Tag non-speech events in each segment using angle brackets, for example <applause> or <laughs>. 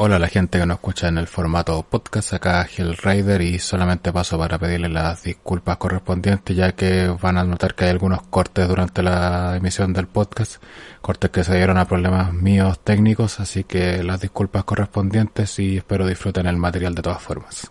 Hola la gente que nos escucha en el formato podcast, acá Rider y solamente paso para pedirle las disculpas correspondientes ya que van a notar que hay algunos cortes durante la emisión del podcast, cortes que se dieron a problemas míos técnicos, así que las disculpas correspondientes y espero disfruten el material de todas formas.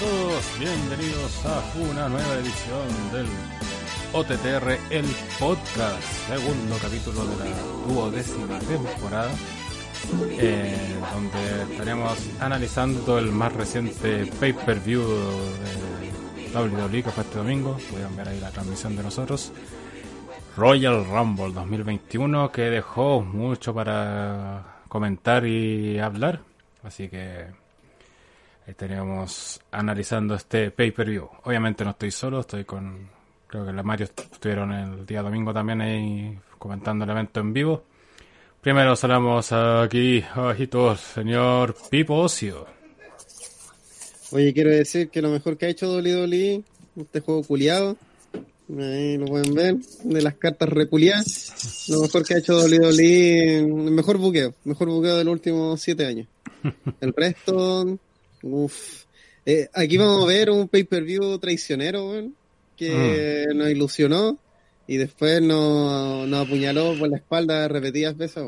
Todos, bienvenidos a una nueva edición del OTTR, el podcast, segundo capítulo de la duodécima temporada, eh, donde estaremos analizando el más reciente pay-per-view de WWE que fue este domingo, pueden ver ahí la transmisión de nosotros. Royal Rumble 2021 que dejó mucho para comentar y hablar, así que Estaríamos analizando este pay-per-view. Obviamente no estoy solo, estoy con... Creo que la Mario estuvieron el día domingo también ahí comentando el evento en vivo. Primero salamos aquí abajito señor Pipo Ocio. Oye, quiero decir que lo mejor que ha hecho WWE, este juego culiado, ahí lo pueden ver, de las cartas reculiadas, lo mejor que ha hecho WWE, el mejor buqueo, mejor buqueo de los últimos siete años. <laughs> El resto, Uf. Eh, aquí vamos a ver un pay-per-view traicionero, que mm. nos ilusionó y después nos, nos, apuñaló por la espalda repetidas veces.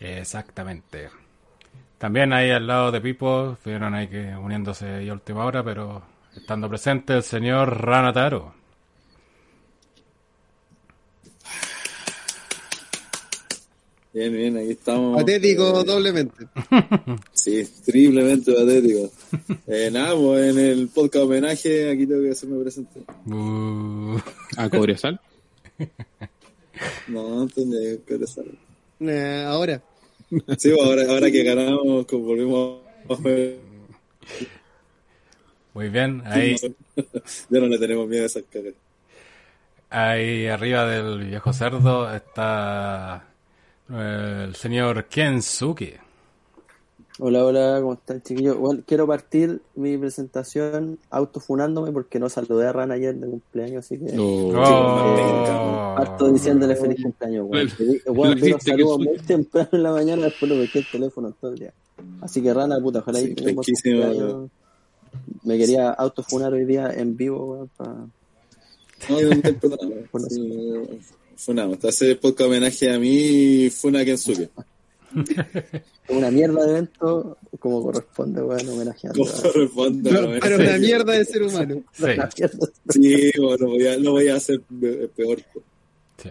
Exactamente. También ahí al lado de Pipo, estuvieron ahí que uniéndose a última hora, pero estando presente el señor Ranataro. Bien, bien, ahí estamos. Patético eh, doblemente. <laughs> Sí, triplemente patético. Eh, nada, pues en el podcast homenaje aquí tengo que hacerme presente. Uh, ¿A Cobresal? no, no tenía Cobresal. Eh, ahora. Sí, pues ahora, ahora que ganamos, como volvimos a ver. Muy bien, ahí. <laughs> ya no le tenemos miedo a esas caras. Ahí arriba del viejo cerdo está el señor Kensuke. Hola, hola, ¿cómo están chiquillos? Bueno, quiero partir mi presentación autofunándome porque no saludé a Ran ayer de cumpleaños, así que... Oh. oh. <laughs> Harto diciéndole feliz cumpleaños, bueno. Bueno, yo saludo muy temprano en la mañana, después lo dejé el teléfono todo el día. Así que Rana, puta, ojalá sí. Me quería autofunar hoy día en vivo, weón, para... No, no te Funamos. Te hace podcast homenaje a mí, Funa Kensuke. <laughs> una mierda de evento, como corresponde, bueno, homenajeando. Como corresponde. Pero, pero una mierda de ser humano. <laughs> Sí, sí bueno, voy a, lo voy a hacer peor. Sí.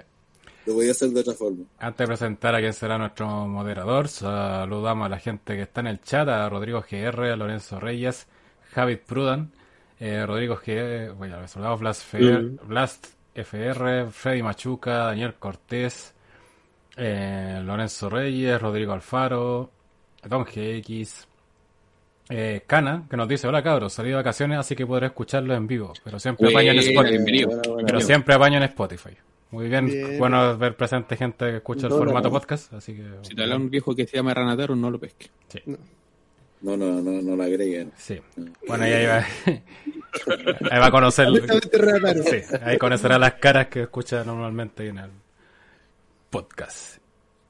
Lo voy a hacer de otra forma. Antes de presentar a quién será nuestro moderador, saludamos a la gente que está en el chat, a Rodrigo GR, a Lorenzo Reyes, Javid Prudan, eh, Rodrigo GR, bueno, saludamos Blast, mm. Blast FR, Freddy Machuca, Daniel Cortés, eh, Lorenzo Reyes, Rodrigo Alfaro, Don GX, eh, Cana, que nos dice, hola cabros, salí de vacaciones, así que podré escucharlo en vivo, pero siempre apaño en Spotify. pero siempre apaño en Spotify. Muy bien, bueno ver presente gente que escucha el formato podcast, así que... Si te habla un viejo que se llama Ranatero, no lo pesque. Sí. No, no, no, no la agreguen. Sí. Bueno, ahí va, <laughs> ahí va a conocer. sí, ahí conocerá las caras que escucha normalmente en el podcast.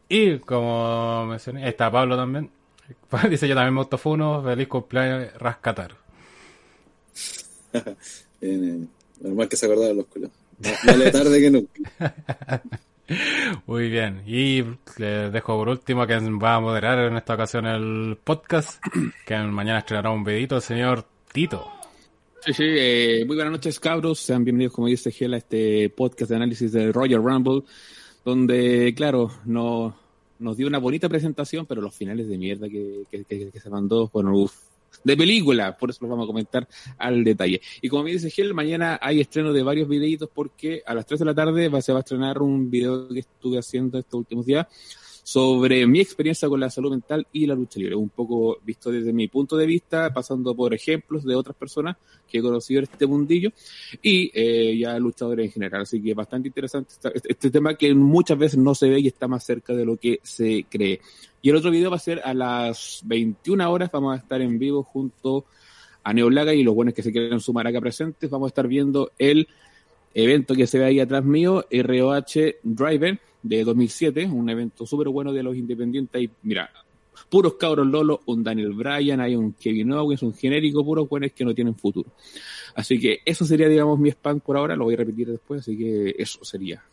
Y como mencioné, ahí está Pablo también. <laughs> Dice yo también me autofuno, feliz cumpleaños, Rascatar. <laughs> normal que se acordaba los culos. Vale tarde que nunca. Muy bien. Y les dejo por último que va a moderar en esta ocasión el podcast, que mañana estrenará un videito el señor Tito. Sí, sí, eh, muy buenas noches cabros, sean bienvenidos como dice Gel a este podcast de análisis de Royal Rumble, donde claro, no, nos dio una bonita presentación, pero los finales de mierda que, que se mandó, bueno, uff, de película, por eso lo vamos a comentar al detalle. Y como me dice Gel, mañana hay estreno de varios videitos porque a las 3 de la tarde va, se va a estrenar un video que estuve haciendo estos últimos días sobre mi experiencia con la salud mental y la lucha libre. Un poco visto desde mi punto de vista, pasando por ejemplos de otras personas que he conocido en este mundillo y eh, ya luchadores en general. Así que bastante interesante este, este, tema que muchas veces no se ve y está más cerca de lo que se cree. Y el otro video va a ser a las 21 horas, vamos a estar en vivo junto a Neolaga y los buenos que se quieren sumar acá presentes. Vamos a estar viendo el evento que se ve ahí atrás mío, ROH Driver de 2007, un evento súper bueno de los independientes. Y mira, puros cabros Lolo, un Daniel Bryan, hay un Kevin Owens, un genérico, puros buenos que no tienen futuro. Así que eso sería, digamos, mi spam por ahora, lo voy a repetir después, así que eso sería.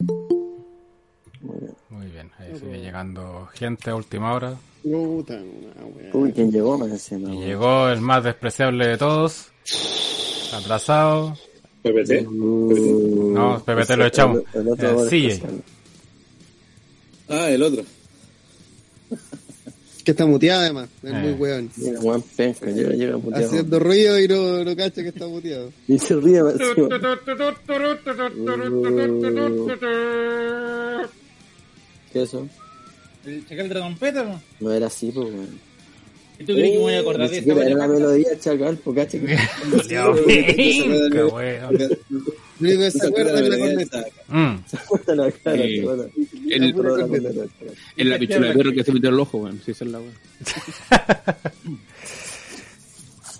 Muy bien, ahí sigue llegando gente a última hora. Uy, ¿quién llegó? Me y llegó el más despreciable de todos, atrasado. ¿PPT? No, PPT lo echamos. El, otro eh, Ah, el otro. Que está muteado además, es muy eh. weón. Haciendo ruido y no, no cacha que está muteado. <laughs> Y se ríe ¿Qué es eso? El chacal de la trompeta, ¿no? No era así, pues, weón. ¿Y tú crees que me voy a acordar de eso? Era la melodía chacal, pues, cacha. Qué weón. Digo, se acuerda de la corneta. Se acuerda la cara. En la pichula de perro que se metió el ojo, weón. Sí, esa es la weón. <laughs>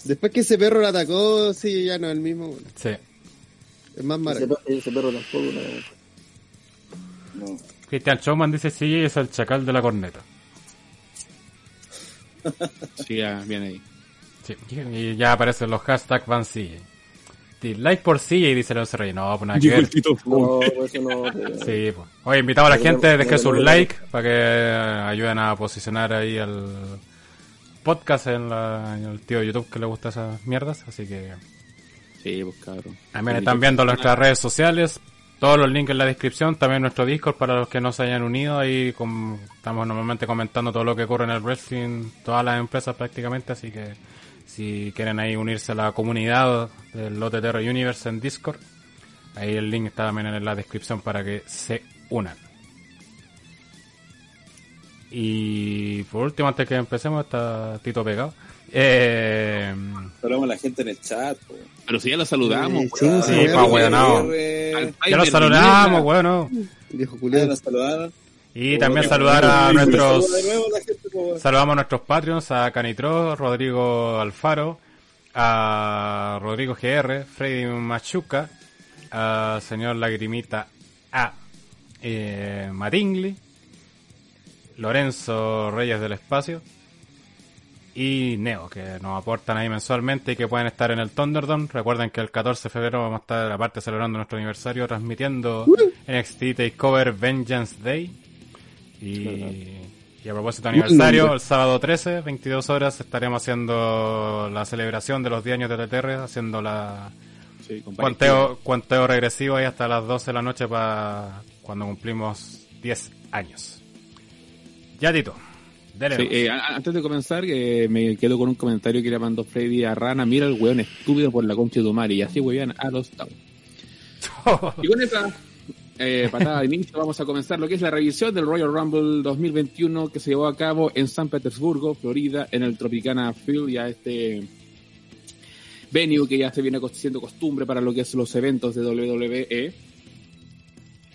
Después que ese perro lo atacó, sí, ya no es el mismo, weón. Sí. Es más Ese, ese perro tampoco, no. no. Cristian Showman dice sí, es el chacal de la corneta. Sí, ya viene ahí. Sí, y ya aparecen los hashtags van sí. Like por sí y dice Leonce Rey. No, pues nada que ver. No, pues eso no. Sí, pues. Oye, invitamos a la gente, deje su like para que ayuden a posicionar ahí el podcast en, la, en el tío de YouTube que le gusta esas mierdas. Así que. Sí, pues cabrón. También están viendo nuestras redes sociales. Todos los links en la descripción, también nuestro Discord para los que no se hayan unido. Ahí estamos normalmente comentando todo lo que ocurre en el wrestling, todas las empresas prácticamente, así que si quieren ahí unirse a la comunidad del Lote Terror Universe en Discord, ahí el link está también en la descripción para que se unan. Y por último, antes que empecemos, está Tito Pegado. Eh... Saludamos a la gente en el chat. Pero si ya lo saludamos. Sí, sí, pa, no. Ya lo saludamos, bueno. Viejo culiado. saludaron. Y también saludar a nuestros... Saludamos a nuestros Patreons, a Canitro, Rodrigo Alfaro, a Rodrigo GR, Freddy Machuca, a señor Lagrimita A, eh, Matingli, Lorenzo Reyes del Espacio, y Neo, que nos aportan ahí mensualmente y que pueden estar en el Thunderdome. Recuerden que el 14 de febrero vamos a estar, aparte celebrando nuestro aniversario, transmitiendo NXT Takeover Vengeance Day. Y, a propósito de aniversario, el sábado 13, 22 horas, estaremos haciendo la celebración de los 10 años de TTR, haciendo la sí, cuanteo, cuanteo regresivo ahí hasta las 12 de la noche para cuando cumplimos 10 años. Ya, Tito. Eh, antes de comenzar, eh, me quedo con un comentario que le mandó Freddy a Rana. Mira el weón estúpido por la concha de tu madre. Y así weón a los Tau. <laughs> y con esa eh, patada de inicio vamos a comenzar lo que es la revisión del Royal Rumble 2021 que se llevó a cabo en San Petersburgo, Florida, en el Tropicana Field. Ya este venue que ya se viene siendo costumbre para lo que es los eventos de WWE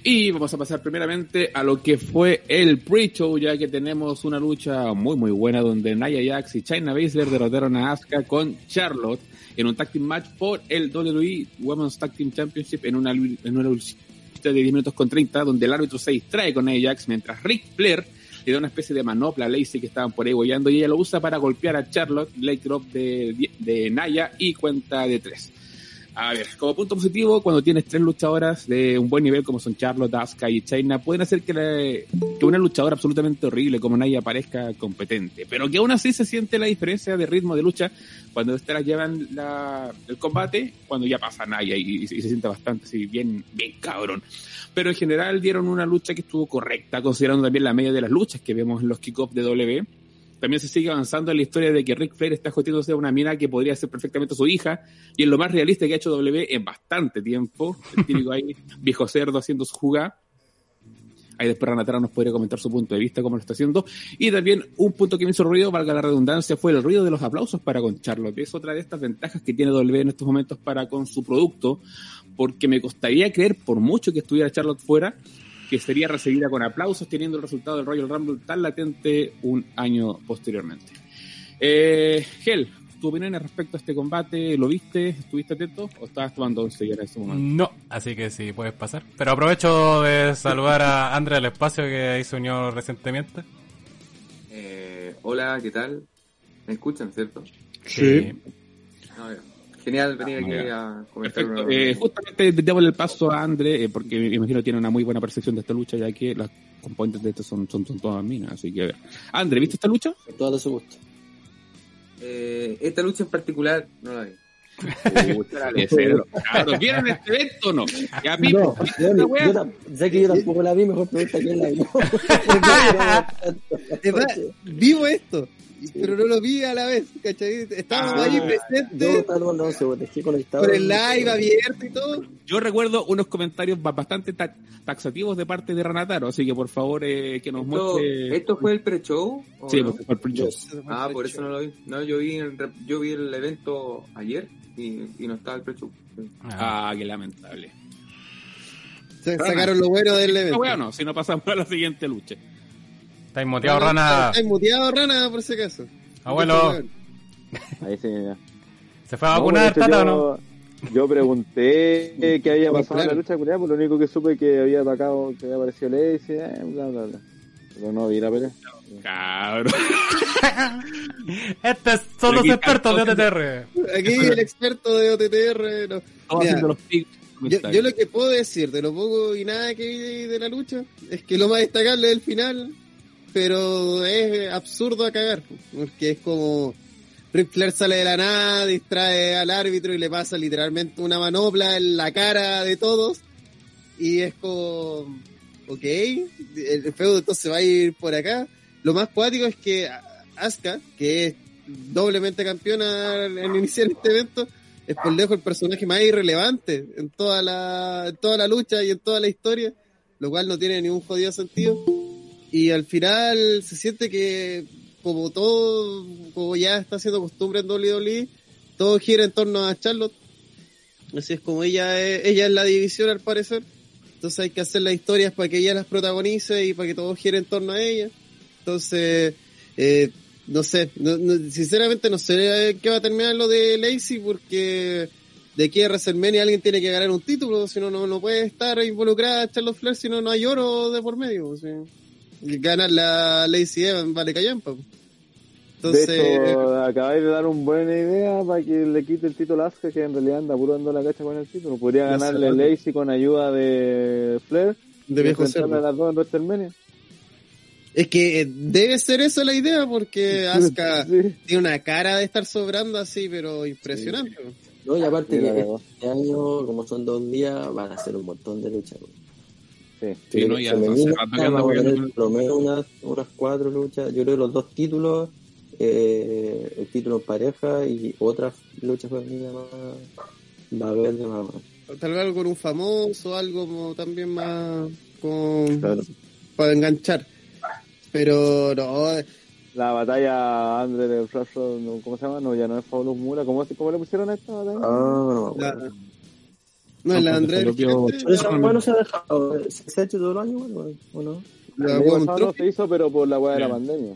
y vamos a pasar primeramente a lo que fue el pre-show, ya que tenemos una lucha muy muy buena donde Nia Jax y China Baszler derrotaron a Asuka con Charlotte en un tag team match por el WWE Women's Tag Team Championship en una, en una lucha de 10 minutos con 30 donde el árbitro se distrae con Nia Jax mientras Rick Flair le da una especie de manopla a Lacey que estaban por ahí bollando y ella lo usa para golpear a Charlotte, leg drop de, de Naya y cuenta de 3. A ver, como punto positivo, cuando tienes tres luchadoras de un buen nivel como son Charlotte, Asuka y China, pueden hacer que, una luchadora absolutamente horrible como Naya parezca competente. Pero que aún así se siente la diferencia de ritmo de lucha cuando estas llevan el combate, cuando ya pasa Naya y, se siente bastante así, bien, bien cabrón. Pero en general dieron una lucha que estuvo correcta, considerando también la media de las luchas que vemos en los kickoffs de W también se sigue avanzando en la historia de que Rick Flair está joteándose a una mina que podría ser perfectamente su hija, y es lo más realista que ha hecho W en bastante tiempo. El típico ahí, <laughs> viejo cerdo haciendo su jugada. Ahí después Ranatara nos podría comentar su punto de vista, cómo lo está haciendo. Y también un punto que me hizo ruido, valga la redundancia, fue el ruido de los aplausos para con Charlotte. Es otra de estas ventajas que tiene W en estos momentos para con su producto, porque me costaría creer, por mucho que estuviera Charlotte fuera, que sería recibida con aplausos teniendo el resultado del Royal Rumble tan latente un año posteriormente. Eh, Gel, tu opinión respecto a este combate, ¿lo viste? ¿Estuviste atento o estabas tomando once ya en ese momento? No, así que sí, puedes pasar. Pero aprovecho de saludar a Andrea del Espacio que ahí se unió recientemente. Eh, hola, ¿qué tal? ¿Me escuchan, cierto? Sí. Genial venir aquí a comentar. Perfecto. Eh, justamente démosle el paso a Andre, eh, porque me imagino que tiene una muy buena percepción de esta lucha, ya que las componentes de esta son, son, son todas minas. Así que, a ver. Andre, ¿viste esta lucha? Con todo su gusto. Eh, esta lucha en particular no la vi. <laughs> Cabros, ¿vieron este evento o no? Ya, Pipo, No, ya que yo tampoco la vi, mejor pregunta quién la vio. <laughs> <laughs> Es verdad, vivo esto, pero no lo vi a la vez, ¿cachai? Estábamos Ah, ahí Yo presentes, no, no pues, dejé conectado. con el live abierto y todo. Yo recuerdo unos comentarios ba- bastante ta- taxativos de parte de Ranataro, así que por favor eh, que nos ¿Esto, muestre. ¿Esto fue el pre-show? Sí, no? porque fue el pre-show. Ah, por eso no lo vi. No, yo vi el, yo vi el evento ayer y, y no estaba el pre-show. Ah, qué lamentable. Se sacaron lo bueno del No, evento. bueno, si no pasamos a la siguiente lucha. Está inmoteado, Rana. Está muteado, Rana, por si acaso. Abuelo, Ahí sí, ya. ¿se fue a No, vacunar, pues, de Tata, o no? yo, pregunté eh, <laughs> qué había pasado en la lucha culiada, pues lo único que supe que había atacado, que había aparecido Lacey, eh, bla, bla, bla. Pero no vi la pelea. Cabrón. <laughs> Este es- son los expertos de OTTR. Aquí el experto de OTTR. no. Todos Mira, haciendo los pics. yo, yo lo que puedo decir de lo poco y nada que vi de, de la lucha es que lo más destacable es el final, pero es absurdo a cagar, porque es como Ric sale de la nada, distrae al árbitro y le pasa literalmente una manopla en la cara de todos y es como, ok, el feudo entonces va a ir por acá. Lo más cuático es que Asuka, que es doblemente campeona en iniciar este evento, es por lejos el personaje más irrelevante en toda la, toda la lucha y en toda la historia, lo cual no tiene ningún jodido sentido. Y al final se siente que, como todo, como ya está siendo costumbre en WWE, todo gira en torno a Charlotte. Así es como ella es, ella es la división al parecer. Entonces hay que hacer las historias para que ella las protagonice y para que todo gire en torno a ella. Entonces, eh, no sé, no- no- sinceramente no sé qué va a terminar lo de Lacey porque de aquí a WrestleMania alguien tiene que ganar un título, si no, no, puede estar involucrada Charlotte Flair si no, no hay oro de por medio. Ganar la Lacey Evans vale callampa. Entonces, de hecho, acabáis de dar una buena idea para que le quite el título a Asuka, que en realidad anda puro dando la cacha con el título. Podría Ya ganarle sé. Lacey con ayuda de Flair. de viejo a las dos en WrestleMania. Es que eh, debe ser eso la idea porque <laughs> Asuka Sí. tiene una cara de estar sobrando así, pero impresionante. No, y aparte la que este año, como son dos días, van a ser un montón de luchas. Sí. Sí, no, ya anda vamos a tener por lo menos unas, unas cuatro luchas. Yo creo que los dos títulos, eh, el título en pareja y otras luchas femeninas más, va a haber de más. Tal vez algo con un famoso, algo como también más con, Claro. para enganchar. Pero no, La batalla Andre de Flash, no, ¿cómo se llama? No, ya no es Pablo Mura. ¿Cómo, ¿Cómo le pusieron a esta batalla? Ah, no la, Pero eso, la- bueno, se ha dejado. ¿Se ha hecho todo el año, bueno, o no? la el no se hizo, pero por la weá de la pandemia.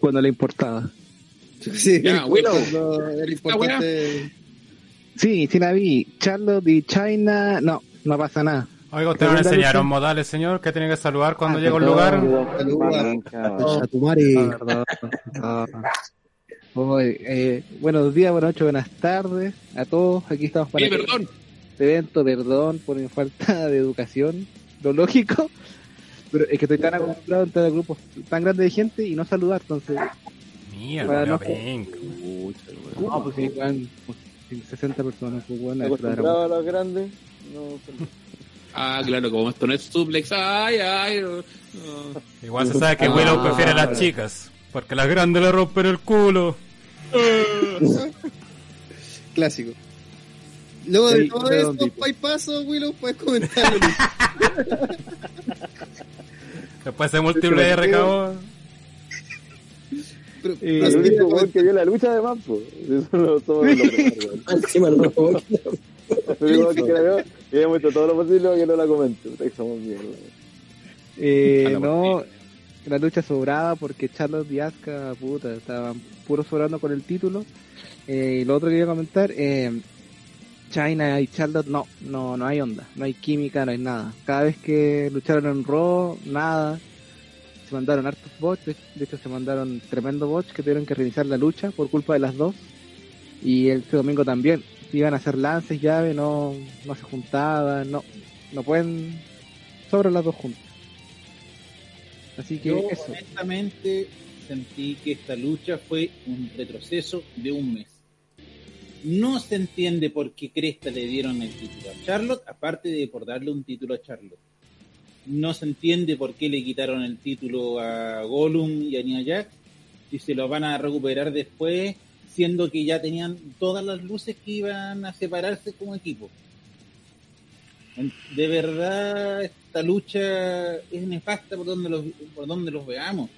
Cuando le importaba. Sí, Ya, Willow. no, era importante. Sí, sí la vi. Charlotte y China, no, no pasa nada. Oiga, usted no le enseñaron modales, señor, que tiene que saludar cuando Ah, llega a un lugar. Saluda. Oye, eh, buenos días, buenas noches, buenas tardes a todos. Aquí estamos para Sí, perdón. este evento. Perdón por mi falta <laughs> de educación, lo lógico. Pero es que estoy tan acostumbrado a entrar a grupos tan grandes de gente y no saludar, entonces. Mierda, Para no, no- penca. No, pues pues, sí, 60 personas, pues bueno, Acostumbrado a los grandes. No, Ah, claro, como esto no es suplex. Ay, ay. no. <laughs> Igual se sabe que Willow prefiere a las chicas, porque las grandes le rompen el culo. <laughs> Clásico. Luego de todo esto, pasos, Willow, puedes comentarlo. <laughs> Después de. Pero- Eh, pero El sí, único weón que vio la lucha además, pues. Eso lo somos los mejores, weón. <laughs> Encima no lo que la vio y hemos hecho todo lo posible para que no la comente. Somos mierda. Eh, no, la lucha sobraba porque Charlotte y Asuka, puta, estaban puro sobrando con el título. Eh, y lo otro que quería comentar, eh, China y Charlotte, no, no, no hay onda, no hay química, no hay nada. Cada vez que lucharon en Raw, nada. Se mandaron hartos bots, de, hecho se mandaron tremendo bots que tuvieron que reiniciar la lucha por culpa de las dos. Y este domingo también, iban a hacer lances, llave, no, no se juntaban, no, no pueden, sobran las dos juntas. Así que Yo eso. honestamente sentí que esta lucha fue un retroceso de un mes. No se entiende por qué Cresta le dieron el título a Charlotte, aparte de por darle un título a Charlotte. No se entiende por qué le quitaron el título a Gollum y a Nia Jax y se lo van a recuperar después, siendo que ya tenían todas las luces que iban a separarse como equipo. De verdad, esta lucha es nefasta por donde los, por donde los veamos.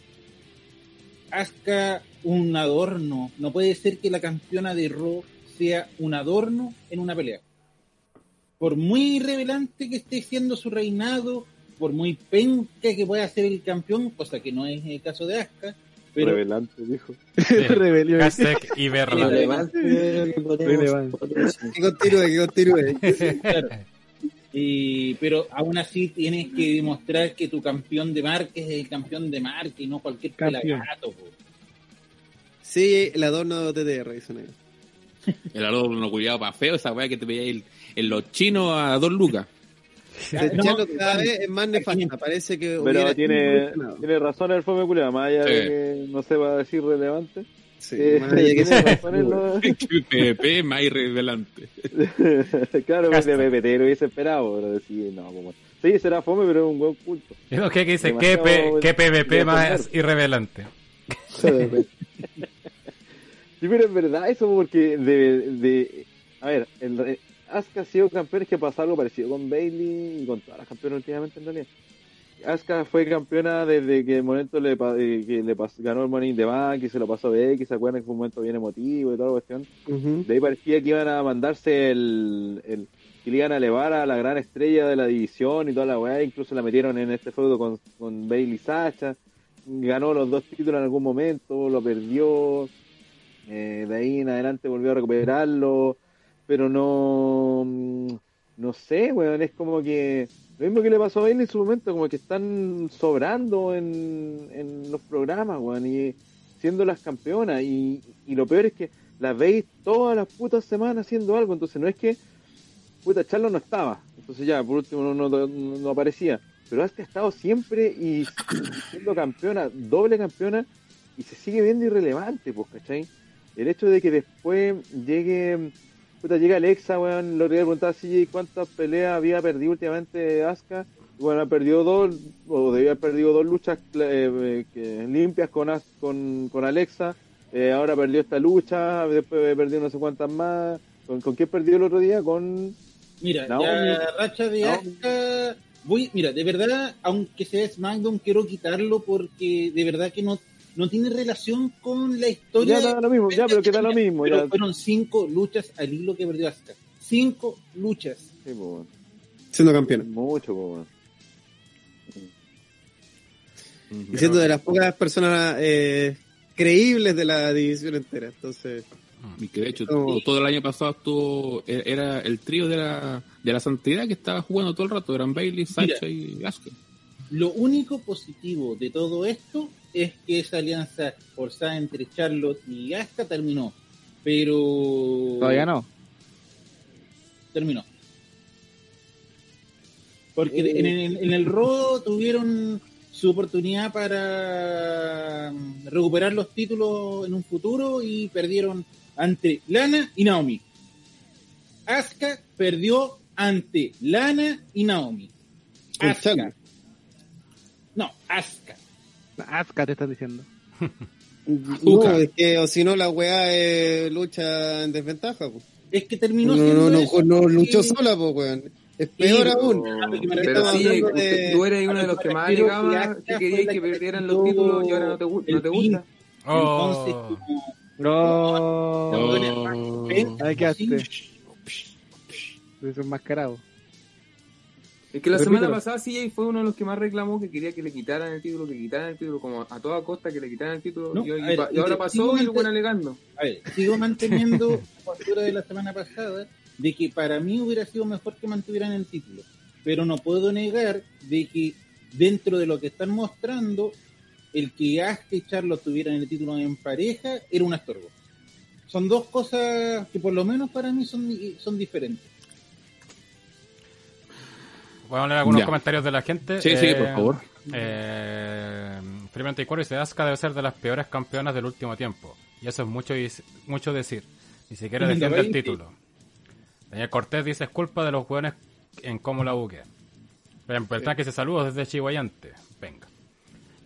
Asuka, un adorno. No puede ser que la campeona de Raw sea un adorno en una pelea. Por muy revelante que esté siendo su reinado, por muy penca que pueda ser el campeón, cosa que no es el caso de Asuka, pero Revelante, dijo. <laughs> Rebelión. Hashtag <laughs> Iberla. Relevante. Que continúe, que continúe. <laughs> Claro. Y, pero aún así tienes que demostrar que tu campeón de marca es el campeón de marca y no cualquier pelagato. Sí, el adorno de TTR, dice negro. <laughs> El adorno cuidado para feo, esa weá que te veía en los chinos a dos lucas. <laughs> No, Charlotte cada vez es más nefasta. Parece que Pero tiene, tiene razón el fome culiao, más allá de que no sepa decir relevante. Sí, Eh, más allá que sea- lo- PvP más irrevelante. claro, pues de. PPT lo hubiese esperado, pero decir, no, como... Sí, será fome, pero es un buen culto. ¿Qué que dice? ¿Qué, qué PvP más irrevelante? <laughs> Sí, pero es verdad eso, porque de... de a ver, el, Asuka ha sido campeón, que pasa algo parecido con Bailey y con todas las campeonas últimamente en realidad. Asuka fue campeona desde que el momento le, eh, que le pas- ganó el Money in the Bank y se lo pasó a Becky, ¿se acuerdan que fue un momento bien emotivo y toda la cuestión? Ujú. De ahí parecía que iban a mandarse el, el que le iban a elevar a la gran estrella de la división y toda la weá, incluso la metieron en este feudo con, con Bailey Sacha, ganó los dos títulos en algún momento, lo perdió, eh, de ahí en adelante volvió a recuperarlo, pero no, mm, no sé, weón, es como que lo mismo que le pasó a Bailey en su momento, como que están sobrando en, en los programas, weón, y siendo las campeonas, y, y lo peor es que las veis todas las putas semanas haciendo algo, entonces no es que puta Charlo no estaba, entonces ya por último no, no, no- aparecía, pero Asuka ha estado siempre y siendo campeona, doble campeona, y se sigue viendo irrelevante, pues, ¿cachai? El hecho de que después llegue, puta, llega Alexa, weón, lo quería preguntar si cuántas peleas había perdido últimamente Asuka, bueno, ha perdido dos, o debía haber perdido dos luchas eh, eh, que- limpias con, con, con Alexa, eh, ahora perdió esta lucha, después perdió no sé cuántas más, ¿con, con quién perdió el otro día? Con... Mira, Naomi. ya racha de. Asuka, voy, mira, de verdad, aunque sea SmackDown, quiero quitarlo porque de verdad que no, no tiene relación con la historia. Ya da lo mismo, ya, pero que da lo mismo, Pero ya. fueron cinco luchas al hilo que perdió Asuka. Cinco luchas. Sí, pues. Siendo campeona. Mucho, pues, weón. Y siendo de las pocas personas eh, creíbles de la división entera. Entonces, Y que de hecho todo, todo el año pasado estuvo, e- era el trío de la, de la santidad que estaba jugando todo el rato, eran Bailey, Sacha y Asuka. Lo único positivo de todo esto es que esa alianza forzada entre Charlotte y Asuka terminó. Pero. Todavía no. terminó. Porque en, el, en el Raw tuvieron su oportunidad para mm, recuperar los títulos en un futuro y perdieron ante Lana y Naomi. Asuka perdió ante Lana y Naomi. Asuka. No, Asuka. Asuka te están diciendo. <laughs> no, es que o si no la weá eh, lucha en desventaja. pues. Es que terminó No, siendo no, no, eso no luchó sola, pues, weón. Es peor pero- aún. Pero Estamos sí, de- tú eres uno de lo los que más llegaba, que que Asuka queríais fue la que que perdieran los títulos y ahora no te, no te gusta. Entonces, Oh. No. Oh. Ahí quedaste. Desenmascarado. Es que la Repítelo. semana pasada CJ fue uno de los que más reclamó que quería que le quitaran el título, que quitaran el título, como a toda costa que le quitaran el título. No, y, ver, ahora pasó y mante- buen alegando. a ver, sigo manteniendo la postura de la semana pasada de que para mí hubiera sido mejor que mantuvieran el título. Pero no puedo negar de que dentro de lo que están mostrando, el que Asuka y Charlotte tuvieran el título en pareja era un estorbo. Son dos cosas que por lo menos para mí son, son diferentes. Voy a leer algunos Ya. comentarios de la gente. Sí, sí, Eh, por favor. Eh, Experimenta y dice, Asuka debe ser de las peores campeonas del último tiempo. Y eso es mucho, mucho decir. Ni siquiera <laughs> defiende el título. Daniel Cortés dice, es culpa de los hueones en cómo la buquean. Vean, Beltrán que se saludos desde Chihuayante. Venga.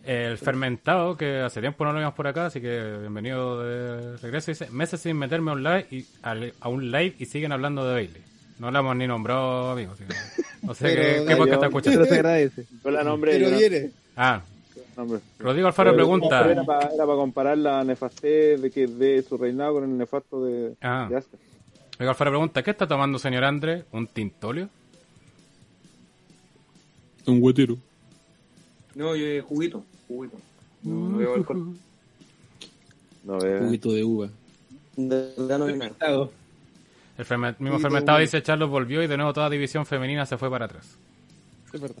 El fermentado, que hace tiempo no lo vimos por acá, así que bienvenido de regreso. Dice, meses sin meterme a un live y, a un live y siguen hablando de Bailey. No la hemos ni nombrado, amigos. <laughs> No sé Pero, qué, podcast está Pero escuchando. se agradece. Yo la nombré. Pero viene. Ah. Rodrigo Alfaro Pero pregunta. Era para, comparar la nefastez de que de su reinado con el nefasto de, Ah. de. Rodrigo Alfaro pregunta, ¿qué está tomando señor André? ¿Un tintolio? Un huetero. No, yo eh, juguito, juguito. No, no veo alcohol. No veo. Juguito de uva. De verdad no. El ferme- mismo Sí, fermentado dice, Charlos volvió y de nuevo toda división femenina se fue para atrás. Es verdad.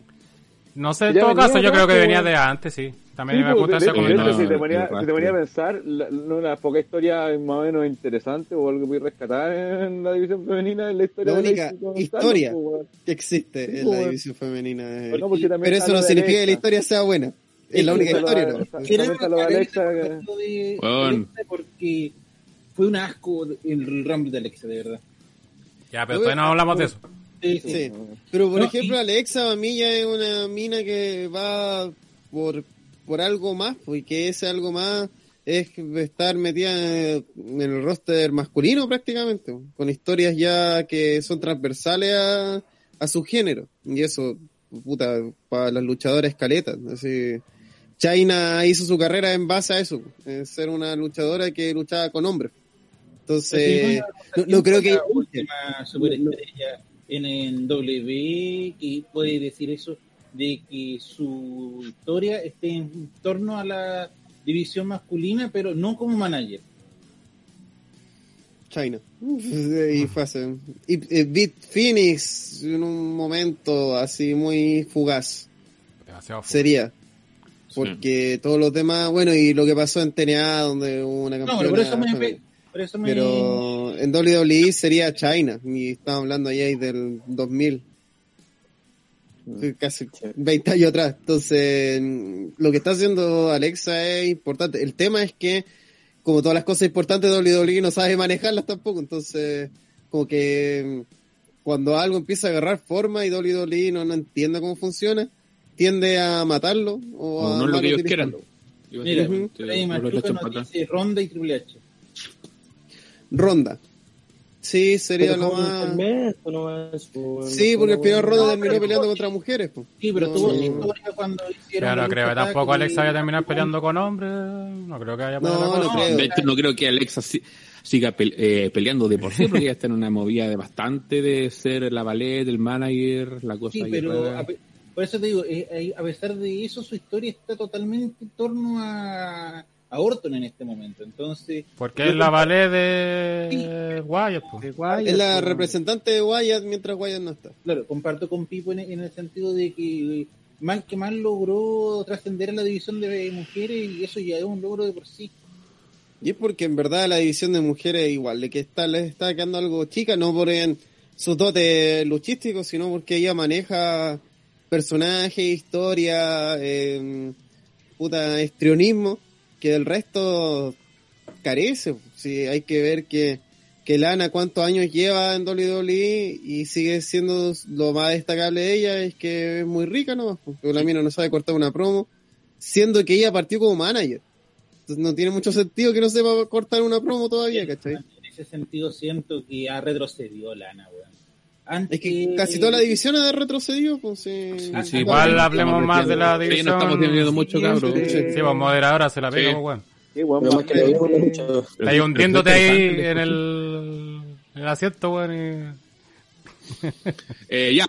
No sé, en todo caso, yo creo que pues, venía de antes, sí. También Sí, me pues, gusta de- ese de- de comentario. si te ponía, el si te rastro. ponía a pensar, la- una poca historia más o menos interesante o algo que voy a rescatar en la división femenina en la historia La de única Lacey con historia. Pues. Que existe Sí, en pues, la división femenina. de- No, porque también Pero eso no de significa que la historia sea buena. Es la única historia, la- ¿no? De de porque fue un asco el Rumble de Alexa, de verdad. Ya, pero todavía no hablamos de eso. Sí, sí. Sí. Pero por No, ejemplo, y- Alexa a mí ya es una mina que va por, por algo más, pues, y que ese algo más es estar metida en el roster masculino prácticamente, con historias ya que son transversales a, a su género. Y eso, puta, para las luchadoras escaletas. Así, China hizo su carrera en base a eso, en ser una luchadora que luchaba con hombres. Entonces, no, no creo que la última superestrella en, en W que puede decir eso de que su historia esté en torno a la división masculina, pero no como manager. China. <laughs> Y fue hace- Y eh, Beat Phoenix en un momento así muy fugaz Demasiado fu- sería. Porque todos los demás, bueno, y lo que pasó en TNA, donde hubo una No, campeona. pero por eso me. Por eso me Pero en WWE sería China, y estamos hablando ahí del 2000. Sí, Casi 20 años atrás. Entonces, lo que está haciendo Alexa es importante. El tema es que, como todas las cosas importantes, WWE no sabe manejarlas tampoco. Entonces, como que cuando algo empieza a agarrar forma y WWE no, no entiende cómo funciona, tiende a matarlo o, a no es lo que ellos quieran. Mira, dice Ronda y Triple H. Ronda. Sí, sería Pero lo más... nomás, pues, Sí, no porque el primer ronda terminó pero- peleando contra mujeres. pues. Sí, pero No, tuvo historia cuando hicieron. No creo que tampoco Alexa vaya a terminar peleando con hombres. No creo que vaya a No, no creo. De hecho, no creo que Alexa si- siga eh, peleando de por sí, porque ella está en una movida de bastante de ser la ballet, el manager, la cosa Sí, pero rara. a pe- por eso te digo, eh, eh, a pesar de eso, su historia está totalmente en torno a, a Orton en este momento. Entonces, Porque es la ballet de Wyatt. pues. De Wyatt, Es la pues. representante de Wyatt mientras Wyatt no está. Claro, comparto con Pipo en, en el sentido de que mal que mal logró trascender a la división de mujeres y eso ya es un logro de por sí. Y es porque en verdad la división de mujeres igual, de que está, les está quedando algo chica, no por en sus dotes luchísticos, sino porque ella maneja personajes, historia, eh, puta, estrionismo, que el resto carece. Si hay que ver que, que Lana cuántos años lleva en WWE y sigue siendo lo más destacable de ella, es que es muy rica nomás, porque la mina no sabe cortar una promo, siendo que ella partió como manager. Entonces no tiene mucho sentido que no sepa cortar una promo todavía, ¿cachai? ese sentido siento que ha retrocedido Lana, weón. Antes, Es que casi toda la división ha retrocedido, pues sí. Sí, sí, igual bueno, hablemos más de la metiendo- sí, división. no estamos teniendo mucho, cabrón. sí, sí. Sí, pues moderadora se la pega, Sí. pues, weón. Sí, weón, más más que. Está ahí hundiéndote ahí en el, en el asiento, weón. Y... Eh, ya.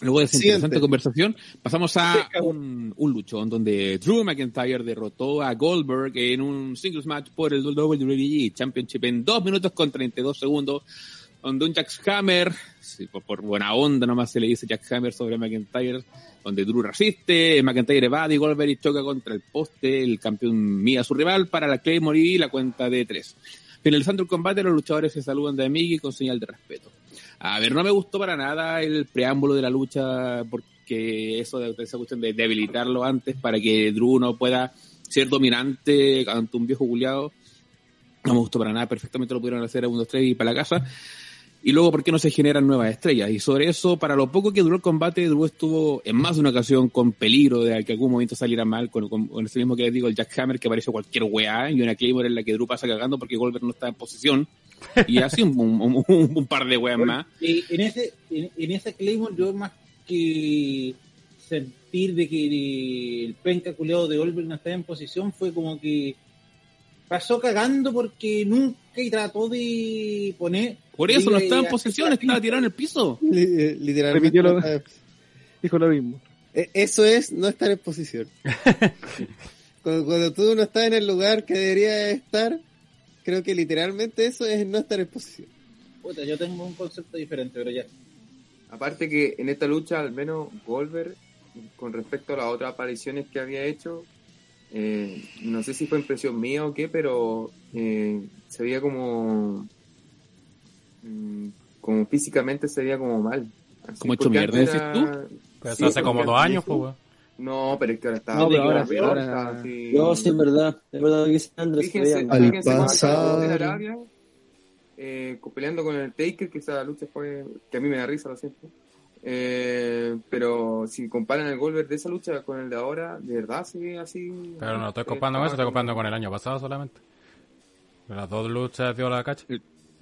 Luego de esa Siguiente. interesante conversación, pasamos a un, un luchón donde Drew McIntyre derrotó a Goldberg en un singles match por el WWE Championship en 2 minutos con 32 segundos, donde un Jackhammer, por, por buena onda nomás se le dice Jackhammer sobre McIntyre, donde Drew resiste, McIntyre evade y Goldberg y choca contra el poste, el campeón mía su rival para la Claymore y la cuenta de 3. Finalizando el combate, los luchadores se saludan de amigo y con señal de respeto. A ver, no me gustó para nada el preámbulo de la lucha, porque eso de esa cuestión de debilitarlo antes para que Drew no pueda ser dominante ante un viejo culiado. No me gustó para nada, perfectamente lo pudieron hacer a 1, 2, 3 y para la casa. Y luego, ¿por qué no se generan nuevas estrellas? Y sobre eso, para lo poco que duró el combate, Drew estuvo en más de una ocasión con peligro de que algún momento saliera mal, con, con, con ese mismo que les digo, el Jackhammer, que apareció cualquier weá, y una Claymore en la que Drew pasa cagando porque Goldberg no está en posición. Y así un, un, un- un par de weas más. Eh, en ese en, en esa Claymore yo más que sentir de que el penca culeado de Goldberg no estaba en posición fue como que pasó cagando porque nunca y trató de poner Por eso no estaba en la estaba tirado en el piso. <laughs> Li- eh, Literalmente. Repitió lo- Dijo lo mismo. eh, Eso es no estar en posición. <laughs> cuando, cuando tú no estás en el lugar que deberías estar, creo que literalmente eso es no estar en posición. Puta, yo tengo un concepto diferente, pero ya. Aparte que en esta lucha, al menos Goldberg, con respecto a las otras apariciones que había hecho, eh, no sé si fue impresión mía o qué, pero eh, se veía como, mm, como físicamente se veía como mal. Así, ¿Como hecho mierda, antes decís era- Pero Sí, eso hace como dos años, pues. No, pero es que ahora está No, pero ahora ahora- peor, ahora- está así- No, sí, es verdad. Es verdad que dice Andrés. Fíjense, Al fíjense cuando pasar. Arabia, eh, peleando con el Taker, que esa lucha fue, que a mí me da risa, lo siento. Eh, pero si comparan el Goldberg de esa lucha con el de ahora, de verdad ve así. Pero no estoy eh, comparando con eso, estoy comparando con el año pasado solamente. Las dos luchas dio la cacha.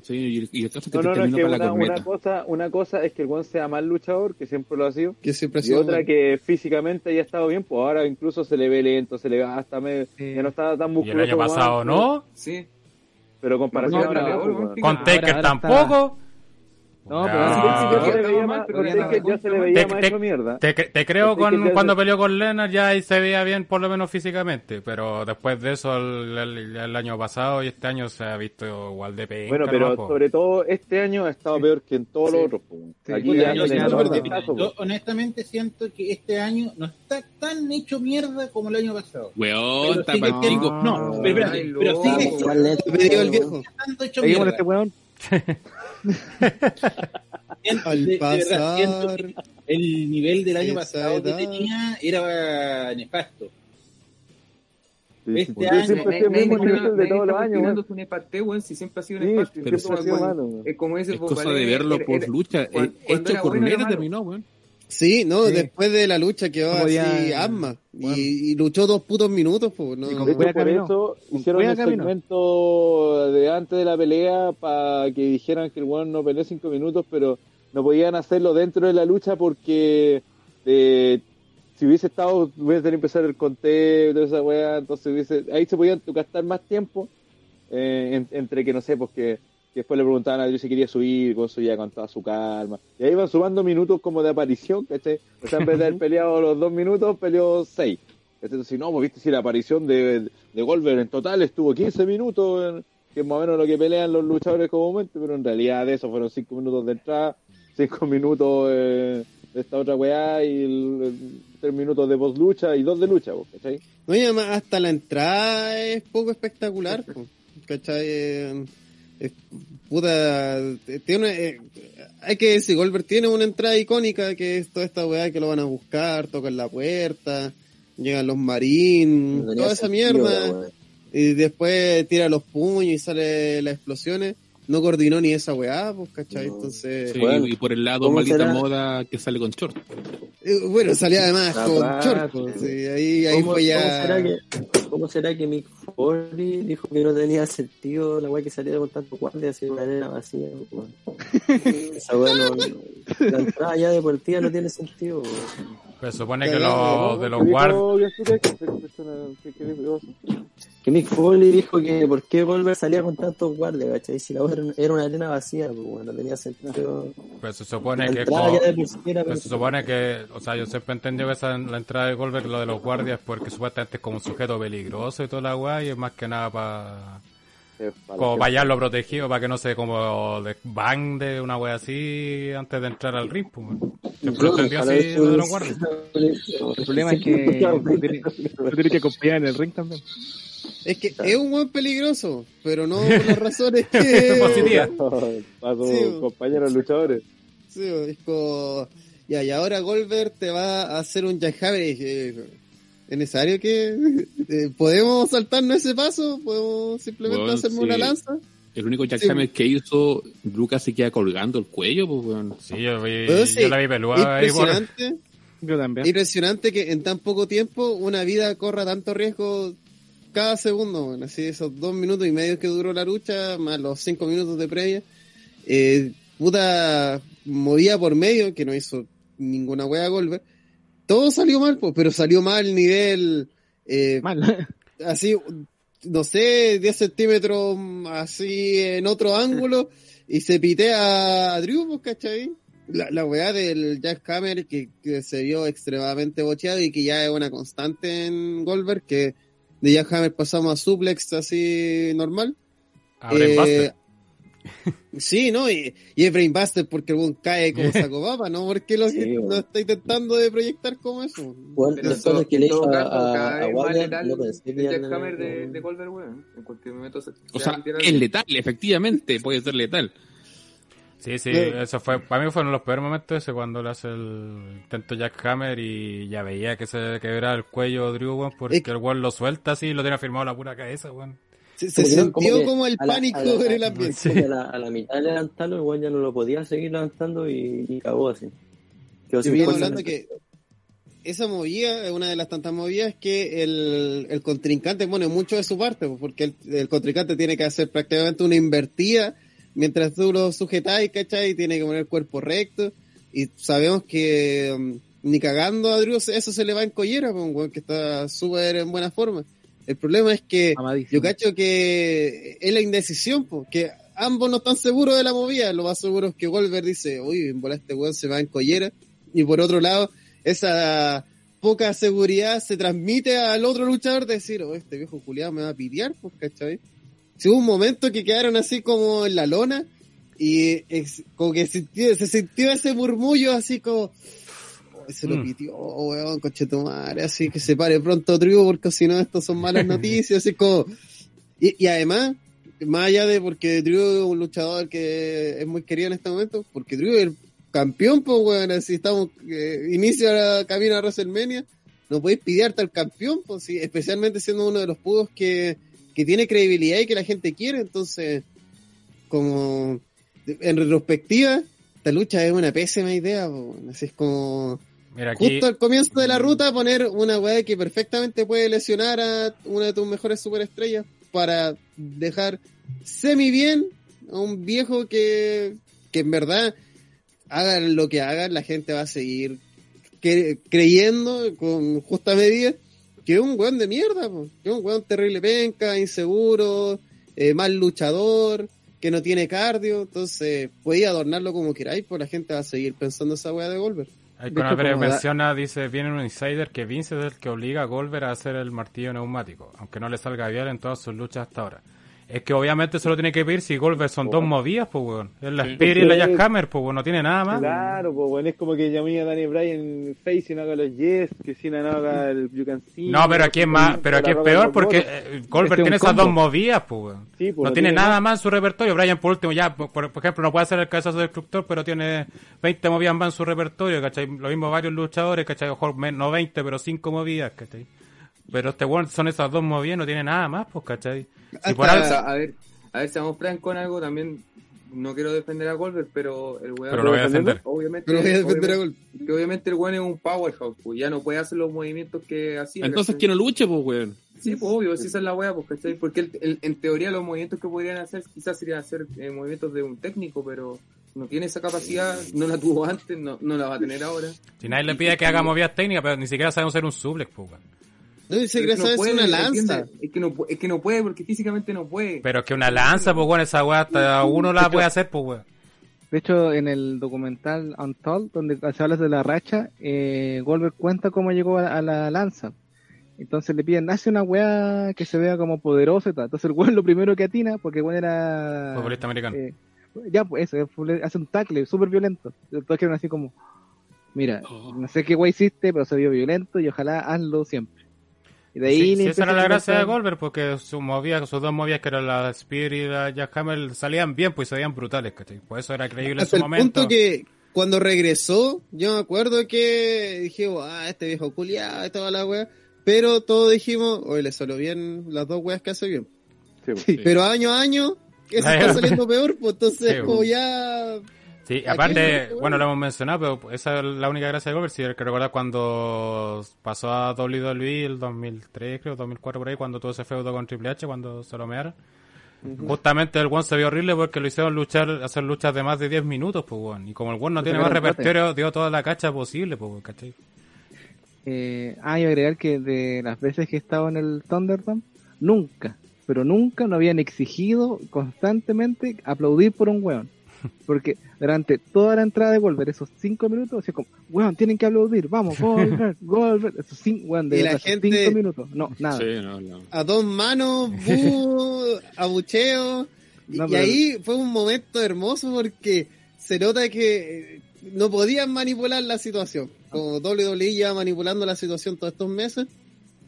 Sí, y, y el caso es que No, no, no, es que una, cosa, una cosa es que el Juan sea mal luchador, que siempre lo ha sido, Que siempre ha y sido. otra que físicamente haya estado bien, pues ahora incluso se le ve lento, se le ve hasta medio, Sí. ya no estaba tan Y musculoso. el año pasado no. Sí, Pero comparación No, ahora pues, Con Taker tampoco. No, pero ya se le veía Ah, más- pero ya se le veía Te- te- hecho mierda. Te, cre- te creo con, cuando se- peleó con Lennart ya ahí se veía bien por lo menos físicamente, pero después de eso el, el- el año pasado y este año se ha visto igual de penca. Bueno, pero sobre todo este año ha estado peor que en todos Sí. los otros. Sí. Aquí Puta, ya yo siento caso, yo honestamente siento que este año no está tan hecho mierda como el año pasado. Weón, está no, pero espérate, pero sigue estando hecho mierda. Al de- verdad, el nivel del año pasado que tenía era nefasto. Sí, Este año- siempre al mismo nivel de todos los años. weón. un empate, weón, si siempre ha sido un Sí, empate. siempre Pero ha sido weón, malo. weón. Es como ese Es cosa de verlo por lucha. Eh, Hecho era malo. terminó, weón. Sí, no, Sí. después de la lucha quedó así asma. Bueno. Y, y luchó dos putos minutos, pues. No, Y hecho, por eso hicieron el caminó. segmento de antes de la pelea para que dijeran que el weón no peleó cinco minutos, pero no podían hacerlo dentro de la lucha porque eh, si hubiese estado, hubiese tenido que empezar el conteo y toda esa weá, entonces hubiese, ahí se podían gastar más tiempo eh, en- entre que no sé, pues que, después le preguntaban a Dios si quería subir, eso ya con toda su calma. Y ahí iban sumando minutos como de aparición, ¿cachai? O sea, en vez de haber peleado los dos minutos, peleó seis. Entonces, si no, pues viste si la aparición de, de Goldberg en total estuvo 15 minutos, en- que es más o menos lo que pelean los luchadores comúnmente, pero en realidad de eso fueron 5 minutos de entrada, 5 minutos eh, de esta otra weá y 3 minutos de post lucha y 2 de lucha, pues, ¿cachai? No, y además hasta la entrada es poco espectacular, po, ¿cachai? Eh, es- puta, eh, tiene eh, hay que decir, Goldberg tiene una entrada icónica que es toda esta weá que lo van a buscar, tocan la puerta, llegan los marines, toda esa mierda, y después tira los puños y sale las explosiones, no coordinó ni esa weá, pues, ¿cachai? No. Entonces, Sí, Bueno, y por el lado ¿cómo maldita será? moda que sale con short. eh, bueno, salía además con short, pues, sí, ahí, ahí ¿Cómo- fue cómo será ya... que- ¿cómo será que Mick Foley dijo que no tenía sentido la weá que saliera con tanto guardia así una arena vacía? weón? <laughs> Esa weá no, no- La entrada ya deportiva no tiene sentido. weón. Pues supone que los de los ¿Qué dijo guardias. Que Mick Foley dijo que por qué Goldberg salía con tantos guardias, ¿cachai? Si la weá era- una arena vacía, pues weón, no tenía sentido. Pues se supone que. pues se supone que. O sea, yo siempre he entendido que esa, la entrada de Goldberg, lo de los guardias, porque supuestamente es como un sujeto peligroso y toda la weá, y es más que nada para. Eh, para Como para hallarlo protegido, para que no se como de van de una wea así antes de entrar al ring. Pues. Guardias. El problema es que <laughs> tú tienes, tú tienes que confiar en el ring también. Es que es un buen peligroso, pero no por las razones <laughs> que... Positiva. gente. Para sus Sí. compañeros luchadores. Sí, es como... Ya, y ahora Goldberg te va a hacer un jackhammer. ¿Es necesario que... eh, ¿Podemos saltarnos ese paso? ¿Podemos simplemente Bueno, hacerme sí. una lanza? El único Sí. jackhammer que hizo, Lucas se queda colgando el cuello, pues. Sí, yo, vi, Pero sí, yo la vi ahí. Impresionante. Yo también. Impresionante que en tan poco tiempo una vida corra tanto riesgo cada segundo, bueno, así esos dos minutos y medio que duró la lucha, más los cinco minutos de previa, eh, puta movía por medio, que no hizo ninguna wea Goldberg, todo salió mal, pues, pero salió mal nivel, eh, Mal. <laughs> así, no sé, 10 centímetros así en otro ángulo y se pitea a Drew, pues, ¿cachai? La, la weá del Jack Hammer que, que se vio extremadamente bocheado y que ya es una constante en Goldberg, que de Jack Hammer pasamos a suplex así normal. Eh, sí, ¿no? Y, y es Brainbuster porque el weón cae como <laughs> saco papa, ¿no? Porque lo, Sí, lo está intentando de proyectar como eso. Bueno, Pero las en todo- cosas que le hizo a, a, pensé el a- jackhammer de, de Goldberg, weón. En cualquier momento se, O se sea, es letal, efectivamente, puede ser letal. Sí, sí, eso fue, para mí fueron los peores momentos ese cuando le hace el intento Jack Hammer y ya veía que se quebraba el cuello Drew, weón, porque el weón lo suelta así y lo tiene firmado la pura cabeza, weón. Se, como sintió que como el la- pánico la- en el ambiente. Sí. A la, a la mitad de levantarlo, igual ya no lo podía seguir levantando y, y cagó así. Quedó sin hablando que esa movida es una de las tantas movidas que el, el contrincante pone mucho de su parte, pues, porque el, el contrincante tiene que hacer prácticamente una invertida mientras tú lo sujetáis, ¿cachai? Tiene que poner el cuerpo recto. Y sabemos que um, ni cagando a Drew eso se le va en collera, pues, un weón que está súper en buena forma. El problema es que Amadísimo. yo cacho que es la indecisión, porque ambos no están seguros de la movida. Lo más seguro es que Goldberg dice, uy, en bola este weón se va en collera. Y por otro lado, esa poca seguridad se transmite al otro luchador de decir, oh, este viejo culiado me va a pitear, pues, ¿cachai? Si hubo un momento que quedaron así como en la lona y es, como que sintió- se sintió ese murmullo así como, "Oh, se lo Mm. pitió, weón, conchetumare, así que se pare pronto Drew porque si no esto son malas <laughs> noticias, así como... Y, y además, más allá de porque Drew es un luchador que es muy querido en este momento, porque Drew es el campeón, pues, weón, así estamos, eh, inicia la camino a WrestleMania, no podéis pidiarte al campeón, pues, sí, especialmente siendo uno de los pudos que, que tiene credibilidad y que la gente quiere, entonces, como, en retrospectiva, esta lucha es una pésima idea, pues, weón, así es como, Justo al comienzo de la ruta poner una weá que perfectamente puede lesionar a una de tus mejores superestrellas para dejar semi bien a un viejo que, que en verdad hagan lo que hagan, la gente va a seguir cre- creyendo con justa medida que es un weón de mierda, que es un weón terrible penca, inseguro, eh, mal luchador, que no tiene cardio, entonces podéis adornarlo como queráis, pues la gente va a seguir pensando esa weá de Goldberg. Ahí con como da- menciona, dice, viene un insider que Vince es el que obliga a Goldberg a hacer el martillo neumático, aunque no le salga bien en todas sus luchas hasta ahora. Es que obviamente se lo tiene que pedir si Goldberg son dos movidas, pues weón. Es la. Spirit y la Jackhammer, pues weón, no tiene nada más. Claro, pues bueno, es como que llamé a Danny Bryan face y no haga los yes, que si no haga el you can see. No, pero aquí es más, pero aquí es peor porque eh, Goldberg Este tiene esas dos movidas, pues weón. Sí, pues, no tiene nada más en su repertorio. Brian, por último, ya, por, ejemplo, no puede hacer el cabezazo destructor, pero tiene 20 movidas más en su repertorio, ¿cachai? Lo mismo varios luchadores, ¿cachai? Mejor no 20, pero 5 movidas, ¿cachai? Pero este weón son esas dos movidas, no tiene nada más, pues, ¿cachai? Si por Hasta- algo- O sea, a ver, a ver, seamos francos con algo también. no quiero defender a Goldberg, pero el weón. Pero lo voy a defender. Obviamente, Pero voy a defender a obviamente, que obviamente el weón es un powerhouse, pues ya no puede hacer los movimientos que hacía. Entonces, que no luche, pues, weón. Sí, pues obvio, si esa es la wea, pues, ¿cachai? Porque el- el- en teoría los movimientos que podrían hacer quizás serían hacer eh, movimientos de un técnico, pero no tiene esa capacidad, no la tuvo antes, no, no la va a tener ahora. Si nadie le pide que haga movidas técnicas, pero ni siquiera sabemos hacer un suplex, pues, weón. No, y se Pero cree es que saber puede, una lanza. ¿entiendes? Es que, no, es que no puede, porque físicamente no puede. Pero es que una lanza, pues, weón, esa weá hasta uno la puede hacer, pues, weón. De hecho, en el documental Untold, donde se habla de la racha, eh, Goldberg cuenta cómo llegó a, a la lanza. Entonces le piden, hace una weá que se vea como poderosa y tal. Entonces el weón lo primero que atina, porque el weón era... Futbolista americano. eh, ya, pues eso, hace un tackle súper violento. Todos quedan así como, mira, no sé qué weá hiciste, pero se vio violento y ojalá hazlo siempre. Y de ahí Sí, sí, esa era la gracia de Goldberg, porque sus movidas, sus dos movidas, que eran la Spear y la Jackhammer, salían bien, pues se veían brutales, ¿cachai? Por eso era creíble en su el momento. punto que cuando regresó, yo me acuerdo que dije, ah, este viejo culiado y toda la wea. Pero todos dijimos, hoy le salió bien las dos weas que hace bien. Sí, pues. Sí. Pero año a año, eso está saliendo peor, pues entonces Sí, como pues. ya... Sí, aparte, no, bueno, lo hemos mencionado, pero esa es la única gracia de Goldberg. Si que recordar cuando pasó a WWE el 2003, creo, 2004 por ahí, cuando tuvo ese feudo con Triple H, cuando se lo mearon. Justamente el one se vio horrible porque lo hicieron luchar, hacer luchas de más de 10 minutos, pues. Y como el one no tiene más repertorio, dio toda la cacha posible, pues, ¿cachai? Eh, ah, y agregar que de las veces que he estado en el Thunderdome, nunca, pero nunca nos habían exigido constantemente aplaudir por un weón. <laughs> Porque durante toda la entrada de Goldberg, esos cinco minutos, así como, weón, tienen que aplaudir, vamos, <laughs> Goldberg, Goldberg, esos cinco, weón, de verdad, gente- cinco minutos, no, nada. Sí, no, no. a dos manos, bu, <laughs> abucheo. Y, No, y pero- ahí fue un momento hermoso porque se nota que eh, no podían manipular la situación. Como WWE ya manipulando la situación todos estos meses.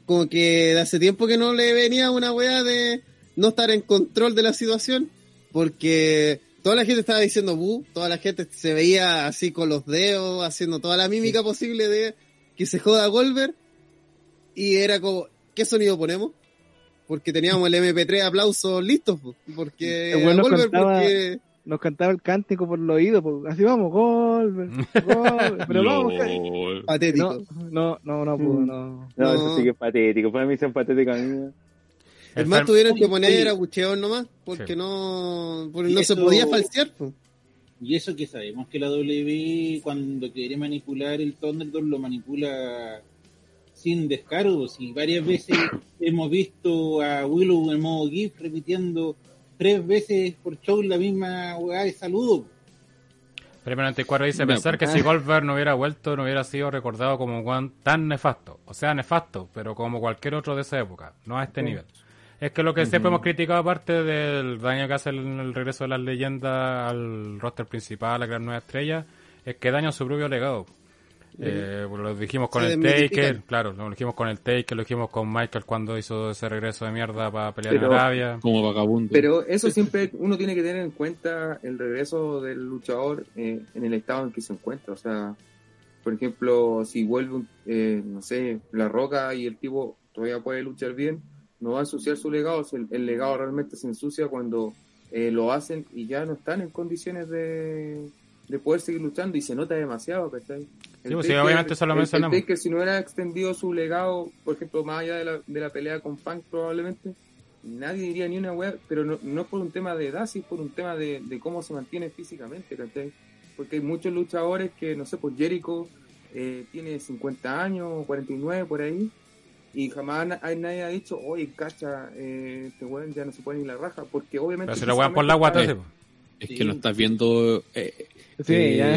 Como que de hace tiempo que no le venía una wea de no estar en control de la situación. Porque toda la gente estaba diciendo bu, toda la gente se veía así con los dedos, haciendo toda la mímica posible de que se joda Goldberg. Y era como, ¿qué sonido ponemos? Porque teníamos el MP3 aplausos listos, po, porque nos Goldberg, porque Nos cantaba el cántico por el oído, pues, así vamos, Goldberg, Goldberg, pero <laughs> vamos, LOL. patético. no, no, no, no, pudo, no. No, No. eso sí que es patético. Para mí son patéticos a Es más, tuvieron que poner abucheos nomás, porque Sí. no, porque Y no se eso- podía falsear. po. Y eso que sabemos que la W cuando quiere manipular el Thunderdome lo manipula sin descaro. Si varias <coughs> veces hemos visto a Willow en modo GIF repitiendo tres veces por show la misma weá de saludo. Primero 94 dice pensar que pues. si Goldberg no hubiera vuelto, no hubiera sido recordado como un tan nefasto. O sea, nefasto, pero como cualquier otro de esa época, no a este nivel. Es que lo que siempre hemos criticado, aparte del daño que hace el, el regreso de las leyendas al roster principal, a la gran nueva estrella, es que daña su propio legado. Eh, pues lo dijimos con Se el. Taker, claro, lo dijimos con el Taker, lo dijimos con Michael cuando hizo ese regreso de mierda para pelear Pero- en Arabia. Como vagabundo. Pero eso siempre uno tiene que tener en cuenta el regreso del luchador eh, en el estado en que se encuentra. O sea, por ejemplo, si vuelve, un- eh, no sé, la roca y el tipo todavía puede luchar bien, no va a ensuciar su legado. El, el legado realmente se ensucia cuando eh, lo hacen y ya no están en condiciones de, de poder seguir luchando y se nota demasiado, ¿cachai? El Sí, pues obviamente eso lo el- el mencionamos. Taker, si no hubiera extendido su legado, por ejemplo, más allá de la, de la pelea con Punk probablemente, nadie diría ni una wea, pero no, no es por un tema de edad, es por un tema de, de cómo se mantiene físicamente, ¿cachai? Porque hay muchos luchadores que, no sé, pues Jericho eh, tiene 50 años, 49 por ahí, y jamás hay, nadie ha dicho, oye, cacha, eh, este weón ya no se pone ni la raja, porque obviamente... Pero si lo weón por la guata, sí. Es Sí. que no estás viendo. Eh, Sí, eh, ya.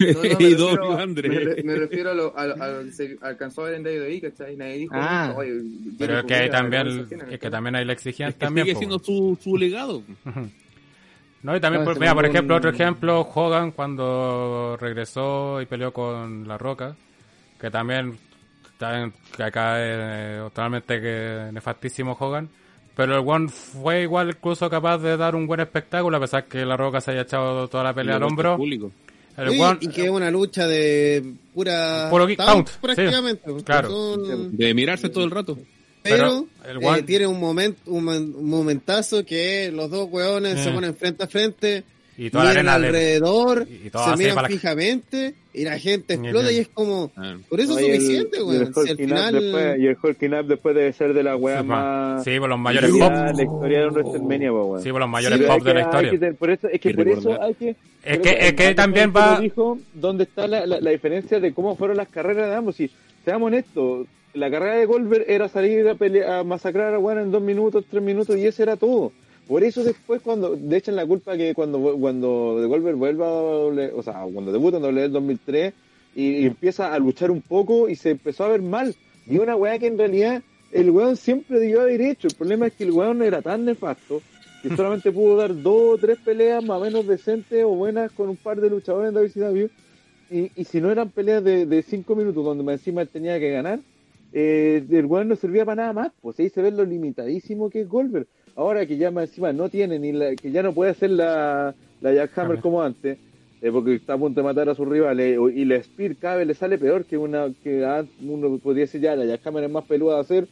No, no, <laughs> me refiero, André. me re- me refiero a lo, a, lo- a lo que se alcanzó a ver en WWE, ¿cachai? Nadie dijo, Ah. oye, Pero es que también, es que ¿cachai? también ahí la exigían es que también. sigue siendo su, su legado. No, y también, No, por, se mira, por ejemplo, un- otro ejemplo, Hogan cuando regresó y peleó con La Roca, que también está acá es eh, totalmente que nefastísimo Hogan, pero el One fue igual incluso capaz de dar un buen espectáculo, a pesar que La Roca se haya echado toda la pelea al hombro. público. El Sí, One- y que es una lucha de pura Puro count, sí. prácticamente. porque Claro. son- De mirarse todo el rato. pero Pero el eh, one- tiene un momento un momentazo que los dos hueones Eh. se ponen frente a frente Y toda la arena de- alrededor, y- y todo se miran para fijamente y la gente explota y es como, Ah. por eso No, es y el- suficiente, y el. Si final, después, y el Hulking Up después debe ser de la weá Sí, más. Sí, por los mayores pop. La historia de un WrestleMania, po, weón. Sí, por los mayores Sí, pop de la historia. que por eso, es que Y por eso recordar. hay que. Es que, es que también va. Dijo, ¿Dónde está la, la, la diferencia de cómo fueron las carreras de ambos? Si, seamos honestos, la carrera de Goldberg era salir a, pelear, a masacrar a Juan en dos minutos, tres minutos, y eso era todo. Por eso después cuando le echan la culpa que cuando cuando de Goldberg vuelva a doble- o sea, cuando debuta en WWE en 2003 y, y empieza a luchar un poco y se empezó a ver mal. Y una weá que en realidad el weón siempre debió haber hecho. El problema es que el weón era tan nefasto que <laughs> solamente pudo dar dos o tres peleas más o menos decentes o buenas con un par de luchadores en WCW. Y, y si no eran peleas de, de cinco minutos donde más encima él tenía que ganar, eh, el weón no servía para nada más. Pues ahí se ve lo limitadísimo que es Goldberg. Ahora que ya más encima no tiene ni la, que ya no puede hacer la, la Jackhammer como antes, eh, porque está a punto de matar a sus rivales, y la Spear cada vez le sale peor que una que ah, uno podría decir ya la Jackhammer es más peluda de hacer,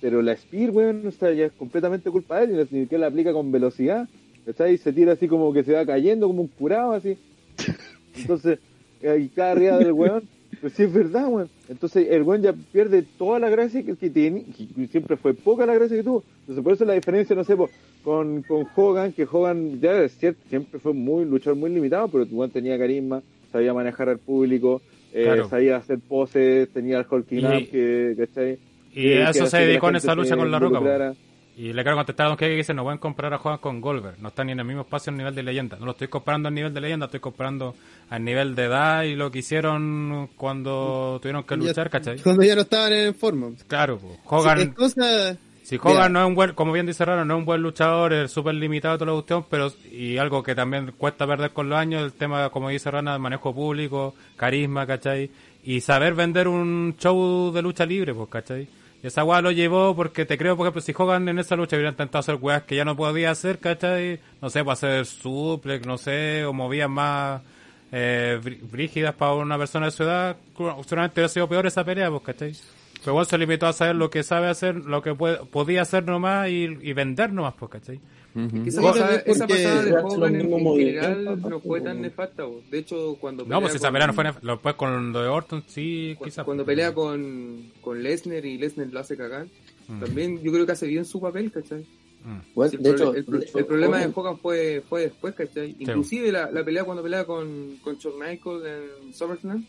pero la Spear, weón, o sea, ya es completamente culpa de él, ni que la aplica con velocidad, ¿cachai? Y se tira así como que se va cayendo, como un curado, así. <laughs> Entonces, y cada arriba del weón, pues sí es verdad, weón. Entonces el weón ya pierde toda la gracia que, que tiene, que siempre fue poca la gracia que tuvo. Entonces por eso la diferencia, no sé, po, con, con Hogan, que Hogan ya es cierto, siempre fue muy luchador muy limitado, pero el weón tenía carisma, sabía manejar al público, eh, Claro. sabía hacer poses, tenía el Hulking Y- Up, que, ¿cachai? Y eso se dedicó en esa lucha con la roca. Y le quiero contestar a Don que dice, no pueden comparar a Hogan con Goldberg. No están ni en el mismo espacio en nivel de leyenda. No lo estoy comparando al nivel de leyenda, estoy comparando al nivel de edad y lo que hicieron cuando tuvieron que Ya- luchar, ¿cachai? cuando ya no estaban en forma. Claro. Sí, Hogan, cosa, si Hogan Mira. no es un buen, como bien dice Raro, no es un buen luchador, es súper limitado toda la cuestión, pero, y algo que también cuesta perder con los años, el tema, como dice Rana, manejo público, carisma, ¿cachai? Y saber vender un show de lucha libre, pues, ¿cachai? Y esa weá lo llevó porque te creo, por ejemplo, si Hogan en esa lucha hubiera intentado hacer weas que ya no podía hacer, ¿cachai? No sé, para hacer suplex, no sé, o movías más eh, brí- brígidas para una persona de su edad, seguramente hubiera sido peor esa pelea, pues, ¿cachai? Pero bueno, se limitó a saber lo que sabe hacer, lo que puede, podía hacer nomás y, y vender nomás, pues, ¿cachai? Ujú. Que esa pasada, esa pasada de Hogan en, en general no fue tan nefasta. bo. De hecho, cuando No, pelea pues esa con- pelea no fue nef- Después con lo de Orton, sí, cu- quizás. cuando pelea con, con Lesnar y Lesnar lo hace cagar, Mm. también yo creo que hace bien su papel, ¿cachai? Mm. Bueno, Sí, el, de hecho, el, de hecho, el problema de Hogan- Hogan fue, fue después, ¿cachai? Inclusive la, la pelea cuando pelea con, con Shawn Michaels en SummerSlam,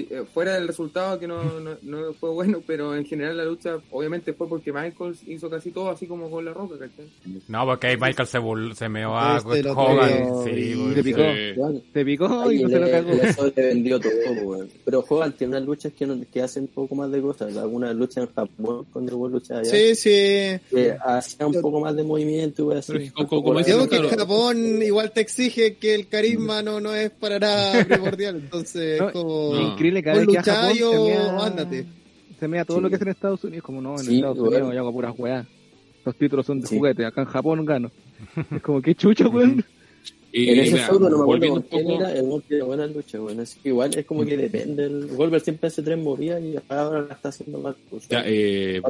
sí, eh, fuera del resultado que no, no, no fue bueno, pero en general la lucha obviamente fue porque Michaels hizo casi todo así como con la roca, ¿cachai? No, porque ahí Michael se, burl- se meó a Este Hogan. tenía- Sí, y se picó. Sí. Se picó y no se lo le- cagó. Eso le <laughs> vendió todo, weón. Pero Hogan tiene unas luchas que, no- que hacen un poco más de cosas. Algunas luchas en Japón, cuando hubo luchas allá, sí, sí. que hacía un poco más de movimiento weón, como- como Digo Claro. que Japón igual te exige que el carisma no, no es para nada primordial, entonces como... no. Increíble cada o vez que a Japón lucháis se o mea, ándate. se mea todo Sí. lo que es en Estados Unidos, como no, en Sí, Estados weón. Unidos yo hago puras weas. Los títulos son de Sí. juguete, acá en Japón gano. Es como que chucha, weón. Y, En ese mira, feudo no me acuerdo con quién poco, era, el tiene buenas luchas, weón. Así que igual es como que depende. El Goldberg siempre hace tres movidas y ahora la está haciendo más. pues, Ya, eh,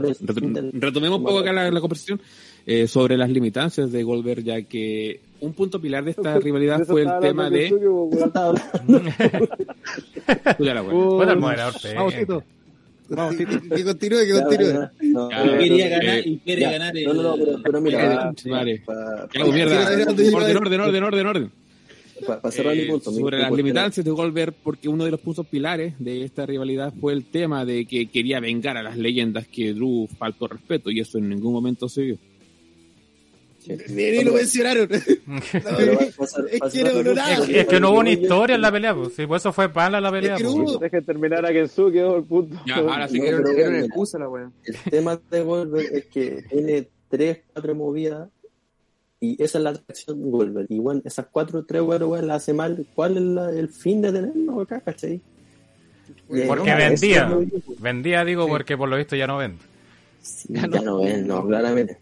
retomemos un poco acá la, la conversación eh, sobre las limitancias de Goldberg, ya que un punto pilar de esta <laughs> rivalidad fue el tema de... suyo. Vamos, Tito. Vamos, Tito. Que continúe, que continúe. Quería eh, ganar, eh, y quiere ganar el... No, no, no, pero, mira, Eh, vale. Orden, orden, orden, orden, orden. para- cerrar Eh, mi punto. mi- sobre mi las punto limitancias de Goldberg, porque uno de los puntos pilares de esta rivalidad fue el tema de que quería vengar a las leyendas que Drew faltó respeto, y eso en ningún momento se vio. Sí. Ni, ni lo mencionaron. Ser- Es que no, no, no hubo una historia en la pelea, pues. Sí, por eso fue mala la pelea, Es que no pues. hubo. Dejen terminar a Kensu, quedó el punto. Ya, ahora sí No, que... Pero era una excusa la wea. El tema de Goldberg es que tiene tres, cuatro movidas y esa es la atracción de Goldberg. Y bueno, esas cuatro, tres, bueno, bueno, la hace mal. ¿Cuál es la- el fin de tenerlo acá, cachai? Eh, Porque no, vendía. Vendía, digo, porque por lo visto ya no vende. Sí, ya no ven, no, claramente.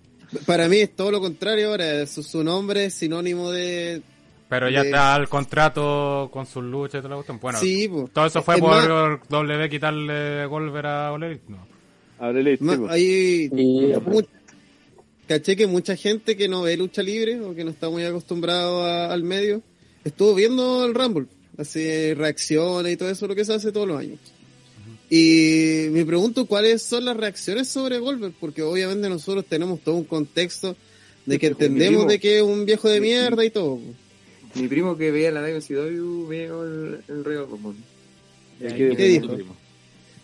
Para mí es todo lo contrario ahora. Su, su nombre es sinónimo de... Pero ya De- está el contrato con sus luchas y toda la cuestión. Bueno, sí, po. todo eso fue Es por más- W quitarle Goldberg a Ole. No. Sí, po. Hay Y, mu- caché que mucha gente que no ve lucha libre o que no está muy acostumbrado a- al medio estuvo viendo el Rumble, así reacciones y todo eso, lo que se hace todos los años. Y me pregunto cuáles son las reacciones sobre Goldberg, porque obviamente nosotros tenemos todo un contexto de que entendemos de que es un viejo de mierda y todo. Mi primo que veía la WCW veo el, el Royal Rumble. ¿Qué, dijo?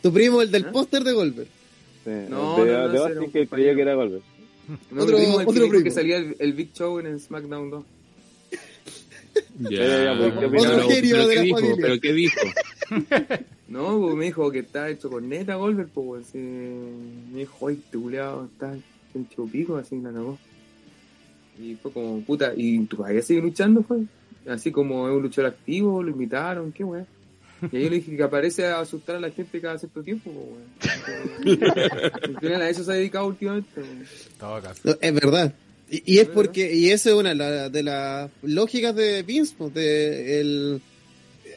Tu primo, el del póster de Goldberg. no, de, no, no, de que creía que era Goldberg. No, otro, primo, el otro primo. que salía el, el, Big Show en el SmackDown 2. Ya, ya, pues, otro genio de la dijo? familia. ¿Pero qué dijo? No, pues me dijo que está hecho con neta Goldberg, pues así, me dijo, ay, este culeado está hecho pico, así la cagó. Y fue como, puta, ¿y tú todavía sigue luchando, fue? Así como es un luchador activo, lo invitaron, qué weón. Y ahí yo le dije que aparece a asustar a la gente cada cierto tiempo, weón. <laughs> Al final a eso se ha dedicado últimamente, no, es verdad. Y, y es porque, y esa es una de las lógicas de Vince, pues, de el,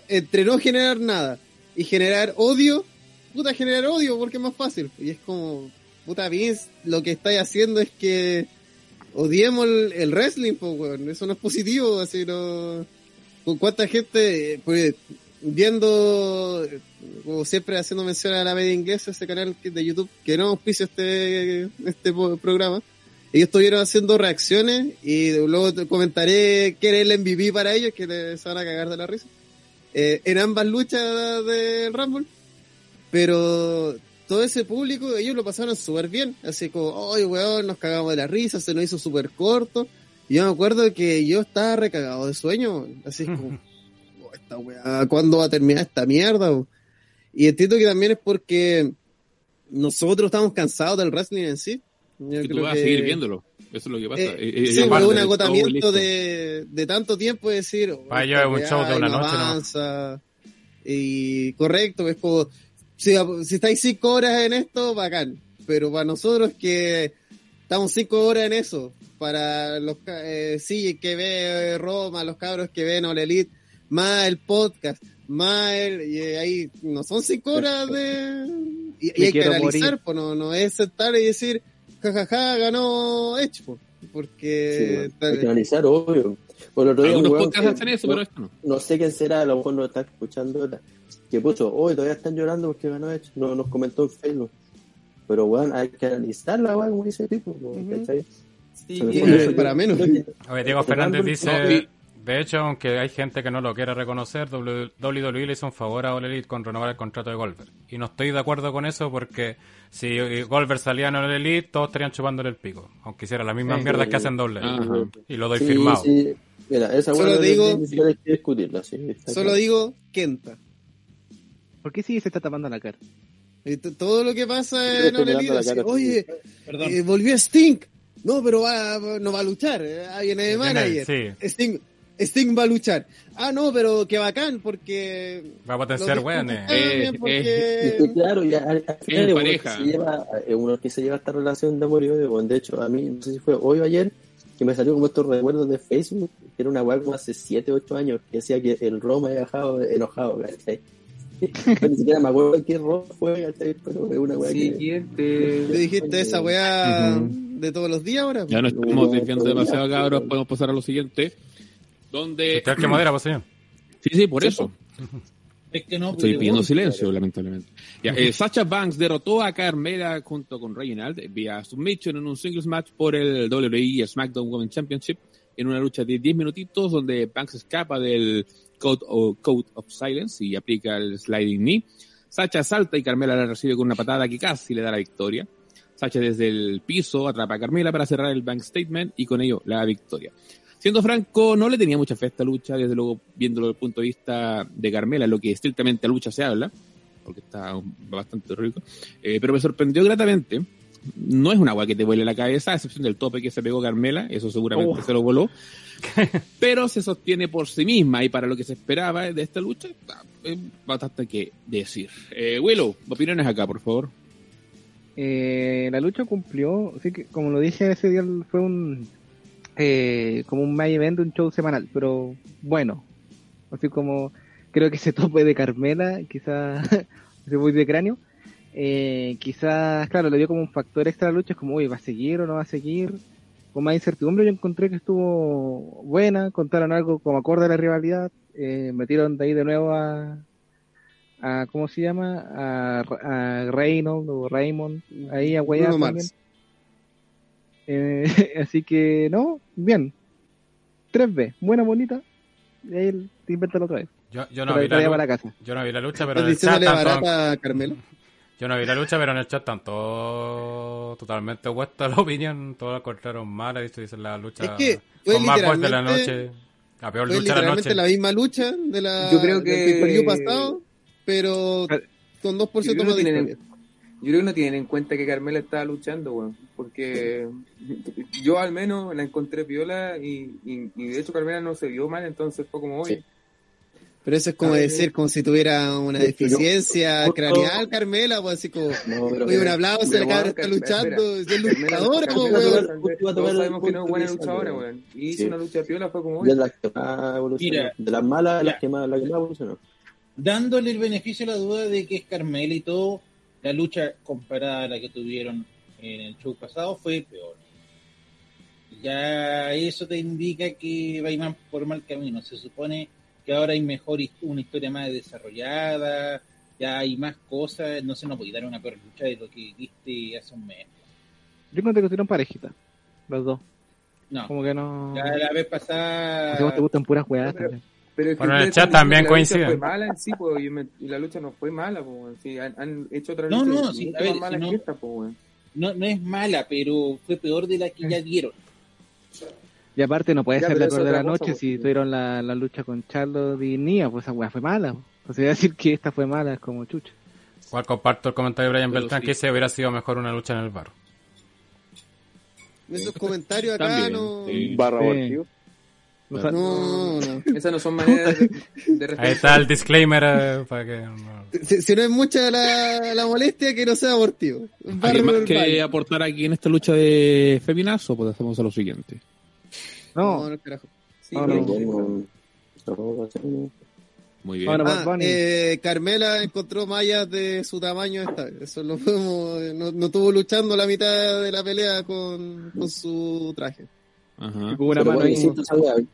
entre no generar nada y generar odio, puta, generar odio porque es más fácil. Y es como, puta, Vince, lo que estáis haciendo es que odiemos el, wrestling, pues, weón. Eso no es positivo, así no. ¿Con cuánta gente, pues, viendo, como siempre haciendo mención a la media inglesa, ese canal de YouTube, que no auspicia este, este programa, ellos estuvieron haciendo reacciones y luego te comentaré qué era el MVP para ellos, que se van a cagar de la risa, eh, en ambas luchas del Rumble, pero todo ese público, ellos lo pasaron súper bien, así como, ay weón, nos cagamos de la risa, se nos hizo súper corto, y yo me acuerdo que yo estaba recagado de sueño, así como, <laughs> esta weá, ¿cuándo va a terminar esta mierda? Y entiendo que también es porque nosotros estamos cansados del wrestling en sí. Yo que tú vas a seguir viéndolo. Eso es lo que pasa. Eh, eh, sí, es un agotamiento de, de, tanto tiempo de decir. Para yo es un show de una noche. Avanza, Y correcto, es como. Si, si estáis cinco horas en esto, bacán. Pero para nosotros que estamos cinco horas en eso, para los eh, sí que ve Roma, los cabros que ven All Elite, más el podcast, más el, y ahí no son cinco horas de y, hay que analizar, pues no, no es sentar y decir jajaja ganó Edge porque sí, hay que analizar obvio por otro día, Algunos podcasts hacen eso, no, pero esto no. No sé quién será, a lo mejor no está escuchando que puso, hoy todavía están llorando porque ganó Edge, no, nos comentó en Facebook. Pero bueno, hay que analizarla, weón, como dice tipo, ¿cachai? Sí, sí, para menos. Oye, Diego Fernández dice, de hecho, aunque hay gente que no lo quiere reconocer, WWE le hizo un favor a All Elite con renovar el contrato de Goldberg. Y no estoy de acuerdo con eso porque si Goldberg salía en All Elite, todos estarían chupándole el pico. Aunque hiciera las mismas mierdas que hacen doble. Y lo doy firmado. Mira, esa solo digo, discutirla, solo digo Kenta. ¿Por qué sigue se está tapando la cara? todo lo que pasa en All Elite, oye, eh, volvió Sting. No, pero va, no va a luchar. Ahí viene de manager. Sí. Sting, Sting va a luchar. Ah, no, pero qué bacán, porque. Va a potenciar weones. Eh, eh, claro, ya al, final pareja. Eh, uno que se lleva esta relación de amor y odio. De hecho, a mí, no sé si fue hoy o ayer, que me salió como estos recuerdos de Facebook, que era una weá como hace 7, 8 años, que decía que el Roma había dejado enojado, ¿cachai? <laughs> ni siquiera me acuerdo qué Roma fue, ¿cachai? Pero es una weá que. ¿Te dijiste esa weá de todos los días ahora? Ya no estamos desviando demasiado, cabros, podemos pasar a lo siguiente donde... que madera, señor? Sí, sí, por eso. Es que no Estoy pidiendo silencio, lamentablemente. Ya, eh, Sacha Banks derrotó a Carmela junto con Reginald vía submission en un singles match por el WWE SmackDown Women's Championship en una lucha de 10 minutitos donde Banks escapa del Code of, Code of Silence y aplica el Sliding Knee. Sacha salta y Carmela la recibe con una patada que casi le da la victoria. Sacha desde el piso atrapa a Carmela para cerrar el Bank Statement y con ello la victoria. Siendo franco, no le tenía mucha fe a esta lucha, desde luego viéndolo desde el punto de vista de Carmela, lo que estrictamente a lucha se habla, porque está bastante rico, eh, pero me sorprendió gratamente. No es una agua que te vuele la cabeza, a excepción del tope que se pegó Carmela, eso seguramente oh. se lo voló, <laughs> pero se sostiene por sí misma y para lo que se esperaba de esta lucha, es bastante que decir. Eh, Willow, opiniones acá, por favor. Eh, la lucha cumplió, así que como lo dije ese día fue un eh, como un main event, un show semanal, pero bueno, así como creo que ese <laughs> tope de Carmela, quizás <laughs> se muy de cráneo, eh, quizás, claro, le dio como un factor extra a la lucha, es como, uy, ¿va a seguir o no va a seguir? con más incertidumbre, yo encontré que estuvo buena, contaron algo como acorde a la rivalidad, eh, metieron de ahí de nuevo a, a ¿cómo se llama? A, a Reynolds o Raymond, ahí a Guayas también. Eh, <laughs> así que, no, bien. 3B, buena, bonita. Y ahí te inventas otra vez. Yo, yo no vi la para casa. yo no vi la lucha, pero ¿Estás en el chat tanto- Carmelo? <laughs> Yo no vi la lucha, pero en el chat tanto totalmente opuesta a la opinión, todos la encontraron mal, visto dicen la lucha Es que fue con más fuerte de la literalmente- noche, la peor lucha de la noche. la misma lucha de la, Yo creo del que- pay-per-view pasado, pero con 2% Yo creo, que más de yo creo que no tienen en cuenta que Carmela estaba luchando, weón. Porque <laughs> yo al menos la encontré viola y, y, y de hecho Carmela no se vio mal, entonces fue como, oye, Pero eso es como decir, como si tuviera una yo- deficiencia justo- craneal, Carmela, pues así como, No, pero oye, un aplauso, Pero, la cabra está luchando, es luchadora, Carmela- weón. Todos sabemos que no es buena luchadora, weón. Y hizo Sí. una lucha piola, fue como, Y es oye, la que más evolucionó. Mira. de las malas, las que más, la que más evolucionó. dándole el beneficio a la duda de que es Carmela y todo, la lucha comparada a la que tuvieron en el show pasado fue peor. Ya eso te indica que va a ir más por mal camino. Se supone que ahora hay mejor una historia más desarrollada, ya hay más cosas, no se nos puede dar una peor lucha de lo que viste hace un mes. Yo encontré que estuvieron parejitas, los dos. No, Como que no. ya la vez pasada... Así como te gustan puras weas pero- también. Pero es que Bueno, en el chat también la lucha coinciden. Fue mala en sí, pues, y, me- y la lucha no fue mala, pues. Sí, han, han hecho otra No, lucha no, mucho sí, a ver, mala si no- que esta, pues, weón. No, no es mala, pero fue peor de la que ya dieron. Y aparte no puede Ya, ser la peor de la cosa, noche pues, si tuvieron la, la lucha con Charlo y Nia, pues esa wea fue mala. po. Entonces voy a decir que esta fue mala es como chucha. Igual comparto el comentario de Brian Pero Beltrán sí. que dice hubiera sido mejor una lucha en el bar. Esos comentarios acá También, no... sí. Barra Sí. Abortivo. O sea, No, no. Esas no son maneras de, de Ahí está el disclaimer eh, para que no- Si, si no es mucha la, la molestia, que no sea abortivo. ¿Alguien más que aportar aquí en esta lucha de feminazo? Pues hacemos a lo siguiente. No, no, no, carajo. Sí, No, no. No, no, no, Muy bien. Ah, eh, Carmela encontró mallas de su tamaño esta vez. Eso lo podemos, no, no estuvo luchando la mitad de la pelea con, con su traje. Ajá. Una mano bueno, insisto,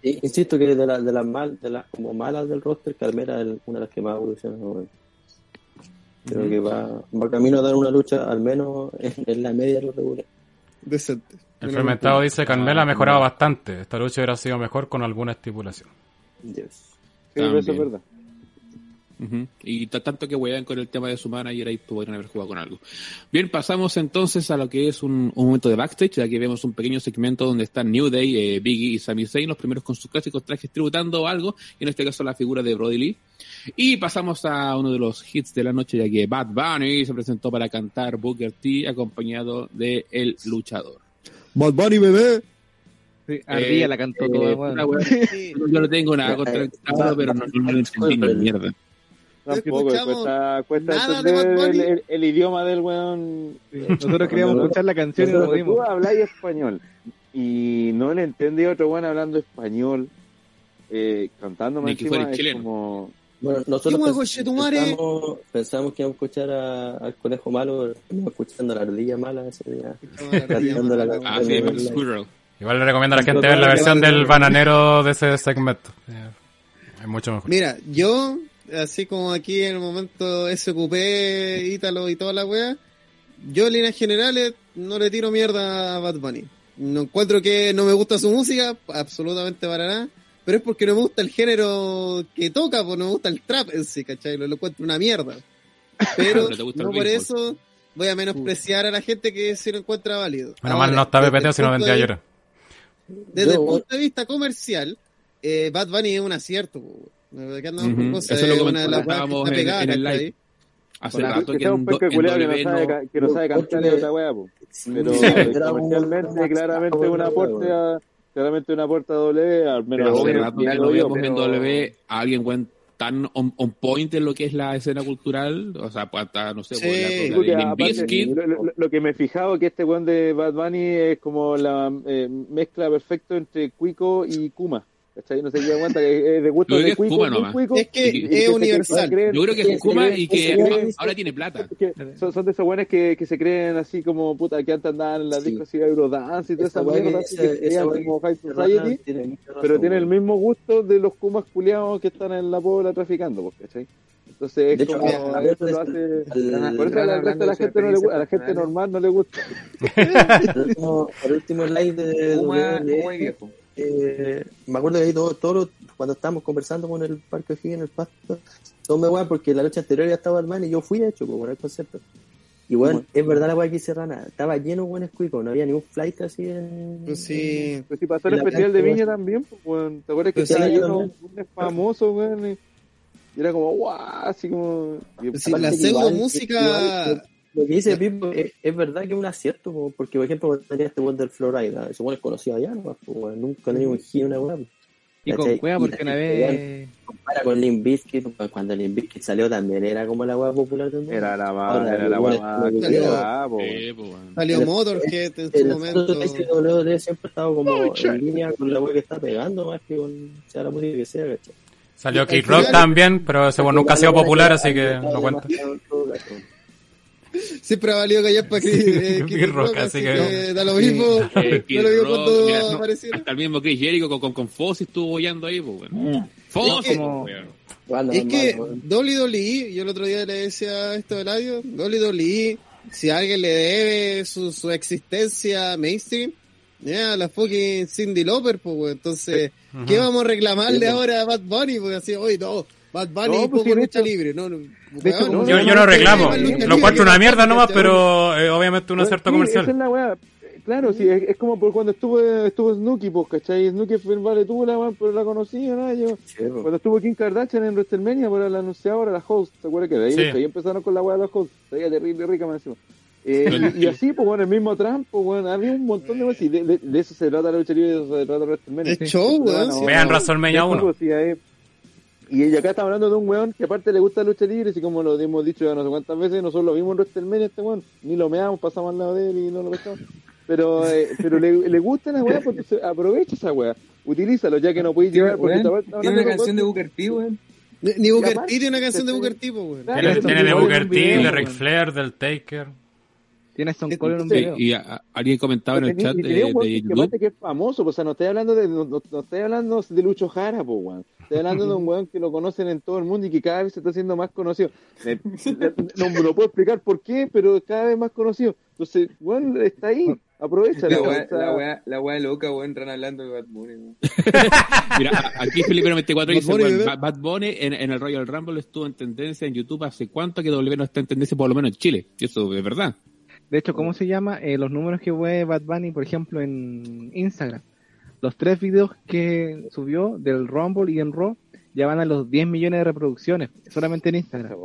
eh, insisto que de, la- de las mal, de las como malas del roster, Carmela es una de las que más evoluciona. weón. Creo que va, va camino a dar una lucha, al menos en, en la media de los regulares. Decente. El fermentado dice Carmela Ah, ha mejorado no. bastante. Esta lucha hubiera sido mejor con alguna estipulación. Yes. Sí, eso es También. Y tanto que wean con el tema de su manager, ahí podrían haber jugado con algo. Bien, pasamos entonces a lo que es un, un momento de backstage. Aquí vemos un pequeño segmento donde están New Day, eh, Biggie y Sami Zayn, los primeros con sus clásicos trajes tributando algo, y en este caso la figura de Brody Lee. Y pasamos a uno de los hits de la noche, ya que Bad Bunny se presentó para cantar Booker T, acompañado de El Luchador. Bad Bunny, bebé. Sí, Ardilla Eh, la cantó eh, toda, Yo no tengo nada contra el sábado, pero no, no lo entendí ni mierda. Tampoco, cuesta, entender el, el- el idioma del weón. Nosotros queríamos escuchar la canción y no tú habláis español y no le entendí a otro weón hablando español, eh, cantándome Ni que encima, es chileno. como... Bueno, nosotros ¿Qué huevo, pens- pensamos, pensamos que íbamos a escuchar a- al conejo malo, escuchando a la ardilla mala ese día. Cantando la Ah, sí. Squirrel. Igual le recomiendo a la gente ver la versión del bananero de ese segmento. Eh, Es mucho mejor. Mira, yo, así como aquí en el momento SQP, Ítalo y toda la wea, yo en líneas generales no le tiro mierda a Bad Bunny. No encuentro que no me gusta su música, absolutamente para nada, pero es porque no me gusta el género que toca, pues no me gusta el trap en sí, ¿cachai? Lo, lo encuentro una mierda. <laughs> Pero no por eso voy a menospreciar a la gente que se lo encuentra válido. Menos Ahora, mal no está el sino vendría de- llorar. desde Yo- el punto de vista comercial, eh, Bad Bunny es un acierto. po, ¿De qué andamos con Ujú. cosas? Eso es lo que una weas que en- en el live. Hace Bueno, rato que que un que no sabe, no... que no sabe cantar esa weá. Pero Sí, eh, comercialmente, claramente un aporte a, claramente un aporte a W, al menos Pero hace rato que no yo, vemos en pero- W a alguien weón, tan on, on point en lo que es la escena cultural, o sea, pues hasta, no sé, Sí. por la Limp aparte, lo, lo- lo que me he fijado que este weón de Bad Bunny es como la eh, mezcla perfecta entre Cuico y Kuma. ¿Cachai? No se da cuenta que es de gusto Yo creo de que es cuico, muy nomás. cuico, Es que y- y es se universal. creen- Yo creo que es se Kuma creen- y que creen- ahora tiene plata. que son, son de esos buenos que, que se creen así como puta que antes andaban en las Sí. discos y Eurodance y toda esa, que mierda así que como que- High Society tiene pero tiene el mismo gusto de los kumas culiados que están en la pobla traficando pues, ¿cachai? entonces es De hecho, como a- a lo hace al- por eso al resto de la gente no le a la gente normal no le gusta <laughs> El último, el live de Kuma, y viejo. Eh, me acuerdo que ahí todos, todos, cuando estábamos conversando con el Parque O'Higgins en el pasto, todos me weón porque la noche anterior ya estaba Batman y yo fui de hecho por el concepto. Y bueno, es verdad la weá que hice rana, estaba lleno de buenos cuicos, no había ni un flight así en. Pues sí. pues si pasó el especial de Viña también pues weón. te acuerdas que Pues estaba lleno un famoso weón y y era como guau así como y- sí, la pseudo igual- música. Lo que dice Pipo es, es verdad que es un acierto, po, porque por ejemplo cuando tenía este weón del Florida, ese weón es conocido allá, ¿no? Pues, nunca tenía un hit una weá. Y con cueva, porque la una vez. compara con Limp Bizkit, cuando Limp Bizkit salió también era como la weá popular también. era la más era la salió-. Sí, pues. Salió El- Motorhead en su El momento. WWE siempre ha estado como en línea con la weá que está pegando, más que con sea la música que sea, ¿cachai? Salió final- Rock también, pero ese bueno nunca ha sido popular, así que no cuenta. Siempre ha valido callar para <laughs> que eh, Kid Rock, Rock, así que- que da lo mismo. Eh, <laughs> <laughs> Da lo mismo Rock, cuando mira, no, hasta el mismo Chris Jericho con, con, con Fozzy estuvo bollando ahí, pues, weón. Fozzy, Es que- pues, weón. Es que WWE, yo el otro día le decía esto del audio, WWE, si alguien le debe su, su existencia mainstream, ya la fucking Cindy Lauper, pues, entonces, ¿qué vamos a reclamarle ahora a Bad Bunny? Porque así, oye, no, Bad Bunny No, pues, poco lucha hecho- libre, no, hecho, Yo, yo no reclamo, lo encuentro una mierda nomás, pero eh, obviamente un Pues, acierto sí, Esa es comercial. la weá. Claro, sí, es, es como por cuando estuvo, estuvo Snooki, pues, ¿cachai? Snooki fue vale tuvo la weá, pero la conocía, ¿no? Yo, cuando estuvo Kim Kardashian en WrestleMania, por la anunciadora, la host, ¿te acuerdas que de ahí, Sí. ahí empezaron con la weá de los hosts? Sería terrible rica más encima. Eh, y, y así, pues bueno, el mismo Trump, pues bueno, había un montón de weas, y de, de, de eso se trata la lucha libre, de eso se trata WrestleMania. Es show, weón. Vean WrestleMania Eso, 1. Y y acá estamos hablando de un weón que aparte le gusta la lucha libre, así como lo hemos dicho ya no sé cuántas veces, nosotros lo vimos en WrestleMania este weón, ni lo meamos, pasamos al lado de él y no lo pescamos. Pero, eh, pero le, le gusta la weá, pues entonces aprovecha esa weá, utilízalo ya que no podéis llegar, porque Weón, Tiene una canción de Booker T, weón. Ni, Booker T tiene una canción de. Booker T, weón. Tiene, de Booker T, de. Ric Flair, del Taker. Tiene Stone Sí, Cold en un video. Y a- a- alguien comentaba en el chat y de, weón de que- YouTube. es famoso, pues, o sea, no estoy hablando de, no, no- no estoy hablando de Lucho Jara, pues, weón. Estoy hablando de un weón que lo conocen en todo el mundo y que cada vez se está haciendo más conocido. Me- no me lo puedo explicar por qué, pero cada vez más conocido. Entonces, weón, está ahí, aprovecha. La weá, la weá, la weá loca, weón, entran hablando de Bad Bunny, weón. <laughs> Mira, aquí Felipe 94 Bad dice. Bad- Bad Bunny en, en el Royal Rumble estuvo en tendencia en YouTube hace cuánto que W no está en tendencia, por lo menos en Chile. Y eso es verdad. De hecho, ¿cómo se llama? Eh, los números que fue Bad Bunny, por ejemplo, en Instagram. Los tres videos que subió del Rumble y en Raw ya van a los 10 millones de reproducciones, solamente en Instagram.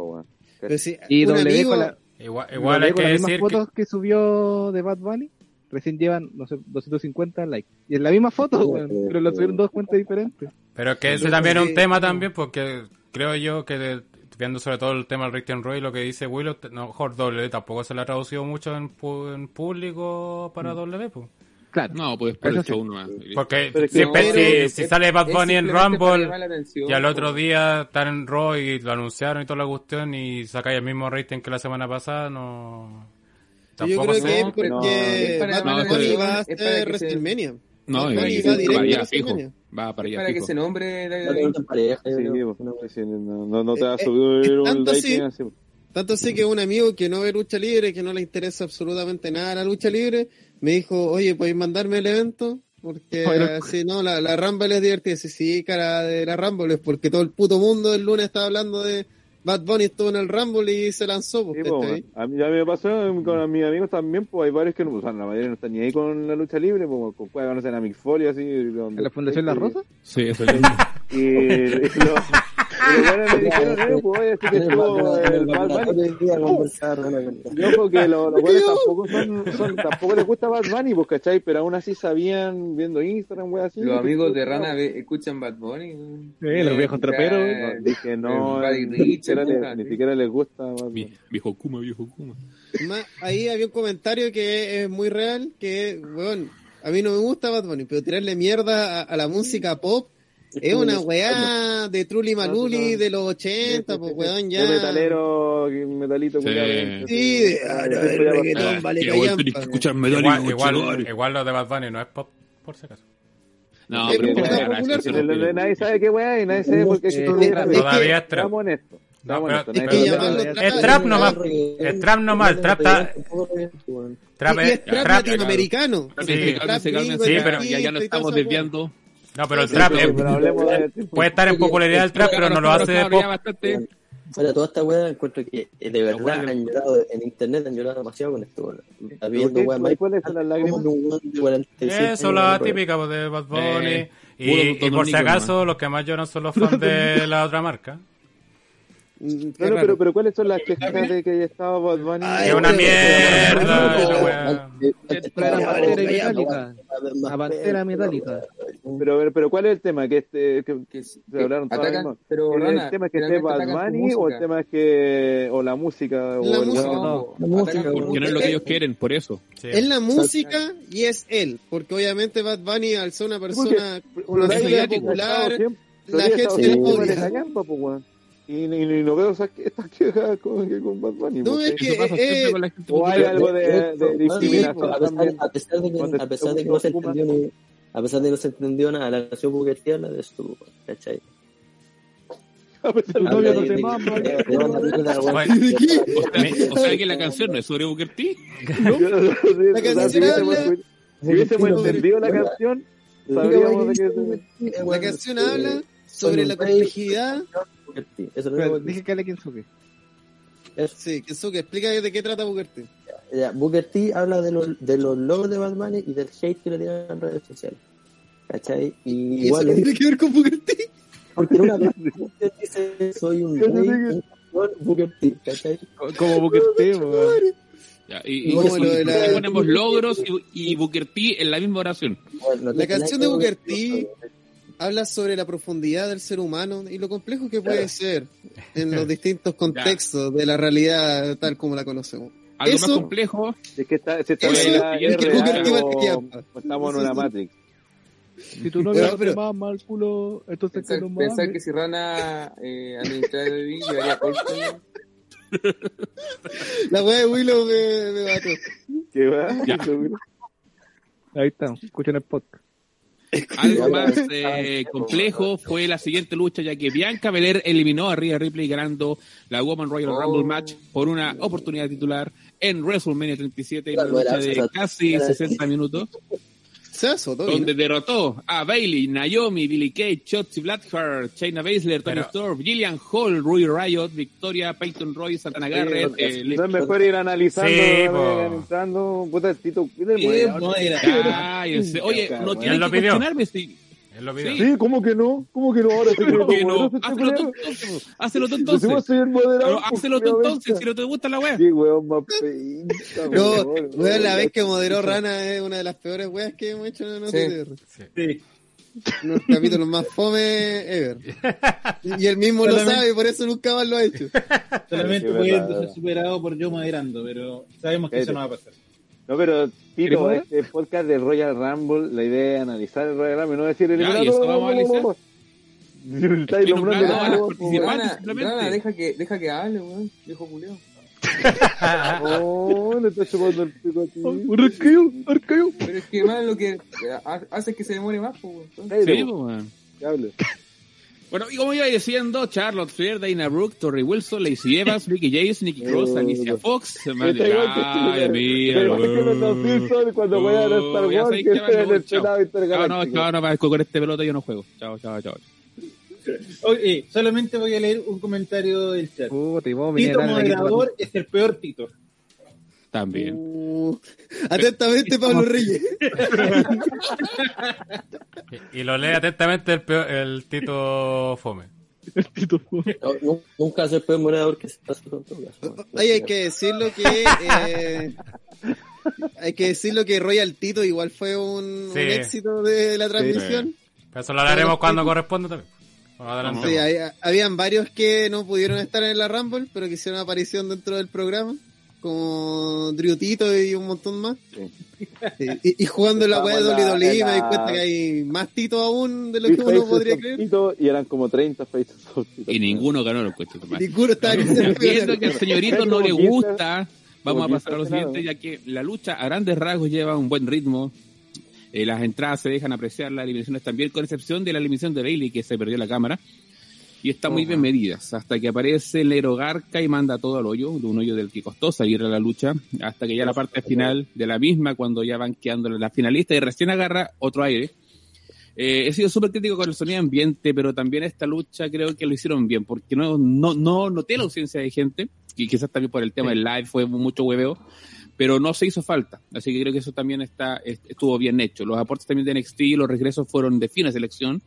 Pero Y W amigo, con, la, Igual, hay con que las mismas decir que, fotos que... subió de Bad Bunny, recién llevan, no sé, 250 likes. Y es la misma foto, pero lo subieron dos cuentas diferentes. pero que ese también es un tema también, porque creo yo que de- viendo sobre todo el tema del Rick and Roy, lo que dice Willow, no, mejor W tampoco se le ha traducido mucho en, pu- en público para W, pues. Claro. No, pues por Eso el sí. show nomás. Porque Pero siempre, no, si, si sale Bad Bunny en Rumble atención, y al po. otro día están en Raw y lo anunciaron y toda la cuestión y sacáis el mismo rating que la semana pasada, no... yo Tampoco creo que es porque no, Bad Bunny va a hacer WrestleMania. No, y- va directo para a allá fijo. Va para allá Para que se nombre No yo pues, No. no, no, no te va a Eh, subir eh, un tanto like así. así. Tanto sé que un amigo que no ve lucha libre, que no le interesa absolutamente nada la lucha libre, me dijo, oye, ¿podéis mandarme el evento? Porque Bueno. si no, la, la Rumble es divertida. Sí, sí, cara de la Rumble, es porque todo el puto mundo el lunes estaba hablando de Bad Bunny, estuvo en el Rumble y se lanzó. Sí, Pues, po, ¿cachai? a mí ya me pasó con mis amigos también, pues hay varios que no, o sea, la mayoría no están ni ahí con la lucha libre, pues con puede conocer a Mick Foley así. ¿En la Fundación La Rosa? Sí, eso es. <laughs> Y, y los, y eh, pues. Yo creo que lo- los buenos tampoco son, son, tampoco les gusta Bad Bunny, pues, ¿cachai? Pero aún así sabían, viendo Instagram, wey, así. Los amigos de Rana escuchan Bad Bunny. Sí, los viejos traperos, dije no, ni, siquiera les, gusta Viejo Kuma, viejo Kuma. Ma- ahí había un comentario que es muy real, que, bueno, a mí no me gusta Bad Bunny, pero tirarle mierda a, a la música pop Es una weá de Trulli Maluli de los 80, pues weón, ya. De metalero, metalito, Sí. Sí, de, ah, el reggaetón vale escuchar Igual, igual, igual lo de Bad Bunny no es pop, por si acaso. No, Es pero Pero Nadie sabe qué weá y nadie sabe por qué Eh, Todavía es trap. No, Estamos pero- honestos. es que Es trap nomás. Es trap nomás, el trap está- Trap es- trap latinoamericano. Sí, pero ya, nos estamos desviando. No, pero el trap sí, es- Pero hablemos de... puede estar en popularidad el trap, pero no lo hace de pop. bastante. Fuera toda esta weá, encuentro que de verdad bueno. han llorado en internet, han llorado demasiado con esto. Está viendo weá ¿Cuál- cuáles son las lágrimas? como que un weón de 46 Eso, la típica pues, de Bad Bunny. Eh, y, por si acaso, los que más lloran son los fans de <laughs> la otra marca. Mm, No, no, raro. pero, pero ¿cuáles son las quejas de que ya estaba Bad Bunny? Ay, Es una pero- mierda. La pantera metálica. Pero, pero, pero ¿cuál es el tema? Que este, que Que, se que hablaron mismas. pero ¿El, tema es que esté Bad Bunny o el tema es que o la música o La el música. No, La música, Porque no es lo que ellos quieren, por eso. Sí. Es la música y es él, porque obviamente Bad Bunny al ser una persona una popular, la gente Y, y, y no veo esas, estas quejas con, que con Bad Bunny. No, es que- pasa eh, siempre eh, con la gente o hay algo de, de discriminación a pesar, también. a pesar de que, a pesar de que se no se entendió ni, a pesar de que no se entendió nada, la canción Booker habla de esto, ¿cachai? A pesar de que no Bueno. que- O sea que la canción no es sobre Booker T. La canción si hubiésemos, habla- si hubiésemos entendido la canción, sabríamos de qué se... la canción habla sobre la complejidad. Booker T, Eso lo Pero que Dije que alguien suque. Sí, Kensuke, explica de qué trata Booker T. Ya, Booker T habla de los, de los logros de Bad Bunny y del hate que le tiran en redes sociales. ¿Cachai? Y ¿Y eso igual qué tiene que ver con Booker T? porque en una canción dice soy un <laughs> ¿Qué te rey, Booker T, ¿cachai? Como Booker T. Ya, y, y- No, la- ponemos logros y, y Booker T en la misma oración. Bueno, no La te- canción de Booker T habla sobre la profundidad del ser humano y lo complejo que puede ser en los <laughs> distintos contextos de la realidad tal como la conocemos. Algo Eso- más complejo. Es que está, se está Eso la es que o- estamos en una Matrix. Si Pero- no pero- te mama el culo, entonces que Pensar, no pensar que si Rana eh, administrara el vídeo llevaría corto. <laughs> La weá de Willow me, me mató. ¿Qué va? Ya. <laughs> Ahí estamos, escuchen el podcast. <laughs> Algo más eh, complejo fue la siguiente lucha, ya que Bianca Belair eliminó a Rhea Ripley ganando la Woman Royal Oh. Rumble match por una oportunidad titular en WrestleMania 37, en una lucha de casi era- 60 minutos, Donde derrotó a Bailey, Naomi, Billy Kay, Shotzi Blackheart, Shayna Baszler, Tony Pero- Storm, Gillian Hall, Rui Riot, Victoria, Peyton Roy, Santana Garrett, eh, No es mejor ir analizando, Sí, vayan entrando. Puta, Tito, <laughs> Qué cuídate, modera. Cállense. Oye, no tienen que cuestionarme si... Lo. Sí. Sí, ¿cómo que no? ¿Cómo que no? Ahora sí <laughs> ¿Cómo que no? Hazlo entonces. Hazlo entonces. el hazlo entonces, si no te gusta la wea. Qué weón más pinta, No, weón, la vez que moderó Rana es una de las peores weas que hemos hecho en Sí. NTR. Sí. Uno de los capítulos más fome ever. Y él mismo lo sabe y por eso nunca más lo ha hecho. Solamente puede ser superado por yo moderando, pero sabemos que eso no va a pasar. No, pero ¿Quieres Tito, este podcast de Royal Rumble, la idea es analizar el Royal Rumble, no decir el Ya, y eso vamos a analizar. Estáis <laughs> Estoy nombrando a todo, participantes. Deja que, deja que hable, weón. Viejo culiao. <laughs> Oh, le está chupando el pico a ti. Arqueo, arqueo. Pero es que más lo que ha- hace que se demore más, pues, weón. Entonces, Sí, weón. que hable. Bueno, y como iba diciendo, Charlotte Flair, Dana Brooke, Torrey Wilson, Lacey Evans, <laughs> Mickey James, Nicky Cross, Alicia Fox, que los weón. Simpsons cuando juegan a Star Wars que estén en el chao. Senado No, no, Intergaláctico. no, no, con este pelota yo no juego. Chao, chao, chao. Oye, solamente voy a leer un comentario del chat. Tito moderador es el peor Tito. También. Uh, atentamente, Pablo Reyes. Y, <laughs> y lo lee atentamente el, peor- el Tito Fome. Tito. No, nu- nunca se puede moderador que se pase con todo caso. weón. Oye, hay que decirlo que. eh, hay que decirlo que Royal Tito igual fue un, éxito de la transmisión. Pero eso lo hablaremos cuando corresponda también. Sí, hay- habían varios que no pudieron estar en la Rumble, pero que hicieron aparición dentro del programa. Como Driutito y un montón más. Y, y, jugando en la weá de WWE me di cuenta que hay más Tito aún de lo que uno podría creer. y eran como 30 Faces Y ninguno ganó los puestos. Ninguno estaba Viendo que al señorito no le gusta, vamos a pasar a lo siguiente, ya que la lucha a grandes rasgos lleva un buen ritmo. Eh, las entradas se dejan apreciar, las eliminaciones también, con excepción de la eliminación de Bailey, que se perdió la cámara y está muy bien medidas, hasta que aparece el Garca y manda todo al hoyo, de un hoyo del que costó salir a la lucha, hasta que ya la parte final de la misma, cuando ya van quedando la finalista y recién agarra otro aire. Eh, he sido súper crítico con el sonido ambiente, pero también esta lucha creo que lo hicieron bien, porque no, no, no noté la ausencia de gente, y quizás también por el tema del live fue mucho hueveo, pero no se hizo falta. Así que creo que eso también está, estuvo bien hecho. Los aportes también de NXT y los regresos fueron de fina selección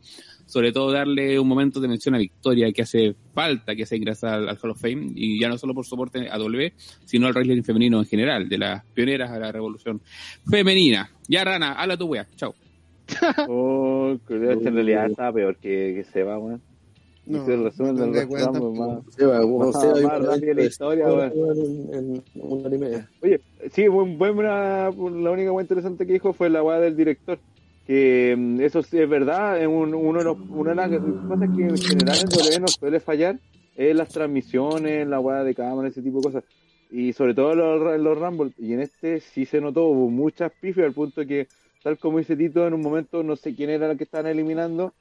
sobre todo darle un momento de mención a Victoria que hace falta que se ingresa al, Hall of Fame y ya no solo por soporte a W, sino al wrestling femenino en general, de las pioneras a la revolución femenina. Ya Rana, habla tu wea, chao. <laughs> oh, creo que en realidad está peor que, que se va, weón. No, el resumen del Rumble más, se va, más, más, más rápido de la historia, En, una hora y media. Oye, sí, buena, la única cosa interesante que dijo fue la weá del director que mm, eso sí es verdad, un, uno, de los, una de las cosas que en general en WWE nos suele fallar es las transmisiones, la hueá de cámara, ese tipo de cosas. Y sobre todo en los, Rumble. Y en este sí se notó, hubo muchas pifias al punto que, tal como dice Tito, en un momento no sé quién era el que estaban eliminando,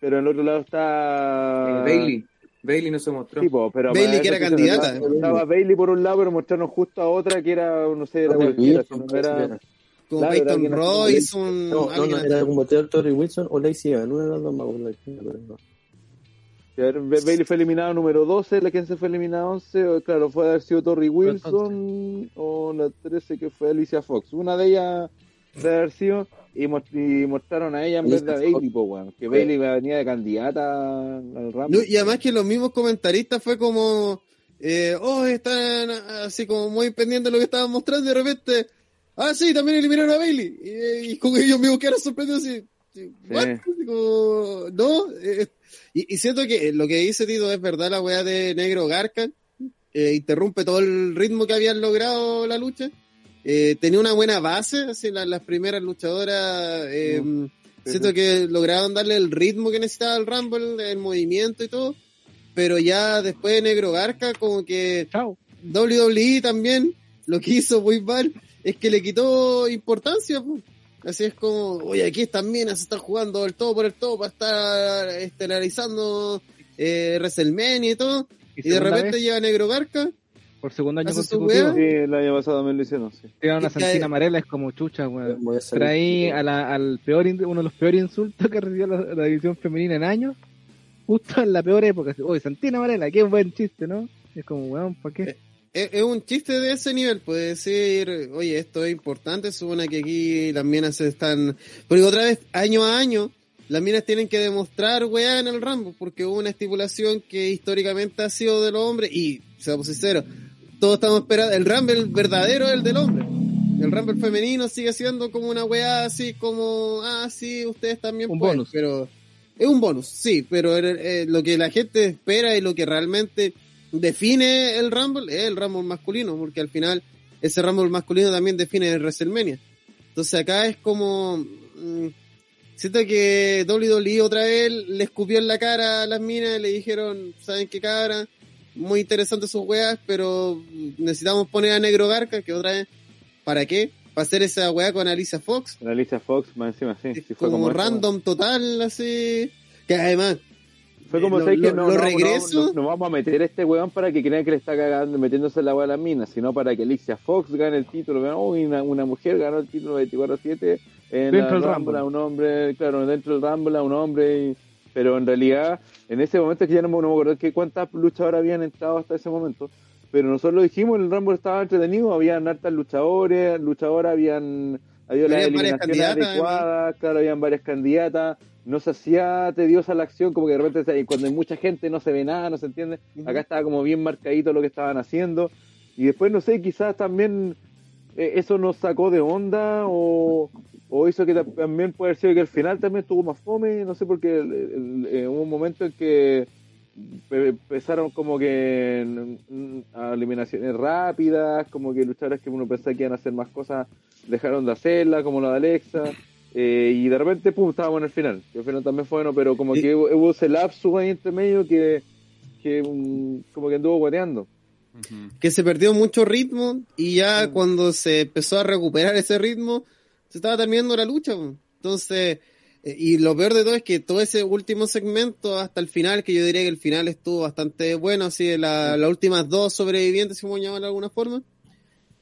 pero en el otro lado está... Eh, Bailey. Bailey no se mostró. pero Bailey que era candidata. Estaba Bailey por un lado, pero mostraron justo a otra que era, no sé, era cualquiera, no era como claro, Peyton Royce, un. No, no, no, era como Terry Wilson o Lacey Evans, una de las dos más Bailey fue eliminado número 12, la que se fue eliminada 11, claro, fue haber sido Torrey Wilson o la 13 que fue Alicia Fox. Una de ellas de haber sido y, mostraron a ella en vez de a Bailey, po, que Bailey venía de candidata al Rumble. y además que los mismos comentaristas fue como, eh, oh, están así como muy pendientes de lo que estaban mostrando y de repente ah, sí, también eliminaron a Bailey. Y, y con ellos mismos quedaron sorprendidos así, ¿what? Como, no, eh, y, y, siento que lo que dice Tito es verdad, la weá de Negro Garca, eh, interrumpe todo el ritmo que habían logrado la lucha. Eh, tenía una buena base, así las primeras luchadoras, eh, mm, siento que lograron darle el ritmo que necesitaba el Rumble, el movimiento y todo, pero ya después de Negro Garca, como que Chao. WWE también lo que hizo muy mal es que le quitó importancia. Así es como, oye, aquí están minas, están jugando el todo por el todo para estar estelarizando eh, WrestleMania y todo. Y, de repente llega Negro Garca. Por segundo año consecutivo. Sí, el año pasado también lo hicieron, sí. Tiene una santina amarela, es como chucha, weón. Traí a la, al peor, uno de los peores insultos que recibió la, la, división femenina en años. Justo en la peor época. Oye, santina amarela, qué buen chiste, ¿no? Es como, weón, ¿para qué? Eh, es, un chiste de ese nivel, puede decir, oye, esto es importante, supone que aquí las minas se están... Porque otra vez, año a año, las minas tienen que demostrar, weá, en el Rambo, porque hubo una estipulación que históricamente ha sido del hombre, y, seamos sinceros, todos estamos esperando, el Rumble verdadero es el del hombre. El Rumble femenino sigue siendo como una weá así como, ah, sí, ustedes también un bonus. pero es un bonus, sí, pero lo que la gente espera y lo que realmente define el Rumble es el Rumble masculino, porque al final ese Rumble masculino también define el WrestleMania. Entonces acá es como... Mm, siento que WWE otra vez le escupió en la cara a las minas, le dijeron, ¿saben qué cara? Muy interesante sus weas, pero necesitamos poner a Negro Garca, que otra vez, ¿para qué? Para hacer esa wea con Alicia Fox. Alicia Fox, más encima, sí. fue como, random total, así. Que además, fue como que no, no, no, vamos a meter a este weón para que crean que le está cagando, metiéndose en la weá a las minas, sino para que Alicia Fox gane el título. Uy, una, una mujer ganó el título 24-7 en dentro del Rumble. un hombre, claro, dentro del Rumble a un hombre. pero en realidad, en ese momento es que ya no, me acuerdo que cuántas luchadoras habían entrado hasta ese momento. Pero nosotros lo dijimos, el Rumble estaba entretenido, habían hartas luchadores, luchadoras, habían había las eliminaciones adecuadas, claro, habían varias candidatas no se hacía tediosa la acción, como que de repente cuando hay mucha gente no se ve nada, no se entiende. Acá estaba como bien marcadito lo que estaban haciendo. Y después, no sé, quizás también eh, eso nos sacó de onda o, o hizo que también puede ser que al final también estuvo más fome, no sé, porque eh, hubo un momento en que empezaron como que mm, a eliminaciones rápidas, como que luchadores que uno pensaba que iban a hacer más cosas dejaron de hacerla, como la de Alexa. eh, y de repente, pum, estábamos en el final. El final también fue bueno, pero como Sí. que hubo, hubo ese lapsus ahí entre medio que, que mm, como que anduvo guateando. que se perdió mucho ritmo y ya cuando se empezó a recuperar ese ritmo, se estaba terminando la lucha. Entonces, eh, y lo peor de todo es que todo ese último segmento hasta el final, que yo diría que el final estuvo bastante bueno, así de la- las últimas dos sobrevivientes, si llamarlo de alguna forma.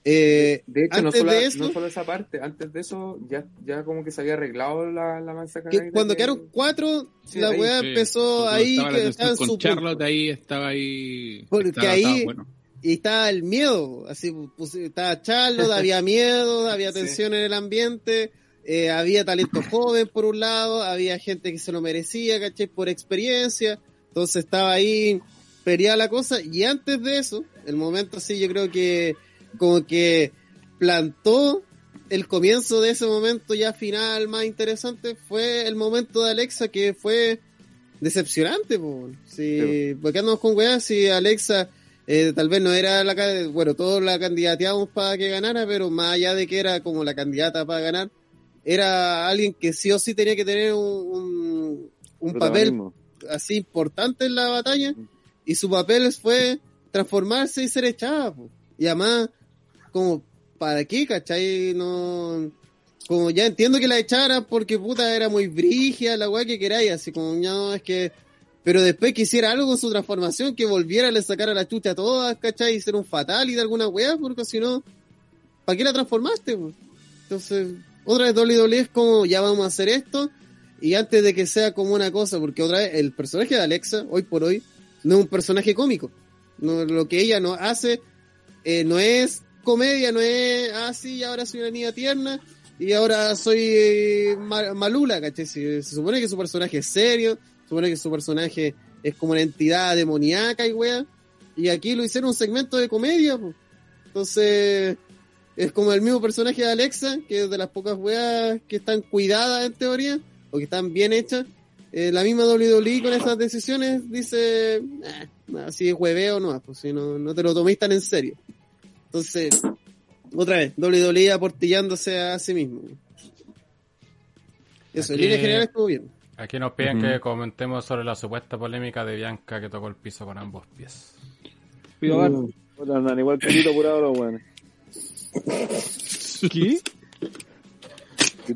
Eh, De hecho, no antes solo, de eso, no solo esa parte, antes de eso ya, ya como que se había arreglado la, la mansa que cuando que- quedaron cuatro, Sí, la weá Sí, empezó ahí, que estaba en con su Charlotte, punto. ahí estaba ahí. Porque estaba- ahí- estaba bueno. y estaba el miedo, así pues, estaba Charlotte, <laughs> había miedo, había Sí. tensión en el ambiente, eh, había talento joven por un lado, había gente que se lo merecía, ¿cachai? Por experiencia, entonces estaba ahí peleada la cosa, y antes de eso, el momento así yo creo que como que plantó el comienzo de ese momento ya final más interesante fue el momento de Alexa que fue decepcionante, po. Si, porque andamos con weas, si Alexa eh, tal vez no era la bueno, todos la candidateamos para que ganara, pero más allá de que era como la candidata para ganar, era alguien que sí o sí tenía que tener un, un, papel así importante en la batalla y su papel fue transformarse y ser echada po. y además como para qué cachai no como ya entiendo que la echara porque puta era muy brígida la weá que queráis así como ya no es que pero después que hiciera algo con su transformación que volviera a le sacara la chucha a todas cachai y ser un fatal y de alguna weá porque si no ¿para qué la transformaste? po? Entonces, otra vez WWE es como, ya vamos a hacer esto, y antes de que sea como una cosa, porque otra vez, el personaje de Alexa, hoy por hoy, no es un personaje cómico. No, lo que ella no hace, eh, no es comedia, no es, ah, sí, ahora soy una niña tierna, y ahora soy eh, ma- malula, ¿cachai? Se, se supone que su personaje es serio, se supone que su personaje es como una entidad demoníaca y wea, y aquí lo hicieron un segmento de comedia, po. Entonces, es como el mismo personaje de Alexa, que es de las pocas weas que están cuidadas en teoría, o que están bien hechas. Eh, la misma WWE con esas decisiones dice, "Eh, así es hueveo no, pues si no, no te lo toméis tan en serio. Entonces, otra vez, WWE aportillándose a sí mismo. Eso, en Aquí- línea general estuvo bien. Aquí nos piden que comentemos sobre la supuesta polémica de Bianca que tocó el piso con ambos pies. Pido. Puta, andan igual pelito apurado los weones. ¿Qué?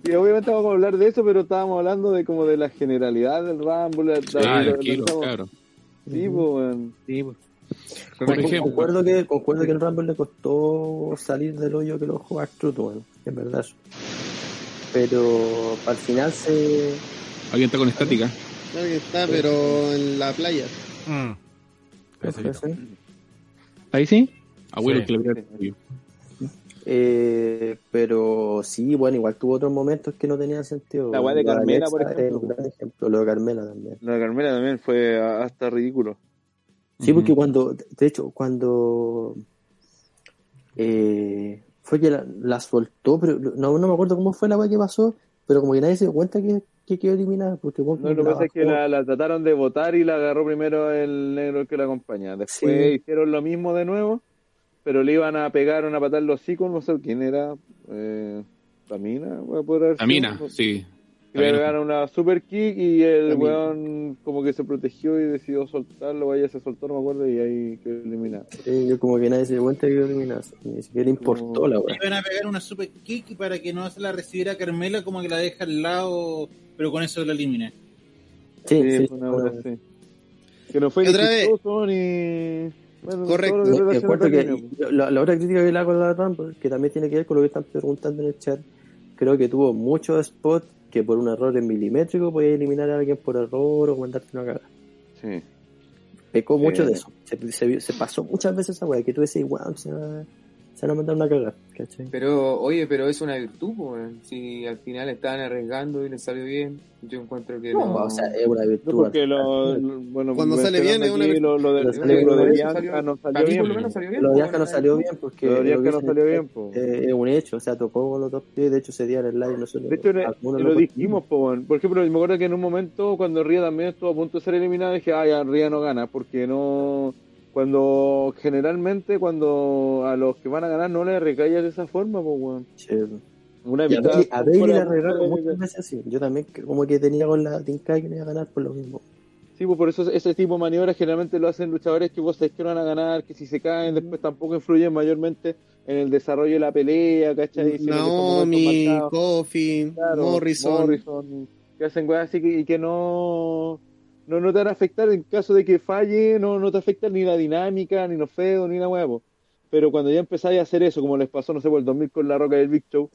Y, obviamente vamos a hablar de eso, pero estábamos hablando de como de la generalidad del Rumble. la- Ah, la- cabrón. Sí, pues. Sí, pues. Por ejemplo, concuerdo, que, concuerdo que el Rumble le costó salir del hoyo que lo jugó Artruth, bueno, es verdad. Pero para el final se... alguien está con estática. Claro que está, pero en la playa. Mm. ¿Ahí sí? Abuelo Sí. que le. Eh, pero sí, bueno, igual tuvo otros momentos que no tenían sentido. La weá de Lo Carmela, Alexa por ejemplo. un gran ejemplo, lo de Carmela también. La de Carmela también fue hasta ridículo. Sí, porque cuando, de hecho, cuando eh, fue que la, la soltó, pero no, no me acuerdo cómo fue la weá que pasó, pero como que nadie se dio cuenta que, que quedó eliminada. Porque No, lo que la pasa es que la, la trataron de votar y la agarró primero el negro que la acompaña. Después Sí. hicieron lo mismo de nuevo, pero le iban a pegar una patada en los hocico, no sé quién era. Eh, Tamina, voy a poder haber. Tamina, sí. Y le pegaron una super kick y el Tamina. weón como que se protegió y decidió soltarlo, vaya se soltó, no me acuerdo, y ahí quedó eliminado. Sí, yo como que nadie se dio cuenta que quedó eliminada. Ni siquiera le importó No. la Le weá. iban a pegar una super kick para que no se la recibiera Carmela, como que la deja al lado, pero con eso la elimina. Sí, Sí, una. Que no fue Y ni chistoso ni... Bueno, Correcto. que que la, la otra crítica que le hago a la Rumble, que también tiene que ver con lo que están preguntando en el chat, creo que tuvo muchos spots que por un error en milimétrico podía eliminar a alguien por error o mandarte una cagada. Sí. Pecó mucho Sí. de eso. Se, se- se pasó muchas veces esa weá, que tú decís, wow, se, va- se van a mandar una cagada. ¿cachai? Pero, oye, pero es una virtud, po, weón. Si al final estaban arriesgando y les salió bien, yo encuentro que no. No, o sea, es una No, virtud. porque lo, lo- bueno, Cuando sale bien es una aquí lo, lo de, lo. Bianca no salió bien. lo menos salió bien. Lo po, de Bianca no salió bien porque Lo de Bianca no salió es- bien, po. eh, es un hecho, o sea, tocó con los top 10, de hecho ese día en el live nosotros De hecho, algunos lo dijimos, po, weón. por ejemplo, me acuerdo que en un momento cuando Ría también estuvo a punto de ser eliminado, dije, ah, ya Ría no gana, porque no... Cuando generalmente cuando a los que van a ganar no les recallas de esa forma, pues, weón. Sí. Una Y a mitad- Bailey, a Bailey fuera- la regaron fuera- muchas veces así. Yo también como que tenía con la tinca que no iba a ganar por lo mismo. Sí, pues por eso ese tipo de maniobras generalmente lo hacen luchadores que vos sabés que no van a ganar, que si se caen después tampoco influyen mayormente en el desarrollo de la pelea, ¿cachai? Naomi. Kofi, Claro, Morrison. Morrison, que hacen weas así que, y que no, no, no te van a afectar en caso de que falle, no, no te afecta ni la dinámica, ni los feos, ni la huevo. Pero cuando ya empezáis a hacer eso, como les pasó, no sé, por el 2000 con La Roca del Big Show,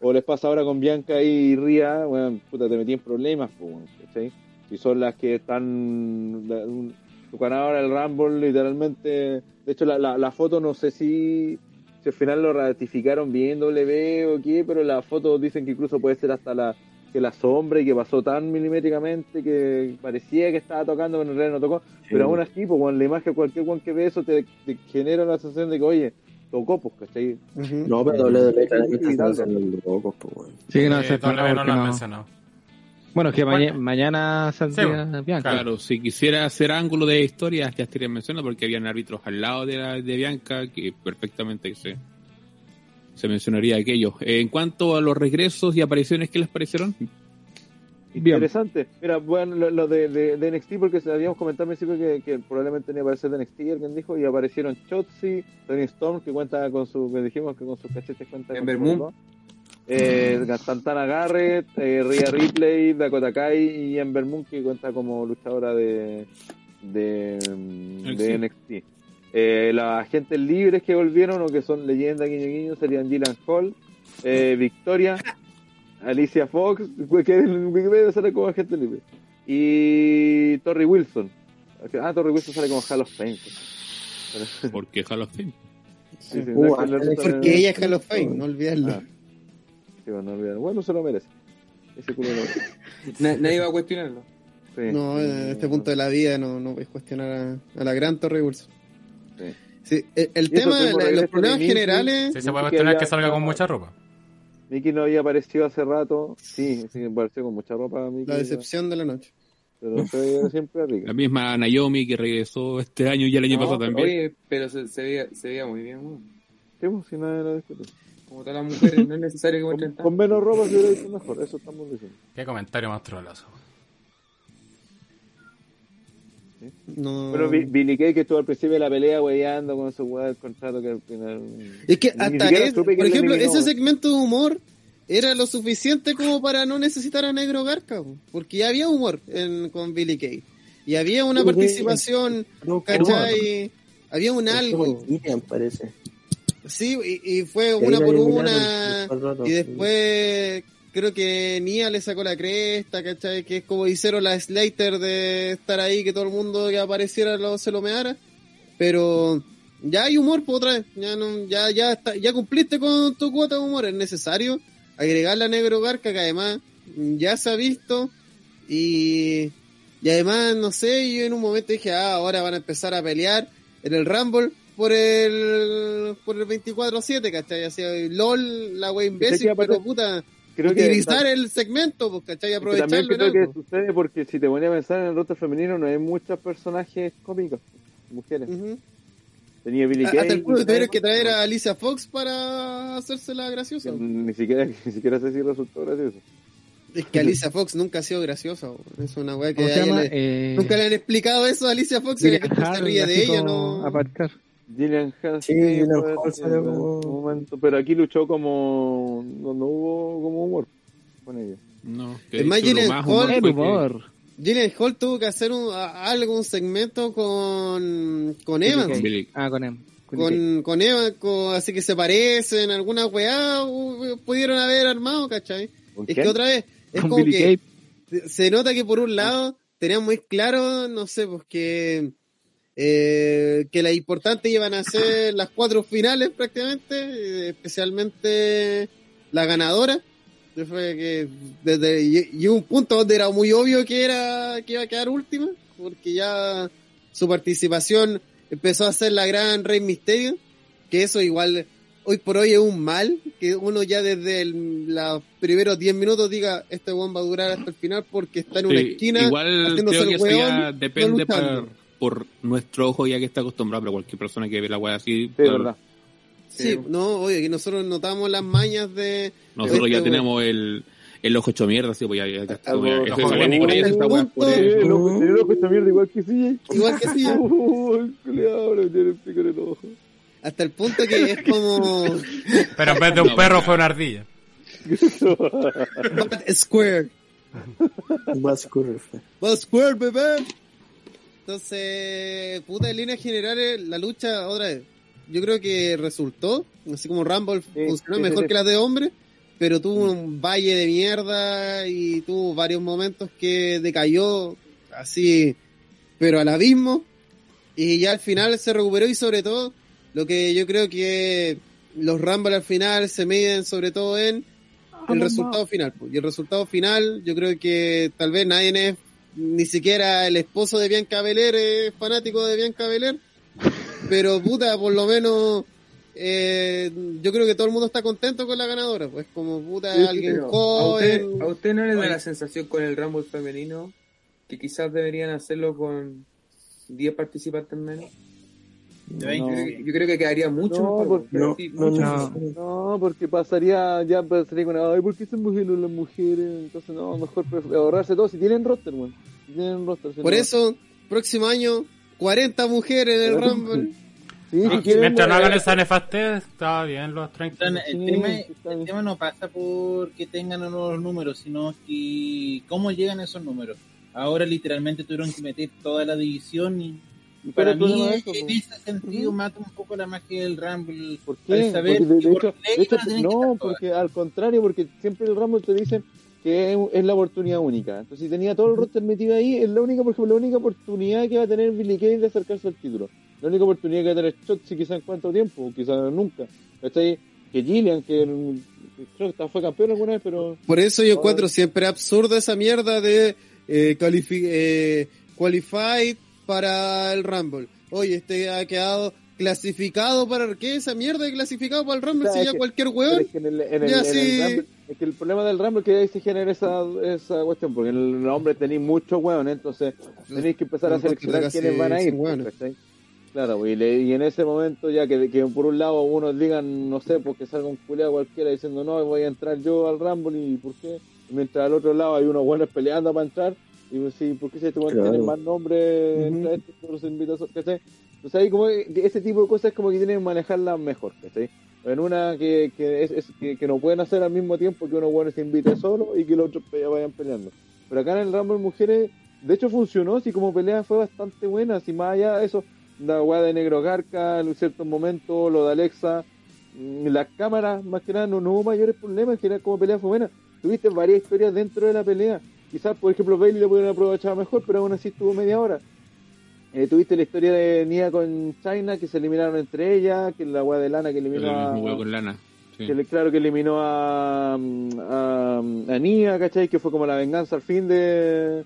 o les pasa ahora con Bianca y Ría, bueno, puta, te metí en problemas, pues. Si son las que están, la- un- tu ganadora del Rumble, literalmente, de hecho, la, la, foto no sé si, si al final lo ratificaron bien W o qué, pero la foto dicen que incluso puede ser hasta la que la sombra y que pasó tan milimétricamente que parecía que estaba tocando, pero en realidad no tocó. Pero aún así, pues, con la imagen, cualquier one que ve eso te, te genera la sensación de que, oye, tocó, pues, ¿cachai? Ujú. No, pero WWE claramente Sí, está los locos, pues, weón. Sí, no, Eh, se W no lo han no- mencionado. Bueno, es que Bueno. maña- mañana saldría Sí, Bianca. Claro, si quisiera hacer ángulo de historia, ya estaría mencionando porque habían árbitros al lado de, la, de Bianca que perfectamente se, se mencionaría aquello. En cuanto a los regresos y apariciones, ¿qué les parecieron? Bien. Interesante. Mira, bueno, lo, lo de, de, de NXT, porque habíamos comentado al principio que, que probablemente ni aparecer de NXT, alguien dijo, y aparecieron Chotzi, Tony Storm, que cuenta con su, que dijimos que con sus cachetes cuenta En con Moon. eh, Santana Garrett, eh, Rhea Ripley, Dakota Kai y Ember Moon, que cuenta como luchadora de, de, de NXT. Eh, las agentes libres que volvieron o que son leyendas guiño guiño serían Gillian Hall, eh, Victoria, Alicia Fox, <laughs> que en Wikipedia sale como agente libre, y Torrey Wilson. Ah, Torrey Wilson sale como Hall of Fame. pues. Porque Hall of Fame. Sí, sí, Uh, resulta- Porque ella es Hall of Fame, no olvidarlo. Ah. Sí, bueno, no olvidar. Bueno, se lo merece. Ese culo <laughs> nadie va a cuestionarlo. Sí. No, en este punto de la vida no, no puedes cuestionar a, a la gran Torre Wilson. Sí. Sí, el, tema, la- regreso los problemas de Mickey. generales, Sí, se puede que cuestionar que salga con mucha ropa. Mickey no había aparecido hace rato. Sí, sí, apareció con mucha ropa. Mickey, la decepción de la noche. Pero <laughs> siempre rica. La misma Naomi que regresó este año y el año No, pasado también. Oye, pero se, se, veía, se veía muy bien. Sí, pues, si nadie lo discute. Como todas las mujeres, no es necesario que muestren Con, con menos ropa se hubiera visto mejor. Eso estamos diciendo. Qué comentario más trolazo. No. Bueno, Kay que estuvo al principio de la pelea weyando con su weá del contrato que al final. Es que Ni hasta supe por ejemplo, eliminó, ese segmento de humor era lo suficiente como para no necesitar a Negro Garca, po, porque ya había humor en, con Billy Kay. Y había una participación, No, ¿cachai? Había un algo. Gillian, parece. Sí, y, y fue una por una. Y sí. después creo que Nia le sacó la cresta, ¿cachai? Que es como hicieron la Slater de estar ahí, que todo el mundo que apareciera lo, se lo meara. Pero ya hay humor por otra vez. Ya, no, ya, ya, está, ya cumpliste con tu cuota de humor. Es necesario agregarle a Negro Garca, que además ya se ha visto. Y, y además, no sé, yo en un momento dije, ah, ahora van a empezar a pelear en el Rumble por el por el 24-7, ¿cachai? Así, LOL, la wea imbécil, pero puta, Creo que. utilizar el segmento, pues, ¿cachai? también Aprovecharlo en creo que algo. sucede porque si te ponía a pensar en el roster femenino no hay muchos personajes cómicos, mujeres. Ujú. Tenía Billy Kay. Hasta el punto de tuvieron que traer a Alicia Fox para hacérsela graciosa. Ni siquiera, <laughs> ni siquiera sé si resultó gracioso. Es que Alicia Fox nunca ha sido graciosa, es una wea que le- Eh, nunca le han explicado eso a Alicia Fox y la gente se ríe de ella, no. a parcar. Gillian Hall, Sí, Gillian puede Hall ser, salió en como- un momento, pero aquí luchó como no, no hubo como humor con ella. No, que Es más, Gillian Hall- humor. Gillian Hall tuvo que hacer un, a- algo, un segmento con, con. Billy- Ah, con él. con, con Eva, con- así que se parecen, alguna weá pudieron haber armado, ¿cachai? ¿Con Es que otra vez, es como Billy que se nota que por un lado tenían muy claro, no sé, pues que eh, que las importantes iban a ser <coughs> las cuatro finales prácticamente, eh, especialmente la ganadora. Fue que desde y un punto donde era muy obvio que era que iba a quedar última, porque ya su participación empezó a ser la gran Rey Misterio, que eso igual hoy por hoy es un mal, que uno ya desde los primeros 10 minutos diga, este weón va a durar hasta el final porque está en una Sí, esquina igual haciéndose creo que eso ya no depende por, por nuestro ojo ya que está acostumbrado, pero cualquier persona que ve la weá así, Sí, claro, verdad. Sí, no, oye, que nosotros notamos las mañas de... nosotros de ya este tenemos el, el ojo hecho mierda, así, pues ya, ya, ya está, Algo- ya, eso es clínico. por esta weá, por. Sí, el ojo- el ojo esta mierda igual que sí. weón. Igual que sí, <laughs> le tiene el pico en el ojo. hasta el punto que es como... <laughs> Pero en vez de un perro fue una ardilla. <laughs> Square. Más Square, bebé. Entonces, puta, en líneas generales, la lucha, otra vez, yo creo que resultó, así como Rumble Sí, funcionó sí, mejor sí, que las de hombres, pero tuvo un valle de mierda y tuvo varios momentos que decayó así, pero al abismo, y ya al final se recuperó y sobre todo, lo que yo creo que los Rumble al final se miden sobre todo en el resultado final. Y el resultado final, yo creo que tal vez nadie es, ni siquiera el esposo de Bianca Belair es fanático de Bianca Belair, pero puta, por lo menos eh, yo creo que todo el mundo está contento con la ganadora, pues como puta, Sí, alguien Pero, ¿a, usted, joven. ¿A usted no le da Oye. la sensación con el Rumble femenino que quizás deberían hacerlo con 10 participantes menos? Yo, 20. creo que- yo creo que quedaría mucho No, mejor. porque- no, sí, no, mucho no. mejor. No, porque pasaría, ya pasaría con, ay, ¿por qué se mujeres las mujeres? Entonces, no, mejor ahorrarse todo. Si tienen roster, weón. Si tienen roster. si Por no- eso, próximo año, 40 mujeres en el Rumble. Sí, si Ah, quieren, Mientras no hagan esa nefastez, está bien los 30. Entonces, el, Sí, tema, el tema no pasa por que tengan los números, sino que cómo llegan esos números. Ahora literalmente tuvieron que meter toda la división y para pero mí problema es eso, en ese sentido mata un poco la magia del Rumble. ¿Por qué? saber Porque de, de hecho, de hecho, no, porque al contrario, porque siempre el Rumble te dicen que es, es la oportunidad única. Entonces, si tenía todo el roster metido ahí, es la única, por ejemplo, la única oportunidad que va a tener Billy Kay de acercarse al título. La única oportunidad que va a tener Shotzi quizás en cuánto tiempo, o quizás nunca. ¿Cachai? Que Gillian, que creo que fue campeón alguna vez, pero Por eso yo encuentro siempre absurda esa mierda de eh, califi- eh, qualified para el Rumble. Oye, este ha quedado clasificado para ¿qué esa mierda de clasificado para el Rumble? O sea, si ya que- cualquier weón. es que en el, en el- Ya, en el sí. Rumble- es que el problema del Rumble es que ahí se genera esa, esa cuestión, porque en el hombre tenéis muchos hueones, entonces tenéis que empezar a seleccionar quiénes van a ir. 100 hueones. ¿cachai? Claro, y, le- y en ese momento ya que, que por un lado unos digan, no sé, porque salga un culeado cualquiera diciendo, no, voy a entrar yo al Rumble y ¿por qué? Y mientras al otro lado hay unos buenos peleando para entrar, y pues, sí, ¿por qué si este Claro. tiene más nombre, entra este, todos los invitados, ¿cachai? Entonces ahí como que ese tipo de cosas como que tienen que manejarlas mejor, ¿cachai? En una que, que, es, es- que, que no pueden hacer al mismo tiempo que uno bueno se invite solo y que los otros vayan peleando. Pero acá en el Rumble Mujeres, de hecho funcionó, así como pelea fue bastante buena, así más allá de eso, la weá de Negro Garca, en ciertos momentos, lo de Alexa, mm, las cámaras, más que nada, no, no hubo mayores problemas, en general como pelea fue buena. Tuviste varias historias dentro de la pelea. Quizás, por ejemplo, Bailey lo pudieron aprovechar mejor, pero aún así estuvo media hora. Eh, tuviste la historia de Nia con China, que se eliminaron entre ellas, que la weá de Lana que El eliminó a, con lana. Sí. que claro que eliminó a, a, a Nia, ¿cachai? Que fue como la venganza al fin de,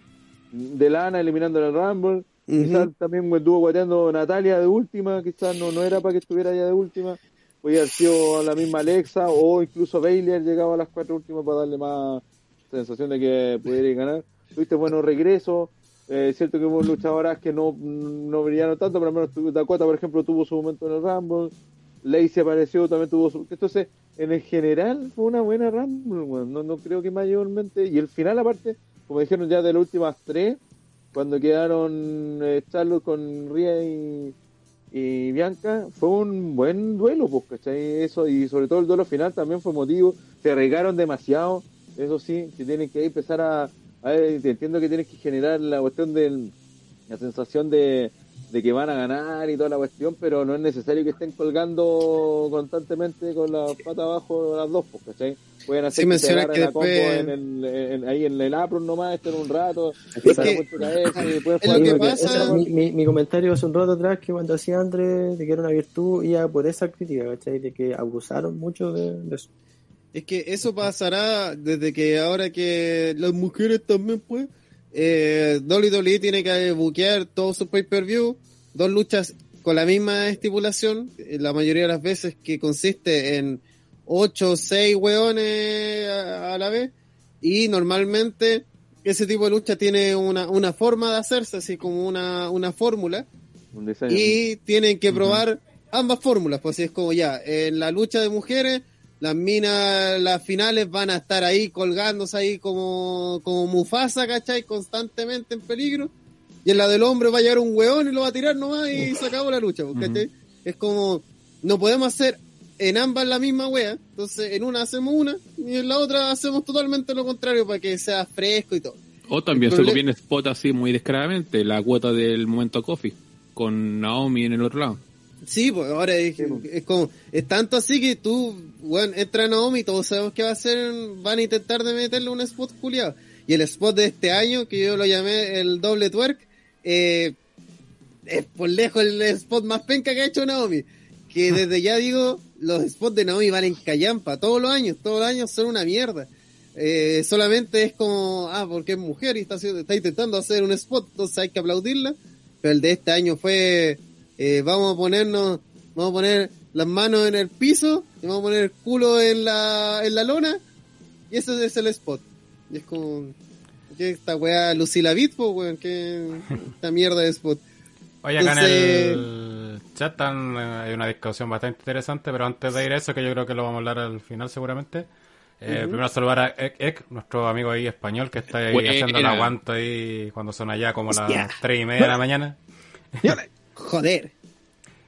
de Lana eliminando el Rumble. Quizás también me estuvo guateando Natalia de última, quizás no, no era para que estuviera ya de última. Podía haber sido la misma Alexa o incluso Bailey llegado a las cuatro últimas para darle más sensación de que pudiera ir a ganar. Tuviste buenos regresos. Eh, es cierto que hubo luchadoras que no, no brillaron tanto, pero al menos Dakota, por ejemplo, tuvo su momento en el Rumble. Lacey apareció, también tuvo su... Entonces, en el general fue una buena Rumble, no, no creo que mayormente... Y el final, aparte, como dijeron ya de las últimas tres, cuando quedaron eh, con Ria y, Bianca, fue un buen duelo, pues, ¿cachai? Eso, y sobre todo el duelo final también fue motivo. Se arriesgaron demasiado, eso sí, que tienen que empezar a... a ver, entiendo que tienes que generar la cuestión de la sensación de, de que van a ganar y toda la cuestión, pero no es necesario que estén colgando constantemente con la pata abajo las dos, pues, ¿cachai? Pueden hacer Sí, que se que a combo después- en el, en- ahí en el apron nomás, estén un rato, Es que- la es lo que pasa- mi, mi, mi comentario hace un rato atrás que cuando hacía Andrés de que era una virtud iba por esa crítica, ¿cachai? De que abusaron mucho de, de eso. Es que eso pasará desde que ahora que las mujeres también, pues, eh, WWE tiene que buquear todos sus pay-per-view, dos luchas con la misma estipulación, eh, la mayoría de las veces que consiste en ocho o seis hueones a, a la vez, y normalmente ese tipo de lucha tiene una, una forma de hacerse, así como una, una fórmula, un y tienen que probar ambas fórmulas, pues así es como ya, en la lucha de mujeres, las minas, las finales van a estar ahí colgándose ahí como, como Mufasa, ¿cachai? Constantemente en peligro. Y en la del hombre va a llegar un hueón y lo va a tirar nomás y se acabó la lucha, ¿cachai? Es como, no podemos hacer en ambas la misma wea, entonces en una hacemos una y en la otra hacemos totalmente lo contrario para que sea fresco y todo. O también se copian spot así muy descaradamente, la cuota del momento coffee, con Naomi en el otro lado. Sí, pues ahora es, es como, es tanto así que tú, bueno, entra Naomi todos sabemos que va a hacer, van a intentar de meterle un spot culiado. Y el spot de este año, que yo lo llamé el doble twerk, eh, es por lejos el spot más penca que ha hecho Naomi. Que <laughs> desde ya digo, los spots de Naomi valen callampa todos los años, todos los años son una mierda. Eh, solamente es como, ah, porque es mujer y está, está intentando hacer un spot, entonces hay que aplaudirla. Pero el de este año fue, eh, vamos a ponernos, vamos a poner las manos en el piso y vamos a poner el culo en la, en la lona y ese es el spot. Y es como, que esta weá Lucila Bitpo, weón, que <laughs> esta mierda de spot. Oye, acá Entonces- en el chat están, eh, hay una discusión bastante interesante, pero antes de ir a eso, que yo creo que lo vamos a hablar al final seguramente, eh, primero saludar a Ek, Ek, nuestro amigo ahí español, que está ahí Buena. haciendo el aguante ahí cuando son allá como Hostia. las tres y media de la mañana. Joder.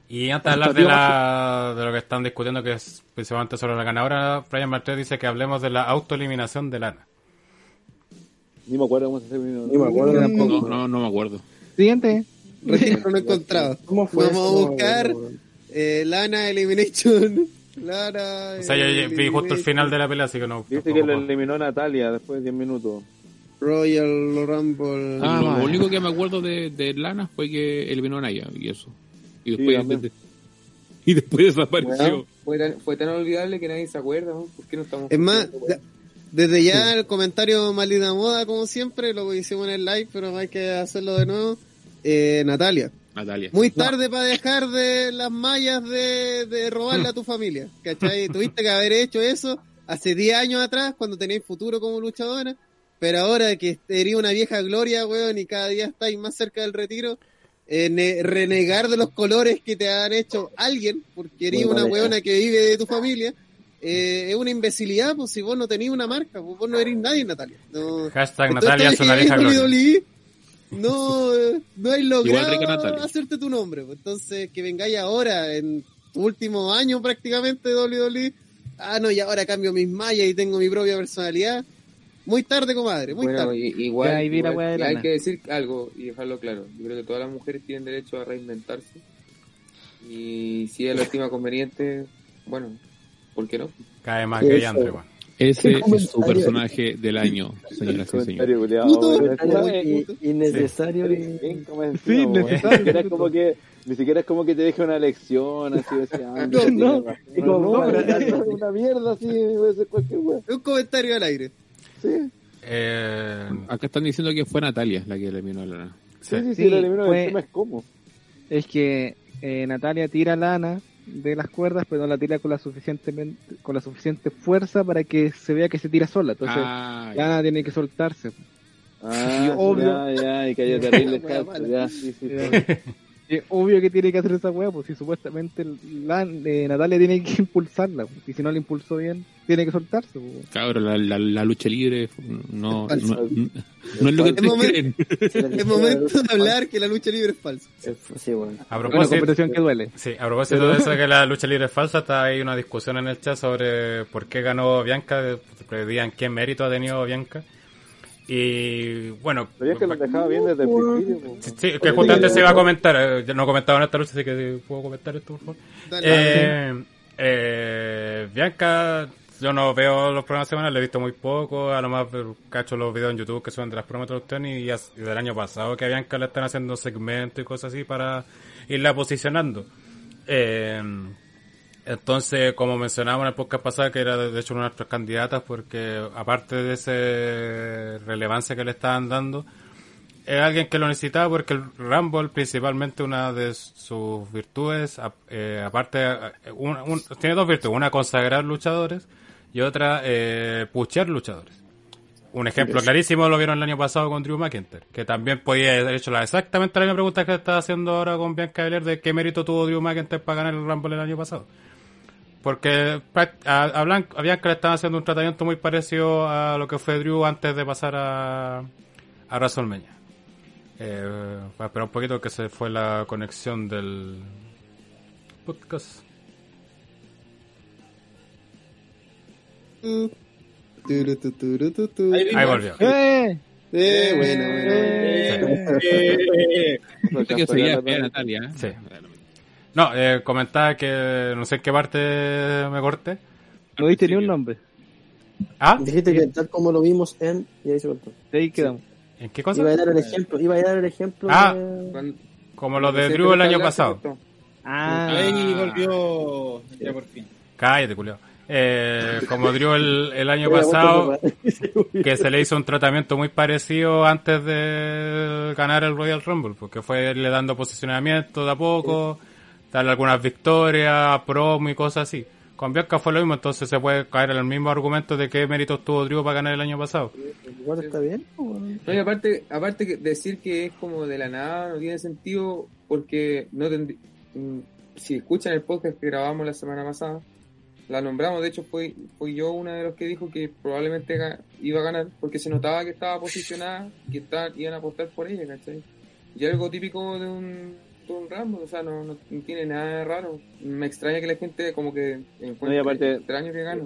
Y antes de hablar de, la, de lo que están discutiendo, que es principalmente sobre la ganadora, Brian Martínez dice que hablemos de la autoeliminación de Lana. Ni me acuerdo cómo se. Ni me acuerdo Mm. tampoco. No, no, no me acuerdo. Siguiente. Registro no encontrado. ¿Cómo fue Vamos a buscar eh, Lana Elimination. <laughs> Lana. O sea, yo ya vi justo el final de la pelea, así que no. Dice que lo eliminó Natalia después de 10 minutos. Royal Rumble. Ah, lo único que me acuerdo de, de Lana fue que eliminó a Naya y eso. Y Sí, después, también. y después desapareció. Bueno, fue, tan, fue tan olvidable que nadie se acuerda, ¿no? ¿Por qué no estamos Es más, desde ya el comentario maldita moda, como siempre, lo que hicimos en el live, pero hay que hacerlo de nuevo. Eh, Natalia, Natalia. muy tarde para dejar de las mallas de, de robarle a tu familia, ¿cachai? <laughs> Tuviste que haber hecho eso hace 10 años atrás, cuando tenéis futuro como luchadora, pero ahora que eres una vieja gloria, weón, y cada día estáis más cerca del retiro, eh, ne- renegar de los colores que te han hecho alguien, porque eres una weona que vive de tu familia, eh, es una imbecilidad, pues si vos no tenés una marca, pues vos no eres nadie, Natalia. No, Hashtag Entonces, Natalia es una vieja gloria. No, eh, no hay logrado hacerte tu nombre. pues. Entonces, que vengáis ahora, en tu último año prácticamente de WWE, ah, no, y ahora cambio mis mallas y tengo mi propia personalidad. Muy tarde, comadre, muy Bueno, tarde. igual, Ya, la igual hay que decir algo y dejarlo claro. Yo creo que todas las mujeres tienen derecho a reinventarse. Y si ella lo estima conveniente, bueno, ¿por qué no? Cae más que Yandre, weón. Ese es su personaje del año, señoras y señores. Eh, innecesario Sí, weón. necesario. Ni siquiera es como que ni siquiera es como que te deje una lección así de ese ah, No, no. no, para- pero es una mierda así puede ser cualquier weón Es un comentario al aire. Sí Eh, Acá están diciendo que fue Natalia la que eliminó a Lana. sí sí, sí, Sí, lo eliminó fue- el tema es cómo Es que eh, Natalia tira lana de las cuerdas, pero no la tira con la suficientemente, con la suficiente fuerza para que se vea que se tira sola. Entonces, Ah, ya. Lana tiene que soltarse. ah obvio. ya ya y que haya <laughs> terrible mala. ya sí sí, es obvio que tiene que hacer esa weá, pues si supuestamente la, eh, Natalia tiene que <laughs> impulsarla, pues, y si no la impulsó bien, tiene que soltarse. pues. Cabrón, la, la, la lucha libre no, no, Es no, no es lo que momento- creen. <laughs> Es momento de hablar que la lucha libre es falsa. Sí, bueno. a Una propósito, competición que duele. Sí, a propósito de eso que la lucha libre es falsa, está ahí una discusión en el chat sobre por qué ganó Bianca, pedían qué mérito ha tenido Bianca. Y bueno. Pero es que dejaba bien desde el principio. Sí, sí, que justamente se iba a comentar. eh, yo no comentaba en esta lucha, así que puedo comentar esto, por favor. Eh, eh, Bianca, yo no veo los programas semanales, lo he visto muy poco. A lo más cacho los videos en YouTube que suben de las promos de y, y del año pasado que a Bianca le están haciendo segmentos y cosas así para irla posicionando. Eh, entonces, como mencionábamos en el podcast pasado, que era de hecho una de nuestras candidatas, porque aparte de esa relevancia que le estaban dando, es alguien que lo necesitaba porque el Rumble, principalmente una de sus virtudes, eh, aparte, eh, un- un- tiene dos virtudes, una consagrar luchadores y otra eh, puchear luchadores. Un ejemplo clarísimo lo vieron el año pasado con Drew McIntyre, que también podía haber hecho la, exactamente la misma pregunta que está haciendo ahora con Bianca Belair de qué mérito tuvo Drew McIntyre para ganar el Rumble el año pasado. Porque prac- a, a Blan- a Bianca le estaban haciendo un tratamiento muy parecido a lo que fue Drew antes de pasar a, a WrestleMania. Eh, voy a esperar un poquito que se fue la conexión del podcast. Turu, tu, turu, tu, tu. Ahí Ahí volvió. ¡Eh! Eh, bueno, bueno. Eh, <laughs> que seguía fea, Natalia. ¿eh? Sí. No, eh, comentaba que no sé en qué parte me corté. No diste ni un nombre. ¿Ah? Dijiste que tal como lo vimos en... Y ahí se cortó. De ahí quedamos. ¿En qué cosa? Iba a dar el ejemplo, iba a dar el ejemplo Ah. de... Como lo de Drew el año pasado. Ah, Ahí volvió ya por fin. Cállate, culiao. Eh, como Drew el, el año <laughs> pasado, <laughs> que se le hizo un tratamiento muy parecido antes de ganar el Royal Rumble, porque fue irle dando posicionamiento de a poco, darle algunas victorias, promo y cosas así. Con Bianca fue lo mismo, entonces se puede caer en el mismo argumento de qué méritos tuvo Drew para ganar el año pasado. Igual está bien. pues. No, y aparte, aparte que decir que es como de la nada no tiene sentido porque no tendrí- mm, si escuchan el podcast que grabamos la semana pasada, la nombramos, de hecho fue, fui yo uno de los que dijo que probablemente iba a ganar porque se notaba que estaba posicionada, que está, iban a apostar por ella, ¿cachai? Y algo típico de un, de un Rambo, o sea, no, no, tiene nada de raro. Me extraña que la gente como que encuentre No, y aparte- extraño que gane.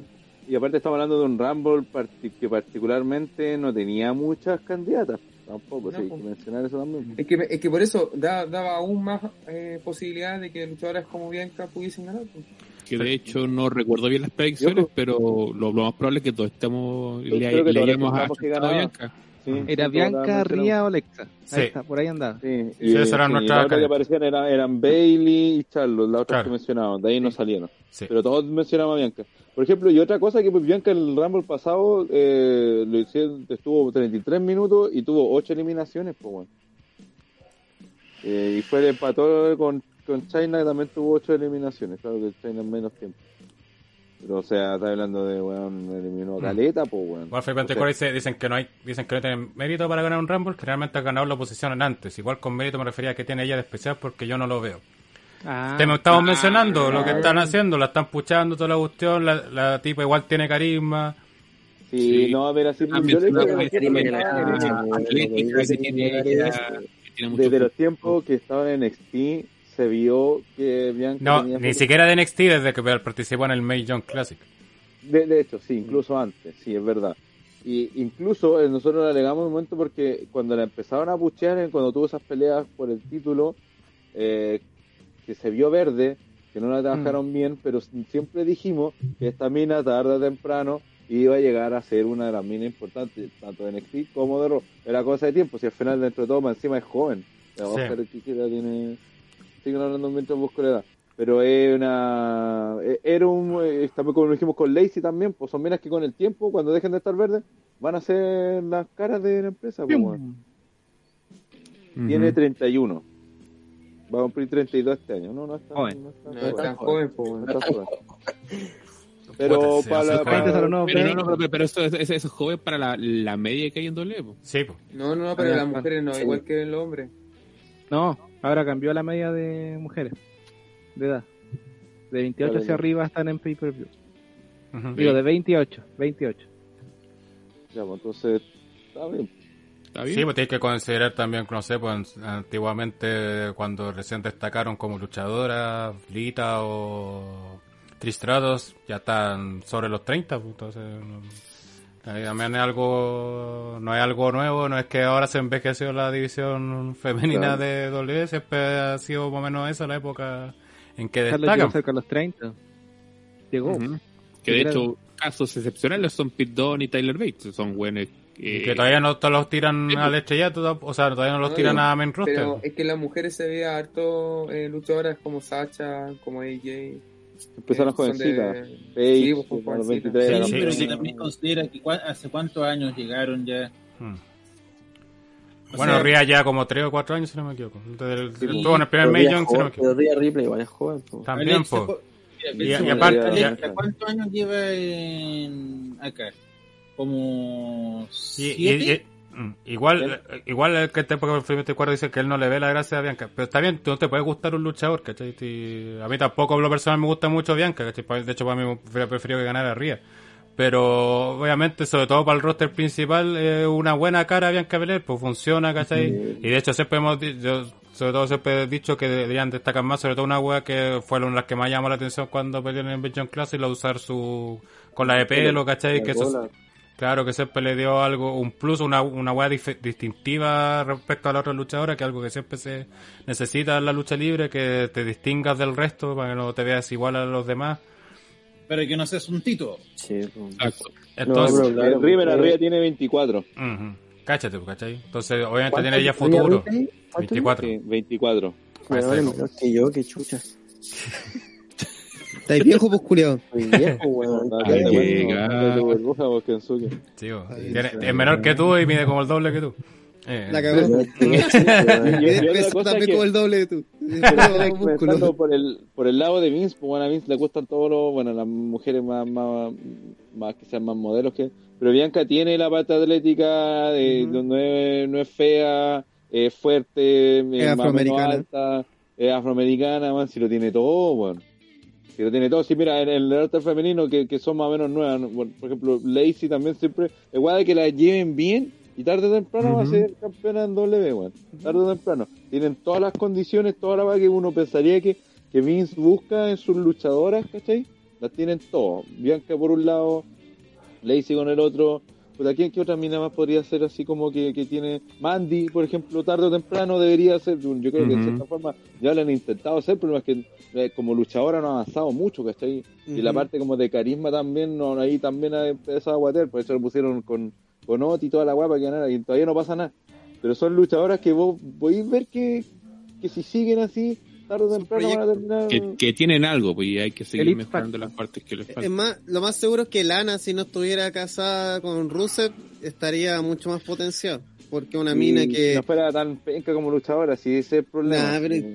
Y aparte estamos hablando de un Rumble parti- que particularmente no tenía muchas candidatas. Tampoco, No, sí, hay pues. que mencionar eso también. Es que, es que por eso da- daba aún más eh, posibilidad de que luchadoras como Bianca pudiesen ganar. pues. Que de hecho no recuerdo bien las predicciones, pero lo, lo más probable es que todos estemos le, le todos hayamos a. Bianca. Sí, Era sí, Bianca. Ría o Alexa. Ahí Sí. está, por ahí andaba. Sí, eran y nuestras otra que aparecían era- eran Bailey y Charlotte, las otras Claro. que mencionaban, de ahí no salieron. Sí. Pero todos mencionaban a Bianca. Por ejemplo, y otra cosa que pues, Bianca en el Rumble pasado eh, lo hicieron, estuvo 33 minutos y tuvo 8 eliminaciones, pues bueno. Eh, y fue el empató con, con China que también tuvo 8 eliminaciones, claro que China en menos tiempo. O sea, está hablando de weón, eliminó a Caleta, pues weón. Igual Felipe O sea, Antecore dice, dicen que no hay, dicen que no tienen mérito para ganar un Rumble, que realmente ha ganado la posición antes. Igual con mérito me refería a que tiene ella de especial porque yo no lo veo. Ah, Te me estamos mencionando lo que están haciendo, la están puchando toda la cuestión, la, la tipa igual tiene carisma. Sí, Sí. no, a ver, así También yo le Desde los tiempos que estaba en NXT se vio que Bianca No, tenía ni siquiera de NXT desde que participó en el May Young Classic. De, de hecho, sí, incluso antes, sí, es verdad. Y incluso eh, nosotros le alegamos un momento porque cuando la empezaron a puchear, eh, cuando tuvo esas peleas por el título, eh, que se vio verde, que no la trabajaron bien, pero siempre dijimos que esta mina tarde o temprano iba a llegar a ser una de las minas importantes, tanto de NXT como de Raw. Era cosa de tiempo, si al final dentro de todo más encima es joven. La Sí. Tiene... Siguen hablando mientras busco la edad. Pero es una... eh, Era un... eh, También como lo dijimos con Lacey también, pues son minas que con el tiempo, cuando dejen de estar verdes, van a ser las caras de la empresa. pues, weón. Tiene Ujú. 31. Va a cumplir 32 este año. No, no está, Joven. no está, No es tan joven, bueno. no está joven. Pero para Pero, no, veinte. no, pero, pero eso, eso, eso es joven para la, la media que hay en doble. po. Sí, pues. No, no, no, pero Ah, las mujeres no, sí. igual que el hombre. No, ahora cambió la media de mujeres de edad. De 28 Claro, hacia arriba están en pay-per-view. Ujú. Digo, de 28, 28. Ya, pues, entonces, está bien. ¿Está bien? Sí, pues tienes que considerar también, no sé, pues antiguamente cuando recién destacaron como luchadoras, Lita o Tristrados, ya están sobre los 30, pues, entonces no- también es algo, no es algo nuevo, no es que ahora se envejeció la división femenina de W, siempre ha sido más o menos esa la época en que destacan. llegó cerca de los 30. Llegó. Que de hecho, casos excepcionales son Pete Dunne y Tyler Bates. Son buenos. Y que todavía no te los tiran Sí, al estrellato, o sea, todavía no los No, tiran a main roster. Pero es que las mujeres se ve harto eh, luchadoras como Sacha, como AJ. Empezaron jovencitas. De... Sí, sí, pero que también considera que hace cuántos años llegaron ya. Hmm. Bueno, sea, Ria ya como 3 o 4 años, si no me equivoco. Entonces, el, en el primer Million, si no me equivoco. Ripley joven. También, pues. Y, aparte, ¿cuántos años lleva en acá? ¿Como 7? Igual, eh, igual el que te Cuadro dice que él no le ve la gracia a Bianca. Pero está bien, tú no te puede gustar un luchador, ¿cachai? A mí tampoco, por lo personal, me gusta mucho Bianca, ¿cachai? De hecho, para mí hubiera preferido que ganara Ría. Pero, obviamente, sobre todo para el roster principal, es una buena cara Bianca Belair, pues funciona, ¿cachai? Y de hecho, siempre hemos yo, sobre todo siempre he dicho que deberían destacar más, sobre todo una wea que fue una de las que más llamó la atención cuando peleó en el Invasion Classic, la de usar su, con la de pelo, ¿cachai? La Que eso. Claro que siempre le dio algo, un plus, una, una hueá distintiva respecto a la otra luchadora, que es algo que siempre se necesita en la lucha libre, que te distingas del resto para que no te veas igual a los demás. Para que no seas un tito. Sí, po. Exacto. Entonces, No, pero- El River arriba tiene 24. ujú, cáchate, pues, ¿cachai? Entonces, obviamente ¿Cuánto tiene ya Rhea futuro. Ripley? ¿Cuánto 24. Sí, 24. Weón, Parece- menor que yo, que chuchas. <laughs> Estáis viejo, pues culiado. Viejo, weón. Es menor que tú y mide como el doble que tú. Eh, La cagó. <laughs> También que- como el doble de tú. Pensando por el, por el lado de Vince, pues bueno, a Vince le gustan todos los, bueno, las mujeres más, más, más que sean más modelos que, pero Bianca tiene la parte atlética, de, no, es, no es fea, es fuerte, es afroamericana. alta, es afroamericana, man, si lo tiene todo, bueno. Si lo tiene todo, sí, mira, en el arte femenino que, que son más o menos nuevas, ¿no? Bueno, por ejemplo, Lacey también siempre, igual de que la lleven bien y tarde o temprano va a ser campeona en W, weón. Tarde o temprano. Tienen todas las condiciones, toda la que uno pensaría que, que Vince busca en sus luchadoras, ¿cachai? Las tienen todas. Bianca por un lado, Lacey con el otro. Pues aquí, ¿qué otra mina más podría ser así como que, que tiene Mandy, por ejemplo, tarde o temprano debería ser? Yo creo que Ujú. cierta forma ya lo han intentado hacer, pero es que eh, como luchadora no ha avanzado mucho, ¿cachai? Y la parte como de carisma también, no, ahí también ha empezado a guatear, por eso lo pusieron con, con Oti y toda la guapa que ganara, y todavía no pasa nada. Pero son luchadoras que vos podéis ver que, que si siguen así, tarde o temprano van a terminar. Que, que tienen algo, pues y hay que seguir mejorando las partes que les Es faltan. más, lo más seguro es que Lana, si no estuviera casada con Rusev, estaría mucho más potenciado. Porque una Y mina si que. no fuera tan penca como luchadora, si ese es el problema. Nah, pero-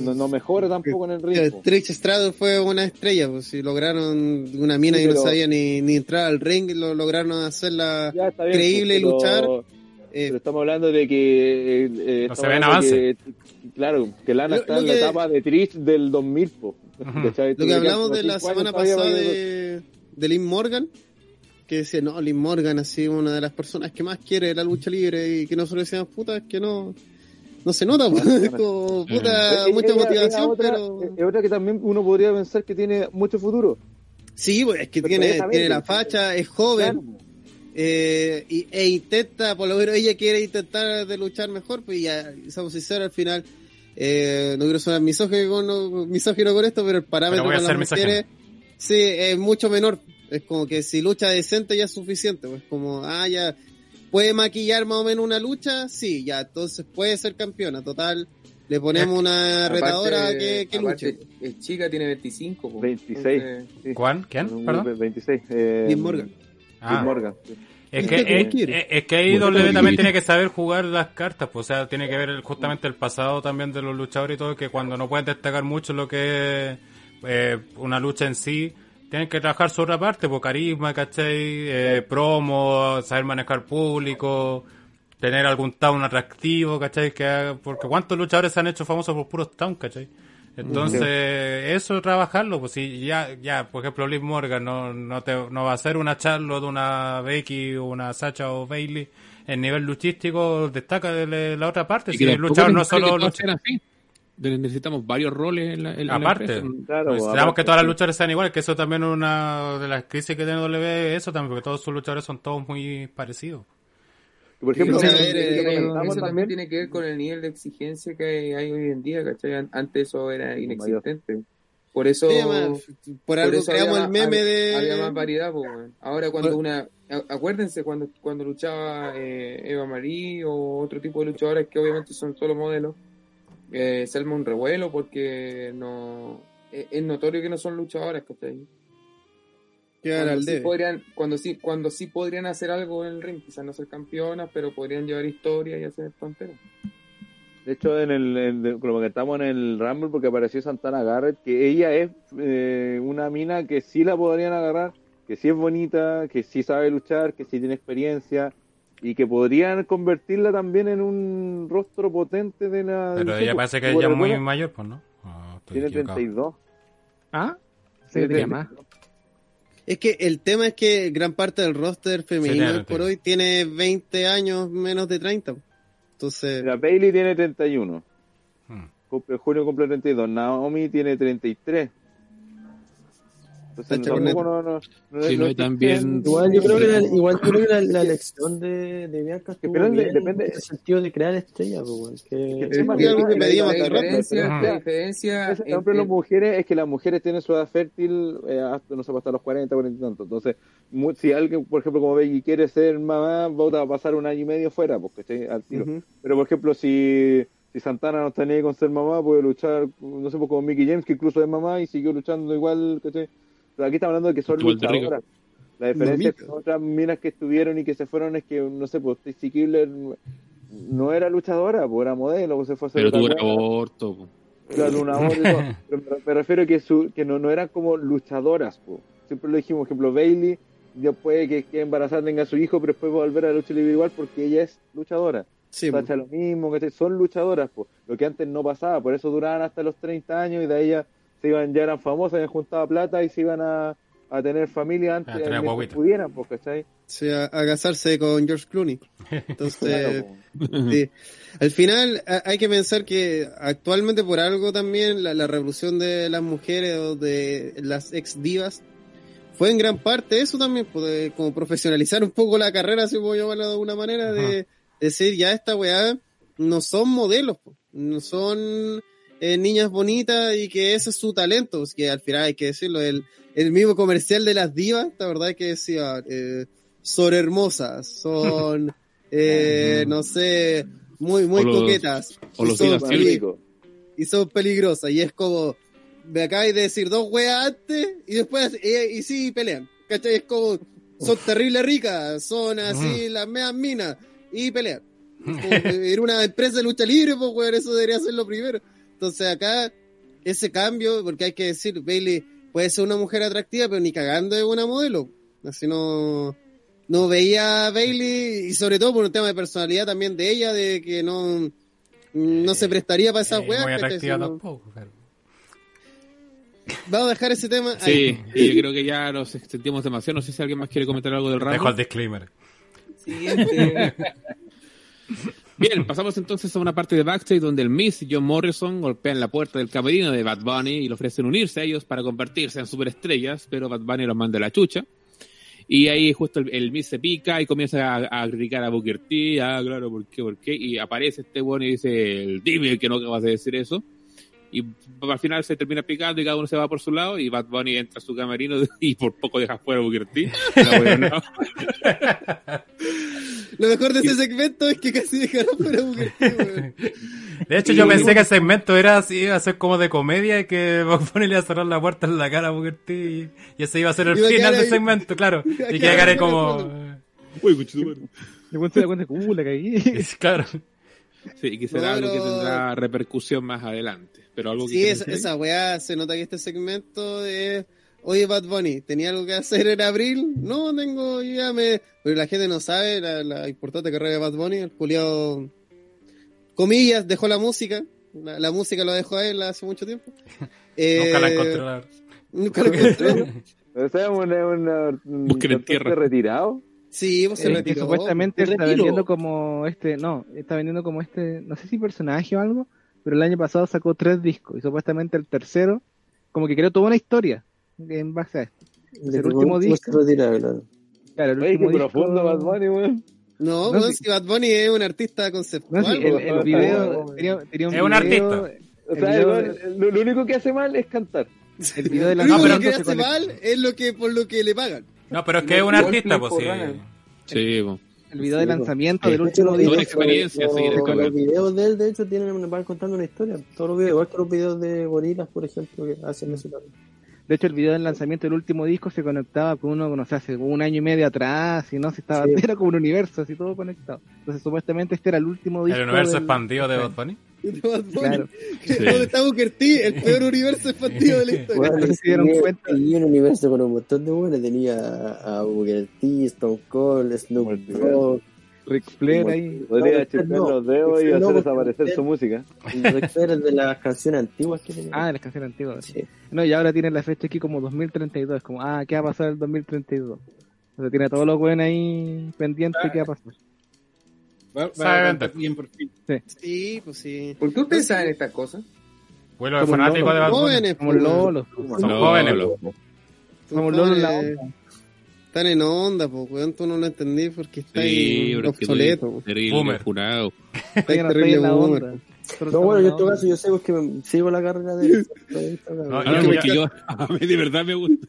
no, no mejora tampoco en el ritmo. Trish Stratus fue una estrella, pues si lograron una mina Sí, que no pero- sabía ni, ni entrar al ring, lo lograron hacerla bien, creíble y pero- luchar. Eh, Pero estamos hablando de que. eh, eh, No se ven que- claro, que Lana Lo- está lo en la etapa de Trish del 2000, po. Lo que hablamos de la semana pasada de, de Lynn Morgan, que decía, no, Lynn Morgan ha sido una de las personas que más quiere la lucha libre y que nosotros decíamos, puta, es que no, no se nota, pues. <laughs> es como, puta, mucha ella- ella motivación, otra- pero... Es otra que también uno podría pensar que tiene mucho futuro. Sí, pues es que Pero tiene, tiene la facha, es joven, Claro. Eh, y, e intenta, por lo menos ella quiere intentar de luchar mejor, pues ya, somos sinceros, al final, eh, no quiero sonar misógino con, misógino con esto, pero el parámetro voy a con ser las mujeres, sí, es mucho menor. Es como que si lucha decente ya es suficiente, pues como, ah, ya, puede maquillar más o menos una lucha, sí, ya, entonces puede ser campeona, total, le ponemos una retadora Aparte- que, que aparte, luche. Es chica, tiene 25. po. 26. Entonces, Sí. ¿Cuán? ¿Quién? Perdón. 26. Eh, Morgan. Ah. Morgan. Es ¿Viste que, es, es- es que también tiene que saber jugar las cartas, pues, o sea, tiene que ver justamente el pasado también de los luchadores y todo, que cuando no pueden destacar mucho lo que es eh, una lucha en sí, tienen que trabajar su otra parte, pues carisma, ¿cachai? Eh, promo, saber manejar público, tener algún town atractivo, ¿cachai? Que haga- porque cuántos luchadores se han hecho famosos por puros town, ¿cachai? Entonces, eso trabajarlo, pues si ya, ya, por ejemplo, Liv Morgan no, no te, no va a ser una Charlotte, una Becky, una Sacha o Bailey en nivel luchístico, destaca de la otra parte, Y si el luchador no solo que todos lucha. sean así. necesitamos varios roles en la, en la Aparte, empresa. Claro, necesitamos aparte, que todas las luchadores sean iguales, que eso también es una de las crisis que tiene W, eso también, porque todos sus luchadores son todos muy parecidos. Por ejemplo, Sí, ver, eh, eso también tiene que ver con el nivel de exigencia que hay, hay hoy en día, ¿cachai? An- Antes eso era inexistente. Por eso, Sí, además, por por algo eso creamos había el más- meme de. había más variedad, weón. Ahora cuando Por- una, acuérdense cuando, cuando luchaba eh, Eva Marie o otro tipo de luchadoras que obviamente son solo modelos, eh, se arma un revuelo porque no, es, es notorio que no son luchadoras, ¿cachai? Quedan Cuando al sí, debe. podrían, cuando sí, cuando sí podrían hacer algo en el ring, quizás no ser campeonas, pero podrían llevar historia y hacer tonteras. De hecho, en el, en como que estamos en el Rumble, porque apareció Santana Garrett, que ella es eh, una mina que sí la podrían agarrar, que sí es bonita, que sí sabe luchar, que sí tiene experiencia, y que podrían convertirla también en un rostro potente de la. Pero ella parece que es muy mayor, pues, ¿no? Estoy Tiene equivocado. 32. ¿Ah? Sí, Se llama. Es que el tema es que gran parte del roster femenino Sí, hoy por hoy tiene 20 años menos de 30. Entonces, La Bailey tiene 31. Hmm. Cumple, junio cumple 32. Naomi tiene 33. Entonces, tampoco corneta. no, no, no, Sí, no también- Igual yo creo que la, igual yo creo que la, la elección de, de Bianca estuvo pero bien depende- en el sentido de crear estrellas, pues, que- que- que la- pedíamos diferencia, la las mujeres es que las mujeres tienen su edad fértil eh, hasta, no sé, hasta los 40, 40 y tanto. Entonces, mu- si alguien, por ejemplo, como Becky quiere ser mamá, va a pasar un año y medio fuera, porque estoy al tiro. Pero, por ejemplo, si, si Santana no está ni ahí con ser mamá, puede luchar, no sé, pues, como Mickey James, que incluso es mamá y siguió luchando igual, ¿cachai? Pero aquí estamos hablando de que son luchadoras. La diferencia Mamita. con otras minas que estuvieron y que se fueron es que, no sé, pues Stacy Kibler no era luchadora, pues era modelo, pues se fue a hacer Pero tuvo un aborto. po. Claro, una voz y <laughs> todo. Pero me, me refiero a que, su, que no, no eran como luchadoras. po. Siempre lo dijimos, por ejemplo, Bailey, puede que esté embarazada, tenga a su hijo, pero después va a volver a la lucha libre igual porque ella es luchadora. sí, pues. Sacha lo mismo, que son luchadoras. po. Lo que antes no pasaba, por eso duraban hasta los 30 años y de ahí ya, se iban, ya eran famosas, habían juntado plata y se iban a, a tener familia antes de que pudieran, pues, ¿cachai? Sí, a, a casarse con George Clooney. <laughs> Entonces, Claro, po. sí. al final a- hay que pensar que actualmente por algo también la, la revolución de las mujeres o de las ex divas fue en gran parte eso también, pues, de como profesionalizar un poco la carrera, si puedo llamarlo de alguna manera, de decir ya esta weá no son modelos, po, no son eh, niñas bonitas y que ese es su talento, pues, que al final hay que decirlo, el, el mismo comercial de las divas, la verdad es que decía, eh, son hermosas, son, <laughs> eh, no sé, muy, muy O los- coquetas. o y los son Magnífico. y son peligrosas. Y es como, me acabáis de decir dos weas antes y después, eh, y sí pelean. ¿Cachai? Es como, son terribles ricas, son así las meas minas y pelean. <laughs> Era una empresa de lucha libre, pues weón, eso debería ser lo primero. Entonces acá, ese cambio, porque hay que decir, Bailey puede ser una mujer atractiva, pero ni cagando es una modelo. Así no, no veía a Bailey, y sobre todo por un tema de personalidad también de ella, de que no, no se prestaría para esas Eh, weas. muy Vamos a dejar ese tema Sí, ahí. yo creo que ya nos extendimos demasiado. No sé si alguien más quiere comentar algo del Dejo el disclaimer. Siguiente. <laughs> Bien, pasamos entonces a una parte de backstage donde el Miss y John Morrison golpean la puerta del camerino de Bad Bunny y le ofrecen unirse a ellos para convertirse en superestrellas, pero Bad Bunny los manda a la chucha. Y ahí justo el, Miss se pica y comienza a, a criticar a Booker T. Ah, claro, ¿por qué? ¿Por qué? Y aparece este bueno y dice, dime que no acabas de decir eso. Y al final se termina picando y cada uno se va por su lado y Bad Bunny entra a su camerino <laughs> y por poco deja fuera a Booker T. La. <laughs> Lo mejor de ese segmento es que casi dejaron fuera a Booker T. De hecho, yo pensé que el segmento era así, iba a ser como de comedia y que Bob Bunny le iba a cerrar la puerta en la cara a Booker T y, y ese iba a ser el Iba final del segmento, claro. <laughs> Y que ahí como... Uy, conchetumare. Después se da cuenta que, uh, la cagué. Claro. Sí, y que será No, algo que tendrá repercusión más adelante. Pero algo que Sí, esa, esa weá se nota que este segmento de. Oye, Bad Bunny, ¿tenía algo que hacer en abril? No, tengo, ya me. Pero la gente no sabe la, la importante carrera de Bad Bunny. El Juliado, comillas, dejó la música. La, la música lo dejó a él hace mucho tiempo. Eh, Nunca la verdad. Nunca la encontró. O sea, una, una, un retirado. Sí, pues se Eh, que retiró. supuestamente Se está vendiendo como este, no, está vendiendo como este, no sé si personaje o algo, pero el año pasado sacó tres discos y supuestamente el tercero, como que creó toda una historia en base a esto. De el último disco. retira, claro. Claro, el último disco- profundo Bad Bunny, weón. No, No, sí. si Bad Bunny es un artista conceptual. No, sí, el, el video tenía, tenía un Es un video- artista. O El sea, video weón, lo, lo único que hace mal es cantar. El video de Lo único lanzamiento que hace mal es lo que por lo que le pagan. No, pero es que es un artista, pues sí. Sí. El video de Sí, lanzamiento sí. del De último disco. Toda una experiencia los- esta los videos de él, de hecho, tienen, van contando una historia. Todos los videos, igual que los videos de gorilas, por ejemplo, que hacen eso también. De hecho, el video del lanzamiento del último disco se conectaba con uno, no sé, hace un año y medio atrás, y no, si estaba, Sí. <laughs> era como un universo, así todo conectado. Entonces, supuestamente este era el último disco. El universo del- expandido de Bad Bunny. <laughs> De Bad Bunny. Claro. ¿Dónde está Booker T? El peor universo expandido de la <laughs> historia. Bueno, se dieron tenía- cuenta. tenía un universo con un montón de buenos. Tenía a, Booker T, Stone Cold, Snoop Dogg. Ric Flair ahí. Podría No, chupar no, los dedos y no, hacer porque desaparecer su música. y Ric Flair es de las canciones antiguas que tenía. Ah, de las canciones antiguas. Sí. No, y ahora tienen la fecha aquí como 2032. Como, ah, ¿qué va a pasar el 2032? O sea, tiene a todos los buenos ahí pendientes, ¿qué va a pasar? Va, va bien por fin. Sí, pues sí. ¿Por qué ustedes saben estas cosas? Vuelo Como fanático Lolo. de Bad Bunny. Jóvenes, Como pues, Lolo. Son No, jóvenes. no. Como Lolo en la onda. Están en onda, pues, weón. Tú no lo entendí porque está Sí, ahí que obsoleto. estoy pues. terrible, jurado. Está no terrible en la boomer. No, bueno, en yo en todo caso, yo sé porque me, sigo la carrera de. <laughs> No, Ah, yo- porque yo, <laughs> a mí de verdad me gusta.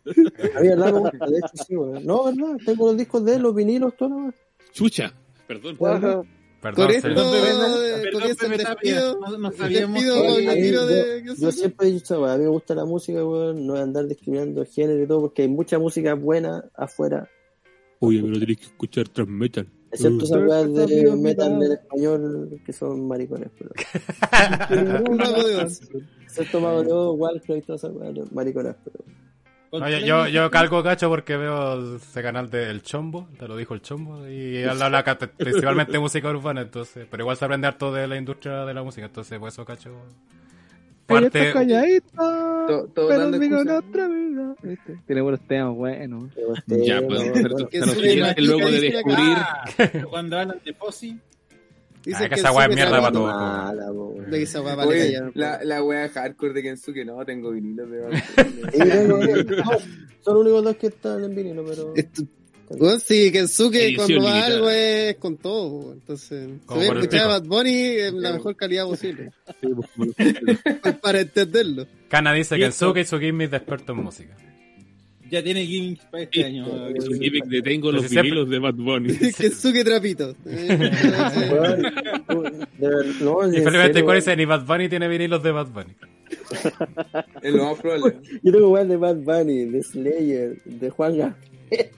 A mí, verdad, me gusta, de hecho, sí, weón. No, verdad, tengo los discos de él, los vinilos, todo lo Chucha, perdón. Perdón, esto no- sabíamos despido que- con el A mí, tiro de yo, yo siempre he dicho, a mí me gusta la música, weón, no andar discriminando género y todo, porque hay mucha música buena afuera, Oye, pero tenés que escuchar trans metal. excepto esas weas de metal en español que son maricones, pero. <laughs> Excepto Mago de Oz, Warcraft y todas esas weas, maricones, pero. Oye, yo, yo calco cacho porque veo ese canal del Chombo, te lo dijo el Chombo, y él habla principalmente de música urbana, entonces, pero igual se aprende harto de la industria de la música, entonces por eso cacho. Parte, pero digo excusa. otra vida. ¿Viste? Tiene buenos temas buenos. pero Ya, no, no, no. que luego de descubrir. Ah, cuando hablan de Fossi, Dicen Ah, que esa weá es mierda para todo. todo. Mala, po, weón. De que esa weá vale Oye, callar, la, la wea hardcore de Kensuke, no, tengo vinilos de <laughs> no, Son los únicos dos que están en vinilo, pero. Esto- sí, Kensuke Edición cuando va limitada. algo es con todo, po. entonces, por el escuchar a. Bad Bunny en la mejor calidad posible, <laughs> <laughs> para entenderlo. Kana dice ¿Y que esto? Ensuke y Tsukimi es de experto en música. Ya tiene gimmicks para este año. Es un gimmick de tengo los vinilos de Bad Bunny. <laughs> Kensuke Trapito. <laughs> Serio, Core dice, ni Bad Bunny tiene vinilos de Bad Bunny. <laughs> Es lo más probable. Yo tengo weas de Bad Bunny, de Slayer, de Juan Gabriel.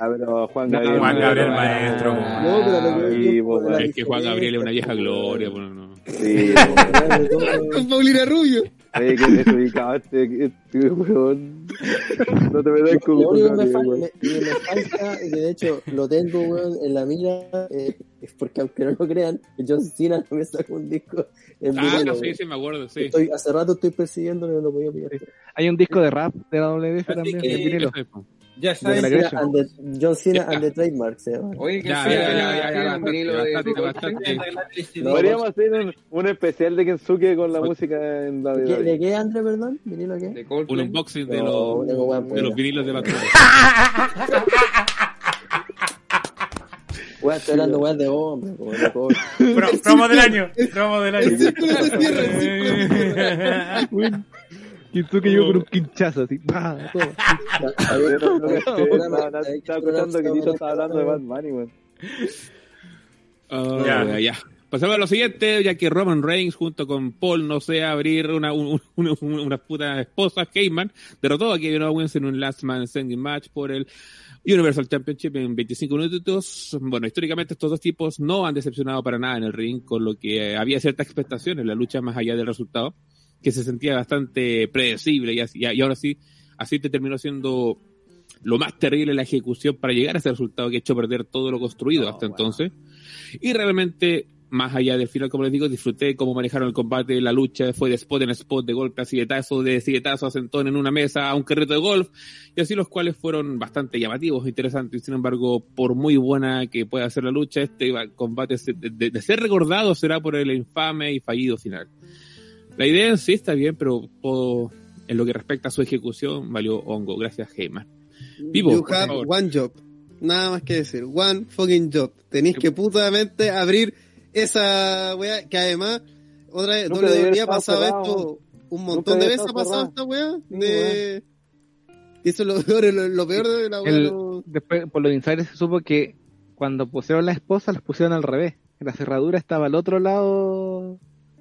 A ver, Juan No, Gabriel. Juan Gabriel maestro. no, pero Sí, Es que Juan Gabriel es una vieja gloria. Bueno, no. Sí, Paulina Rubio. Oye, que desubicado este, este weón. No te metas con me, weón. me, y me falta, y que de hecho lo tengo weón, en la mira, eh, es porque aunque no lo crean, John Cena me sacó un disco en Ah, no, sí, weón. sí, me acuerdo, sí. Estoy, hace rato estoy persiguiendo y no lo podía pillar. Hay un disco de rap de la WF también, que- en vinilo. Ya John saben, la Cena, Gresham. and the, John Cena Ya. and the Trademark se llama. Oye, Ya, Kensuke, ya, ya, de, de Podríamos hacer un, un especial de Kensuke con la música en ¿De qué, de David. qué André, perdón? ¿Vinilo qué? de Un unboxing de los, de los vinilos de Bunny. Weón, estoy hablando weón de hombre, de promo del año. Promo del año. Kitsuke llegó con un quinchazo así. ¡pah! todo. Estaba escuchando que Tito estaba hablando de Bad Bunny, weón. Ah, Ya. ya. Pasamos a lo siguiente, ya que Roman Reigns junto con Paul, no sé, abrir una, un- un- un- unas putas esposas, Heyman, derrotó a Kevin Owens en un Last Man Standing Match por el Universal Championship en 25 minutos. Bueno, históricamente estos dos tipos no han decepcionado para nada en el ring, con lo que había cierta expectación en la lucha más allá del resultado, que se sentía bastante predecible y, así- y ahora sí, así te terminó siendo lo más terrible la ejecución para llegar a ese resultado que ha hecho perder todo lo construido hasta entonces. Y realmente más allá del final, como les digo, disfruté cómo manejaron el combate, la lucha, fue de spot en spot, de golpe a siguietazo, de siguietazo a sentón en una mesa, a un carrito de golf, y así los cuales fueron bastante llamativos, interesantes. Sin embargo, por muy buena que pueda ser la lucha, este combate de, de- de ser recordado será por el infame y fallido final. La idea en sí está bien, pero todo, en lo que respecta a su ejecución, valió hongo. Gracias, Heyman. Vivo, You have favor. one job. Nada más que decir. One fucking job. Tenéis que putamente abrir esa weá que además, otra vez, debería WWE ha pasado cerrado. esto un montón de debería veces ha pasado cerrado. esta weá. De... Y eso es lo peor, lo, lo peor de la weá. El- lo- después, por los insiders se supo que cuando pusieron la esposa, las pusieron al revés. La cerradura estaba al otro lado.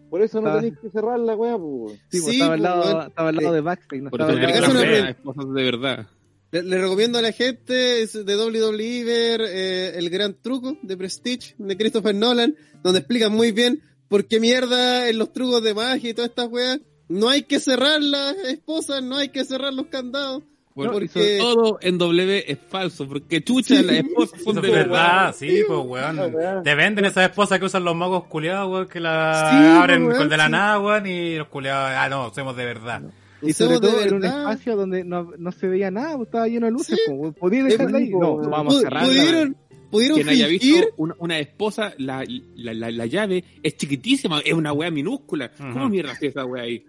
Por eso no Ah. tenéis que cerrar la weá, pues. Sí, pues, Sí, estaba, al lado, estaba al lado de backstage. No estaba al lado de verdad. Le, le recomiendo a la gente de WWE ver eh, el gran truco de Prestige de Christopher Nolan, donde explican muy bien por qué mierda en los trucos de magia y todas estas weas no hay que cerrar las esposas, no hay que cerrar los candados. Bueno, porque- y sobre todo en W es falso, porque chucha, Sí. las esposas son de es verdad, sí, pues, weón. weá. Te venden esas esposas que usan los magos culiados, weón, que la Sí, abren weón, con de la sí. nada, weón, y los culiados, ah, no, somos de verdad. Y sobre Usemos de todo en un espacio donde no, no se veía nada, pues, estaba lleno de luces. Sí. pues, ¿Podía dejarla ahí? No, weón. vamos a cerrarla. pudieron, pudieron Quien haya visto una, una esposa, la, la, la, la llave es chiquitísima, es una wea minúscula. ¿Cómo Ujú. mierda hace esa wea ahí?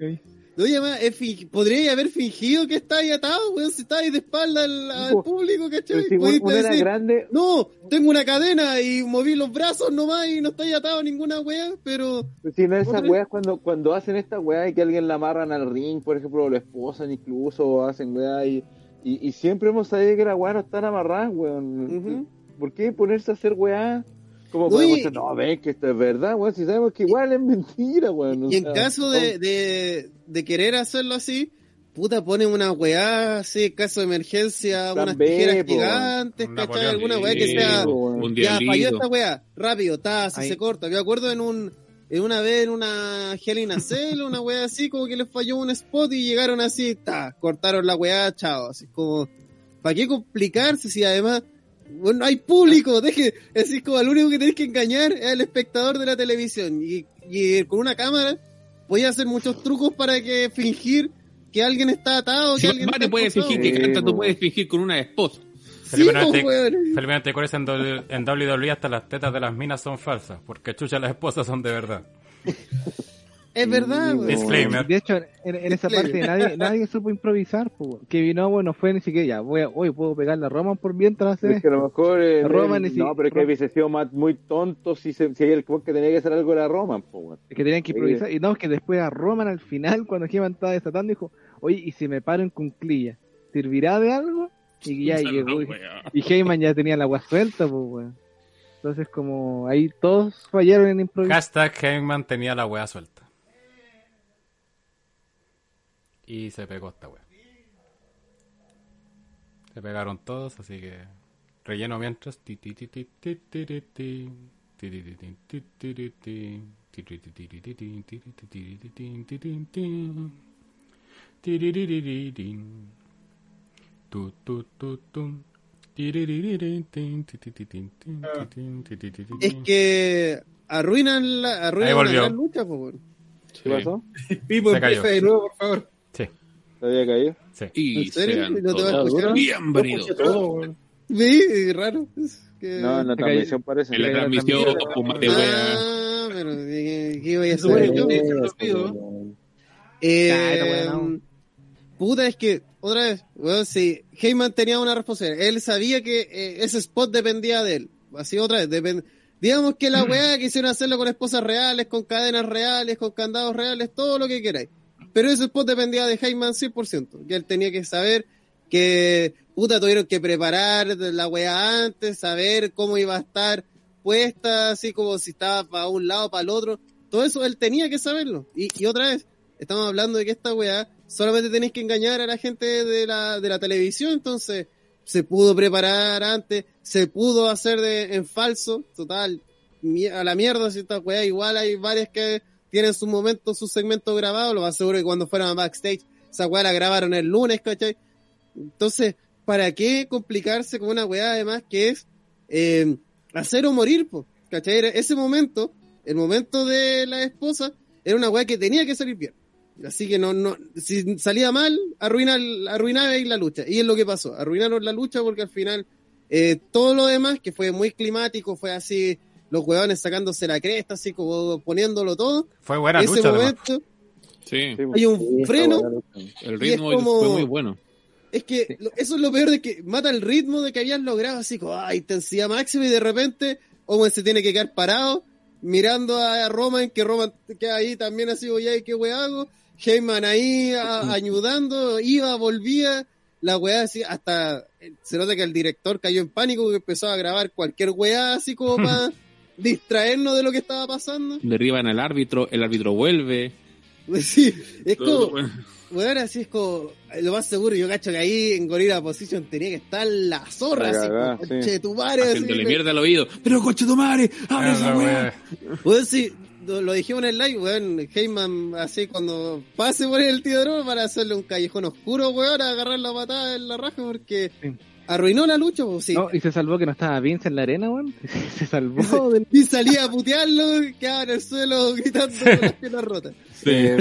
Podría haber fingido que está ahí atado, weón, si está ahí de espalda al, público, ¿cachai? si era decir, grande, no, tengo una cadena y moví los brazos nomás y no está ahí atado a ninguna wea, pero si no esas Otra- weas cuando, cuando hacen esta wea y que alguien la amarran al ring, por ejemplo, o lo esposan incluso, o hacen wea y, y, y siempre hemos sabido que las weas no están amarradas, weón. ¿Por qué ponerse a hacer weá? Como No, podemos decir, no, ven que esto es verdad, weón, si sabemos que igual es mentira, weón. Y en sea, caso de, de, de querer hacerlo así, puta, ponen una weá así, caso de emergencia, Plan unas B, tijeras po. gigantes, ¿cachai? Alguna weá que sea, un ya, falló esta weá, rápido, ta, se corta. Yo acuerdo en un, en una vez en una Hell in a Cell, una weá así, como que les falló un spot y llegaron así, ta, cortaron la weá, chao, así como, ¿para qué complicarse si además, bueno, hay público, deje, es como al único que tenés que engañar es al espectador de la televisión y, y con una cámara podía hacer muchos trucos para que fingir que alguien está atado, que Si alguien está puede esposado. fingir que canta, tú puedes fingir con una esposa. Sí, Felipe. Felipe Antecuores en, W- en WWE hasta las tetas de las minas son falsas, porque chucha las esposas son de verdad. <laughs> Es verdad. Disclaimer. De hecho, en, en esa parte nadie, <laughs> nadie supo improvisar. Pues. Kevin Owens no fue ni siquiera ya. Voy hoy puedo pegarle a Roman por mientras hacer Es que a lo mejor. eh, Roman eh, no, pero es que hubiese sido más, muy tonto si, se, si el que tenía que hacer algo era Roman, po, weón. que tenían que improvisar. Y no, es que después a Roman al final, cuando Heyman estaba desatando, dijo, oye, ¿y si me paro en cunclilla? ¿Servirá de algo? Y ya Esa llegó. no, y, Heyman ya tenía la agua suelta, pues, weón. Entonces, como ahí todos fallaron en improvisar. Hashtag Heyman tenía la wea suelta. Y se pegó esta wea. Se pegaron todos, así que relleno mientras. Es que arruinan la, arruinan la lucha, ¿Qué pasó? Pipo, empieza de nuevo, por favor. ¿Se había caído? sí. ¿No te va a escuchar? weón. Sí, raro. Que- No, en la transmisión parece. En la transmisión, wea. Ah, pero ¿qué, qué voy a Bueno, hacer yo? Eh, bueno. Puta, es que, otra vez, weón, si Heyman tenía una responsabilidad, él sabía que eh, ese spot dependía de él. Así otra vez, depend- digamos que la weá quisieron hacerlo con esposas reales, con cadenas reales, con candados reales, todo lo que queráis. Pero ese spot dependía de Heyman 100%, que él tenía que saber que, puta, tuvieron que preparar la weá antes, saber cómo iba a estar puesta, así como si estaba para un lado, para el otro. Todo eso él tenía que saberlo. Y, otra vez, estamos hablando de que esta weá solamente tenéis que engañar a la gente de la, de la televisión, entonces se pudo preparar antes, se pudo hacer de, en falso, total, a la mierda si esta weá, igual hay varias que tienen sus momentos, sus segmentos grabados, lo más seguro que cuando fueron a backstage, esa weá la grabaron el lunes, ¿cachai? Entonces, ¿para qué complicarse con una weá además que es eh, hacer o morir, po? ¿cachai? Ese momento el momento de la esposa era una weá que tenía que salir bien. Así que no, no, si salía mal, arruina, arruinaba la lucha. Y es lo que pasó. Arruinaron la lucha porque al final eh, todo lo demás, que fue muy climático, fue así, los huevones sacándose la cresta, así como poniéndolo todo. Fue buena Ese lucha, momento Sí, hay un Sí, freno. el ritmo como- fue muy bueno. Es que eso es lo peor de que mata el ritmo de que habían logrado, así como ah, intensidad máxima y de repente Owen se tiene que quedar parado mirando a Roman, que Roman queda ahí también así, oye, ¿qué weá hago? Heyman ahí a- ayudando, iba, volvía, la weá así, hasta eh, se nota que el director cayó en pánico que empezó a grabar cualquier weá así como <laughs> para distraernos de lo que estaba pasando. <laughs> Derriban al árbitro, el árbitro vuelve. Sí, es Todo- como, Weón, así es como, lo más seguro, yo cacho que ahí en Gorilla Position tenía que estar la zorra, La así cagá, como, sí. conche tu madre, así, le- mierda al oído. Pero coche tu madre, abre esa weá. Weón, sí, lo, lo dijimos en el live, weón, Heyman, así cuando pase por el tirador para hacerle un callejón oscuro, weón, a agarrar la patada en la raja porque Sí. Arruinó la lucha, pues sí. No, y se salvó que no estaba Vince en la arena, weón. <laughs> Se salvó del... Y salía a putearlo, quedaba en el suelo <laughs> gritando con las piernas rotas. Eh,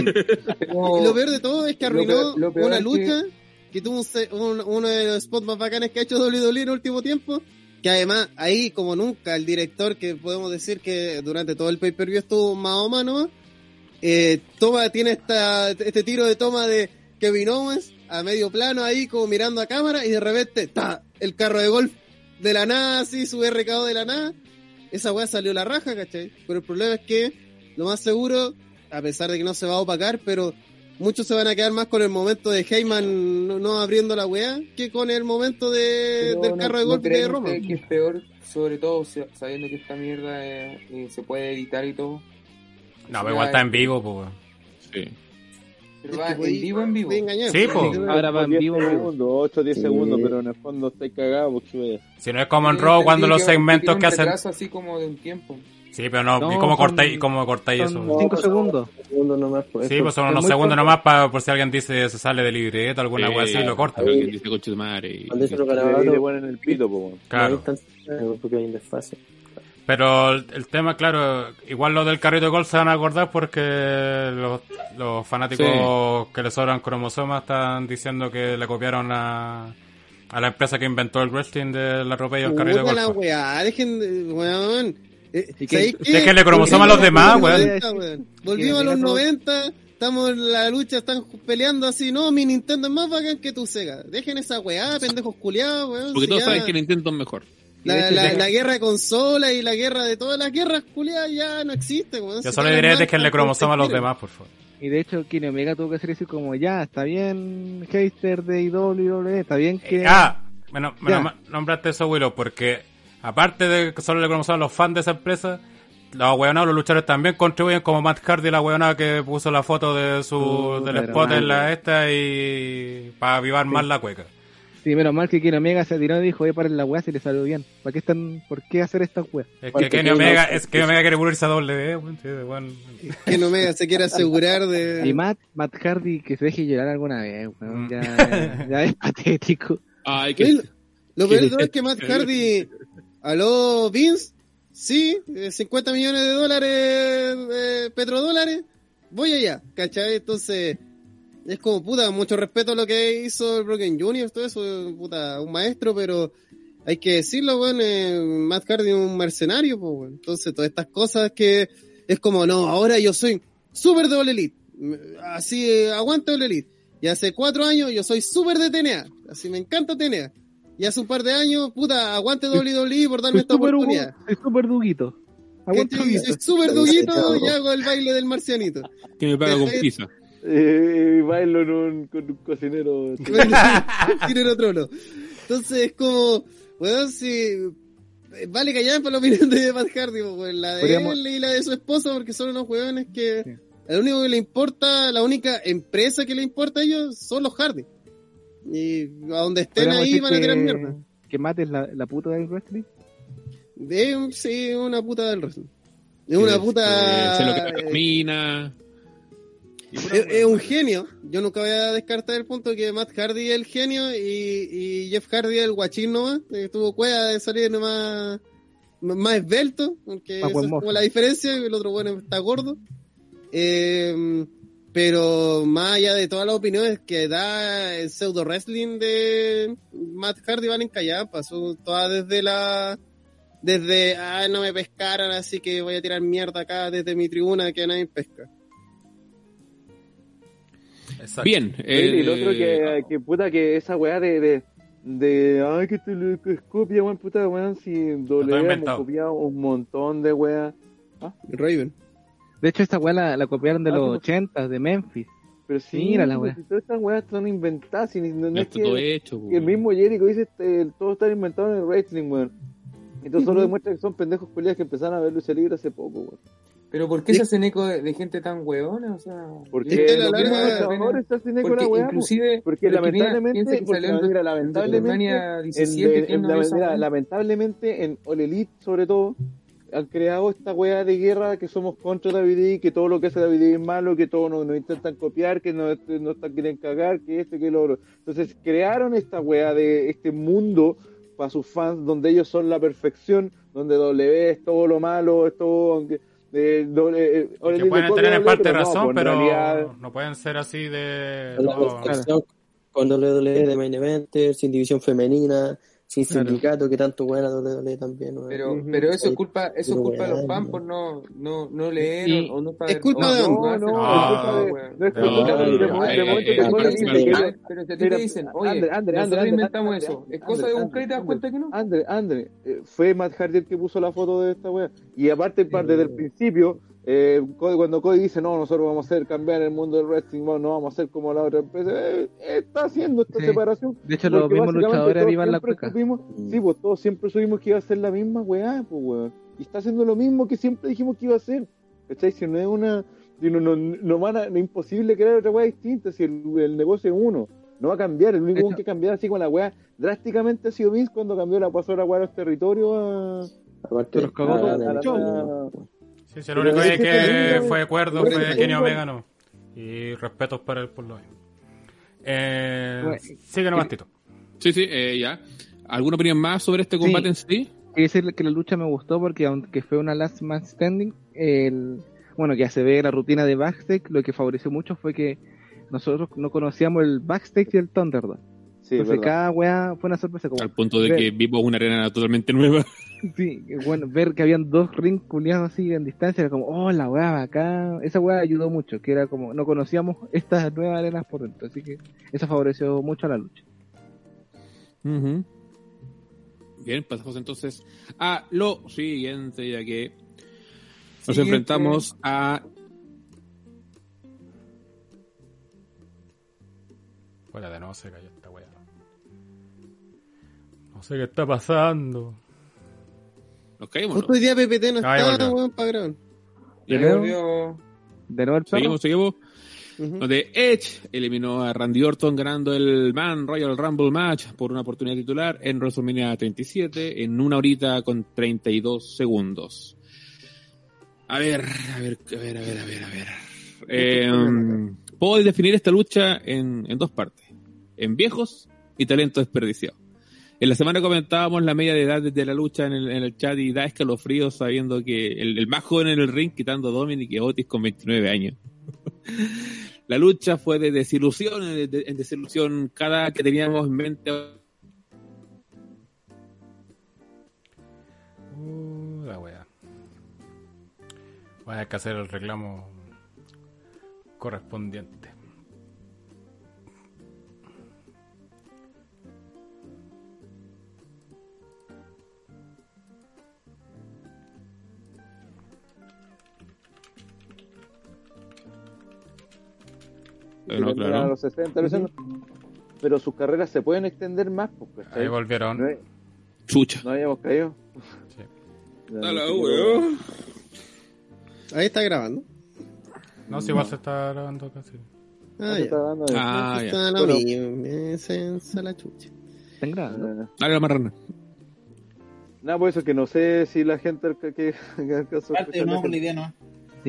Y lo peor de todo es que Lo arruinó peor- lo peor una lucha que, tuvo un se- un- uno de los spots más bacanes que ha hecho WWE en el último tiempo. Que además, ahí como nunca, el director, que podemos decir que durante todo el pay-per-view estuvo más o menos, eh, toma, tiene esta, este tiro de toma de Kevin Owens a medio plano ahí, como mirando a cámara, y de repente, ¡ta! El carro de golf de la nada, así, su RKO de la nada. Esa weá salió la raja, ¿cachai? Pero el problema es que, lo más seguro, a pesar de que no se va a opacar, pero muchos se van a quedar más con el momento de Heyman no, no abriendo la weá que con el momento de, del no- carro de ¿no golf de Roma. que es peor, sobre todo sa- sabiendo que esta mierda eh, eh, se puede editar y todo. No, pero igual está en vivo, pues. Sí. Pero va que en vivo, en vivo. Sí, po. Ahora va en 10 vivo, en vivo. segundos, 8 o 10 Sí. segundos, pero en el fondo estáis cagados porque. Si no es como en Raw cuando los que- que segmentos que un hacen. así como de un tiempo. Sí, pero no, No, ¿y cómo cortáis, cómo cortáis eso? Son cinco segundos. Segundos nomás, pues. Sí, pues son unos segundos corto. nomás para por si alguien dice se sale del libreto, alguna wea así, lo corta. alguien dice coche tu madre. y- Cuando eso lo le grabaron, ponen el pito, po. Claro. porque hay un desfase. Pero el, el tema, claro, igual lo del carrito de gol se van a acordar porque los, los fanáticos que le sobran cromosomas están diciendo que le copiaron a, a la empresa que inventó el wrestling de la ropa y el carrito de Puta la golf. weá, dejen de, weón. Eh, ¿Y qué- ¿sabéis qué? déjenle cromosoma a los demás, weón. a los 90, weón. Volvimos a los Que diga todo- 90, estamos en la lucha, están peleando así, no, mi Nintendo es más bacán que tu Sega. Dejen esa weá, pendejos culiados, weón. Porque si todos ya- saben que Nintendo es mejor. La, la, la guerra de consola y la guerra de todas las guerras culiadas ya no existe, weón. Yo solo las déjenle marcas cromosoma a los demás, por favor. Y de hecho, Kenny Omega tuvo que hacer eso como, ya, está bien, hater de WWE, está bien que... Ah, bueno, nom- nombraste eso, Willow, porque aparte de que solo le conocemos a los fans de esa empresa, los hueonados, los luchadores también contribuyen como Matt Hardy, la hueonada que puso la foto de su Puta, del spot en la esta y para avivar más la cueca. Sí, menos mal que Kenny Omega se tiró y dijo, oye, paren la weá si le salió bien. ¿Para qué están, por qué hacer esta weá? Es que Kenny Kenny Omega, no- es que Omega quiere pulirse a doble. Que no me se quiere asegurar de. Y Matt, Matt Hardy que se deje llorar alguna vez, weón, Mm. ya, <laughs> ya es patético. Ay, que Lo peor de ¿Qué? todo es que Matt Hardy, aló Vince, sí, eh, 50 millones de dólares, eh, petrodólares, voy allá, ¿cachai? Entonces, es como, puta, mucho respeto a lo que hizo el Broken Junior, todo eso, puta, un maestro, pero hay que decirlo, weón, eh, Matt Hardy es un mercenario, pues, weón. Entonces, todas estas cosas que es como, no, ahora yo soy súper de All Elite, así, eh, aguante All Elite. Y hace cuatro años yo soy súper de TNA, así me encanta TNA. Y hace un par de años, puta, aguante WWE por darme Soy esta Hugo, oportunidad. soy súper duguito. Huguito. Soy súper duguito <laughs> y hago el baile del marcianito. que me paga con pizza. Eh, bailo en un, con un cocinero. Tienen otro no. Entonces es como, weón, si eh, vale callar por la opinión de Matt Hardy, weón, la de Podríamos- él y la de su esposa, porque son unos weones que Sí. lo único que le importa, la única empresa que le importa a ellos son los Hardy. Y a donde estén Podríamos ahí van a tirar que- mierda. Que Matt es la, la puta del wrestling. De, sí, una puta del wrestling. Es una puta. Se lo que camina. Es, es un genio. Yo nunca voy a descartar el punto que Matt Hardy es el genio y, y Jeff Hardy es el guachín nomás. que tuvo cueva de salir nomás más esbelto, porque Más esa es como la diferencia, el otro bueno está gordo. Eh, pero más allá de todas las opiniones que da el pseudo wrestling de Matt Hardy van en son todas desde la desde ah no me pescaron así que voy a tirar mierda acá desde mi tribuna que nadie pesca. Exacto. Bien. y el otro eh, que, que puta que esa weá de, de, de ay que te lo que es copia, weón, puta weón, si doble hemos copiado un montón de weá. Raven. De hecho, esta weá la, la copiaron de Ah, los sí, 80, de Memphis. Pero sí, Mira la pues, weá. si todas estas weas son inventadas, y no, no es todo que, hecho. que el mismo Jericho dice este, todo está inventado en el wrestling, weón. Entonces solo demuestra que son pendejos culiados que empezaron a ver lucha libre hace poco, weón. Pero ¿por qué se hacen eco de, de gente tan hueona? O sea, Porque Es que la larga- hacen eco de la inclusive Porque lamentablemente, porque, mira, lamentablemente, en- 17 en- ¿quién no la- ve esa mira, lamentablemente en All Elite, sobre todo, han creado esta weá de guerra que somos contra David que todo lo que hace David es malo, que todos nos, nos intentan copiar, que nos, nos están- quieren cagar, que este, que lo otro. Entonces crearon esta weá de este mundo para sus fans donde ellos son la perfección, donde W es todo lo malo, es todo... aunque- eh, doble- eh, Que pueden tener en parte razón, pues, pero realidad- no pueden ser así de... La no, con WWE de Main Eventer, sin división femenina, sin Claro. sindicato, que tanto buena WWE también. weón. Pero, pero eso es Sí. culpa, eso es culpa de los fans no. por no, no, no leer Y- o no saber. Es culpa de no No, no, Ah, es culpa de- weón. no es No, culpa de- no, no, no, Pero si a ti te dicen, oye, Andre, Andre, nosotros inventamos eso, ¿es cosa de buscar y te das cuenta que no? Andre, Andre, eh, fue Matt Hardy el que puso la foto de esta wea. Y aparte, par- desde el principio, eh, Cody- cuando Cody dice, no, nosotros vamos a hacer cambiar el mundo del wrestling, no, no vamos a hacer como la otra empresa, eh, está haciendo esta Sí. separación. De hecho, los mismos luchadores avivan la cueca. supimos- sí, pues todos siempre supimos que iba a ser la misma weá, pues weón. Y está haciendo lo mismo que siempre dijimos que iba a hacer. ¿Cachai? Si no es una. Si no, no, no van a, no es imposible crear otra weá distinta, si el, el negocio es uno. No va a cambiar, el único que cambiar así con la weá drásticamente ha sido Vince cuando cambió la pasó la weá a los territorios a. Aparte, los cagó de. Sí, sí, el único es que fue acuerdo pero es fue que Kenny Omega, no. Y respetos para él por lo mismo. Eh, Bueno, sigue nomás, Tito. Sí, sí, eh, ya. ¿Alguna opinión más sobre este combate en sí? Quiero decir que la lucha me gustó porque aunque fue una last man standing, el, bueno, que ya se ve la rutina de backstage, lo que favoreció mucho fue que nosotros no conocíamos el backstage y el Thunderdome. Sí, Entonces verdad. cada weá fue una sorpresa como, Al punto de que vimos una arena totalmente nueva. <laughs> sí, bueno, ver que habían dos rings culiados así en distancia, era como, oh, la weá acá, esa weá ayudó mucho, que era como, no conocíamos <laughs> estas nuevas arenas por dentro, así que eso favoreció mucho a la lucha. Bien, pasamos entonces a lo siguiente, ya que nos Siguiente. enfrentamos a Fuera de no se cayó. No sé qué está pasando. Nos caímos. Justo hoy día PPT no está, volvió. weón, para grabar. Ya Creo- Volvió- De nuevo el perro. Seguimos, seguimos. Ujú. Donde Edge eliminó a Randy Orton ganando el Man Royal Rumble match por una oportunidad titular en WrestleMania 37 en una horita con 32 segundos. A ver, a ver, a ver, a ver, a ver, a ver. Eh, puedo definir esta lucha en, en dos partes. En viejos y talento desperdiciado. En la semana comentábamos la media de edad de la lucha en el, en el chat y da escalofríos sabiendo que el, el más joven en el ring quitando Dominic y Otis con 29 años. <laughs> La lucha fue de desilusión en de- en desilusión. Cada que teníamos en mente Uh. Voy que hacer el reclamo correspondiente. Eh, no, Terminan claro. a los 60, lo hacen, pero sus carreras se pueden extender más, pues, ¿cachai? Ahí volvieron. No, hay- chucha. no habíamos caído. Sí. <laughs> Ahí está grabando. No, si igual se está grabando casi. Ah, se ya. está de- Ah, ya. Está lo mismo. La chucha. ¿Están grabando? Dale la marrana. Nada, por eso que no sé si la gente que, <laughs> que, que la por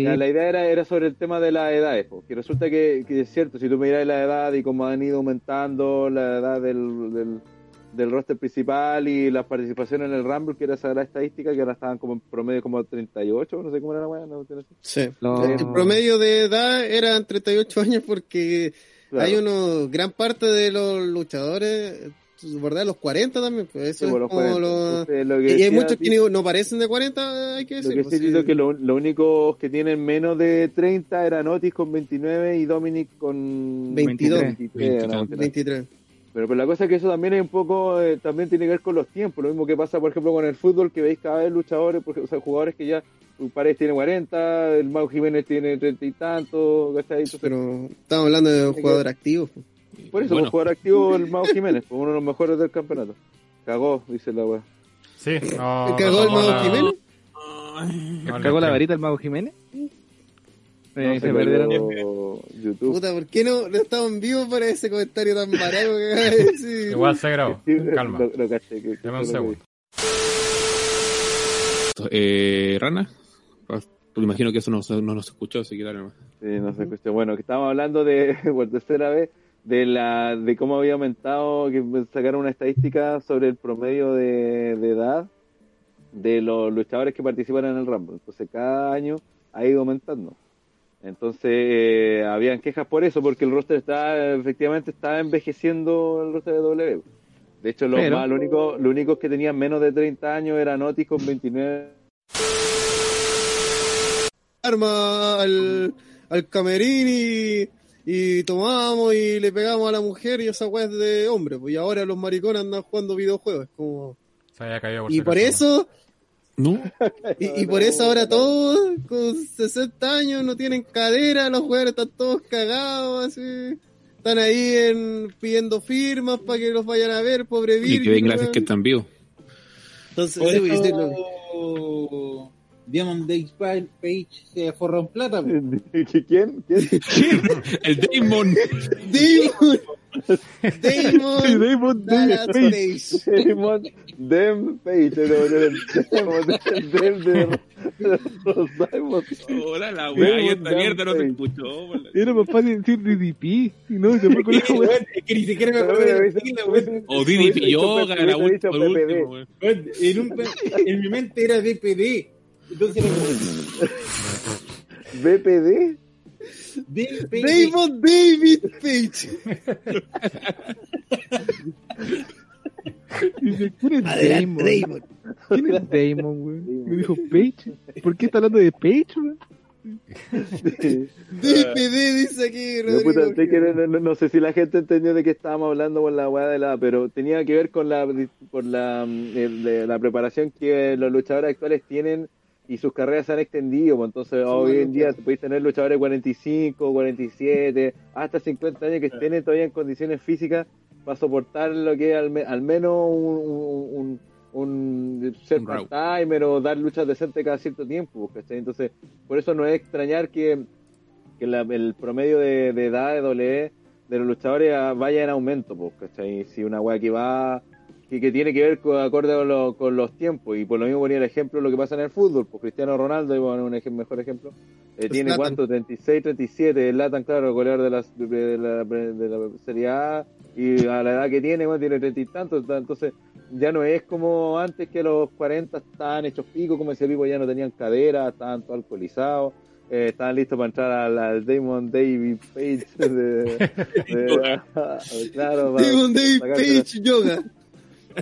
la no. Sí, Ya, la idea era, era sobre el tema de las edades, porque resulta que, que es cierto, si tú miras la edad y cómo han ido aumentando la edad del, del, del roster principal y las participaciones en el Rumble, que era esa la estadística, que ahora estaban como en promedio como 38, no sé cómo era la weá, no, no sé. Sí. Lo- El promedio de edad eran 38 años porque Claro. hay unos, gran parte de los luchadores, ¿verdad? Los 40 también, pues eso Sí, es los como 40. lo- Entonces, lo que Y hay muchos que no parecen de 40, hay que Lo decir. que pues, sí que lo- los únicos que tienen menos de 30 eran Otis con 29 y Dominic con 22. 23, no, 23. Pero, pero la cosa es que eso también es un poco, eh, también tiene que ver con los tiempos. Lo mismo que pasa, por ejemplo, con el fútbol, que veis cada vez luchadores, porque, o sea, jugadores que ya, Paredes tiene 40, el Mau Jiménez tiene 30 y tanto, ¿cachai? Entonces, Pero estamos hablando de un jugador activo. Pues. por eso, Bueno. un jugador activo el Mau <laughs> Jiménez, pues, uno de los mejores del campeonato. Cagó, dice la weá. Sí, no. ¿Cagó el Mago no, Jiménez? no, ¿Cagó la varita el mago Jiménez? No, Eh, se se perdieron. YouTube. Puta, ¿por qué no, no estamos en vivo para ese comentario tan barato que acabas de decir? Igual se grabó. Calma. Lo, lo caché, que- que Dame un fue segundo. Eh, Rana, pues, me imagino que eso no, no nos escuchó, así que dale nomás. Sí, no se escuchó. Bueno, que estábamos hablando de, <laughs> por tercera vez, de la de cómo había aumentado, que sacaron una estadística sobre el promedio de, de edad de los luchadores que participan en el Rumble. Entonces, cada año ha ido aumentando. Entonces, eh, habían quejas por eso, porque el roster está, efectivamente, estaba envejeciendo el roster de W. De hecho, los Pero- más, lo único, los únicos que tenían menos de 30 años eran Otis con 29 arma al, al camerín y, y tomamos y le pegamos a la mujer y esa weá es de hombre. Pues y ahora los maricones andan jugando videojuegos. es como... Se había caído por Y por eso, No, <laughs> y, y por eso ahora todos con 60 años no tienen cadera, los jugadores están todos cagados, así. Están ahí en, pidiendo firmas para que los vayan a ver, pobre y Virgil. que den gracias que están vivos. Entonces, Por sí, pues, sí, lo- eso, Diamond Days Page se forró en plata. <laughs> ¿Quién? ¿Quién? <laughs> El Damon. Damon, Damon, <laughs> Damon Dallas Page. Damon Dem Page, Dem de los Diamonds. Hola, la weá, y esta Damon mierda no se Page. escuchó. la- Era más fácil decir DDP. Y no, se fue con la wea. Weón, Es que ni siquiera me acuerdo de decirlo, weón. O DDP Yoga, la un, en mi mente era DPD. <laughs> BPD. Damon David Page. <laughs> Dice, ¿quién es Adelante, Damon? Damon. ¿Quién es Damon, güey? Me dijo Page. ¿Por qué está hablando de Page, güey? <laughs> DPD dice aquí, puta, Rodrigo. sé que no, no- no sé si la gente entendió de qué estábamos hablando con la weá de la, pero tenía que ver con la, por la, mm, el- de la preparación que los luchadores actuales tienen y sus carreras se han extendido, pues entonces hoy en día podéis tener luchadores de 45, 47, hasta 50 años que estén todavía en condiciones físicas para soportar lo que es al, me- al menos un, un, ser Un part-timer o dar luchas decentes cada cierto tiempo, pues, ¿cachai? Entonces, por eso no es extrañar que, que la- el promedio de, de edad de W de los luchadores ah, vaya en aumento, pues, ¿cachai? Si una weá que va, que, que tiene que ver con, acorde con, lo- con los tiempos, y por lo mismo ponía el ejemplo de lo que pasa en el fútbol, pues Cristiano Ronaldo, y bueno, un ejem- mejor ejemplo, eh, tiene Zlatan. cuánto, 36, 37, el Latan, claro, goleador de, las, de, la, de la Serie A, y a la edad que tiene, bueno, tiene 30 y tantos, entonces ya no es como antes que a los 40 estaban hechos pico, como decía Pipo, ya no tenían cadera, estaban todos alcoholizados, eh, estaban listos para entrar al, al Damon David Page de, de- <laughs> <laughs> claro, para Damon David Page Yoga.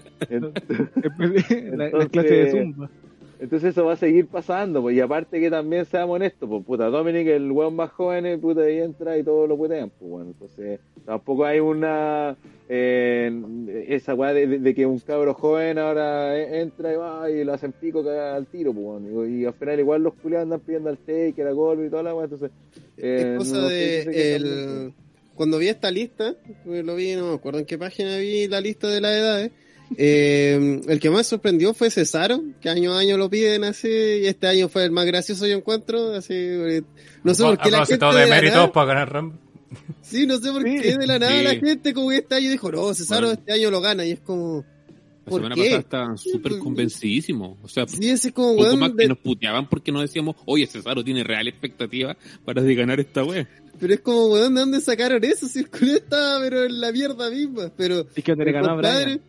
<laughs> la, la Entonces- clase de Zumba. Entonces eso va a seguir pasando, pues, y aparte que también seamos honestos, pues, puta, Dominic, el weón más joven, eh, puta, ahí entra y todo lo putean, pues, bueno, entonces, tampoco hay una, eh, esa weá de, que un cabro joven ahora eh, entra y va y lo hacen pico al tiro, pues, bueno, y, y al final igual los culiados andan pidiendo al take, la gol y toda la weá, entonces, eh, es cosa no sé de si qué el, tan- cuando vi esta lista, pues lo vi, no me acuerdo en qué página vi la lista de las edades. eh, el que más me sorprendió fue Cesaro, que año a año lo piden así, y este año fue el más gracioso yo encuentro, así, eh, no sé por qué la gente de de la nada, para ganar Rumble. sí, no sé por Sí. qué de la nada Sí. la gente como que este año dijo, no, Cesaro Bueno. este año lo gana, y es como, La ¿Por semana qué? pasada estaban súper convencidísimos. O sea, sí, ese es como, poco weón, más que nos puteaban porque nos decíamos, oye, Cesaro tiene real expectativa para de ganar esta wea. pero es como, weón, ¿de dónde sacaron eso? Si el culo estaba, pero en la mierda misma, pero Es que le ganó a compadre, Brian.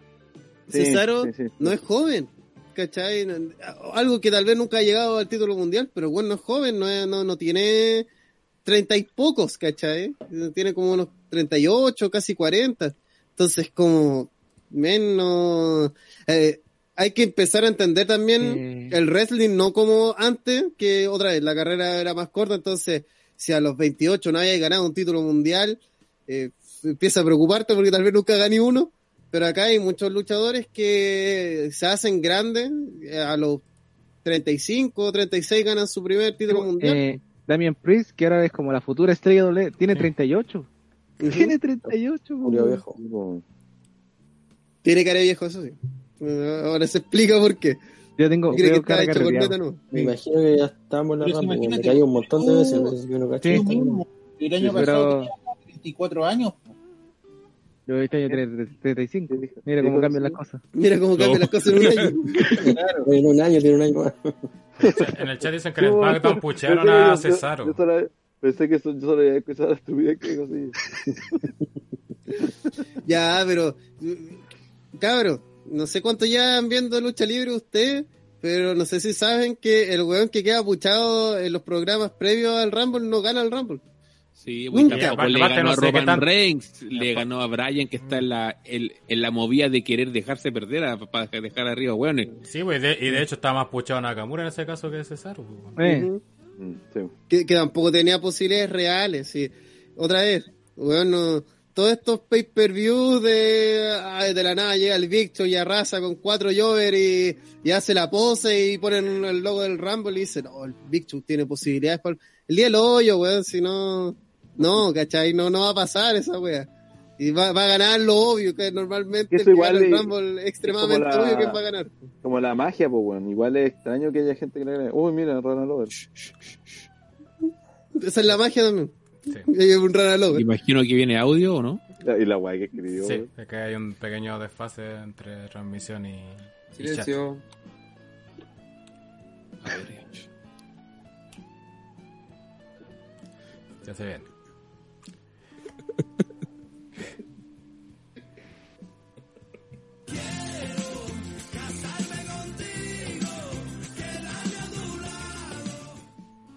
Sí, Cesaro sí, no es joven, ¿cachai? Algo que tal vez nunca ha llegado al título mundial, pero bueno, no es joven, no, no, no tiene treinta y pocos, ¿cachai? Tiene como unos 38, casi 40. Entonces, como, menos... eh, hay que empezar a entender también el wrestling, no como antes, que otra vez, la carrera era más corta, entonces, si a los 28 no hayas ganado un título mundial, eh, empieza a preocuparte porque tal vez nunca gané uno, pero acá hay muchos luchadores que se hacen grandes, eh, a los 35, 36 ganan su primer título mundial. Eh, Damian Priest, que ahora es como la futura estrella doble, tiene 38. <laughs> Ujú. Tiene 38. Julio. Viejo. Tiene cara de viejo, eso sí. Ahora se explica por qué. Yo tengo Cree que cara hecho corneta, ¿no? Me imagino que ya estamos en la si rampa, porque me caí un montón de veces. veces que uno cacha Sí. que Tú está mismo, el año Sí, pasado pero- tenías 34 años. Yo este año tengo 35. ¿qué dijo? Mira ¿Qué cómo cambian las cosas. Mira cómo cambian las cosas en un año. <laughs> En un año, tiene un año más. <laughs> En el chat dicen que en el SmackDown puchearon yo- a Cesaro. Yo, solo, pensé que eso- yo solo había escuchado la estupidez que dijo así. <laughs> Ya, pero. Cabro, no sé cuánto llevan viendo lucha libre ustedes, pero no sé si saben que el weón que queda puchado en los programas previos al Rumble no gana el Rumble. Sí, Nunca. tampoco Aparte, le ganó no a Roman tan- Reigns, le ganó a Bryan que está en la, el- en la movida de querer dejarse perder para dejar arriba, weones. Sí, pues, de- y de hecho está más puchado Nakamura en ese caso que Cesaro. bueno. Eh. Mm, sí. que, que tampoco tenía posibilidades reales. Sí. Otra vez, bueno, todos estos pay-per-views de, ay, de la nada llega el Victor y arrasa con cuatro Jover y, y hace la pose y ponen el logo del Rumble y dicen, no, el Victor tiene posibilidades para el día del hoyo, weón, si no, no, ¿cachai? No, no va a pasar esa wea. Y va, va a ganar lo obvio, que normalmente Eso el igual es- Rumble es extremadamente la- obvio que va a ganar. Como la magia, pues, bueno. Igual es extraño que haya gente que le gane. Uy, mira, Ronald Over. Esa es la magia también. Sí. <laughs> Hay un rana loco. Imagino que viene audio o no. Y la guay que escribió. Sí, es que hay un pequeño desfase entre transmisión y, y chat. Silencio. A ver, Ya se ven.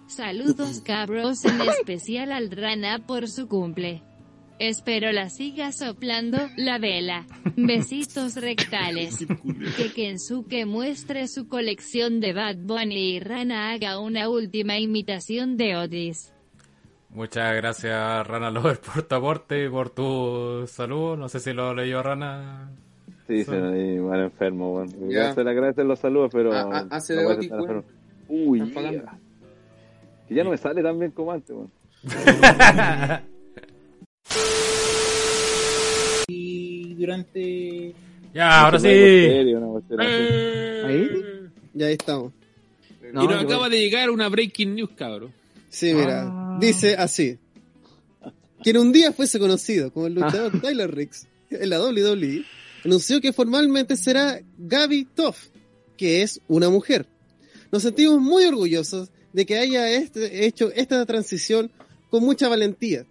Saludos cabros, en <laughs> especial al Rana por su cumple. Espero la siga soplando la vela. Besitos rectales. <laughs> Que Kensuke muestre su colección de Bad Bunny y Rana haga una última imitación de Otis. Muchas gracias Rana Lover <laughs> por tu aporte y por tu saludo. No sé si lo leyó Rana. Sí, Sí. se ahí mal enfermo, weón. Ya. Ya. Se le agradecen los saludos, pero. Ah, ah, hace de no Otis, weón. Uy, yeah. Que ya no me sale tan bien como antes, weón. <laughs> Y durante. Ya, ahora sí. una cuestión así. ahí. Ya ahí estamos. No, y nos acaba de llegar una breaking news, cabrón. Sí, mira, Ah. dice así. Quien un día fuese conocido como el luchador Tyler Ricks en la WWE, anunció que formalmente será Gaby Toff, que es una mujer. Nos sentimos muy orgullosos de que haya este- hecho esta transición con mucha valentía,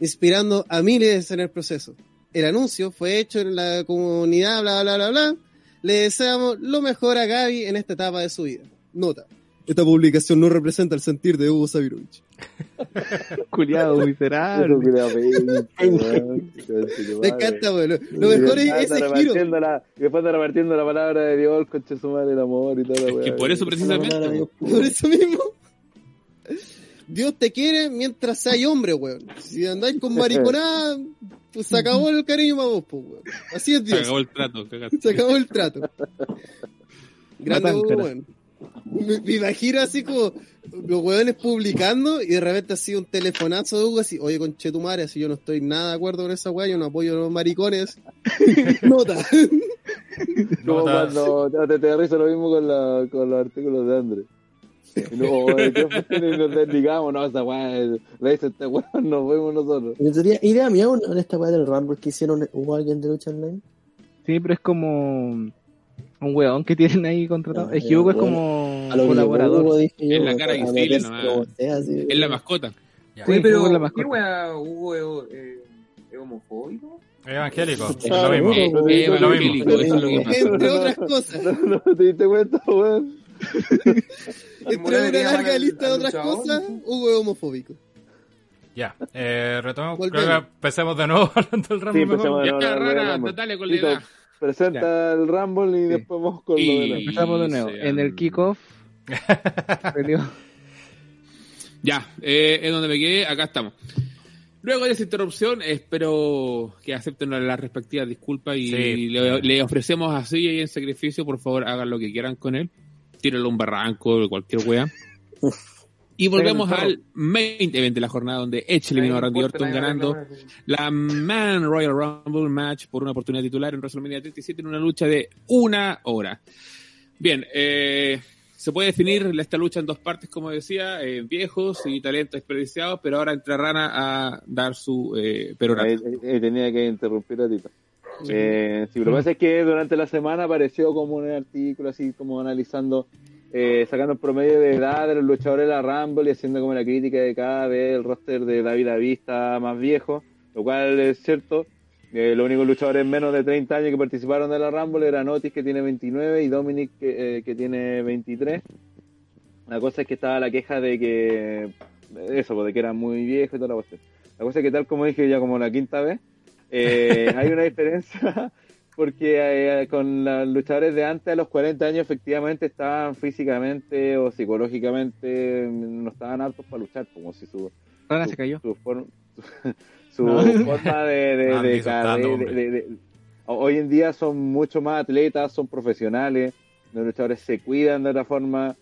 inspirando a miles en el proceso. El anuncio fue hecho en la comunidad, bla, bla, bla, bla. Le deseamos lo mejor a Gaby en esta etapa de su vida. Nota. Esta publicación no representa el sentir de Hugo Sabirovich. <laughs> Culiado miserable. que le apetece, weón. Me encanta, weón. Lo, lo mejor es ese giro. repartiendo la, después de repartiendo la palabra de Dios, coche su madre, el amor y toda la Es que por eso precisamente. Dios, Por eso mismo. Dios te quiere mientras seas hombre, weón. Si andáis con mariconada, pues se acabó el cariño para vos, pues, weón. Así es Se Dios. acabó el trato, cagaste. Se acabó el trato. Grande weón. Me, me imagino así como los weones publicando y de repente así un telefonazo de Hugo así, oye conchetumare, así yo no estoy nada de acuerdo con esa weá, yo no apoyo a los maricones. <laughs> Nota. <laughs> Como cuando te, te, risa lo mismo con, la, con los artículos de André. Y no, <laughs> nos desligamos, no, esa weá, la dice este weón, nos vemos nosotros. Tenía idea mía en esta weá del Rumble que hicieron, ¿hubo alguien de lucha online? Sí, pero es como un weón que tienen ahí contratado. Ah, es que Hugo es como A lo que colaborador. Hugo dije yo, Es la cara visible sea, así. Es la mascota. Ya. Sí, pero Hugo es la ¿qué mascota. wea Hugo eh, ¿Es homofóbico? Evangélico, es lo mismo. Eh, Es lo mismo. evangélico, eso es lo pasa. Entre otras cosas. No, no te diste cuenta, weón. Entre una larga lista de otras cosas, Hugo es homofóbico. Ya, eh, retomemos. Volvemos. Creo que empecemos de nuevo <laughs> hablando del Rumble. Sí, empecemos de Ya, nuevo. no, no, rana, no, no. dale con la edad. Presenta el Rumble y después vamos con lo de la... Y- Empezamos de nuevo. sean- En el kickoff. <laughs> Ya, eh, es donde me quedé, acá estamos. Luego de esa interrupción, espero que acepten las respectivas disculpas y Sí. le, le ofrecemos así y en sacrificio, por favor, hagan lo que quieran con él. Tírenlo a un barranco, cualquier wea. Y volvemos al main event de la jornada donde Edge eliminó a Randy Orton ganando la Man Royal Rumble match por una oportunidad titular en WrestleMania 37 en una lucha de una hora. Bien, eh, se puede definir esta lucha en dos partes, como decía, eh, viejos y talentos desperdiciados, pero ahora entra Rana a dar su eh, perorata. Tenía que interrumpir a Tito. Eh, sí, lo que pasa es que durante la semana apareció como un artículo así como analizando, eh, sacando el promedio de edad de los luchadores de la Rumble y haciendo como la crítica de cada vez el roster de David a Vista más viejo, lo cual es cierto. Eh, los únicos luchadores menos de 30 años que participaron de la Rumble eran Otis que tiene 29 y Dominic que, eh, que tiene 23. La cosa es que estaba la queja de que eso, pues, de que era muy viejo y toda la cuestión. La cosa es que tal como dije ya como la quinta vez, eh, <laughs> hay una diferencia porque eh, con los luchadores de antes a los 40 años efectivamente estaban físicamente o psicológicamente no estaban aptos para luchar, como si su, se cayó. su, form- <laughs> su No. forma de, de, hombre. de- de- hoy en día son mucho más atletas, son profesionales, los luchadores se cuidan de otra forma,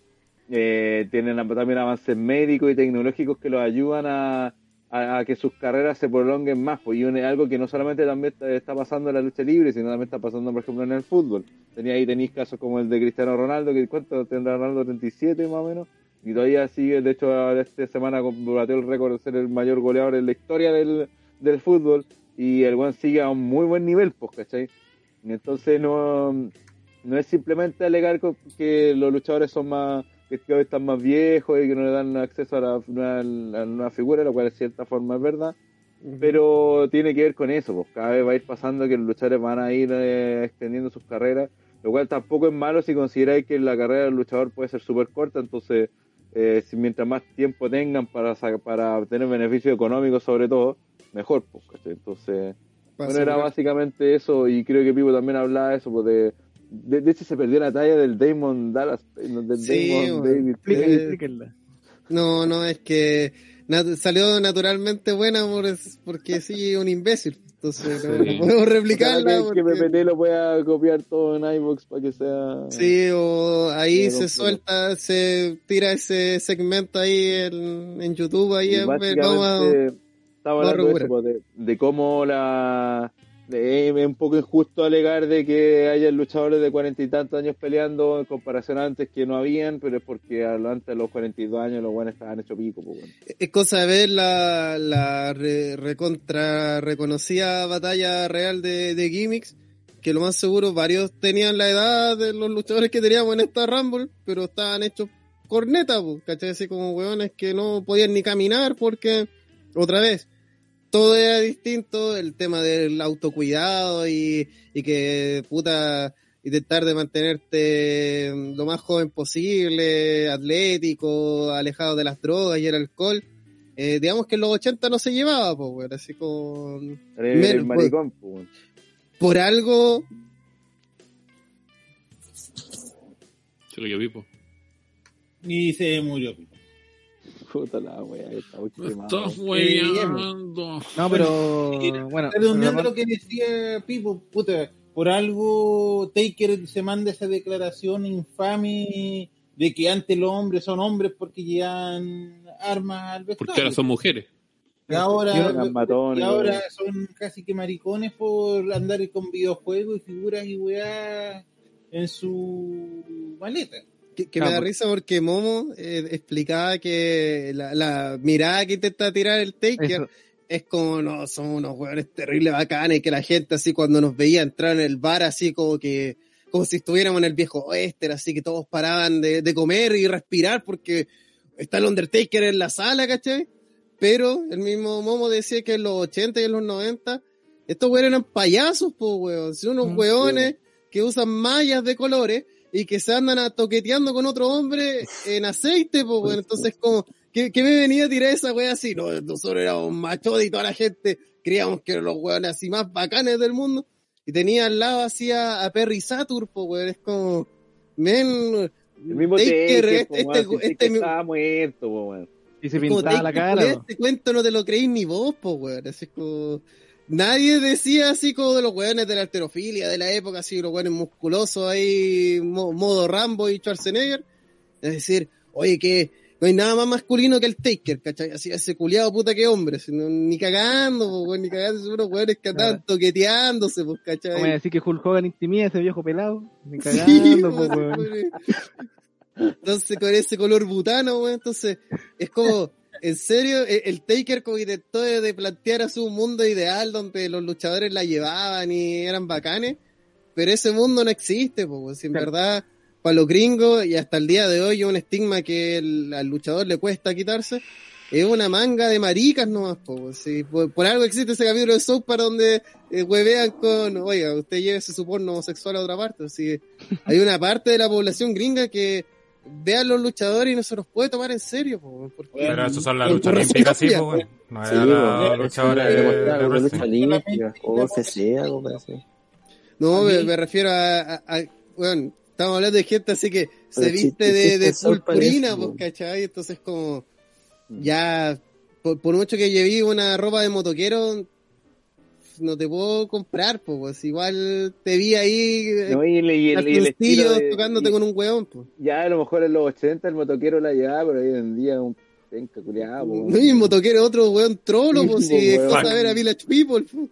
eh, tienen también avances médicos y tecnológicos que los ayudan a, a, a que sus carreras se prolonguen más. Pues, y un- algo que no solamente también está, está pasando en la lucha libre, sino también está pasando, por ejemplo, en el fútbol. Tenía ahí tenéis casos como el de Cristiano Ronaldo, que ¿cuánto tendrá Ronaldo? 37 más o menos. Y todavía sigue, de hecho, esta semana batió el récord de ser el mayor goleador en la historia del, del fútbol. Y el buen sigue a un muy buen nivel, pues, ¿cachai? Entonces no, no es simplemente alegar que los luchadores son más, que cada vez están más viejos y que no le dan acceso a la, a nueva figura, lo cual de cierta forma es verdad. Pero tiene que ver con eso, pues cada vez va a ir pasando que los luchadores van a ir eh, extendiendo sus carreras, lo cual tampoco es malo si consideráis que la carrera del luchador puede ser súper corta, entonces eh, si mientras más tiempo tengan para, para obtener beneficios económicos sobre todo, mejor, pues. Entonces, bueno, era básicamente eso, y creo que Pipo también hablaba de eso, pues de, de, de hecho se perdió la talla del Damon Dallas, no, del Sí, Damon bueno. David Explíquenla, Eh, explíquenla. No, no, es que nat- salió naturalmente buena por, es- porque sí, un imbécil. Entonces no, Sí. no podemos replicarla. Que, que porque- PPT lo pueda copiar todo en iVoox para que sea... Sí, o ahí se pero- suelta, se tira ese segmento ahí en, en YouTube, ahí Y básicamente estaba hablando de, eso, pues, de, de cómo la es un poco injusto alegar de que haya luchadores de cuarenta y tantos años peleando en comparación a antes que no habían, pero es porque antes de los 42 años los buenos estaban hechos pico. Pues. Es cosa de ver la, la re- recontra reconocida batalla real de, de gimmicks, que lo más seguro varios tenían la edad de los luchadores que teníamos en esta Rumble, pero estaban hechos corneta, pues, ¿cachai? Así como hueones que no podían ni caminar porque, otra vez, todo era distinto, el tema del autocuidado y, y que, puta, intentar de mantenerte lo más joven posible, atlético, alejado de las drogas y el alcohol. Eh, digamos que en los 80 no se llevaba, pues, weón, así como... Era el Menos, maricón, pues. Por algo, Chico, yo vivo. Y se murió. Puta la wea, está muy Me quemado. estás weyando. No, pero. Bueno, Redondeando lo que decía Pipo, puta, por algo Taker se manda esa declaración infame de que antes los hombres son hombres porque llevan armas al vestuario. Porque ahora son mujeres. Y ahora, Eran matones, y ahora son casi que maricones por andar con videojuegos y figuras y weá en su maleta. Que, que Ah, me da pues. risa porque Momo eh, explicaba que la, la mirada que intenta tirar el Taker Eso. es como, no, son unos hueones terribles bacanes, que la gente así cuando nos veía entrar en el bar así como que, como si estuviéramos en el viejo oeste, así que todos paraban de, de comer y respirar porque está el Undertaker en la sala, ¿cachai? pero el mismo Momo decía que en los 80 y en los 90 estos weones eran payasos, po, weón. Son unos Mm, weones que usan mallas de colores y que se andan a toqueteando con otro hombre en aceite, po, weón. Entonces, como, ¿qué, qué me venía a tirar esa wea así? No, nosotros éramos machos y toda la gente creíamos que eran los weones así más bacanes del mundo. Y tenía al lado así a, a Perry Satur, po, weón. Es como, men, El mismo Taker, este, po, este, este, Taker estaba muerto, po, weón. Y se pintaba la cara. Este cuento no te lo creís ni vos, po, weón. Así es como... Nadie decía así como de los weones de la alterofilia de la época, así los weones musculosos ahí, mo- modo Rambo y Schwarzenegger. Es decir, oye, que no hay nada más masculino que el Taker, ¿cachai? Así, ese culiado puta que hombre, sino, ni cagando, po, weón, ni cagando, son unos weones que andaban toqueteándose, pues, ¿cachai? ¿Cómo decir que Hulk Hogan intimida a ese viejo pelado? Ni Sí, cagando, po, weón. Entonces, con ese color butano, weón, entonces, es como, en serio, el, el Taker como intentó de, de plantear a su mundo ideal donde los luchadores la llevaban y eran bacanes, pero ese mundo no existe, pues, si en verdad, para los gringos, y hasta el día de hoy, un estigma que el- al luchador le cuesta quitarse, es una manga de maricas nomás, po, si por, por algo existe ese capítulo de South para donde eh, huevean con, oiga, usted lleve su porno homosexual a otra parte, así <laughs> hay una parte de la población gringa que ve a los luchadores y no se los puede tomar en serio, po, porque Pero eso son las luchas olímpicas, sí, weón. No Sí, era la luchadora de, lucha olímpica, o UFC, algo así. No, A me, refiero a, a, a- bueno, estamos hablando de gente así que se viste chiste- de, de chiste purpurina, pues, po. ¿cachai? Entonces como, Mm. ya, por, por mucho que lleví una ropa de motoquero, no te puedo comprar, pues, igual te vi ahí, eh, No, y el, y el- y el estilo calzoncillos de- tocándote y- con un hueón, pues. Ya a lo mejor en los 80 el motoquero la llevaba, pero hoy en día un penca culiado. po, No, y el motoquero es otro weón trolo, pues, si es cosa ver a Village People, pues.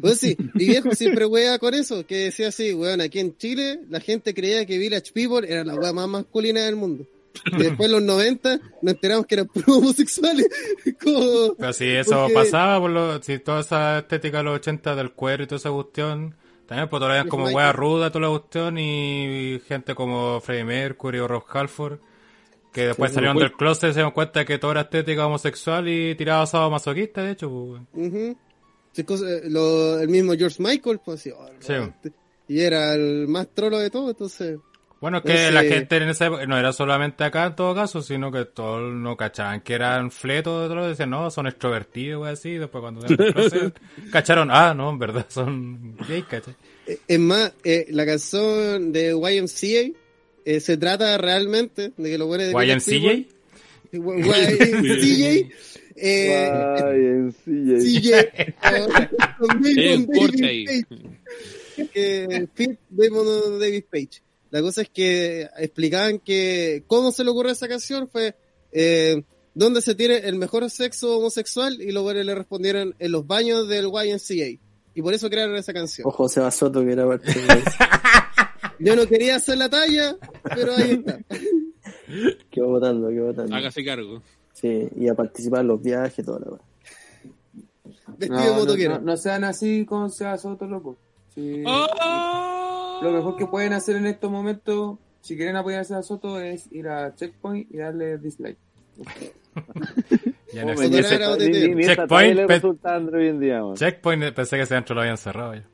Pues sí, mi viejo siempre wea con eso, que decía así, weón, aquí en Chile la gente creía que Village People era la wea más masculina del mundo. Y después los 90 nos enteramos que eran <laughs> puros homosexuales. <laughs> Como, Pero si eso porque- pasaba, por lo, si toda esa estética de los 80 del cuero y toda esa cuestión, también pues todavía Yes, como wea ruda toda la cuestión y gente como Freddie Mercury o Rob Halford que después Sí, salieron pues. del closet y se dieron cuenta que toda era estética homosexual y tiraba asado masoquista, de hecho. Pues. Sí, cosa- lo- el mismo George Michael, pues así, oh, Sí. y era el más trolo de todo, entonces... Bueno, es que Ese- la gente en esa época, no era solamente acá en todo caso, sino que todos no cachaban que eran fletos, todos decían, no, son extrovertidos, wey, así, después cuando <laughs> cacharon, ah, no, en verdad son gays, ¿cachai? Eh, Es más, eh, la canción de YMCA eh, se trata realmente de que los buenos de YMCA, YMCA eh, <laughs> sí, CJ con Damon El David Page, Damon David Page. La cosa es que explicaban que cómo se le ocurrió esa canción fue eh, dónde se tiene el mejor sexo homosexual y los buenos le respondieron en los baños del YMCA. Y por eso crearon esa canción. O José Basoto, que era parte de <laughs> eso. Yo no quería hacer la talla, pero ahí está. <laughs> Que va votando, que va votando. Hágase cargo. Sí, y a participar en los viajes, toda la. Vestido de No, no, motoquero. no, no sean así con Seba Soto, loco. Sí. ¡Oh! Lo mejor que pueden hacer en estos momentos, si quieren apoyar a Soto, es ir a Checkpoint y darle dislike. <laughs> ya esa Checkpoint, pe- a man. Checkpoint, pensé que ese dentro lo habían cerrado ya.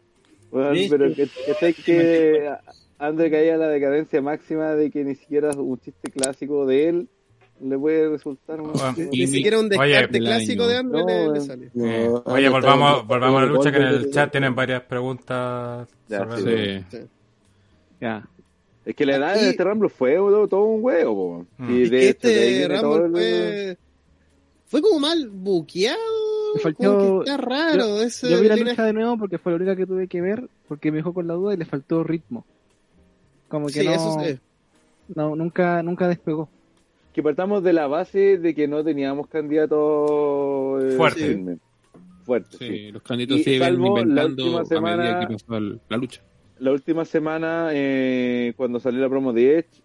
Bueno, Sí, pero que, que, sé <laughs> que André caía en la decadencia máxima de que ni siquiera un chiste clásico de él le puede resultar un- Bueno, Ni Y- siquiera un descarte clásico de hambre No, le, le sale. No, Eh, ah, oye, volvamos, está- volvamos a la lucha que en el chat tienen varias preguntas. Ya, sobre sí. el- Sí. Ya. Es que la edad de este Rumble fue todo, todo un huevo, po. Mm. Y Es de hecho, este Rumble el- fue, fue como mal buqueado. Faltó- como que está raro. ese Yo vi la lucha de nuevo porque fue la única que tuve que ver, porque me dejó con la duda y le faltó ritmo. Como que Sí, no, eso sí. no, nunca, nunca despegó. Que partamos de la base de que no teníamos candidatos eh, Fuerte. firmes. Fuerte, sí. Sí, los candidatos Y se iban salvo la inventando última a semana- medida que pasaba el- la lucha. La última semana, eh, cuando salió la promo de Edge,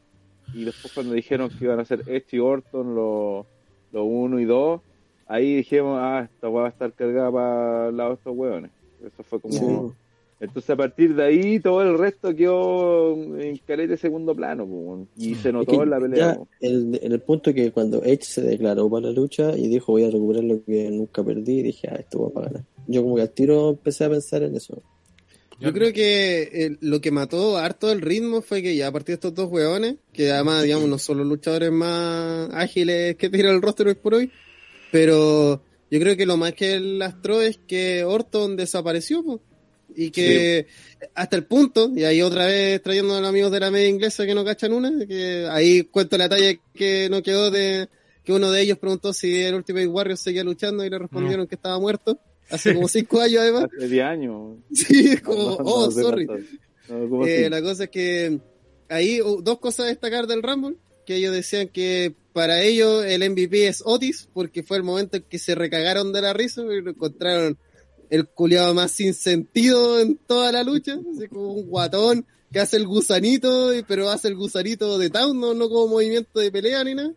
y después cuando dijeron que iban a ser Edge y Orton los lo 1 y 2, ahí dijimos, ah, esta va a estar cargada para el lado de estos hueones. Eso fue como... Entonces a partir de ahí todo el resto quedó en calete segundo plano po, y se notó Es que en la pelea. en, en el punto que cuando Edge se declaró para la lucha y dijo voy a recuperar lo que nunca perdí, dije, ah, esto va para ganar. Yo como que al tiro empecé a pensar en eso. Yo creo que eh, lo que mató harto el ritmo fue que ya a partir de estos dos hueones, que además, digamos, no son los luchadores más ágiles que tira el roster hoy por hoy, pero yo creo que lo más que lastró es que Orton desapareció, po. Y que hasta el punto, y ahí otra vez trayendo a los amigos de la media inglesa que no cachan una, que ahí cuento la talla que no quedó de que uno de ellos preguntó si el Ultimate Warrior seguía luchando y le respondieron que estaba muerto, hace como cinco años además. Hace 10 años. <laughs> Sí, es como, No, no, oh, sorry. cuánto. No, ¿cómo Eh, la cosa es que ahí uh, dos cosas a destacar del Rumble, que ellos decían que para ellos el MVP es Otis, porque fue el momento en que se recagaron de la risa y lo encontraron el culiado más sin sentido en toda la lucha, así como un guatón que hace el gusanito, y- pero hace el gusanito de town, no, no como movimiento de pelea ni nada.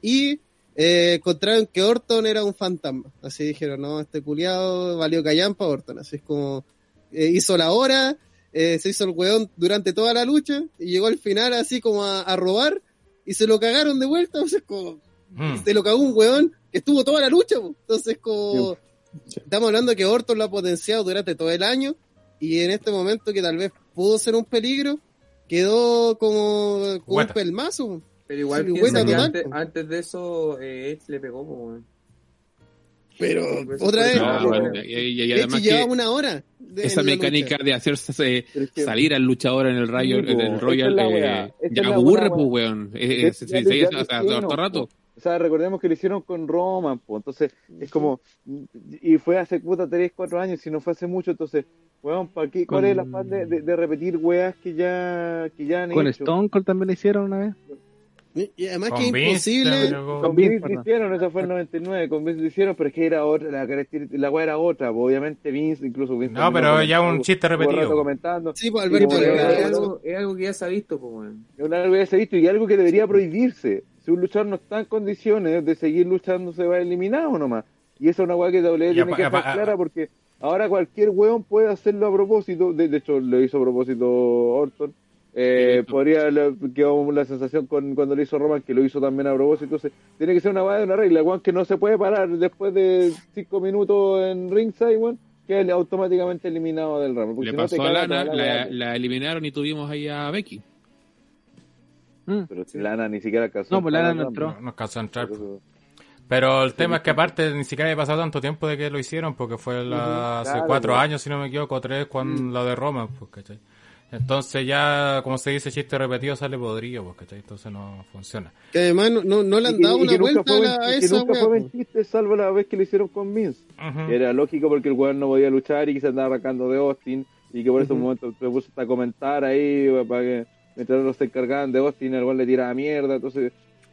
Y eh, encontraron que Orton era un fantasma. Así dijeron, no, este culiado valió callampa Orton. Así es como eh, hizo la hora, eh, se hizo el weón durante toda la lucha y llegó al final así como a, a robar y se lo cagaron de vuelta. <laughs> O sea, como, Mm. se lo cagó un weón que estuvo toda la lucha. po. Entonces, como, estamos hablando de que Orton lo ha potenciado durante todo el año y en este momento que tal vez pudo ser un peligro, quedó como, como un pelmazo. Pero igual Sí, piensa buena que total, antes, de eso eh, Edge le pegó, weón. Pero, Pues, otra vez, no, bueno, y, y- y de además lleva una hora. de- esa mecánica de hacerse Pero es que- salir al luchador en el rayo, en el Royal, eh, ya aburre, pues, weón. Eh, se- hasta hicieron, harto rato. O sea, recordemos que lo hicieron con Roman, po. entonces es como, y fue hace puta 3, 4 años, si no fue hace mucho, entonces, weón, ¿para qué? ¿Cuál Con- es el afán de, de, de repetir weas que ya, que ya han Con hecho? Stone Cold también lo hicieron una vez. Y además Con que es Vince imposible. Con Con Vince, lo hicieron, eso fue el 99, con Vince lo hicieron, pero es que era otra, la característica, la wea era otra, obviamente Vince, incluso Vince. No, pero ya un chiste repetido. comentando. Sí, pues Sí, Alberto, pues, es, algo, es algo que ya se ha visto, po, weón. Es una algo que ya se ha visto y algo que debería prohibirse. Si un luchador no está en condiciones de seguir luchando, se va eliminado nomás. Y esa es una weá que WWE tiene que dejar apa- clara porque ahora cualquier weón puede hacerlo a propósito. De, de hecho, lo hizo a propósito Orton. Eh, podría, quedó la sensación con, cuando lo hizo Roman que lo hizo también a propósito. Entonces, tiene que ser una weá de una regla, weón, que no se puede parar después de cinco minutos en ringside, weón, que automáticamente eliminado del ramo. Le si no te pasó a Lana, la la eliminaron y tuvimos ahí a Becky. Mm. Pero si Lana ni siquiera alcanzó. No, pues a Lana entrar no entró. No alcanzó a entrar. Por eso- Pero el tema es que aparte ni siquiera había pasado tanto tiempo de que lo hicieron, porque fue la- hace claro, cuatro pues. años, si no me equivoco, tres, cuando la de Roma, pues, ¿cachai? Entonces ya, como se dice, chiste repetido sale podrido, pues, ¿cachai? Entonces no funciona. Que además no, no, no le han Y que- dado y una que nunca vuelta a, fue la- buen- a y que esa nunca wea, fue po. buen chiste, salvo la vez que lo hicieron con Vince. Ujú. Que era lógico porque el weón no podía luchar y que se andaba arrancando de Austin. Y que por ese momento se puso hasta a comentar ahí para que mientras se encargaban de Austin, el weón le tiraba mierda. Entonces,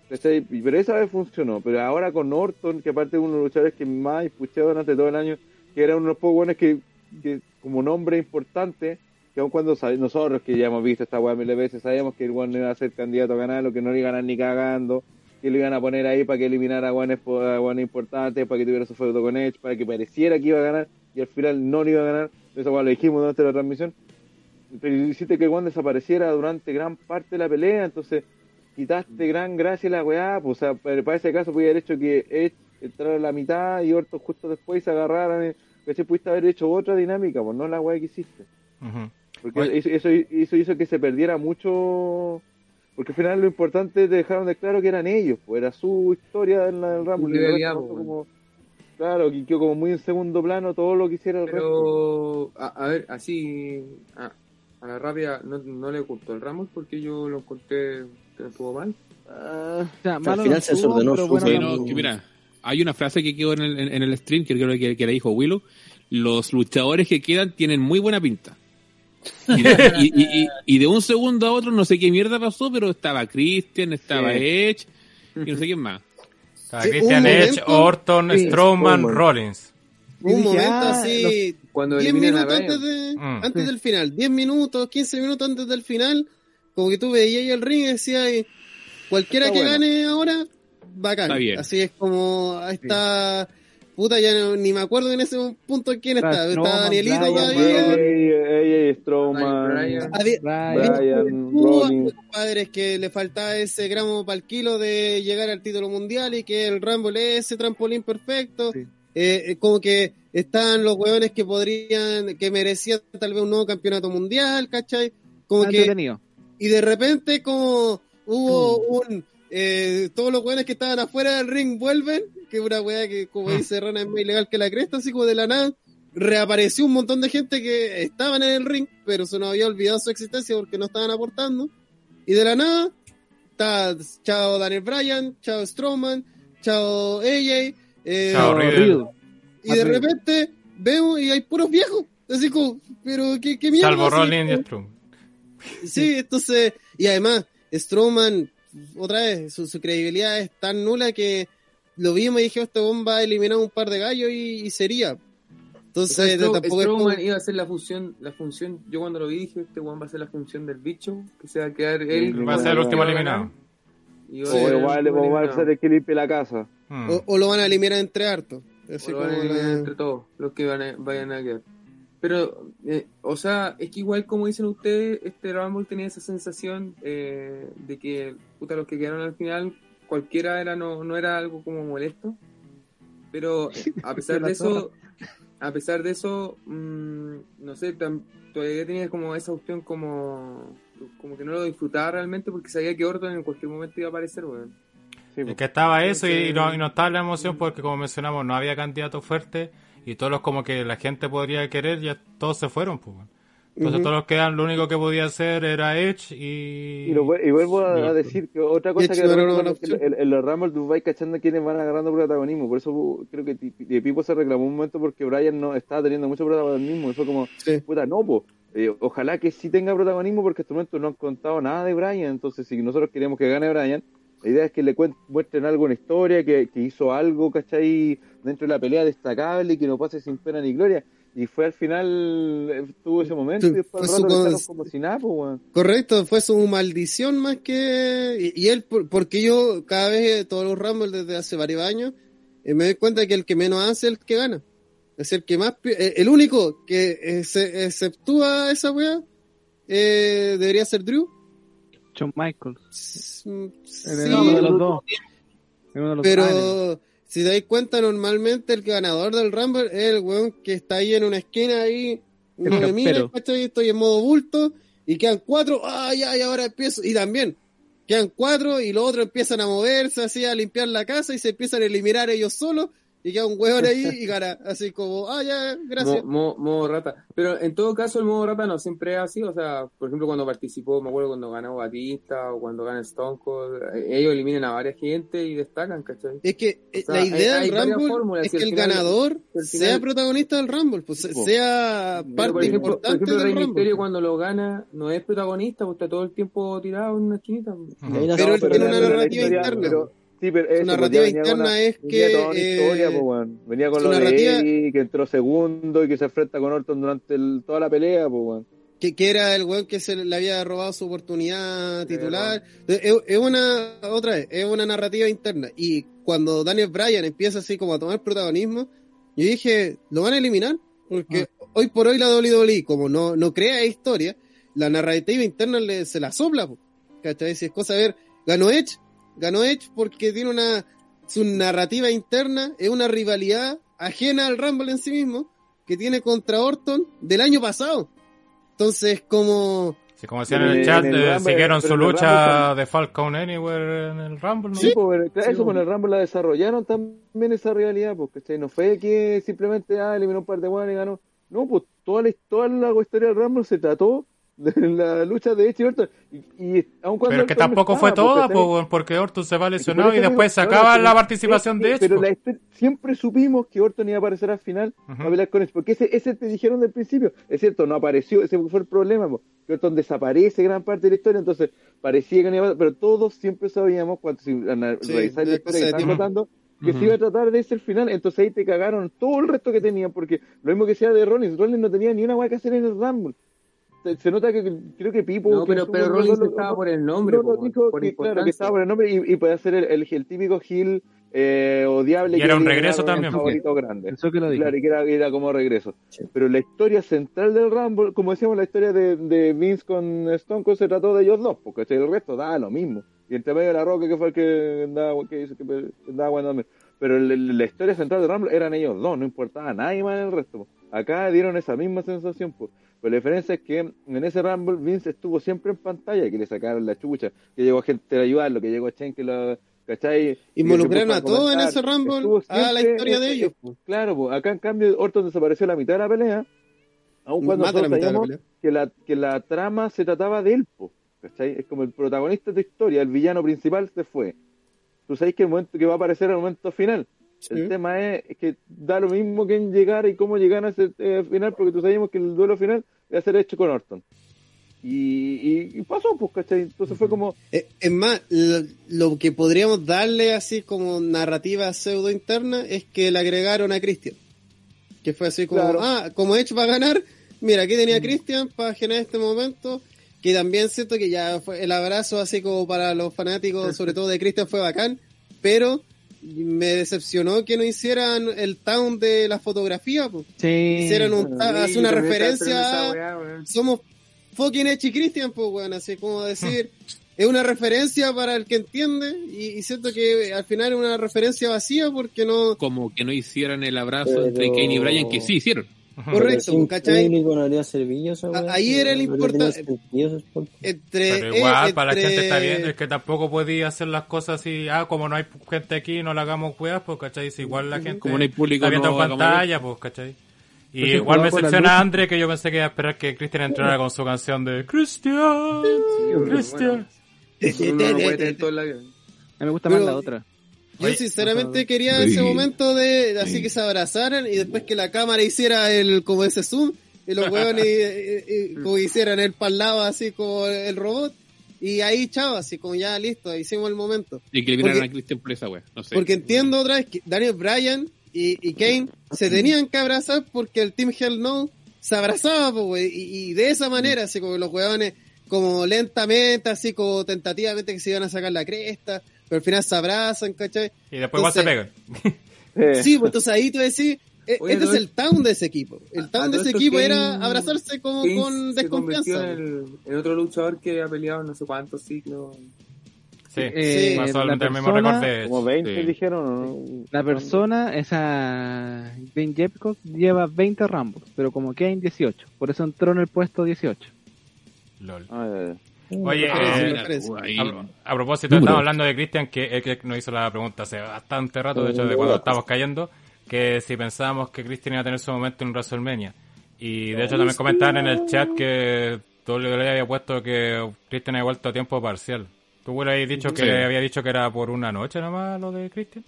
pero esa vez funcionó. Pero ahora con Orton, que aparte de uno de los luchadores que más escuchado durante todo el año, que era uno de los pocos buenos que, que como nombre importante, que aun cuando nosotros que ya hemos visto esta weá de veces, sabíamos que el no iba a ser candidato a ganar, o que no le iban a ganar ni cagando, que lo iban a poner ahí para que eliminara a weones importantes, para que tuviera su feudo con Edge, para que pareciera que iba a ganar, y al final no lo iba a ganar, eso weón lo dijimos durante la transmisión, pero hiciste que weón desapareciera durante gran parte de la pelea, entonces quitaste gran gracia a la weá, pues, o sea, para para ese caso podía haber hecho que Edge entrara a la mitad y Orton justo después se agarraran, eh, ¿cachai? Pudiste haber hecho otra dinámica, pues no la weá que hiciste. Porque Oye. eso, eso, eso hizo que se perdiera mucho. Porque al final lo importante te dejaron de claro que eran ellos, pues era su historia en la del Rumble. resto pues, como, claro, que quedó como muy en segundo plano todo lo que hiciera el resto. Pero, a, a ver, así, a, a la rápida, no, no le gustó el Ramos porque yo lo encontré que no estuvo mal. Ah, O sea, Al malo final no se desordenó bueno, no- no, que mira, hay una frase que quedó en el, en el stream que creo que, que la dijo Willow. Los luchadores que quedan tienen muy buena pinta. Y de, y- y- y- y de un segundo a otro no sé qué mierda pasó, pero estaba Christian, estaba Sí. Edge y no sé quién más. Está Sí, Christian Edge, Orton, Sí, Strowman, Strowman. Rollins. Un dije, momento ah, así, Cuando 10 eliminan a minutos antes, de, Mm. antes Sí. del final, 10 minutos, 15 minutos antes del final, como que tú veías ahí el ring y decías, cualquiera Está que bueno. gane ahora, bacán. Está. Así es como, ahí está, puta, ya no- ni me acuerdo en ese punto quién Está estaba. Está Danielito Bryan, todavía. AJ Strowman, Hubo Rollins. padres que le faltaba ese gramo para el kilo de llegar al título mundial y que el Rumble es ese trampolín perfecto. Sí. Eh, eh, como que estaban los hueones que podrían, que merecían tal vez un nuevo campeonato mundial, ¿cachai? Como que, entretenido. y de repente como hubo Mm. un, eh, todos los hueones que estaban afuera del ring vuelven, que es una hueá que como Mm. dice Rana es más ilegal que la cresta, así como de la nada, reapareció un montón de gente que estaban en el ring, pero se nos había olvidado su existencia porque no estaban aportando. Y de la nada, está chao Daniel Bryan, chao Strowman, chao AJ, eh, Chao, Riddle. y de Riddle. repente vemos y hay puros viejos. Así como, pero qué, qué mierda. Salvo Rollins y Strowman. Sí, entonces, y además, Strowman, otra vez, su, su credibilidad es tan nula que lo vimos y dije, este bomba a eliminar un par de gallos y, y sería. O sea, Entonces, Stro- tampoco es como- Strowman iba a hacer la función, la función, yo cuando lo vi dije, este weón va a hacer la función del bicho, que se va a quedar él. Va a ser el último eliminado. Y va O igual le vamos a hacer el que limpie la casa. Mm. o, o lo van a eliminar entre hartos. Así O lo van a eliminar la- entre todos los que van a- vayan a quedar. Pero, eh, o sea, es que igual como dicen ustedes, este Rumble tenía esa sensación eh, de que, puta, los que quedaron al final, cualquiera era no, no era algo como molesto. Pero <laughs> eh, a pesar de eso, a pesar de eso, mm, no sé, tam- todavía tenía como esa opción como, como que no lo disfrutaba realmente porque sabía que Orton en cualquier momento iba a aparecer, weón. Sí, Es que estaba eso y, no, y no estaba la emoción porque como mencionamos no había candidato fuerte y todos los como que la gente podría querer ya todos se fueron pues. bueno. Entonces todos los que eran lo único que podía hacer era Edge y... Y, lo vu- y vuelvo a, decir que otra cosa Edge que no opción. en, en los Rumble tú vas cachando quiénes van agarrando protagonismo. Por eso uh, creo que Pipo se reclamó un momento porque Brian no estaba teniendo mucho protagonismo. Y fue como, Sí. puta, no, po. Eh, ojalá que sí tenga protagonismo porque hasta el momento no han contado nada de Brian. Entonces, si nosotros queríamos que gane Brian, la idea es que le muestren algo en la historia, que, que hizo algo, ¿cachai? Dentro de la pelea destacable y que no pase sin pena ni gloria. Y fue al final, eh, tuvo ese momento y después fue su rato como si nada, pues. Correcto, fue su maldición más que... Y, y él, por- porque yo cada vez, eh, todos los Rumble desde hace varios años, eh, me doy cuenta que el que menos hace es el que gana. Es el que más... eh, el único que eh, se exceptúa esa weá eh, debería ser Drew. Shawn Michaels. En sí, uno de los dos. Pero si te das cuenta, normalmente el ganador del Rumble es el weón que está ahí en una esquina ahí, El no me mira, estoy en modo bulto, y quedan cuatro, ay, ay, ahora empiezo, y también, quedan cuatro, y los otros empiezan a moverse, así, a limpiar la casa, y se empiezan a eliminar ellos solos, y queda un weón ahí, <laughs> y gana, así como, ah, ya, gracias. Mo- mo- modo rata. Pero en todo caso, el modo rata no siempre es así. O sea, por ejemplo, cuando participó, me acuerdo cuando ganó Batista o cuando gana Stone Cold, eh, ellos eliminan a varias gente y destacan, ¿cachai? Es que eh, sea, la idea hay- hay del varias Rumble fórmulas, es que el final- ganador al final- sea protagonista del Rumble, pues sea parte por ejemplo, por importante ejemplo, del Rey Rumble. Misterio cuando lo gana no es protagonista, pues está todo el tiempo tirado en una esquinita. Ujú. Ahí no Pero él tiene una narrativa interna. pero- sí, pero eso, pues, narrativa interna una- es que, toda una historia, eh, pues, weón. Venía con su lo narrativa- de Eddie, que entró segundo y que se enfrenta con Orton durante el- toda la pelea, pues, que, que era el weón que se le había robado su oportunidad titular. Es, es una, otra vez, es una narrativa interna. Y cuando Daniel Bryan empieza así como a tomar protagonismo, yo dije, lo van a eliminar. Porque hoy por hoy la WWE, como no, no crea historia, la narrativa interna le, se la sopla. po. ¿Cachai? Si es cosa de ver, ganó Edge, ganó Edge porque tiene una, su narrativa interna, es una rivalidad ajena al Rumble en sí mismo, que tiene contra Orton del año pasado. Entonces, como Sí, como decían en el chat, en el eh, Rumble, siguieron su lucha Rumble de Falcon Anywhere en el Rumble, ¿no? Sí, pues, claro, Sí, eso pues. con el Rumble la desarrollaron también esa rivalidad, pues, ¿cachai? No fue que simplemente ah, eliminó un par de buenos y ganó. No, pues toda la, toda la historia del Rumble se trató de <laughs> la lucha de Edge y Orton. Y, y aun cuando Pero que tampoco fue toda, ¿cachai? po, weón, porque Orton se va lesionado y después sacaba la participación es de Edge. Pero la siempre supimos que Orton iba a aparecer al final Ujú. a pelear con Edge, porque ese, ese te dijeron del principio. Es cierto, no apareció, ese fue el problema, po, Orton desaparece gran parte de la historia, entonces parecía que no iba a pero todos siempre sabíamos, cuando si Sí, revisáis la historia que están que se iba a tratar de ese el final, entonces ahí te cagaron todo el resto que tenían, porque lo mismo que sea de Rollins, Rollins no tenía ni una guay que hacer en el Rumble. Se, nota que creo que Pipo. No, que pero, pero Rollins estaba por el nombre, no, po, no, dijo por que, claro, que estaba por el nombre y, y puede hacer el, el, el típico heel eh, odiable. Y era un regreso también, un favorito grande. Eso que lo. Claro, y que era, era como regreso. Pero la historia central del Rumble, como decíamos, la historia de, de Vince con Stone Cold se trató de ellos dos, porque el resto daba lo mismo. Y entre medio de la Roca, que fue el que andaba, que hizo, que andaba bueno también. Pero el- el- la historia central del Rumble eran ellos dos, no importaba nadie más en el resto. Acá dieron esa misma sensación, pues. Pero la diferencia es que en ese Rumble Vince estuvo siempre en pantalla, que le sacaron la chucha, que llegó gente a ayudarlo, que llegó Chen, que lo, ¿cachai? Involucraron a todos en ese Rumble, a la historia de ellos. Claro, pues acá en cambio Orton desapareció la mitad de la pelea, aun cuando de la la que la, que la trama se trataba de él, po, ¿cachai? Es como el protagonista de tu historia, el villano principal se fue. Tú sabes que el momento que va a aparecer el momento final. El tema es que da lo mismo que en llegar y cómo llegar a ese eh, final, porque tú sabíamos que el duelo final iba a ser hecho con Orton. Y, y, y pasó, pues, ¿cachai? Entonces fue como, Eh, Es más, lo, lo que podríamos darle así como narrativa pseudo interna es que le agregaron a Christian. Que fue así como, Claro. ah, como hecho para ganar, mira, aquí tenía a Christian para generar este momento. Que también siento que ya fue el abrazo así como para los fanáticos, <laughs> sobre todo de Christian, fue bacán. Pero me decepcionó que no hicieran el town de la fotografía, pues. Sí. Hicieran un, Sí, hace una referencia weá, somos fucking y Christian, pues, weón, así como decir, es una referencia para el que entiende, y, y siento que al final es una referencia vacía porque no, Como que no hicieron el abrazo Pero- entre Kane y Bryan, que sí hicieron. Correcto, Sin ¿cachai? público no haría ahí era el no habría tenido importa- sentido ese spot. Entre, Pero igual, eh, para la entre- gente está bien, es que tampoco podía hacer las cosas así, ah, como no hay gente aquí, no le hagamos weas, pues, ¿cachai? Si igual la gente Como no hay público, está viendo no en pantalla, pues, ¿cachai? Y Pues igual me la luz. Andre que yo pensé que iba a esperar que Christian entrara con su canción de la. A mí me gusta Pero- más la otra. Yo Oye, sinceramente quería ese momento de, de así que se abrazaran y después que la cámara hiciera el como ese zoom y los huevones como <laughs> hicieran el para lado así como el robot y ahí chao, así como ya listo, hicimos el momento. Y que a Christian por esa wea. No sé. Porque entiendo otra vez que Daniel Bryan y, y Kane se tenían que abrazar porque el Team Hell No se abrazaba, güey, y, y de esa manera, así como los huevones, como lentamente, así como tentativamente que se iban a sacar la cresta, pero al final se abrazan, ¿cachai? Y después igual se Entonces- pegan. Sí, pues entonces ahí tú decís, eh, Oye, este es el town de ese equipo. El town de ese equipo Kane- era abrazarse como Kane con se desconfianza. en, el- en otro luchador que ha peleado no sé cuántos ciclos. Sí, Eh, pasó la el mismo persona- de como 20 Sí. dijeron, ¿o ¿no? La persona, esa Ben Jepcock, lleva 20 Rambos, pero como Kane 18. Por eso entró en el puesto 18. LOL. Ah, ya, ya. Oye, eh, A, a propósito, estamos hablando de Cristian, que, que nos hizo la pregunta hace bastante rato, de hecho, de cuando estábamos cayendo, que si pensábamos que Cristian iba a tener su momento en WrestleMania. Y de hecho también comentaban en el chat que WWE había puesto que Cristian había vuelto a tiempo parcial. ¿Tú hubieras dicho que Sí. había dicho que era por una noche nomás lo de Cristian?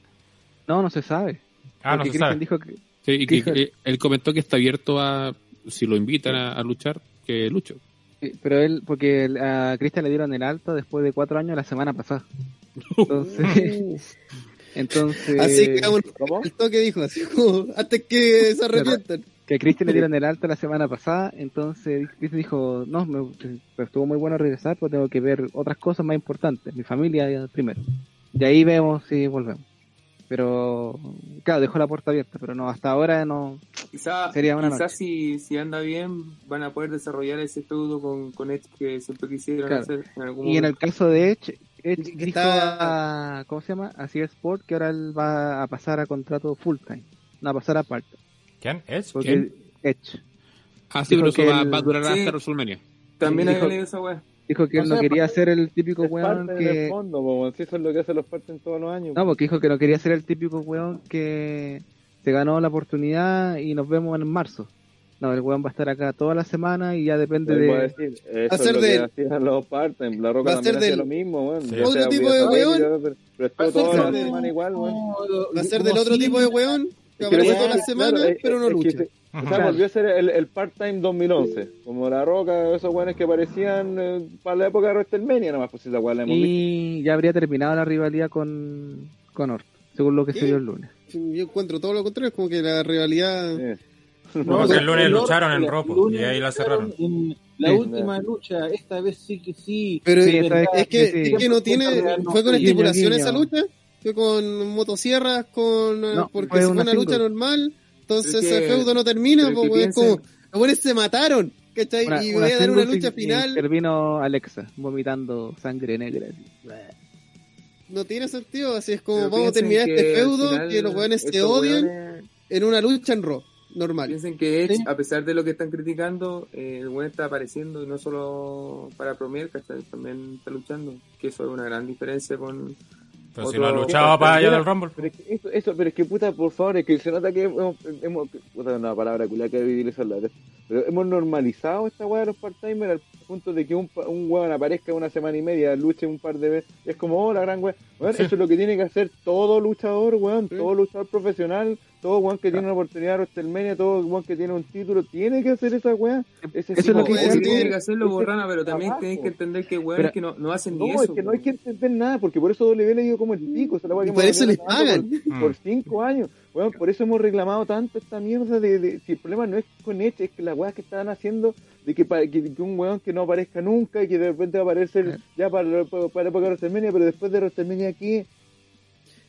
No, no se sabe. Ah, no se Christian sabe. dijo que Sí, y que, que él comentó que está abierto a, si lo invitan a, a luchar, que lucho. Sí, Pero él, porque a Cristian le dieron el alto después de cuatro años la semana pasada. Entonces, <laughs> entonces Así que bueno, ¿Cómo? el toque dijo, así como, antes que se arrepientan. que a Cristian le dieron el alto la semana pasada, entonces Cristian dijo, no, me, pero estuvo muy bueno regresar, pues tengo que ver otras cosas más importantes, mi familia primero. Y ahí vemos si volvemos. Pero, claro, dejó la puerta abierta, pero no, hasta ahora no. Quizá, Sería una quizá noche. si, si anda bien van a poder desarrollar ese feudo con, con Edge que siempre quisieron Claro. hacer en algún Y en el caso de Edge, Edge dijo está- a, ¿cómo se llama? A CR Sport que ahora él va a pasar a contrato full time, no a pasar a part ¿Quién? ¿Edge? Porque ¿Quién? Edge Ah, sí, Dijo pero eso que va, va a durar Sí. hasta WrestleMania. También Sí, había dijo- esa weá. Dijo que él no sea, quería ser el típico Es weón parte que fondo, po, weón. Si eso es lo que hacen los partes todos los años. no, porque dijo que no quería ser el típico weón que se ganó la oportunidad y nos vemos en marzo. No, el weón va a estar acá toda la semana y ya depende de decir, eso a es ser lo de- que hacían los. La Va Roca a también hacía del- lo mismo, weón. Sí. Otro sea tipo de weón. pero- estuvo toda la semana igual, weón. Va a ser del otro tipo de weón que aparece semanas, claro, es- pero no es O sea, Claro. volvió a ser el, el part-time 2011. Como La Roca, esos weones que aparecían eh, para la época de WrestleMania, nomás, pues esa weá la hemos visto. y ya habría terminado la rivalidad con con Orton, según lo que se dio el lunes. Yo encuentro todo lo contrario, es como que la rivalidad... Sí. <laughs> No, el lunes el lucharon en Ropo, y ahí la cerraron. En la Sí. última lucha, esta vez sí que sí. Pero Sí, es, que, sí. es que no tiene... ¿Fue con estipulación esa lucha? fue con motosierras, con No, porque fue si fue una una lucha normal, entonces ese que- feudo no termina, pero pues, que weón, es como, piensen- los buenos se mataron, ¿cachai? Una, y voy a dar una lucha final, Intervino Alexa, vomitando sangre negra. no tiene sentido, así es como Pero vamos a piensen terminar este que feudo, final que los weones se odian weones en una lucha en Raw, normal. Piensen que Edge, Sí. a pesar de lo que están criticando, eh, el buen está apareciendo y no solo para Premier, ¿cachai? También está luchando. Que eso es una gran diferencia con. Pero si Otro- no ha luchado para allá del Rumble. Pero es que eso, eso, pero es que puta, por favor, es que se nota que hemos, hemos puta, una palabra culia que utilizarla, pero hemos normalizado esta weá de los part-timers al punto de que un, un weón aparezca una semana y media, luche un par de veces, es como, oh, la gran weá, Weón, Sí. eso es lo que tiene que hacer todo luchador, weón, todo luchador profesional, todo weón que tiene una oportunidad de WrestleMania, todo weón que tiene un título, tiene que hacer esa weá. Ese Eso es lo que igual que tiene que- que hacerlo, Borrana, pero también tenéis que entender que weones Pero- que no, no hacen No, ni es eso. que no hay weón. que entender nada, porque por eso W le dio como el pico. esa es la weá Y que por eso les pagan. Por, por cinco años. Bueno, por eso hemos reclamado tanto esta mierda de, de- Si el problema no es con Edge, es que las weas que estaban haciendo, de que, que, que un weón que no aparezca nunca y que de repente va a aparecer ya para, para, para época de WrestleMania, pero después de WrestleMania aquí.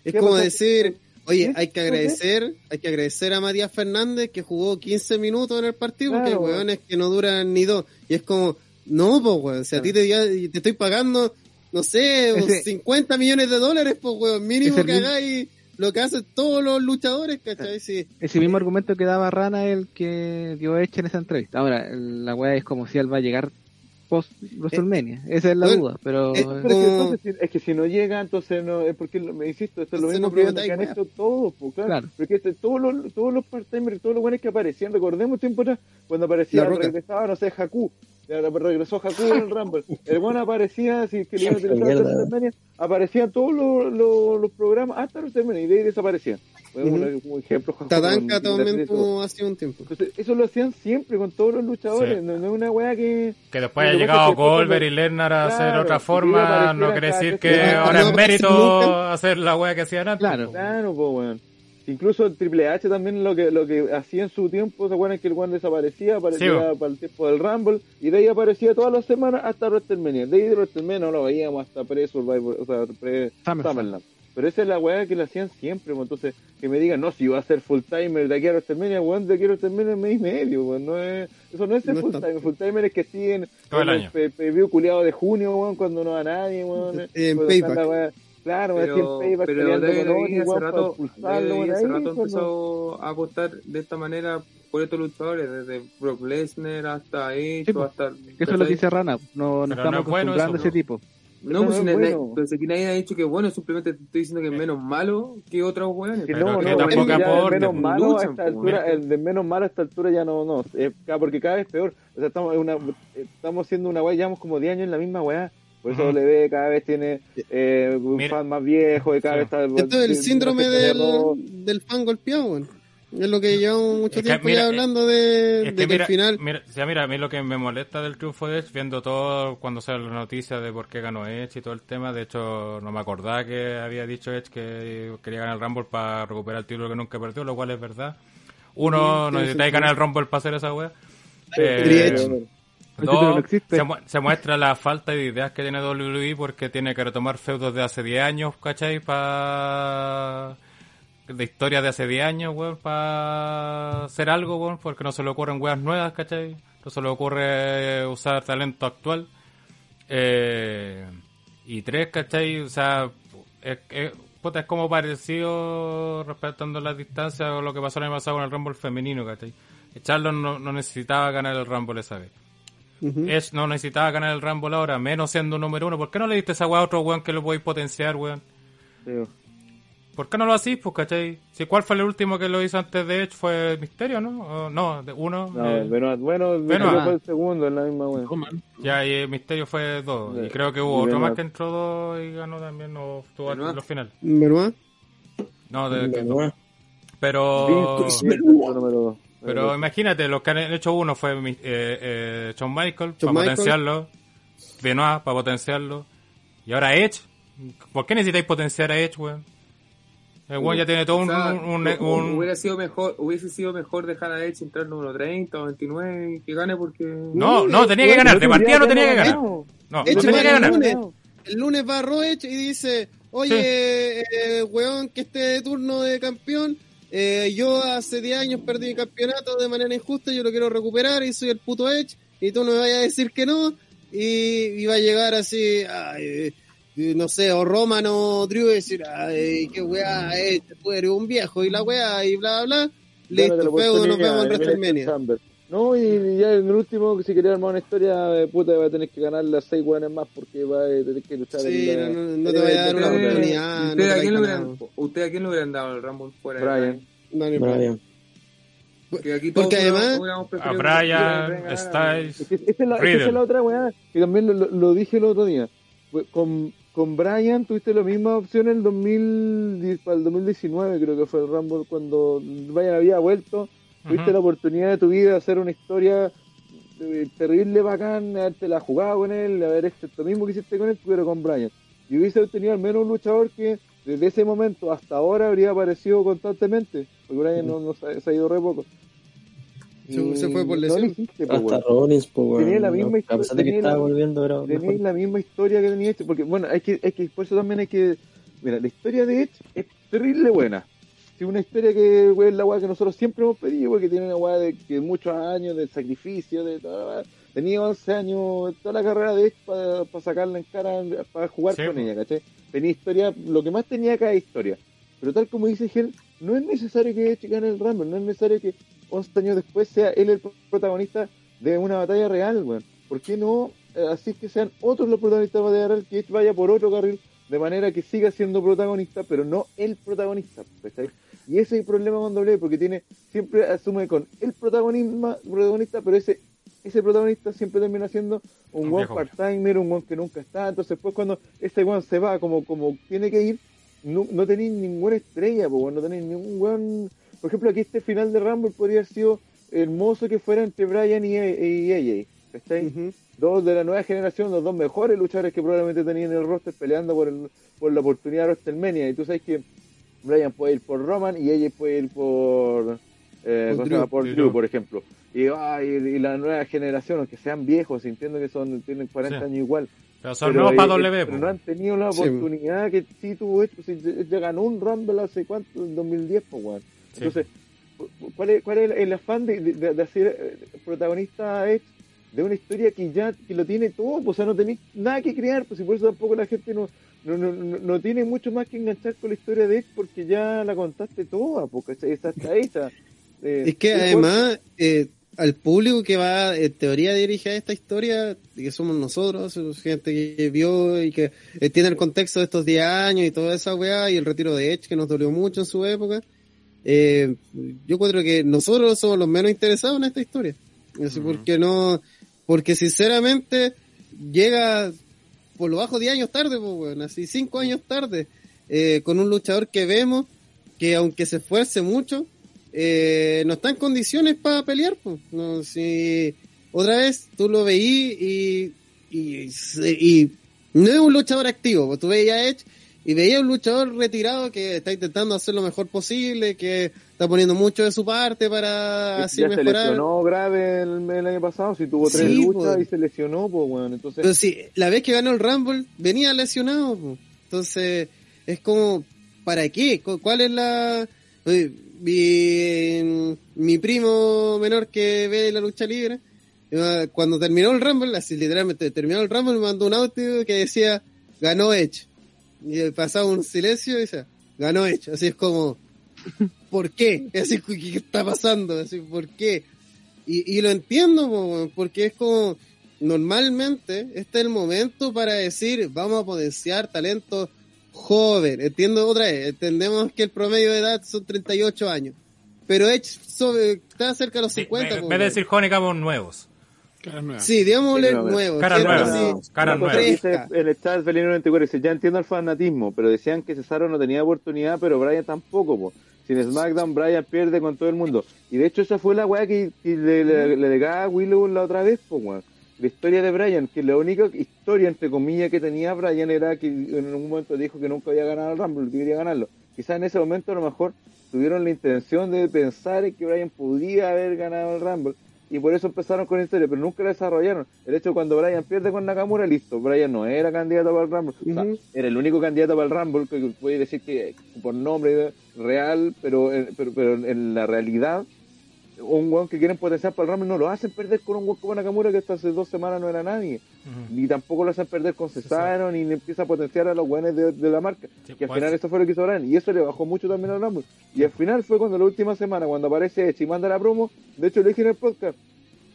Es ¿Qué como pasó? decir, oye, hay que agradecer, hay que agradecer a Matías Fernández que jugó 15 minutos en el partido, porque hay Claro, weones que no duran ni dos. Y es como, no, pues weón, si a ti te, te estoy pagando, no sé, <laughs> Ese- 50 millones de dólares, pues weón, mínimo que hagáis lo que hacen todos los luchadores, ¿cachai? Sí. Ese mismo argumento que daba Rana el que dio Edge en esa entrevista. Ahora, la weá es como si él va a llegar post WrestleMania. Esa es la bueno, duda, pero es- Pero es que, entonces, si- es que si no llega, entonces no. Es porque, me insisto, esto es lo mismo que, que han hecho todos, claro. Claro. Porque este, todos los, todos los part-timers, todos los buenos que aparecían, recordemos tiempo atrás, cuando aparecía, regresaba, no sé, Haku. Regresó Haku en el Rumble. El bueno aparecía, si que le iban a utilizar aparecían todos los, los, los programas hasta WrestleMania y de ahí desaparecían. Fue un, un ejemplo. Tatanka también tuvo hace un tiempo. Entonces, eso lo hacían siempre con todos los luchadores. Sí. No, no es una weá que. Que después haya llegado Goldberg y Lesnar a hacer otra forma, no quiere decir que que- ahora no es mérito nunca. hacer la wea que hacían antes. Claro. po. Claro, pues, weón. Incluso el Triple H también lo que lo que hacía en su tiempo, ¿se acuerdan que el weón desaparecía? Aparecía Sí, para el tiempo del Rumble y de ahí aparecía todas las semanas hasta WrestleMania. De ahí de WrestleMania no lo veíamos hasta pre-Survivor, o sea, pre-SummerSlam. Pero esa es la weá que lo hacían siempre, pues, entonces que me digan, no, si va a ser full timer de aquí a WrestleMania, weón, de aquí a WrestleMania es mes y medio, weón, no es, eso no es ser No full timer, full timer es que siguen Todo el en año. preview culiado de junio, weón, cuando no va nadie, weón, En Payback. Claro, Pero, Payback pero David hace rato, David hace ahí, rato cuando- empezó a apostar de esta manera por estos luchadores, desde Brock Lesnar hasta Edge, Sí, po. hasta... Eso es lo dice Rana. No, no estamos no es bueno acostumbrando a ese tipo. No, pues, no bueno. si aquí nadie ha dicho que es bueno, simplemente te estoy diciendo que es menos malo que otros weones. Que Pero no, que no, tampoco el menos pues. malo a Luchan, esta pues, altura, el de menos malo a esta altura ya no, no, eh, porque cada vez peor. O sea, estamos una, estamos siendo una weá, llevamos como 10 años en la misma weá. Por eso. W cada vez tiene eh, un Mira. fan más viejo y cada Sí. vez está... Esto es el síndrome del, del fan golpeado. Es lo que llevamos mucho Es que, tiempo mira, ya hablando de, Es de que que mira, al final mira, o sea, mira, a mí lo que me molesta del triunfo de Edge, viendo todo cuando sale la noticia de por qué ganó Edge y todo el tema, de hecho no me acordaba que había dicho Edge que quería ganar el Rumble para recuperar el título que nunca perdió, lo cual es verdad. Uno, Sí, no necesitáis sentido. ganar el Rumble para hacer esa wea. Eh, No se, mu- se muestra la falta de ideas que tiene WWE porque tiene que retomar feudos de hace 10 años, ¿cachai? Pa... De historia de hace 10 años, weón, para hacer algo, weón, porque no se le ocurren weas nuevas, ¿cachai? No se le ocurre usar talento actual. Eh, y tres, ¿cachai? O sea, es, es- puta, es como parecido, respetando las distancias, o lo que pasó el año pasado con el Rumble femenino, ¿cachai? Charlotte no, no necesitaba ganar el Rumble esa vez. Edge no necesitaba ganar el Rumble ahora, menos siendo número uno. ¿Por qué no le diste esa weá a otro weón que lo podéis potenciar, weón? Sí. ¿Por qué no lo hacís, pues, cachai? Si cuál fue el último que lo hizo antes de Edge fue Misterio, ¿no? O- no, de uno. No, eh, Benoit, bueno, Benoit. Benoit fue el segundo en la misma. Roman. ya, y Misterio fue dos. Sí. Y creo que hubo otro más Benoit. que entró dos y ganó también, o estuvo en Benoit. los finales. ¿verdad? No, de, que- Benoit. pero... Vince, número dos. Pero imagínate, los que han hecho uno fue mi- eh, eh, Shawn Michael, para Michaels. potenciarlo, Benoit, para potenciarlo, y ahora Edge. ¿Por qué necesitáis potenciar a Edge, weón? El weón ya tiene todo O un... sea, un- un- hubiera sido mejor, hubiese sido mejor dejar a Edge entrar número 30 o 29 y que gane porque... No, no, tenía que ganar, de partida no tenía que ganar. No, no tenía que ganar. El lunes va a Edge y dice, oye, eh, weón, que esté de turno de campeón, eh, yo hace 10 años perdí mi campeonato de manera injusta, yo lo quiero recuperar y soy el puto Edge, y tú no me vayas a decir que no, y, y va a llegar así, ay, eh, no sé, o Roman o Drew y decir, ay, qué weá, Edge, tú eres un viejo, y la weá, y bla, bla, Dame la listo, feudo, nos vemos en Elimination WrestleMania. No, y ya en el último, si quería armar una historia, de puta, va a tener que ganar las seis weones más porque va a tener que luchar Sí, en no, la- no, no te vaya a dar una oportunidad. no ¿Ustedes te a quién hubieran, ganar. ¿Ustedes a quién le hubieran dado el Rumble fuera de Brian. Daniel Brian. Bryan. Porque, aquí Porque además- A Brian, Brian. Styles. Es que esa es la, es que Riddle. esa es la otra weá, que también lo, lo- lo dije el otro día. Fue- Con, con Brian tuviste la misma opción en el 2010, para el 2019, creo que fue el Rumble, cuando Brian había vuelto. Tuviste la oportunidad de tu vida de hacer una historia eh, terrible, bacán, haberte la jugado con él, de haber hecho lo mismo que hiciste con él, pero con Brian. Y hubiese tenido al menos un luchador que desde ese momento hasta ahora habría aparecido constantemente, porque Brian no, no se, ha- se ha ido re poco. Se- se fue por lesión. No lo hiciste, po, Hasta. Rollins, pues, weón. Tenía la misma que historia, estaba tenía la- volviendo, pero tenéis mejor. la misma historia que tenía este, porque bueno, hay que, hay que, por eso también hay que, mira, la historia de Edge es terrible buena. Sí, una historia que güey, es la weá que nosotros siempre hemos pedido, güey, que tiene una weá de que muchos años de sacrificio, de toda. Tenía 11 años, toda la carrera de Edge para sacarla en cara, para jugar Sí, con ella, ¿cachai? Tenía historia, lo que más tenía acá es historia. Pero tal como dice Gel, no es necesario que Edge gane el Rumble, no es necesario que 11 años después sea él el protagonista de una batalla real, weón. ¿Por qué no eh, así que sean otros los protagonistas de la batalla real, que vaya por otro carril, de manera que siga siendo protagonista, pero no el protagonista, ¿cachai? Y ese es el problema con W, porque tiene, siempre asume con el protagonismo, protagonista, pero ese ese protagonista siempre termina siendo un one part-timer, un one que nunca está, entonces pues cuando ese one se va como, como tiene que ir, no, no tenéis ninguna estrella, po, no tenéis ningún weón. Por ejemplo, aquí este final de Rumble podría haber sido hermoso que fuera entre Brian y, y AJ. Ujú. Dos de la nueva generación, los dos mejores luchadores que probablemente tenían en el roster peleando por, el, por la oportunidad de WrestleMania. Y tú sabes que Brian puede ir por Roman y AJ puede ir por, eh, Por ¿cómo se Drew. por Drew. Drew, por ejemplo. Y, ah, y, y la nueva generación, aunque sean viejos, entiendo que son tienen 40 Sí. años igual, Pero son pero, nuevos para W, pero no han tenido la Sí. oportunidad que sí tuvo esto. Si ya- ganó un Rumble hace cuánto, en 2010, pues, weón. Sí. Entonces, cu- ¿cuál es, cuál es el, el afán de, de- de hacer eh, protagonista Edge de una historia que ya que lo tiene todo? Pues, o sea, no tenéis nada que crear, pues, y por eso tampoco la gente no, no, no, no, no tiene mucho más que enganchar con la historia de Edge porque ya la contaste toda, porque esa está hecha. Eh, Es que además, eh, al público que va en teoría dirige a esta historia, que somos nosotros, gente que vio y que tiene el contexto de estos 10 años y toda esa weá, y el retiro de Edge que nos dolió mucho en su época, eh, yo creo que nosotros somos los menos interesados en esta historia. Ujú. porque no, porque sinceramente llega por lo bajo 10 años tarde, pues, weón, así 5 años tarde, eh, con un luchador que vemos que aunque se esfuerce mucho, eh, no está en condiciones para pelear. Pues. No, si otra vez tú lo veí y, y, no es un luchador activo. Pues tú veías a y veías un luchador retirado que está intentando hacer lo mejor posible, que está poniendo mucho de su parte para así ya se mejorar. lesionó grave el, el año pasado, si tuvo tres Sí, luchas pues. y se lesionó, pues bueno, entonces Pero sí, la vez que ganó el Rumble venía lesionado. po. Entonces, es como, ¿para qué? ¿Cu- ¿Cuál es la...? Mi, mi primo menor que ve la lucha libre, eh, cuando terminó el Rumble, así literalmente terminó el Rumble, me mandó un audio que decía, ganó Edge. Y pasaba un silencio y decía, ganó Edge. Así es como, ¿por qué? Así, ¿qué qué está pasando? Así, ¿por qué? Y, y lo entiendo, po, porque es como, normalmente este es el momento para decir, vamos a potenciar talento joven. Entiendo otra vez, entendemos que el promedio de edad son 38 años. Pero Edge sobre- está cerca de los Sí, 50. en vez de decir joven, digamos nuevos. Caras nuevas. Sí, digámosle Sí, no, nuevo. Caras nuevas. Caras nuevas. el chat Felino 94 dice, ya entiendo el fanatismo, pero decían que Cesaro no tenía oportunidad, pero Brian tampoco, po. Sin SmackDown, Brian pierde con todo el mundo. Y de hecho esa fue la weá que, que le, le, le dejaba a Willow la otra vez, weón. La historia de Brian, que la única historia, entre comillas, que tenía Brian era que en un momento dijo que nunca había ganado el Rumble, que quería ganarlo. Quizás en ese momento a lo mejor tuvieron la intención de pensar en que Brian podría haber ganado el Rumble. Y por eso empezaron con la historia, pero nunca la desarrollaron. El hecho cuando Brian pierde con Nakamura, listo, Brian no era candidato para el Rumble. O sea, era el único candidato para el Rumble, que puede decir que por nombre real, pero, pero, pero en la realidad un weón que quieren potenciar para el Rumble no lo hacen perder con un weón como Nakamura que hasta hace dos semanas no era nadie. Ni tampoco lo hacen perder con Cesaro, ni le empieza a potenciar a los weones de, de la marca. que al pues. final eso fue lo que hizo Brian. Y eso le bajó mucho también al Rumble. Y al final fue cuando la última semana, cuando aparece Edge y manda la promo, de hecho lo dije en el podcast,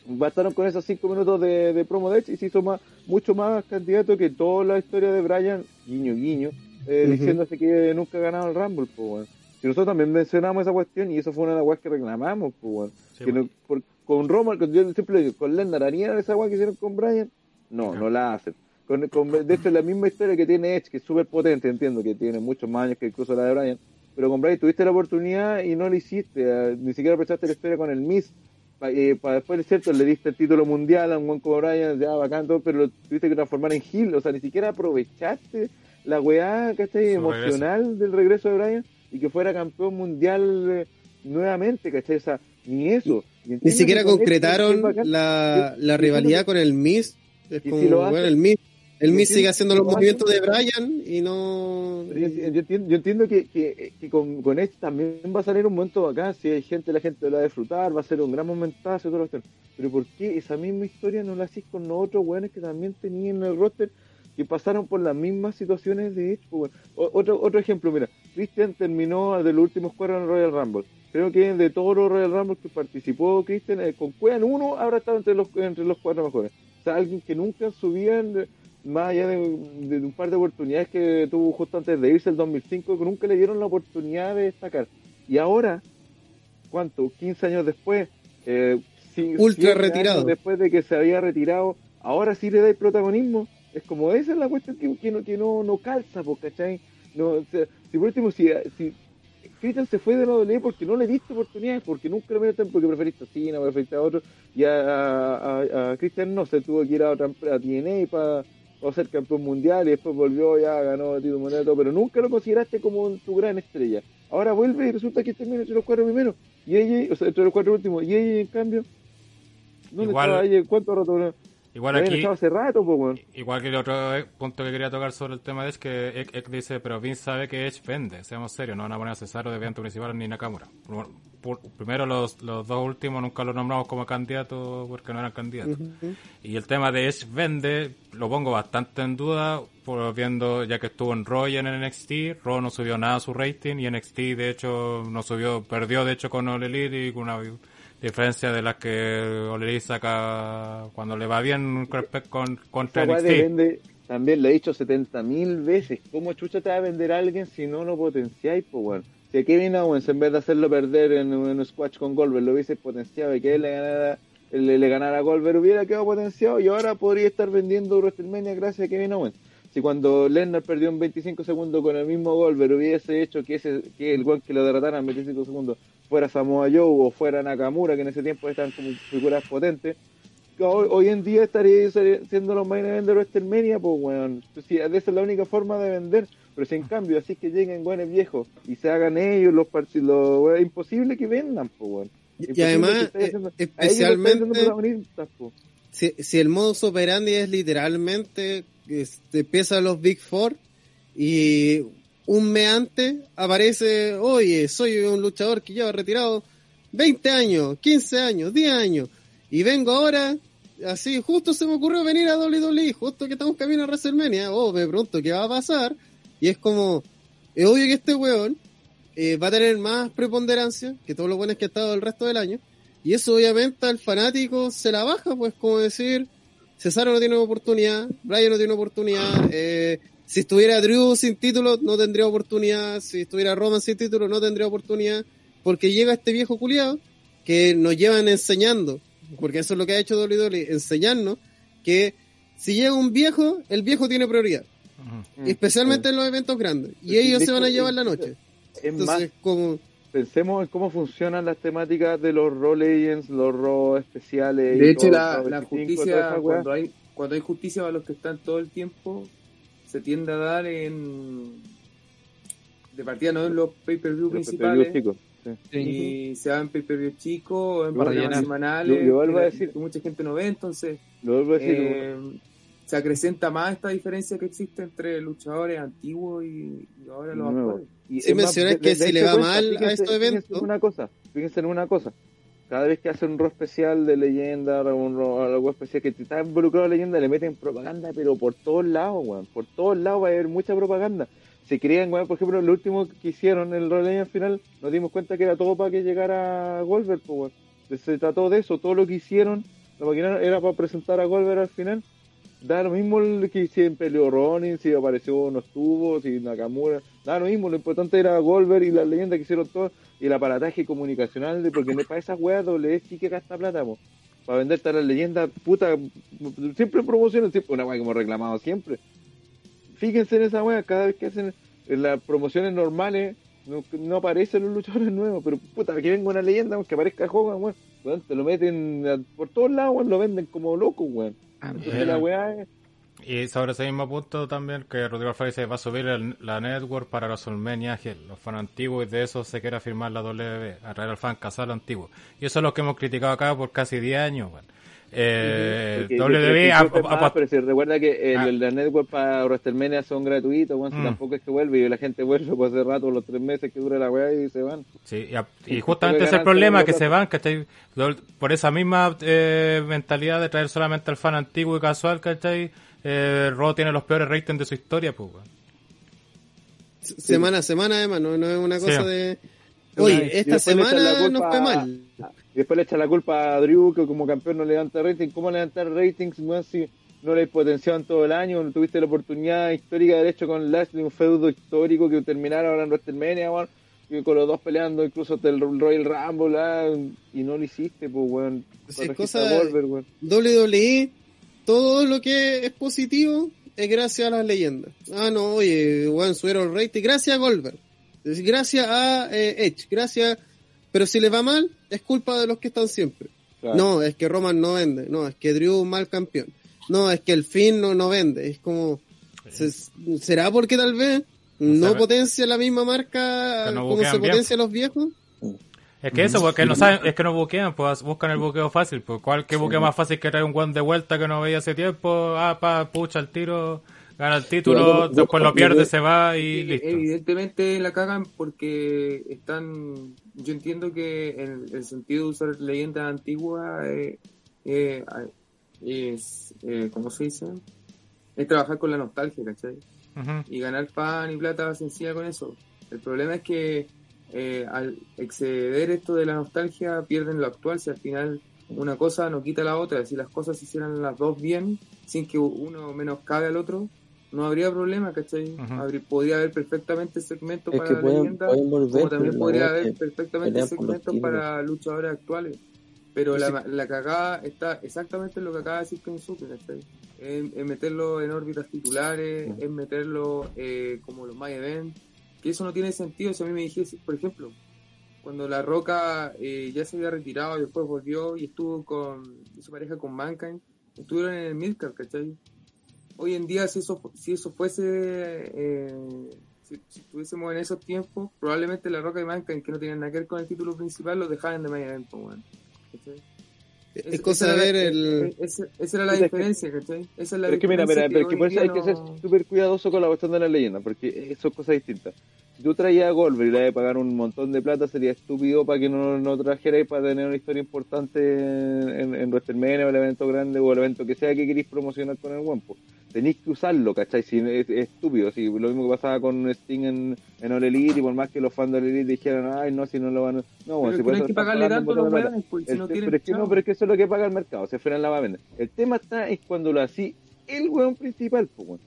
bastaron con esos cinco minutos de, de promo de Edge y se hizo más, mucho más candidato que toda la historia de Brian, guiño, guiño, eh, diciéndose que nunca ha ganado el Rumble, pues, weón. Y nosotros también mencionamos esa cuestión y eso fue una de las weas que reclamamos, pues. Sí, Que no- por- con Roman, con, yo siempre digo, con Lennar, ¿harían esa wea que hicieron con Brian? No, no la hacen. Con, con- de hecho, es la misma historia que tiene Edge, que es súper potente, entiendo que tiene muchos más años que incluso la de Brian. Pero con Brian tuviste la oportunidad y no la hiciste, eh, ni siquiera aprovechaste la historia con el Miss. Para después, es cierto, le diste el título mundial a un buen como Brian, ya bacán todo, pero lo tuviste que transformar en Hill. O sea, ni siquiera aprovechaste la weá, ¿cachai? Emocional del regreso de Brian y que fuera campeón mundial eh, nuevamente, ¿cachai? O sea, ni eso. Y Ni siquiera concretaron la, la rivalidad con el Miz. Es como, si bueno, el Miz, el Miz sigue haciendo los lo hace- movimientos de Brian y no... Yo, yo entiendo, yo entiendo que, que, que con, con Edge también va a salir un momento bacán, si hay gente, la gente lo va a disfrutar, va a ser un gran momentazo todo lo que- Pero ¿por qué esa misma historia no la hacís con los otros weones que también tenían en el roster que pasaron por las mismas situaciones de Edge? pues, weón? O- otro, otro ejemplo, mira, Christian terminó de los últimos cuatro en Royal Rumble. Creo que de todos los Royal Rumble que participó Christian, eh, con Cuean uno habrá estado entre los, entre los cuatro mejores. O sea, alguien que nunca subían, más allá de, de un par de oportunidades que tuvo justo antes de irse el 2005, que nunca le dieron la oportunidad de destacar. Y ahora, ¿cuánto? 15 años después, eh, Ultra retirado. después de que se había retirado, ahora sí le da el protagonismo. Es como esa es la cuestión que, que no, que no, no calza, ¿cachai? No, o sea, si por último, si, si Christian se fue de la WWE porque no le diste oportunidades, porque nunca lo metiste, porque preferiste a Cena, preferiste a otro, y a, a, Christian no, se tuvo que ir a otra a TNA para ser campeón mundial y después volvió, ya ganó el título mundial y todo, pero nunca lo consideraste como tu gran estrella. Ahora vuelve y resulta que termina entre los cuatro primeros, y ella, o sea, entre los cuatro últimos, y ella en cambio, ¿dónde Igual- estaba ella? ¿Cuánto rato? Igual aquí, hace rato, pues, igual que el otro eh, punto que quería tocar sobre el tema de es que Ek dice, pero Vince sabe que Edge vende, seamos serios, no van a poner a Cesaro de evento principal ni Nakamura. Por- por- primero los, los dos últimos nunca los nombramos como candidatos porque no eran candidatos. Y el tema de Edge vende lo pongo bastante en duda, por viendo ya que estuvo en Roy en NXT, Raw no subió nada a su rating y NXT de hecho no subió, perdió de hecho con All Elite y con una diferencia de las que Elite saca cuando le va bien con, con- contra NXT. depende, también lo he dicho 70 mil veces. ¿Cómo chucha te va a vender a alguien si no lo potenciáis, pues weón? Si a Kevin Owens, en vez de hacerlo perder en, en un squash con Goldberg, lo hubiese potenciado y que él le ganara, le, le ganara a Goldberg, hubiera quedado potenciado y ahora podría estar vendiendo WrestleMania gracias a Kevin Owens. Si cuando Lesnar perdió en 25 segundos con el mismo Goldberg hubiese hecho que ese que el weón que lo derrotara en 25 segundos fuera Samoa Joe o fuera Nakamura, que en ese tiempo estaban como figuras potentes, que hoy, hoy en día estaría siendo los main event de WrestleMania, pues weón. Si esa es la única forma de vender. Pero si en cambio así que lleguen weones viejos y se hagan ellos los partidos, es imposible que vendan, pues weón. Y- además, eh, haciendo- especialmente- po. si, si el modus operandi es literalmente este, empieza los Big Four y un mes antes aparece, oye, soy un luchador que lleva retirado 20 años, 15 años, 10 años y vengo ahora, así, justo se me ocurrió venir a WWE, justo que estamos camino a WrestleMania, oh, me pregunto qué va a pasar y es como, es obvio que este weón eh, va a tener más preponderancia que todos los buenos que ha estado el resto del año y eso obviamente al fanático se la baja, pues como decir, Cesaro no tiene oportunidad, Bryan no tiene oportunidad, eh, si estuviera Drew sin título no tendría oportunidad, si estuviera Roman sin título no tendría oportunidad, porque llega este viejo culiado que nos llevan enseñando, porque eso es lo que ha hecho WWE, enseñarnos que si llega un viejo, el viejo tiene prioridad, especialmente en los eventos grandes, y Sí, ellos se van a llevar la noche. Es más, Entonces, como... pensemos en cómo funcionan las temáticas de los Raw Legends, los Raw especiales. De hecho, todo, la, Raw la 25, toda justicia, cuando hay, cuando hay justicia para los que están todo el tiempo, se tiende a dar en. De partida no en los pay-per-view Los principales, pay-per-view chicos, Y se va en pay-per-view chico, en programas semanales. lo- lo vuelvo a que- decir. que mucha gente no ve, entonces Lo vuelvo a decir. eh, se acrecenta más esta diferencia que existe entre luchadores antiguos y, y ahora los Nuevo. actuales. Y Sí es más, mencionas de- que de- si de le va cuenta, mal a fíjense- estos fíjense eventos- en una cosa, fíjense en una cosa. Cada vez que hacen un rol especial de leyenda un ro- algo especial que está involucrado leyenda, le meten propaganda, pero por todos lados, weón. Por todos lados va a haber mucha propaganda. Se creían, weón, por ejemplo, lo último que hicieron en el rol al final, nos dimos cuenta que era todo para que llegara Goldberg, pues, weón. Se trató de eso, todo lo que hicieron, lo maquinaron era para presentar a Goldberg al final. Da lo mismo que siempre Leo Ronin, si apareció no estuvo, si Nakamura, da lo mismo, lo importante era Goldberg y las leyendas que hicieron todo, y el aparataje comunicacional, de, porque para esas weas doble sí que gasta plata, po. para venderte las leyendas, puta, siempre promocionan, siempre, una wea que hemos reclamado siempre. Fíjense en esa wea, cada vez que hacen en las promociones normales, no, no aparecen los luchadores nuevos, pero puta, que venga una leyenda, que aparezca Hogan, weón, te lo meten por todos lados, weón, lo venden como locos, weón. Entonces la weá es... Y sobre ese mismo punto también que Rodrigo Alfaro dice va a subir el- la network para los WrestleMania, que los fans antiguos y de eso se quiere afirmar la W, atraer al fan casal antiguo. Y eso es lo que hemos criticado acá por casi 10 años. weón. Eh, WWE ha- pero si recuerda que el, Ah. el- la network para WrestleMania son gratuitos, si Mm. tampoco es que vuelve y la gente vuelve por hace rato, los tres meses que dura la weá y se van. Sí, y, a- y Sí, justamente ese es el problema, que se van, ¿cachai? Por esa misma eh, mentalidad de traer solamente al fan antiguo y casual, ¿cachai? Eh, Raw tiene los peores ratings de su historia, pues. Semana a semana, además, no, no es una cosa Sí. de. Oye, esta semana nos fue mal. Y después le echa la culpa a Drew, que como campeón no levanta rating. ¿Cómo levantar ratings, weón, si no le potenciaban todo el año? No tuviste la oportunidad histórica de haber hecho con Lashley un feudo histórico que terminara ahora en WrestleMania, weón. Y con los dos peleando incluso hasta el Royal Rumble, ah, y no lo hiciste, pues, weón. Si es cosa a de- Goldberg, weón. WWE, todo lo que es positivo es gracias a las leyendas. Ah, no, oye, Juan subieron el rating, gracias a Goldberg. Gracias a eh, Edge, gracias. Pero si le va mal, es culpa de los que están siempre. Claro. No, es que Roman no vende. No, es que Drew mal campeón. No, es que el Finn no, no vende. Es como. se- ¿Será porque tal vez no potencia la misma marca Que no como se bien. potencia los viejos? Es que eso, porque no saben, es que no buquean, pues buscan el buqueo fácil. Pues, ¿cuál qué buqueo más fácil que traer un guan de vuelta que no veía hace tiempo? Ah, pa, pucha el tiro, gana el título, después lo pierde, se va y Eh, listo. Evidentemente la cagan porque están. Yo entiendo que en el sentido de usar leyendas antiguas eh, eh, es. Eh, ¿Cómo se dice? Es trabajar con la nostalgia, ¿cachai? Y ganar pan y plata sencilla con eso. El problema es que eh, al exceder esto de la nostalgia pierden lo actual. Si al final una cosa no quita la otra, si las cosas se hicieran las dos bien, sin que uno menoscabe al otro, no habría problema, ¿cachai? Habría- podría haber perfectamente segmentos para que la pueden- leyenda, pueden volver, como también podría haber perfectamente segmentos para luchadores actuales. Pero la, la cagada está exactamente en lo que acaba de decir Kensuke, ¿cachai? En, en meterlo en órbitas titulares, en meterlo eh, como los My Event, que eso no tiene sentido. Si a mí me dijese, por ejemplo, cuando La Roca eh, ya se había retirado y después volvió y estuvo con su pareja con Mankind, estuvieron en el Midcard, ¿cachai? Hoy en día, si eso, si eso fuese, eh, si, si estuviésemos en esos tiempos, probablemente La Roca y Mankind, que no tienen nada que ver con el título principal, los dejaban de My Event, pues, weón. ¿Cachai? Es cosa de ver la- el. eh, Esa, esa era la Es que- diferencia, ¿cachai? Esa es la Pero es que mira, mira, diferencia pero es que por en eso hay que ser súper cuidadoso con la cuestión de la leyenda, porque son cosas distintas. Si tú traías a Goldberg y le a pagar un montón de plata, sería estúpido para que no, no trajerais para tener una historia importante en, en WrestleMania o el evento grande o el evento que sea que queréis promocionar con el guampo. Tenéis que usarlo, ¿cachai? Si es, es estúpido, si lo mismo que pasaba con Sting en, en All Elite y por más que los fans de All Elite dijeran, ay, no, si no lo van a... No, bueno, Pero si que hay pagarle tanto los weones, pues, si no tienen pero es que no, pero es que eso es lo que paga el mercado, se frenan la va a vender. El tema está es cuando lo así el weón principal, pues weón.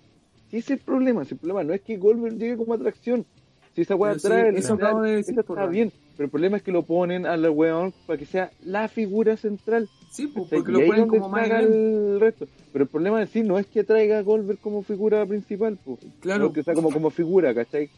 Si ese es el problema, si el problema no es que Goldberg llegue como atracción. Si esa weá sí, trae el eso acabo de decir, eso por está bien. Pero el problema es que lo ponen al weón para que sea la figura central. Sí, pues, porque lo ponen como Event. el resto. Pero el problema en sí no es que traiga a Goldberg como figura principal, pues. Claro. No, que sea como, como figura, ¿cachai?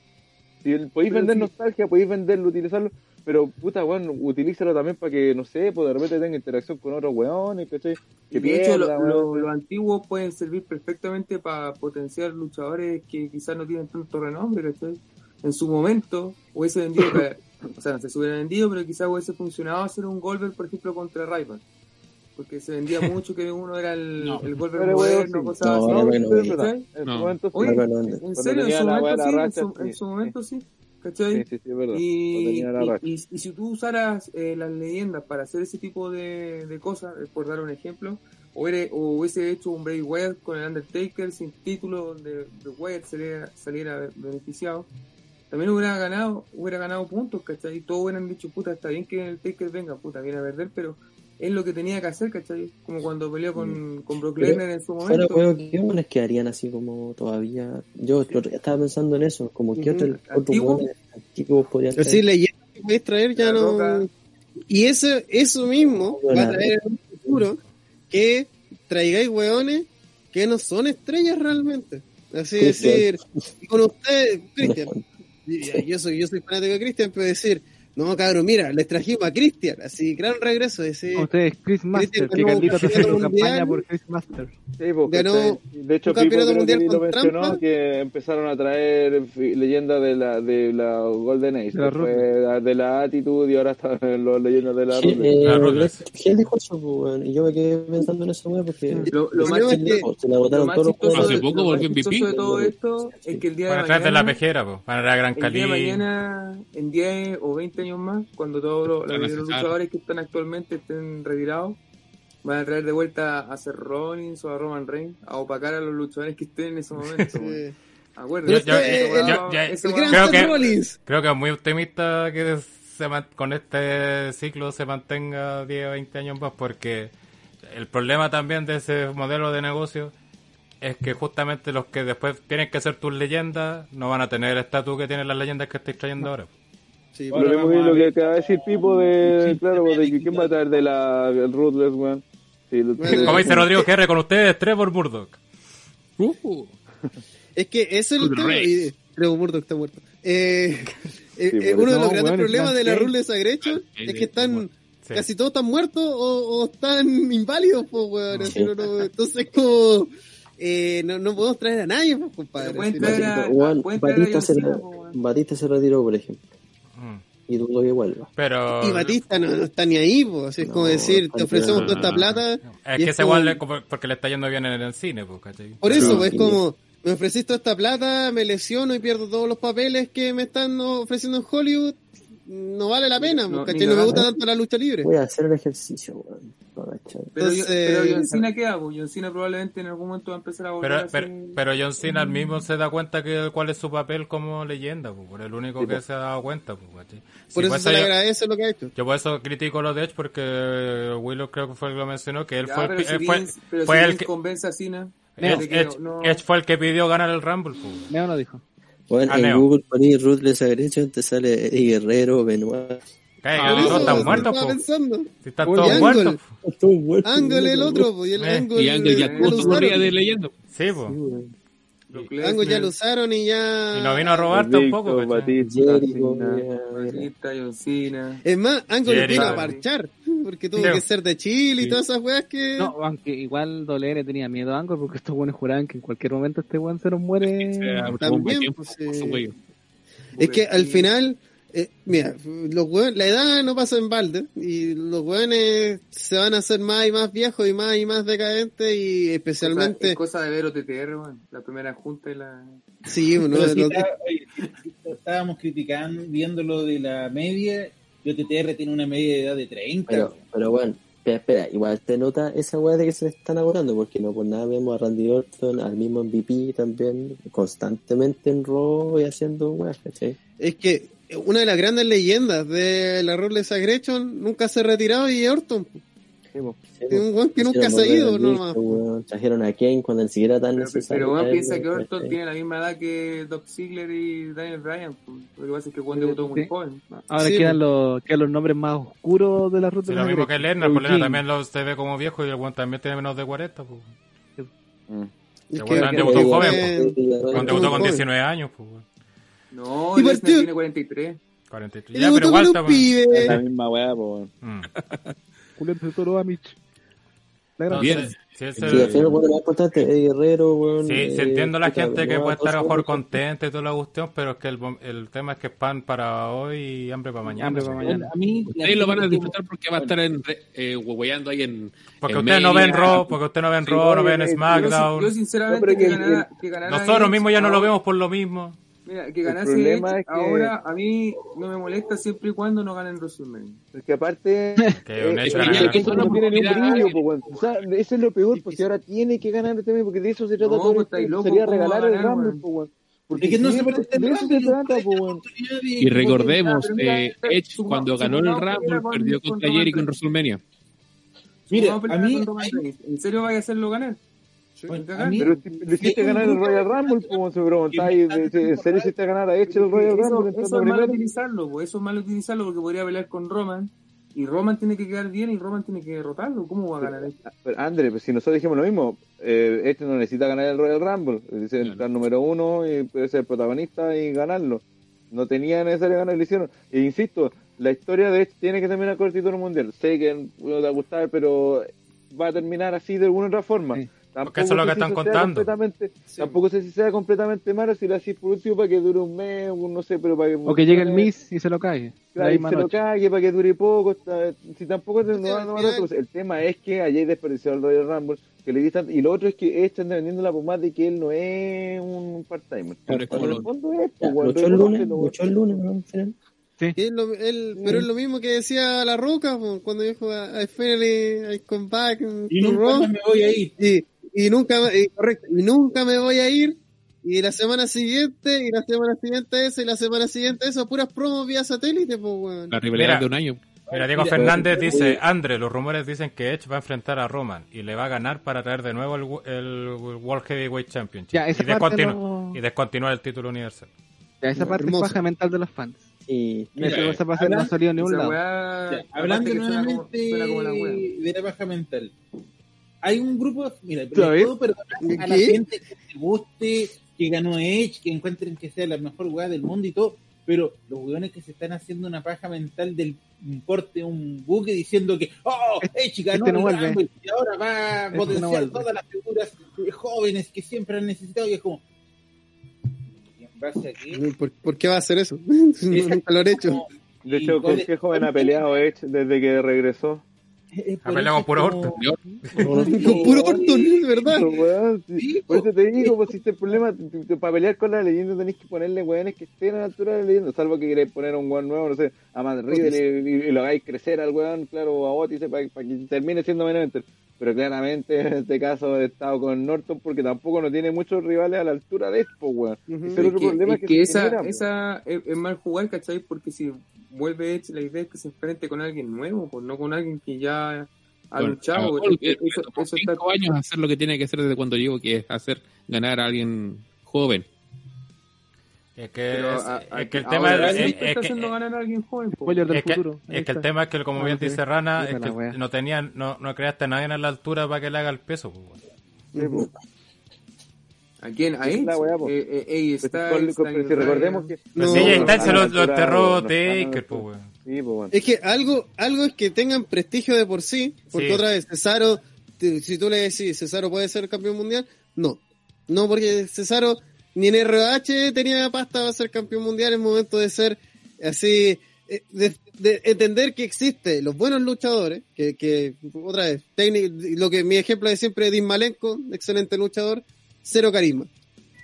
Si el- podéis Pero vender sí. nostalgia, podéis venderlo, utilizarlo, pero puta, weón, utilízalo también para que, no sé, pues de repente tenga interacción con otros weones, ¿cachai? Que de hecho, lo- pierda, lo- los antiguos pueden servir perfectamente para potenciar luchadores que quizás no tienen tanto renombre, ¿cachai? En su momento hubiese vendido <coughs> o sea, no si hubiera vendido, pero quizás hubiese funcionado hacer un Goldberg, por ejemplo, contra Ryback. Porque se vendía <laughs> mucho que uno era el, No. el Goldberg Pero, moderno, sí. cosas No, así. no, no, no. En su No. momento sí. Oye, en serio, en su momento sí, en racha, su, sí, en su momento sí, ¿cachai? Sí, sí, verdad. Y, y- y- y si tú usaras eh, las leyendas para hacer ese tipo de, de cosas, eh, por dar un ejemplo, o, eres- o hubiese hecho un Bray Wyatt con el Undertaker sin título donde Wyatt saliera, saliera beneficiado, también hubiera ganado, hubiera ganado puntos, ¿cachai? Y todos hubieran dicho, puta, está bien que el Taker venga, puta, viene a perder, pero es lo que tenía que hacer, ¿cachai? Como cuando peleó con, con Brock Lesnar en su Fuera momento. huevo, ¿qué buenos quedarían así como todavía? Yo estaba pensando en eso, como que otros antiguos podrían Pero traer? sí, leyendas que podéis traer ya no. Y eso, eso mismo va a traer en un futuro que traigáis hueones que no son estrellas realmente. Así decir, y con usted, Cristian, <laughs> yo soy, yo soy fanático de Cristian, pero decir, no cabrón, mira, les trajimos a Cristian, así, gran regreso, decir, Ustedes, Chris Master, que ganó Carlito está haciendo campeonato campaña mundial. por Chris Master. Sí, pues, Ganó de hecho, Pipo creo que lo mencionó que empezaron a traer leyendas de la de la Golden Age, De la después la- de la Attitude y ahora están <laughs> los leyendas de la eh, La Ruthless. ¿Quién dijo eso, pues, weón? Y yo me quedé pensando en eso, weón, porque Lo, lo más problema es que- chistoso- se la lo botaron más todos los chistoso juegos. Hace de- poco volvió MVP. de todo esto es que el día de Van atrás de la mañana, pejera, pues. Van a la Gran el día de mañana, en 10 o 20 años más, cuando todos los, la luchadores que están actualmente estén retirados, van a traer de vuelta a Seth Rollins o a Roman Reigns a opacar a los luchadores que estén en ese momento. <laughs> gran Creo que-. Creo que es muy optimista que se con este ciclo se mantenga 10 o 20 años más porque el problema también de ese modelo de negocio es que justamente los que después tienen que ser tus leyendas no van a tener el estatus que tienen las leyendas que estáis trayendo ahora. Sí, Lo mismo que lo que acaba de decir Pipo de, claro, pues, de que quién va a traer de la el Ruthless, weón. Sí, Como dice Rodrigo GR con ustedes, Trevor Murdoch. Uh, Es que ese es el tema. y- Creo Murdoch está muerto. Eh, eh, <laughs> Sí, eh, uno de eso. los No, grandes problemas de la Rules Aggression es que están Sí. casi todos están muertos o, o están inválidos, pues, weón. así Sí. no- no- entonces, como eh, no, no podemos traer a nadie, pues, compadre. Pueden traer a- a Batista, se retiró, por ejemplo. Y dudo que vuelva. Pero Y Batista no, no está ni ahí, pues. Es como No, decir, está te ofrecemos toda esta plata. es que es ese igual como- le- como- porque le está yendo bien en el cine, pues, ¿cachai? Por eso, pues, es como, me ofreciste toda esta plata, me lesiono y pierdo todos los papeles que me están ofreciendo en Hollywood. No vale la pena, No, porque no me gusta tanto la lucha libre. Voy a hacer el ejercicio, weón. Pero, Entonces- pero John Cena queda, pues John Cena probablemente en algún momento va a empezar a volver Pero, a pero, ser- pero John Cena mismo se da cuenta que cuál es su papel como leyenda, pues, por el único que se ha dado cuenta, pues, Por eso se le yo- agradece lo que ha hecho. Yo por eso critico lo de Edge porque Willow creo que fue el que lo mencionó, que él Ya, fue, el, pero pi- si él fue, Vince- pero fue si el Vince que... convence a Cena Edge, de que Edge- no- Edge fue el que pidió ganar el Rumble. pues. Neo lo dijo. Bueno, Ah, en Neo. Google poní Ruthless Aggression, te sale Eddie Guerrero, Benoit. Ah, todos están muertos. Si están todos Angle. muertos. Está todo muerto, Ángel el otro, y el Eh, y Ángel ya lo corría de leyenda. Sí, pues. ya lo usaron y ya... Y no vino a robar tampoco. Es más, Angle Jerry. vino a parchar, porque tuvo Sí. que ser de Chile y todas esas weas que... No, aunque igual WN tenía miedo a Angle porque estos buenos juraban que en cualquier momento este weón se nos muere. <laughs> sea, tuvo también, pues, su güey. Es que al Sí. final, eh, mira, los weones- la edad no pasa en balde y los weones se van a hacer más y más viejos y más y más decadentes y especialmente, es cosa de ver OTTR. La primera junta y la. sí, uno de los- estábamos criticando, viendo lo de la media, y OTTR tiene una media de edad de 30. Pero, pero bueno, espera, espera, igual te nota esa weá de que se le están agotando, porque no por nada vemos a Randy Orton, al mismo MVP también, constantemente en Raw y haciendo weas, ¿cachai? es que una de las grandes leyendas de la Ruthless Aggression nunca se ha retirado y Orton. Sí, un weón que nunca se ha ido, al no Mick, más. weón. Trajeron a Kane cuando ni siquiera tan Pero, necesario. pero weón, traerlo, piensa que Orton tiene la misma edad que Doc Ziggler y Daniel Bryan. Lo que pasa es que Juan debutó muy joven. Ahora Sí, quedan, los, quedan los nombres más oscuros de la ruta Sí, lo mismo que. Lerner, pues Lerner también lo, se ve como viejo y el weón también tiene menos de 40, pues. Mm. Es El que- debutó joven, Orton debutó con joven. 19 años, pues. No, Y Lesnar partió- tiene 43. 43. Y Ya, pero igual está, pues. Es la misma weá, po. Julián de Toro Amich. Bien. Sí, es Sí, Eddie Guerrero, weón. Sí, eh, sí entiendo la gente que puede estar a lo mejor contenta y toda la cuestión, pero es que el, el tema es que es pan para hoy y hambre para mañana. Hambre para mañana. A mí, Ustedes lo van a disfrutar porque va a estar en, re- eh, hueveando ahí en. Porque ustedes no ven. Raw, porque ustedes no ven Raw, no ven yo- Yo, SmackDown. yo sinceramente No, que, que- ganara, que ganara Nosotros mismos ya no lo vemos por lo mismo. Mira, que El ganase problema Edge es que- ahora a mí no me molesta siempre y cuando no ganen WrestleMania. Porque aparte, <laughs> Que un eh, hecho es ganar. que eso no tiene ni un brillo, po, weón. O sea, eso es lo peor, porque ahora tiene que ganar este mes, porque de eso se trata No, todo. pues, esto, estáis locos, sería ¿cómo va a regalar el ganar, Rumble, weón? po, weón. Porque Es que no se el de eso se Rumble, trata, po, weón. Y recordemos, eh, Edge cuando ganó el Rumble con- perdió con contra en Reigns. WrestleMania. Mira, a mí, con. ¿En serio vaya a hacerlo ganar? Mí- Pero si le hiciste ganar el Royal Rumble, como se preguntáis, ¿en serio hiciste ganar a Edge el Royal Rumble? eso es malo utilizarlo, pues, eso es malo utilizarlo porque podría pelear con Roman y Roman tiene que quedar bien y Roman tiene que derrotarlo. ¿Cómo va a ganar esto? Pero, André, pues si nosotros dijimos lo mismo, eh, este no necesita ganar el Royal Rumble, dice entrar número uno y puede ser protagonista y ganarlo. No tenía necesario ganar, lo hicieron. E insisto, la historia de Edge tiene que terminar con el título mundial. Sé que no te va a gustar, pero va a terminar así de alguna otra forma. Sí. Tampoco Porque eso es lo sé que si están sea contando. completamente- Tampoco sé si sea completamente malo si lo haces por último para que dure un mes, un no sé, pero para que... O que llegue el Miss y se lo cague. Claro, y se lo cague para que dure poco. está- si tampoco no, Sí, no a El tema es que ayer desperdició el Royal Rumble. Que le dicen, y lo otro es que están vendiendo la pomada de que él no es un part-timer. Pero es como En lo- el fondo es, Ya, pues, el lunes, luchó el lunes, ¿no? Es lo- él- pero es lo mismo que decía La Roca po, cuando dijo I finally I come back y nunca me voy a ir. y, y nunca me- y correcto, y nunca me voy a ir y la semana siguiente y la semana siguiente esa y la semana siguiente eso puras promos vía satélite pues weón. La rivalidad Mira. de un año. Mira, Diego Fernández oye, dice, Andre, los rumores dicen que Edge va a enfrentar a Roman y le va a ganar para traer de nuevo el, el World Heavyweight Championship Ya, esa y, parte descontinu- no- y descontinuar el título universal. Ya, esa parte Hermoso. es paja mental de los fans. Y Esa Mira, hacer no ha salido ningún Esa lado. Ya, hablando que suena como- nuevamente suena como la weá. de la baja mental. Hay un grupo, mira, ¿Otra pero puedo perdonar a la gente que te guste, que ganó Edge, que encuentren que sea la mejor weá del mundo y todo, pero los weones que se están haciendo una paja mental del importe un buque diciendo que oh, Edge ganó este no el. Rumble y ahora va a Este potenciar todas las figuras eh, jóvenes que siempre han necesitado y es como ¿y en base a qué? ¿Por, por qué va a hacer eso? <laughs> nunca lo han hecho Como- De hecho, ¿con qué joven ha peleado Edge desde que regresó? Peleado eso con puro es como- orto. con puro Orton ¿verdad? Weón, Sí, por eso te digo, pues <laughs> si este problema, para pelear con la leyenda tenéis que ponerle weones que estén a la altura de la leyenda, salvo que queréis poner a un weón nuevo, no sé, a Matt Riddle y, y- y lo hagáis crecer al weón, claro, o a Otis para, para que termine siendo eventer. Pero claramente <laughs> en este caso he estado con Norton porque tampoco no tiene muchos rivales a la altura de esto, weón. Ese es el otro que, problema es que, que se esa, genera, esa es, es mal jugar, ¿cachai? Porque si vuelve Edge, la idea es que se enfrente con alguien nuevo, pues no con alguien que ya ha Bueno, luchado. Paul, Eso- eh, eso- eso está- años hacer lo que tiene que hacer desde cuando llegó, que es hacer ganar a alguien joven. Es que, pero es, a- es a- que el tema es, que, pues. Es. Ahí el tema es que como Ah, bien sí. dice Rana, Puta es la que wea. no tenían, no, no creaste a nadie a la altura para que le haga el peso. pues. Sí, pues. ¿A quién? ¿A Esa es Edge? la. Eh, eh, ey, Pues, está está si recordemos que No, no, está, se lo, enterró Taker, pues, weón. Sí, pues, bueno. Es que algo, algo es que tengan prestigio de por sí, porque Sí. otra vez, Cesaro, si tú le decís, Cesaro puede ser campeón mundial, no. No, porque Cesaro ni en RH tenía pasta para ser campeón mundial en momento de ser así, eh, de, de entender que existe los buenos luchadores, que, que otra vez, técnico, lo que mi ejemplo siempre es Dean Malenko, excelente luchador, cero carisma.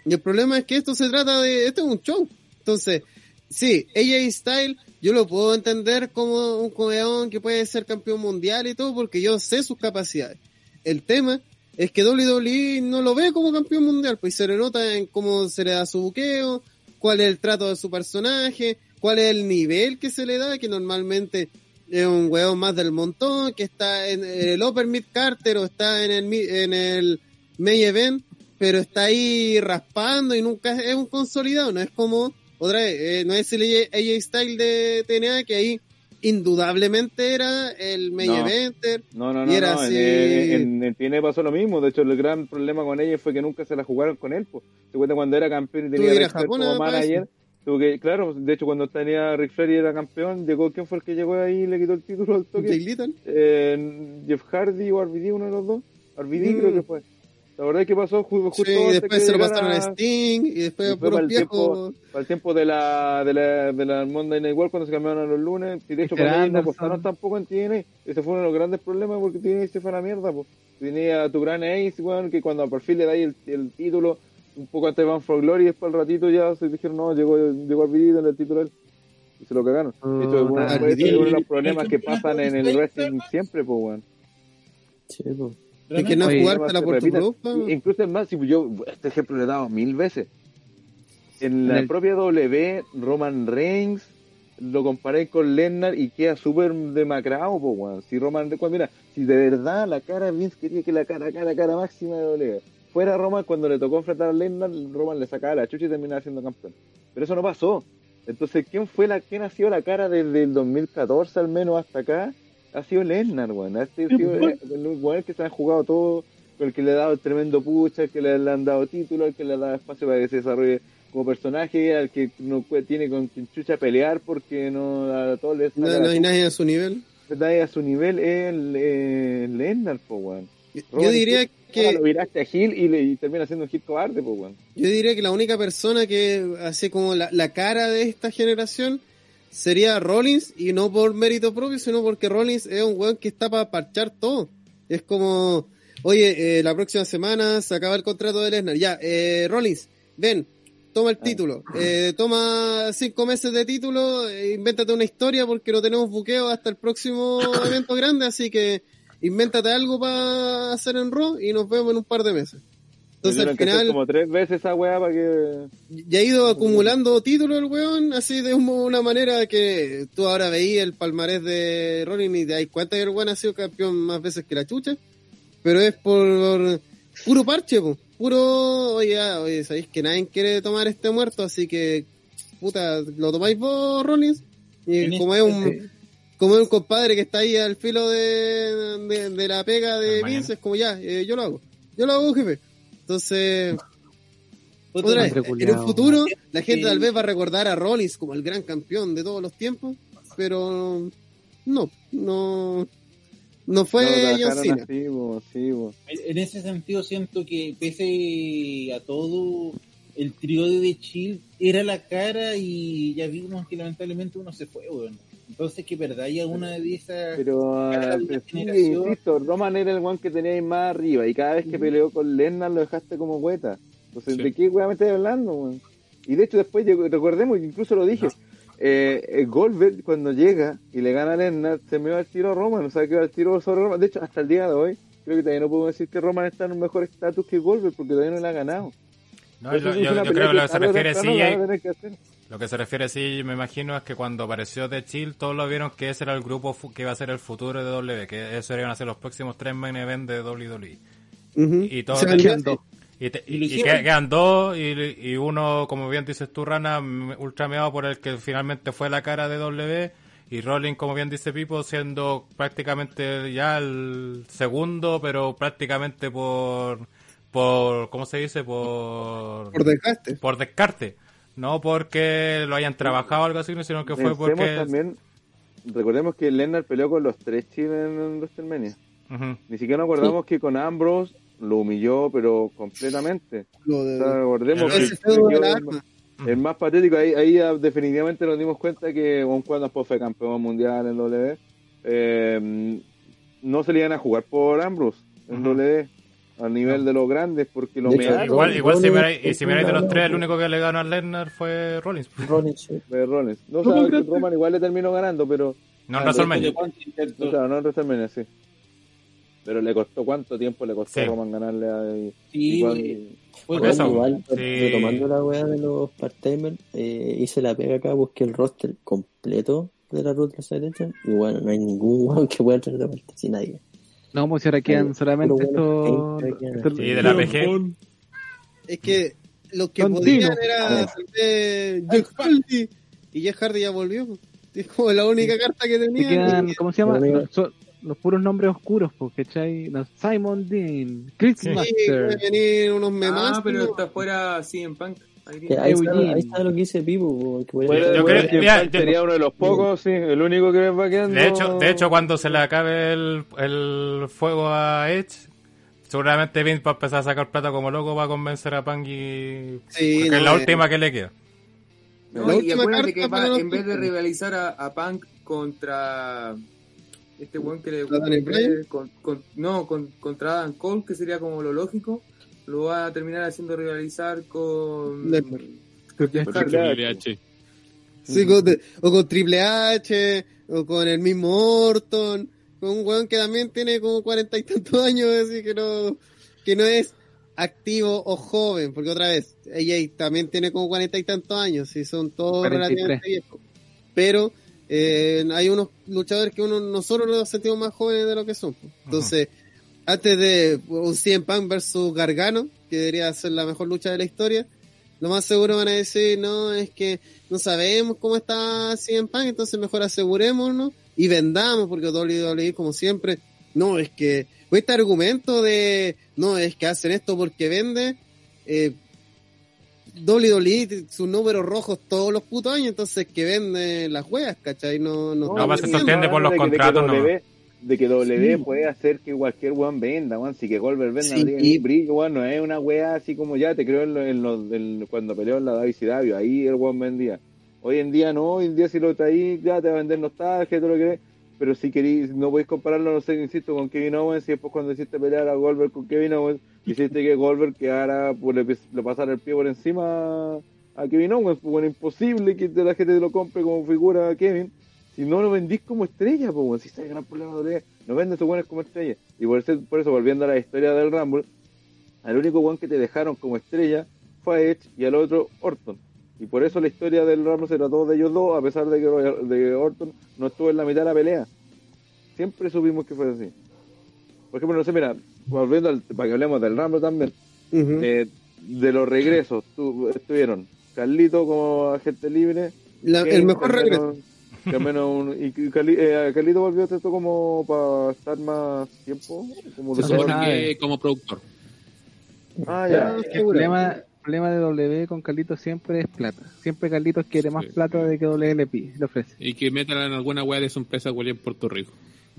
Y el problema es que esto se trata de, esto es un show. Entonces, sí, AJ Style, yo lo puedo entender como un codeón que puede ser campeón mundial y todo, porque yo sé sus capacidades. El tema es que WWE no lo ve como campeón mundial, pues se le nota en cómo se le da su buqueo, cuál es el trato de su personaje, cuál es el nivel que se le da, que normalmente es un weón más del montón, que está en el Upper Mid Carter o está en el, en el Main Event, pero está ahí raspando y nunca es un consolidado, no es como, otra vez, eh, no es el AJ Style de TNA, que ahí indudablemente era el Main No. Eventer, No, no, Y era no. así- En, en, en TNA pasó lo mismo. De hecho, el gran problema con ella fue que nunca se la jugaron con él. Pues. Se cuenta cuando era campeón y tenía ir a Ric Flair como manager. Tuvo que, claro, de hecho cuando tenía Rick Flair y era campeón, llegó, ¿quién fue el que llegó ahí y le quitó el título al toque? Eh, Jeff Hardy o RVD, uno de los dos. RVD Mm. creo que fue. La verdad es que pasó ju- justo Sí, y después que se lo pasaron a Sting y después a Después para puros el tiempo, para el tiempo de la, de la, de la Monday Night War cuando se cambiaron a los lunes, y de hecho para no apostaron tampoco en TNA, ese fue uno de los grandes problemas porque TNA se fue a la mierda, pues. Tenía a tu gran Ace, weón, que cuando por fin le dais el, el título, un poco antes de Van for Glory, y después al ratito ya se dijeron, no, llegó, llegó al video en el título él. Y se lo cagaron. De hecho, es uno, de los problemas que pasan en el wrestling siempre, pues, weón. Sí, pues. Y que no jugártela por tu. Incluso es más, si yo este ejemplo le he dado mil veces. En la el- propia W, Roman Reigns lo comparé con Lesnar y queda súper demacrado, po, weón. Si Roman Reigns, mira, si de verdad la cara de Vince quería que la cara, cara, cara máxima de W fuera Roman cuando le tocó enfrentar a Lesnar, Roman le sacaba la chucha y terminaba siendo campeón. Pero eso no pasó. Entonces, ¿quién fue la, quién ha sido la cara desde el 2014 al menos hasta acá? Ha sido Lesnar, weón. Ha sido el, el weón que se ha jugado todo, el que le ha dado el tremendo pucha, el que le, le han dado título, el que le ha dado espacio para que se desarrolle como personaje, al que no tiene con quien chucha pelear porque no a todos les No, no hay nadie a su nivel. nadie a su nivel es el, eh, Lesnar, po, weón. Yo diría que lo viraste a Gil y, le, y termina siendo un Gil cobarde, po, weón. yo diría que la única persona que hace como la, la cara de esta generación sería Rollins y no por mérito propio, sino porque Rollins es un weón que está para parchar todo. Es como, oye, eh, la próxima semana se acaba el contrato de Lesnar. Ya, eh, Rollins, ven, toma el título. Eh, toma cinco meses de título, eh, invéntate una historia porque no tenemos buqueo hasta el próximo evento grande, así que invéntate algo para hacer en Raw y nos vemos en un par de meses. Entonces al final como tres veces esa weá para que... ya ha ido acumulando títulos el weón, así de un- una manera que tú ahora veías el palmarés de Rollins y te das cuenta que el weón ha sido campeón más veces que la chucha, pero es por puro parche, po. puro, oye, oye, sabéis que nadie quiere tomar este muerto, así que, puta, lo tomáis vos, Rollins, y En como es este- un... Como es un compadre que está ahí al filo de, de, de la pega de. Vince, es como ya, eh, yo lo hago. Yo lo hago, jefe. Entonces, otra vez, en un futuro la gente tal vez va a recordar a Rollins como el gran campeón de todos los tiempos, pero no, no, no fue no, John Cena. así, sí. En ese sentido siento que pese a todo, el trío de The Chill era la cara y ya vimos que lamentablemente uno se fue, weón. Entonces que verdad haya una de esas... Pero, sí, generación. insisto, Roman era el one que tenía ahí más arriba y cada vez que peleó con Lesnar lo dejaste como hueta. Entonces, Sí. ¿de qué weá me estás hablando, weón? Y de hecho después, llegó- recordemos, incluso lo dije, eh, eh, Goldberg cuando llega y le gana a Lesnar, se me va el tiro a Roman, o sea, que va el tiro sobre Roman. De hecho, hasta el día de hoy, creo que todavía no puedo decir que Roman está en un mejor estatus que Goldberg porque todavía no le ha ganado. No, yo, creo que lo que se refiere sí, lo que se refiere sí, me imagino es que cuando apareció The Chill, todos lo vieron que ese era el grupo que iba a ser el futuro de W, que eso iban a ser los próximos tres main events de WWE. Ujú. Y todos Se. Y, te- Y quedan dos y, y uno, como bien dices tú, Rana, m- ultra meado por el que finalmente fue la cara de W y Rolling, como bien dice Pipo, siendo prácticamente ya el segundo, pero prácticamente por, por ¿cómo se dice? Por, por desgaste. por descarte. No porque lo hayan trabajado o algo así, sino que fue Pensemos porque... también, recordemos que Lesnar peleó con los tres chiles en WrestleMania. Ni siquiera nos acordamos que con Ambrose lo humilló, pero completamente. Lo O de- sea, recordemos que el, arma. el más patético, ahí, ahí definitivamente nos dimos cuenta que aun cuando después fue campeón mundial en W, eh, no se le iban a jugar por Ambrose en Ujú. W a nivel de los grandes porque lo hecho, Igual, igual si miráis, y es si miráis de los tres, el único que le ganó a Lesnar fue Rollins. <laughs> Rollins, sí. de Rollins. No, o sea, que Roman igual le terminó ganando, pero No en WrestleMania. cuánto intentó. no, claro, no en WrestleMania, sí. Pero le costó cuánto tiempo le costó Sí. a Roman ganarle a Sí, y. Fue eso. Igual, Sí. retomando la weá de los part-timers, eh, hice la pega acá, busqué el roster completo de la Ruth Celebration y bueno, no hay ningún <laughs> weón que pueda entrar de parte, sin nadie. No, pues ahora quedan solamente estos... Sí, de la PG. Es que los que podían era tal Jeff Hardy y Jeff Hardy ya volvió. Es como la única carta que Te tenía. quedan, ¿cómo se llama? Los, son los puros nombres oscuros, porque ¿cachai? No, Simon Dean, Chris Sí. Master. puede venir unos memas. Ah, pero está fuera CM Punk. Ahí Que está, Eugene. ahí está lo que dice Pipo. que de Yo Bueno, creo- mira, yo- sería uno de los pocos, sí, el único que va quedando. De hecho, de hecho, cuando se le acabe el, el fuego a Edge, seguramente Vince va a empezar a sacar plata como loco para convencer a Punk y... Sí, porque no, es la eh. última que le queda. No, La y acuérdate que va- en vez de rivalizar a, a Punk contra este weón que le ¿A con, con- no, con, contra Adam Cole, que sería como lo lógico, lo va a terminar haciendo rivalizar con Lesnar. Triple H. Sí, con- de- o con Triple H, o con el mismo Orton, con un weón que también tiene como cuarenta y tantos <laughs> años, así que no, que no es activo o joven, porque otra vez, AJ también tiene como cuarenta y tantos años, y son todos 43. relativamente viejos. Pero eh, hay unos luchadores que uno nosotros los sentimos más jóvenes de lo que son. pues. Entonces, antes de un CM Punk versus Gargano, que debería ser la mejor lucha de la historia, lo más seguro van a decir, no, es que no sabemos cómo está CM Punk, entonces mejor asegurémonos y vendamos, porque WWE, como siempre, no, es que, o este argumento de, no, es que hacen esto porque vende, eh, WWE, sus números rojos todos los putos años, entonces que vende las weas, ¿cachai? No, no, No, no se entiende por los contratos, no. De que W puede hacer que cualquier weón venda, weón. Si que Goldberg venda, Sí. ni brillo, weón. No es una wea así como ya, te creo en, lo- en lo- en- cuando peleó en la WCW. Ahí el weón vendía. Hoy en día no, hoy en día si lo traí, ya te va a vender nostalgia, todo lo que. Pero si querís, no podéis compararlo, no sé, insisto, con Kevin Owens. Y después cuando hiciste pelear a Goldberg con Kevin Owens, hiciste que Goldberg quedara, pues, le, le pasara el pie por encima a Kevin Owens. Pues bueno, imposible que la gente lo compre como figura a Kevin. Si no lo vendís como estrella, pues si está el gran problema de WWE, no vendes tus buenos como estrella. Y por eso, por eso, volviendo a la historia del Rumble, al único one que te dejaron como estrella fue a Edge y al otro Orton. Y por eso la historia del Rumble se trató de ellos dos, a pesar de que, de que Orton no estuvo en la mitad de la pelea. Siempre supimos que fue así. Por ejemplo, no sé, mira, volviendo al, para que hablemos del Rumble también, eh, de los regresos, tu- estuvieron Carlito como agente libre, La- el mejor regreso. Que menos un- y Carli- eh, Carlito volvió esto como para estar más tiempo, como Se supone que como productor. Ah, ya. El problema, el problema de W con Carlitos siempre es plata. Siempre Carlitos quiere más Sí. plata de que W le, pide, le ofrece. Y que metan en alguna weá de su empresa cualquier en Puerto Rico.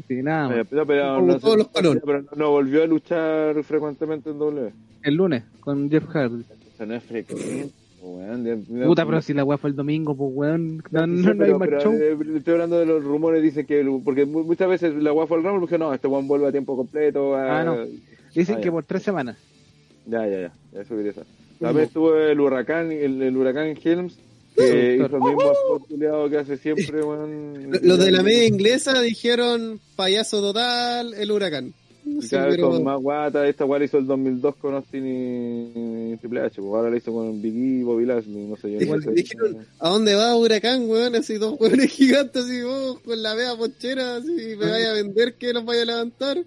Sí, nada más. Eh, pero, pero Como no, todos los pero no- no volvió a luchar frecuentemente en W. El lunes con Jeff Hardy. O sea, no es frecuente. Weón, ya- ya- Puta, pero si la weá fue el domingo, pues weón. No, Sí, no, no hay más pero, show. eh, estoy hablando de los rumores, dicen que, porque mu- muchas veces la guapa fue el Rumble, porque no, este Juan vuelve a tiempo completo. a- Ah, no. Dicen ah, que ya. por tres semanas. Ya, ya, ya, ya eso quería saber. También estuvo el huracán, el, el huracán Helms, que hizo el mismo postulado que hace siempre, weón. Los de la media inglesa dijeron payaso total, el huracán. Y Sí, cada vez pero- con más guata, esta guay hizo el 2002 con Austin y, Triple H, pues ahora la hizo con Big E, Bobby Lashley, no sé yo. No sé. dijeron, ¿a dónde va huracán, weón? Así dos weones <laughs> gigantes, así vos, con la vea pochera, así, me vaya a vender que los vaya a levantar.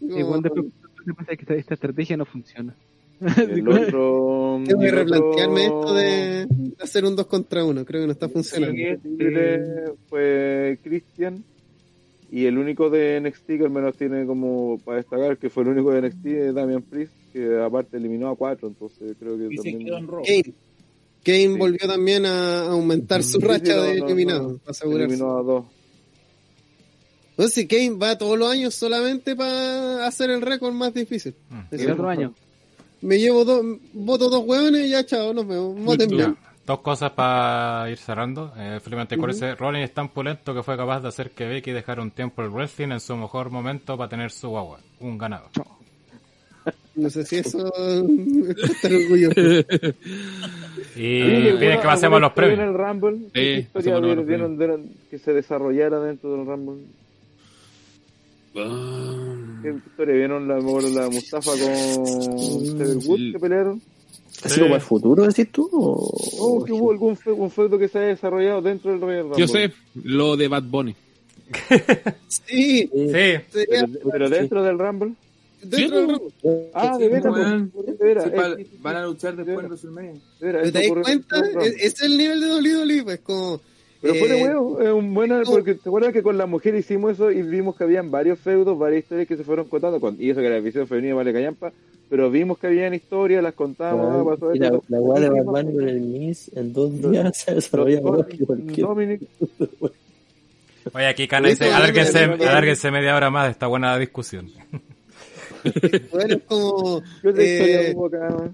Igual después después pasa que esta, esta estrategia no funciona. El <laughs> otro... <laughs> Tengo que otro- replantearme esto de hacer un 2 contra 1, creo que no está funcionando. Siguiente fue Christian y el único de NXT que al menos tiene como para destacar que fue el único de NXT es Damian Priest que aparte eliminó a cuatro entonces creo que Y también quedó en rojo. Kane. Kane Sí. volvió también a aumentar su Sí, sí, racha no, de eliminados, no. para asegurarse. eliminó a dos Entonces, si Kane va todos los años solamente para hacer el récord más difícil. Mm. Eso. El otro año. Me llevo dos, voto dos hueones y ya, chao, nos vemos. Bien. Dos cosas para ir cerrando. Eh, Felizmente acuérdese, Rollins es tan pulento que fue capaz de hacer que Becky dejara un tiempo el wrestling en su mejor momento para tener su guagua. Un ganado. No sé si eso <laughs> estar orgulloso. Y piden ¿alguna- que pasemos a los premios. en el Rumble Sí, ¿Qué historia pasemos a los vieron, que se desarrollara dentro del Rumble ¿Qué historia vieron la, la Mustafa con Xavier Woods que pelearon? ¿Así como el futuro, decís tú? O... ¿O que hubo algún fe- un feudo que se haya desarrollado dentro del Royal Rumble? Yo sé lo de Bad Bunny. <laughs> Sí, Sí, Pero, pero dentro del Rumble. Dentro del ramo. Ah, de veras, de eh, van a luchar después en de WrestleMania. de ¿Te das cuenta? Rumble. Es, el nivel de WWE, pues como... Pero fuera eh, huevo, es un buen porque te acuerdas que con la mujer hicimos eso y vimos que habían varios feudos, varias historias que se fueron contando, con, y eso que la división femenina vale callampa, pero vimos que habían historias, las contamos, Bueno, pasó y la, esto. la weá de Bunny con el Miss en dos días <laughs> se desarrolla mejor que cualquier. Dominic, Oye, aquí Cana dice, alárguense media hora más de esta buena discusión. <laughs> Bueno, es como <laughs> ¿qué otra historia eh?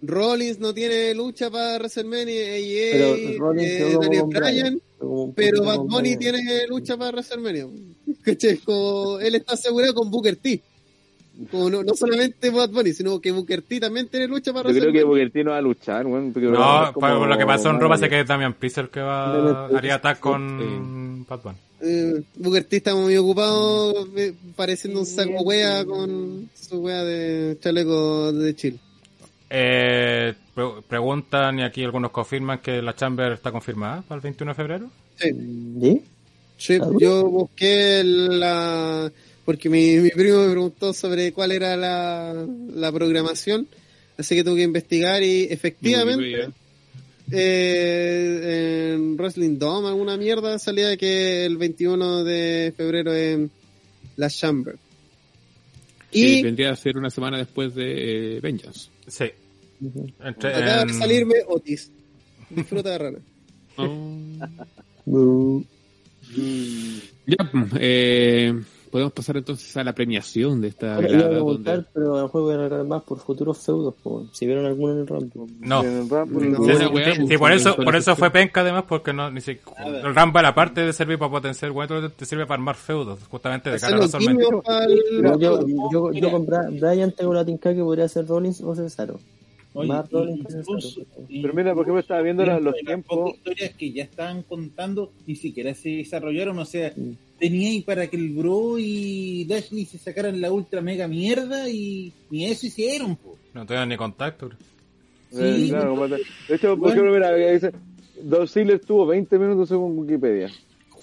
Rollins no tiene lucha para WrestleMania, Pero AEA, eh, Daniel Bryan, pero Bad Bunny tiene lucha para WrestleMania. <laughs> ¿Cachai? Como él está asegurado con Booker T. Como no, no solamente Bad Bunny, sino que Booker T también tiene lucha para Yo creo que. Booker T no va a luchar, weón. No, por como lo que pasó en Roma, sé que es Damian Priest el que va haría attack con Bad Bunny. Eh, Booker T está muy ocupado eh, pareciendo un saco wea con su wea de chaleco de Chile. Eh, pre- preguntan y aquí algunos confirman que la Chamber está confirmada para el 21 de febrero. Sí. ¿Sí? Sí, yo busqué la... Porque mi, mi primo me preguntó sobre cuál era la, la programación, así que tuve que investigar y efectivamente eh, en Wrestling Dome alguna mierda salía que el 21 de febrero en la Chamber. Y Y vendría a ser una semana después de eh, Vengeance. Sí. Entre- acaba en- de salirme Otis. Disfruta de rana. <laughs> Bu. Ya, eh, podemos pasar entonces a la premiación de esta Ahora, iba a preguntar, Donde... pero el juego voy a más por futuros feudos, po. si vieron alguno en el Rumble. No. En el No. Sí, sí, sí, por eso, el- por eso fue penca además, porque no, ni siquiera, el Rumble aparte de servir para potenciar weón, te sirve para armar feudos, justamente de cara a los yo, yo, Mira. yo con Bra- Brian tengo la tinca que podría ser Rollins o Cesaro. Oye, Más Rollins que incluso-. Pero mira, por ejemplo, estaba viendo la- los tiempos. historias que ya estaban contando ni siquiera se desarrollaron, o sea, Mm. tenía ahí para que el Bro y Lashley se sacaran la ultra mega mierda y ni eso hicieron, po. No tenían ni contacto. bro. Eh, Sí, claro, te- de hecho, por bueno. ejemplo, mira, dice, Dolph Ziggler tuvo 20 minutos según Wikipedia.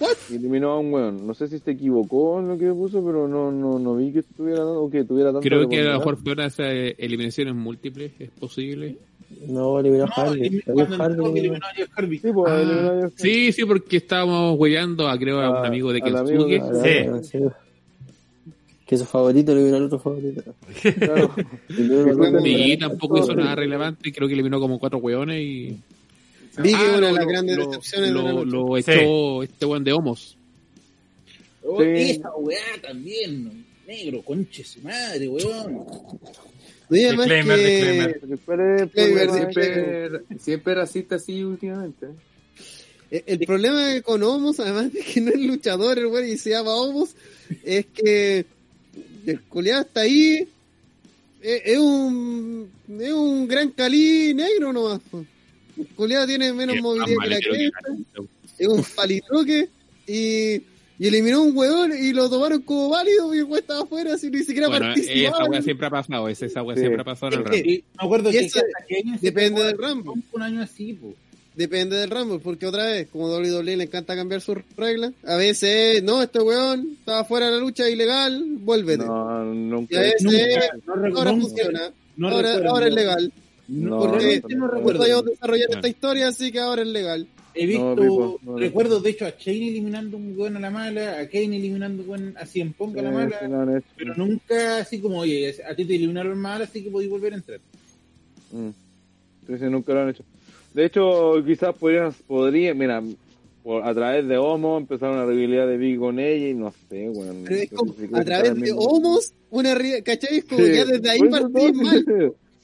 What? Y eliminó a un weón. No sé si se equivocó en lo que puso, pero no, no, no vi que estuviera dando- o que tuviera tanto Creo que a lo mejor fue una de esas eh, eliminaciones múltiples, es posible. No, eliminó a. Sí, pues, Ah, eliminó a Jeff Sí, sí, porque estábamos hueveando a creo a un A- amigo de Kensuke. Ah, sí. Que su favorito eliminó al otro favorito. <laughs> Claro. Sí, favorito. tampoco hizo nada relevante, creo que eliminó como cuatro hueones y... Vi que Ah, una de las grandes lo- decepciones de la lo, noche. lo Sí. echó este weón de Homos. Oh, Sí. Esa weá también, ¿no? negro, conche su madre, weón. No, y además Disclaimer, que- disclaimer. Disclaimer, Siempre, siempre racista así últimamente. Eh, El problema con Homos, además de que no es luchador, el güey, y se llama Homos, es que el culiado está ahí. Es, es un es un gran Cali negro nomás. El culiado tiene menos movilidad que la cresta, es un palitroque y, y eliminó un huevón y lo tomaron como válido y el güey estaba afuera, así ni siquiera Bueno, participaba. esa weá siempre ha pasado, esa, esa weá Sí. siempre ha pasado en el Rumble. Y me acuerdo Y que año depende del Rumble. Un año así, po. Depende del Rumble, porque otra vez, como WWE le encanta cambiar sus reglas, a veces, no, este weón estaba fuera de la lucha ilegal, vuélvete. No, y nunca. a veces, Nunca, no ahora funciona, no ahora, ahora es legal. No, porque realmente no no, recuerdo. Desarrollar esta historia, así que ahora es legal. He visto, No, Pipo, no, no. recuerdo de hecho a Shane eliminando un weón a la mala, a Kane eliminando un weón a Cien Pong a la mala, sí, pero nunca así como, oye, a ti te eliminaron mal, así que podéis volver a entrar. Mm. Entonces nunca lo han hecho. De hecho, quizás podrían, podría, mira, por- a través de Homo empezaron una rivalidad de Big con ella y no sé, weón. Pero es No como, sé si a través de homos, una ri- ¿cachai? Es como Sí, ya desde ahí partí mal.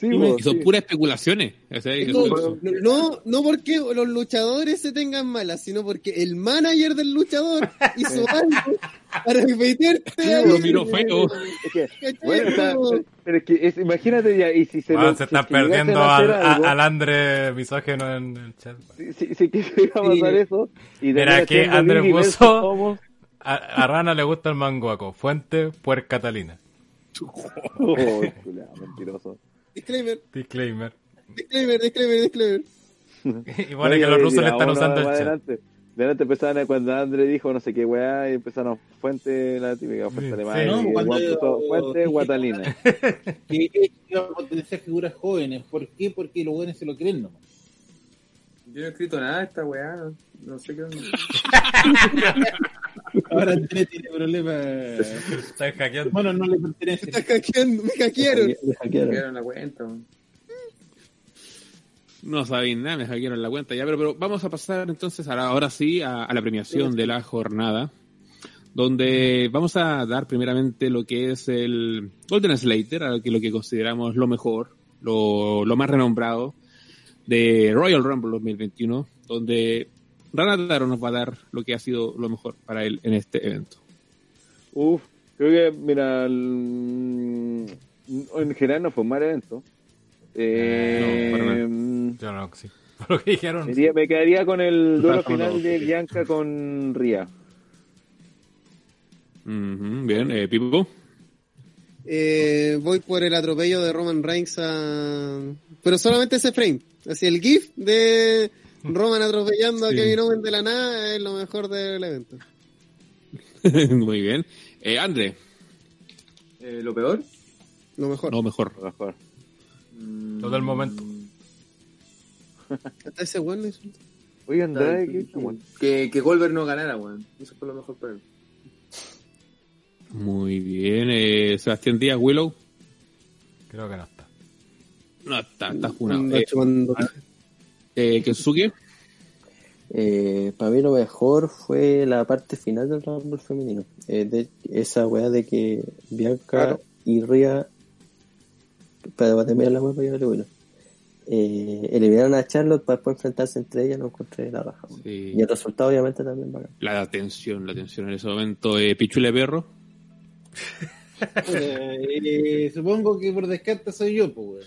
Sí, Y vos, son sí. puras especulaciones. O sea, Es que como- son- No, no porque los luchadores se tengan malas, sino porque el manager del luchador <laughs> hizo algo para meterte lo miró feo. Es que, <laughs> bueno, pero es que es- imagínate ya, y si se lo- se está que perdiendo al, algo, al Andre misógeno en el chat. Si, si, si que se iba a pasar eso, y Mira, Biggie versus puso- A, a Rana le gusta el manguaco. Fuente, Puer Catalina. <laughs> oh, mentiroso. Disclaimer, Disclaimer. disclaimer, disclaimer, disclaimer. <laughs> Y pone que los rusos le están usando el chat. Adelante, adelante empezaron a- cuando André dijo no sé qué weá y empezaron fuente la típica fuente alemana. sí. y No, el cuando- puso fuente guatalina. <laughs> Que potenciar figuras jóvenes. ¿Por qué? Porque los jóvenes se lo creen nomás. Yo no he escrito nada de esta weá, no, no sé qué. <laughs> Ahora Andrés tiene problemas. Estás hackeando. Bueno, no le pertenece. Me estás hackeando, me hackearon. Me hackearon. Hackearon la cuenta. weón. No sabéis nada, me hackearon la cuenta ya, pero, pero vamos a pasar entonces a la- ahora sí a, a la premiación de la jornada, donde vamos a dar primeramente lo que es el Golden Slater, a que lo que consideramos lo mejor, lo, lo más renombrado de Royal Rumble 2021, donde Rana Taro nos va a dar lo que ha sido lo mejor para él en este evento. Uf, creo que, mira, el- en general no fue un mal evento. Eh, No, para Yo no, sí. <laughs> Por lo que dijeron. me quedaría con el duelo final de sí. Bianca con Ria. Bien, eh, Pipo. Eh, voy por el atropello de Roman Reigns a... Pero solamente ese frame. Así el GIF de Roman atropellando Sí. a Kevin Owens de la nada es lo mejor del evento. <laughs> Muy bien. Eh, André, Eh, ¿Lo peor? Lo mejor. no, mejor. Mejor. Mm, Todo el momento. Hasta ese bueno hizo- Oye, Andrade, ¿qué hizo, weón? Que, que Goldberg no ganara, weón. Eso fue lo mejor para él. Muy bien. Eh, Sebastián Díaz, Willow. Creo que no. No, está, está funado. Anda Eh, eh, Kensuke. Eh, para mí lo mejor fue la parte final del Rumble femenino. Eh, de, esa weá de que Bianca Claro. y Ria. Para baterme la weá para llevarle bueno. Eh, eliminaron a Charlotte para después enfrentarse entre ellas, no encontré la raja. Sí. Y el resultado, obviamente, también bacán. La tensión, la tensión en ese momento. Eh, Pichule Perro. <laughs> Eh, supongo que por descarte soy yo, pues.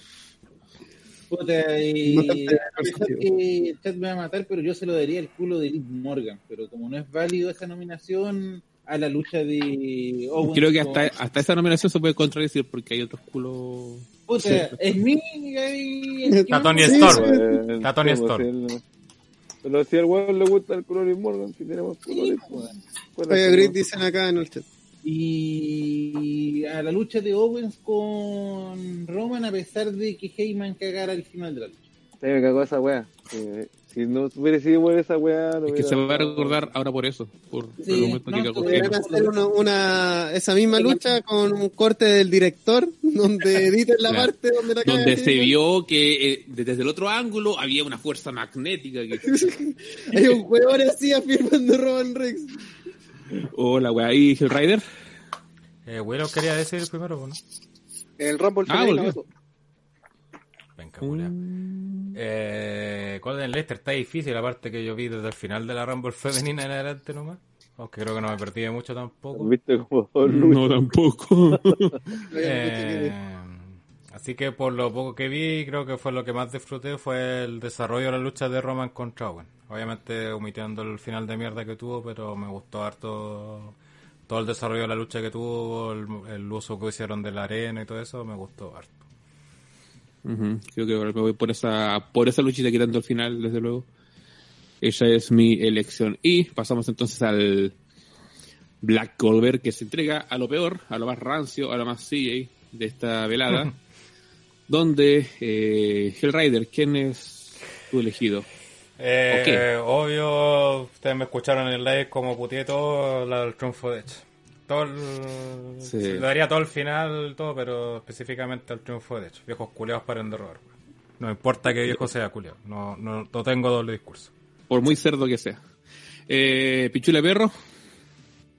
Puta, y... Sentido. que el chat me va a matar, pero yo se lo daría el culo de Liv Morgan. Pero como no es válido esa nominación a la lucha de Owens Creo que con- hasta, hasta esa nominación se puede contradecir porque hay otros culos. Puta, es mi... es- Está Tony Sí, Storm. Está Tony sí, Storm. pues, el- Pero si al weón le gusta el color Morgan, si tenemos colores, pues, pues, Oye, pues, Grit dicen acá en el chat. Y a la lucha de Owens con Roman, a pesar de que Heyman cagara al final de la lucha. Sí, me cagó esa weá. Eh, si no hubiera sido por esa weá, no Es que se va a recordar ahora por eso. Por, por Sí, el momento no, que cagó. Deberían hacer una, una- esa misma lucha con un corte del director <laughs> donde editen la Claro. parte donde la Donde se Heyman. vio que eh, desde el otro ángulo había una fuerza magnética. Que... <laughs> Hay un huevón así afirmando Roman Reigns. Hola, weá. ¿Y Hell Rider? Eh, Willow quería decir primero, ¿no? El Rumble Ah, femenino. Venga, culiao. Eh, Golden Leicester está difícil, aparte que yo vi desde el final de la Rumble femenina en adelante nomás. Aunque creo que no me perdí de mucho tampoco. Viste como. No, tampoco. <laughs> Eh, así que por lo poco que vi, creo que fue lo que más disfruté fue el desarrollo de la lucha de Roman contra Owen. Obviamente omitiendo el final de mierda que tuvo, pero me gustó harto todo el desarrollo de la lucha que tuvo, el, el uso que hicieron de la arena y todo eso, me gustó harto. Ujú, Creo que ahora me voy por esa, por esa luchita quitando al final, desde luego. Esa es mi elección. Y pasamos entonces al Black Goldberg, que se entrega a lo peor, a lo más rancio, a lo más CJ de esta velada. <laughs> donde eh, Hellrider, ¿quién es tu elegido? Eh, Obvio, ustedes me escucharon en el live como puteé todo la del triunfo de Edge. Todo el- Sí. Le daría todo el final, todo, pero específicamente al triunfo de Edge. Viejos culeados para de robar. No importa que viejo sea culeado. No, no, no tengo doble discurso. Por muy cerdo que sea. Eh, Pichula Perro,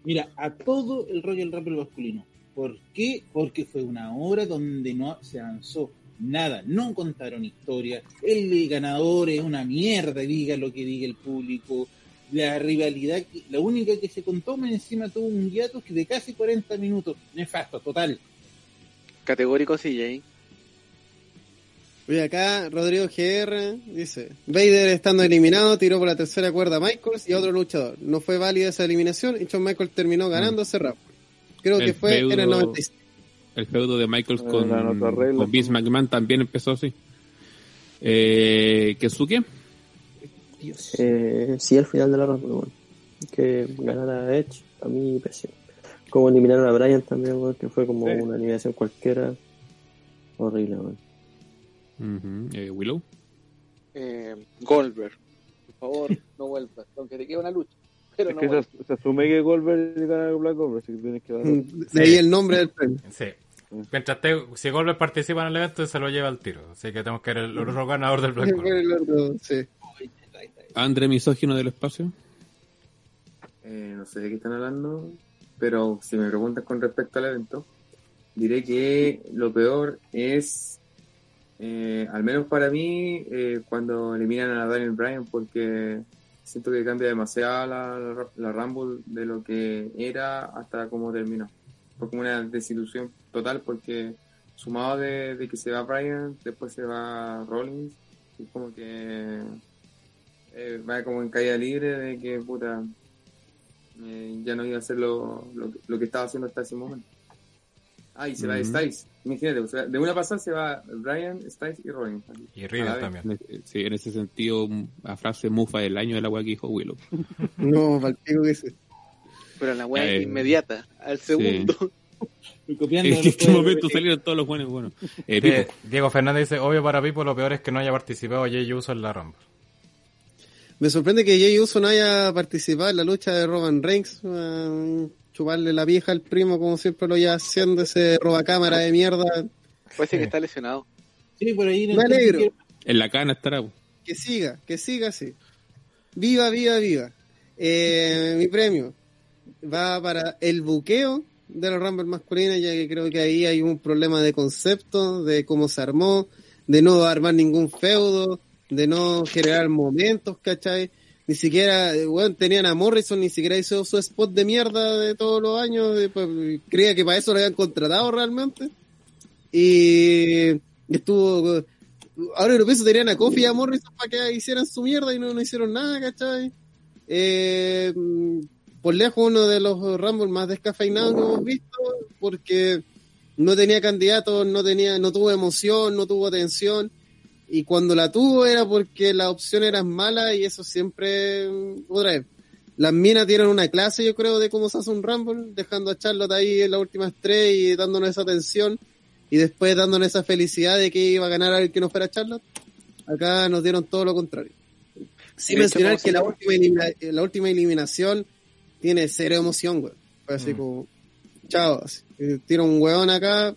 Mira, a todo el Royal Rumble masculino. ¿Por qué? Porque fue una hora donde no se avanzó nada, no contaron historia. El ganador es una mierda, diga lo que diga el público. La rivalidad, la única que se contó, más encima tuvo un hiatus de casi 40 minutos. Nefasto, total. Categórico CJ. Oye, acá Rodrigo GR dice: Vader estando eliminado, tiró por la tercera cuerda a Michaels y a otro luchador. No fue válida esa eliminación y Shawn Michaels terminó ganando ese rap. Creo. El que fue en el feudo- 96. el feudo de Michaels Eh, con, Vince. McMahon también empezó así. Eh, Kensuke, Eh, sí, al final de la Rumble, weón. Que ganara Edge, a mí pésimo. Como eliminaron a Bryan también, weón, que fue como Sí. una eliminación cualquiera. Horrible, weón. Ujú, eh, Willow. Eh, Goldberg. Por favor, no vuelvas. Aunque te quede una lucha. Pero Es no que se, se asume que Goldberg gana el Black Gold, así que tienes que dar. De ahí el nombre del premio. Sí. Mientras te, si Goldberg participa en el evento, se lo lleva al tiro. Así que tenemos que ver el otro ganador del Black Gold. El otro, sí. André misógino del espacio. Eh, no sé de qué están hablando, pero si me preguntan con respecto al evento, diré que lo peor es, eh, al menos para mí, eh, cuando eliminan a Daniel Bryan, porque siento que cambia demasiado la, la, Rumble de lo que era hasta cómo terminó. Fue como una desilusión total porque sumado de, de que se va Bryan, después se va Rollins, y como que eh, va como en caída libre de que puta eh, ya no iba a hacer lo, lo, lo que estaba haciendo hasta ese momento. Ah, y se va. Styles. Imagínate, o sea, de una pasada se va Brian, Styles y Rollins. Y vez. también. Sí, en ese sentido, la frase mufa del año de la weá que dijo Willow. <laughs> No, para el pico que sí. Pero la weá Eh, es inmediata, al segundo. Copiando <laughs> ¿En de momento salieron todos los buenos? Bueno, eh, Eh, Pipo, Diego Fernández dice, obvio para Pipo, lo peor es que no haya participado Jay Uso en la Rumble. Me sorprende que Jay Uso no haya participado en la lucha de Roman Reigns. Chuparle la vieja al primo como siempre lo lleva haciendo ese robacámara de mierda. Parece Sí. que está lesionado. Sí, por ahí. Me alegro. en la cana estará. Que siga, que siga así. Viva, viva, viva. Eh, mi premio va para el buqueo de la Rumble masculina, ya que creo que ahí hay un problema de concepto, de cómo se armó, de no armar ningún feudo, de no generar momentos, ¿cachai? Ni siquiera, bueno, tenían a Morrison, ni siquiera hizo su spot de mierda de todos los años, pues, creía que para eso lo habían contratado realmente. Y estuvo ahora lo pienso, tenían a Kofi y a Morrison para que hicieran su mierda y no, no hicieron nada, ¿cachai? Eh, por lejos uno de los Rumble más descafeinados que hemos visto, porque no tenía candidatos, no tenía, no tuvo emoción, no tuvo tensión, y cuando la tuvo era porque las opciones eran malas y eso siempre, mm, otra vez, las minas tienen una clase, yo creo, de cómo se hace un Rumble, dejando a Charlotte ahí en las últimas tres y dándonos esa tensión y después dándonos esa felicidad de que iba a ganar alguien que no fuera Charlotte. Acá nos dieron todo lo contrario. Sin hecho, mencionar ¿cómo se que la última, elimina- eh, la última eliminación tiene cero emoción, güey. Fue así Mm. como, chao, así. Eh, tira un hueón acá,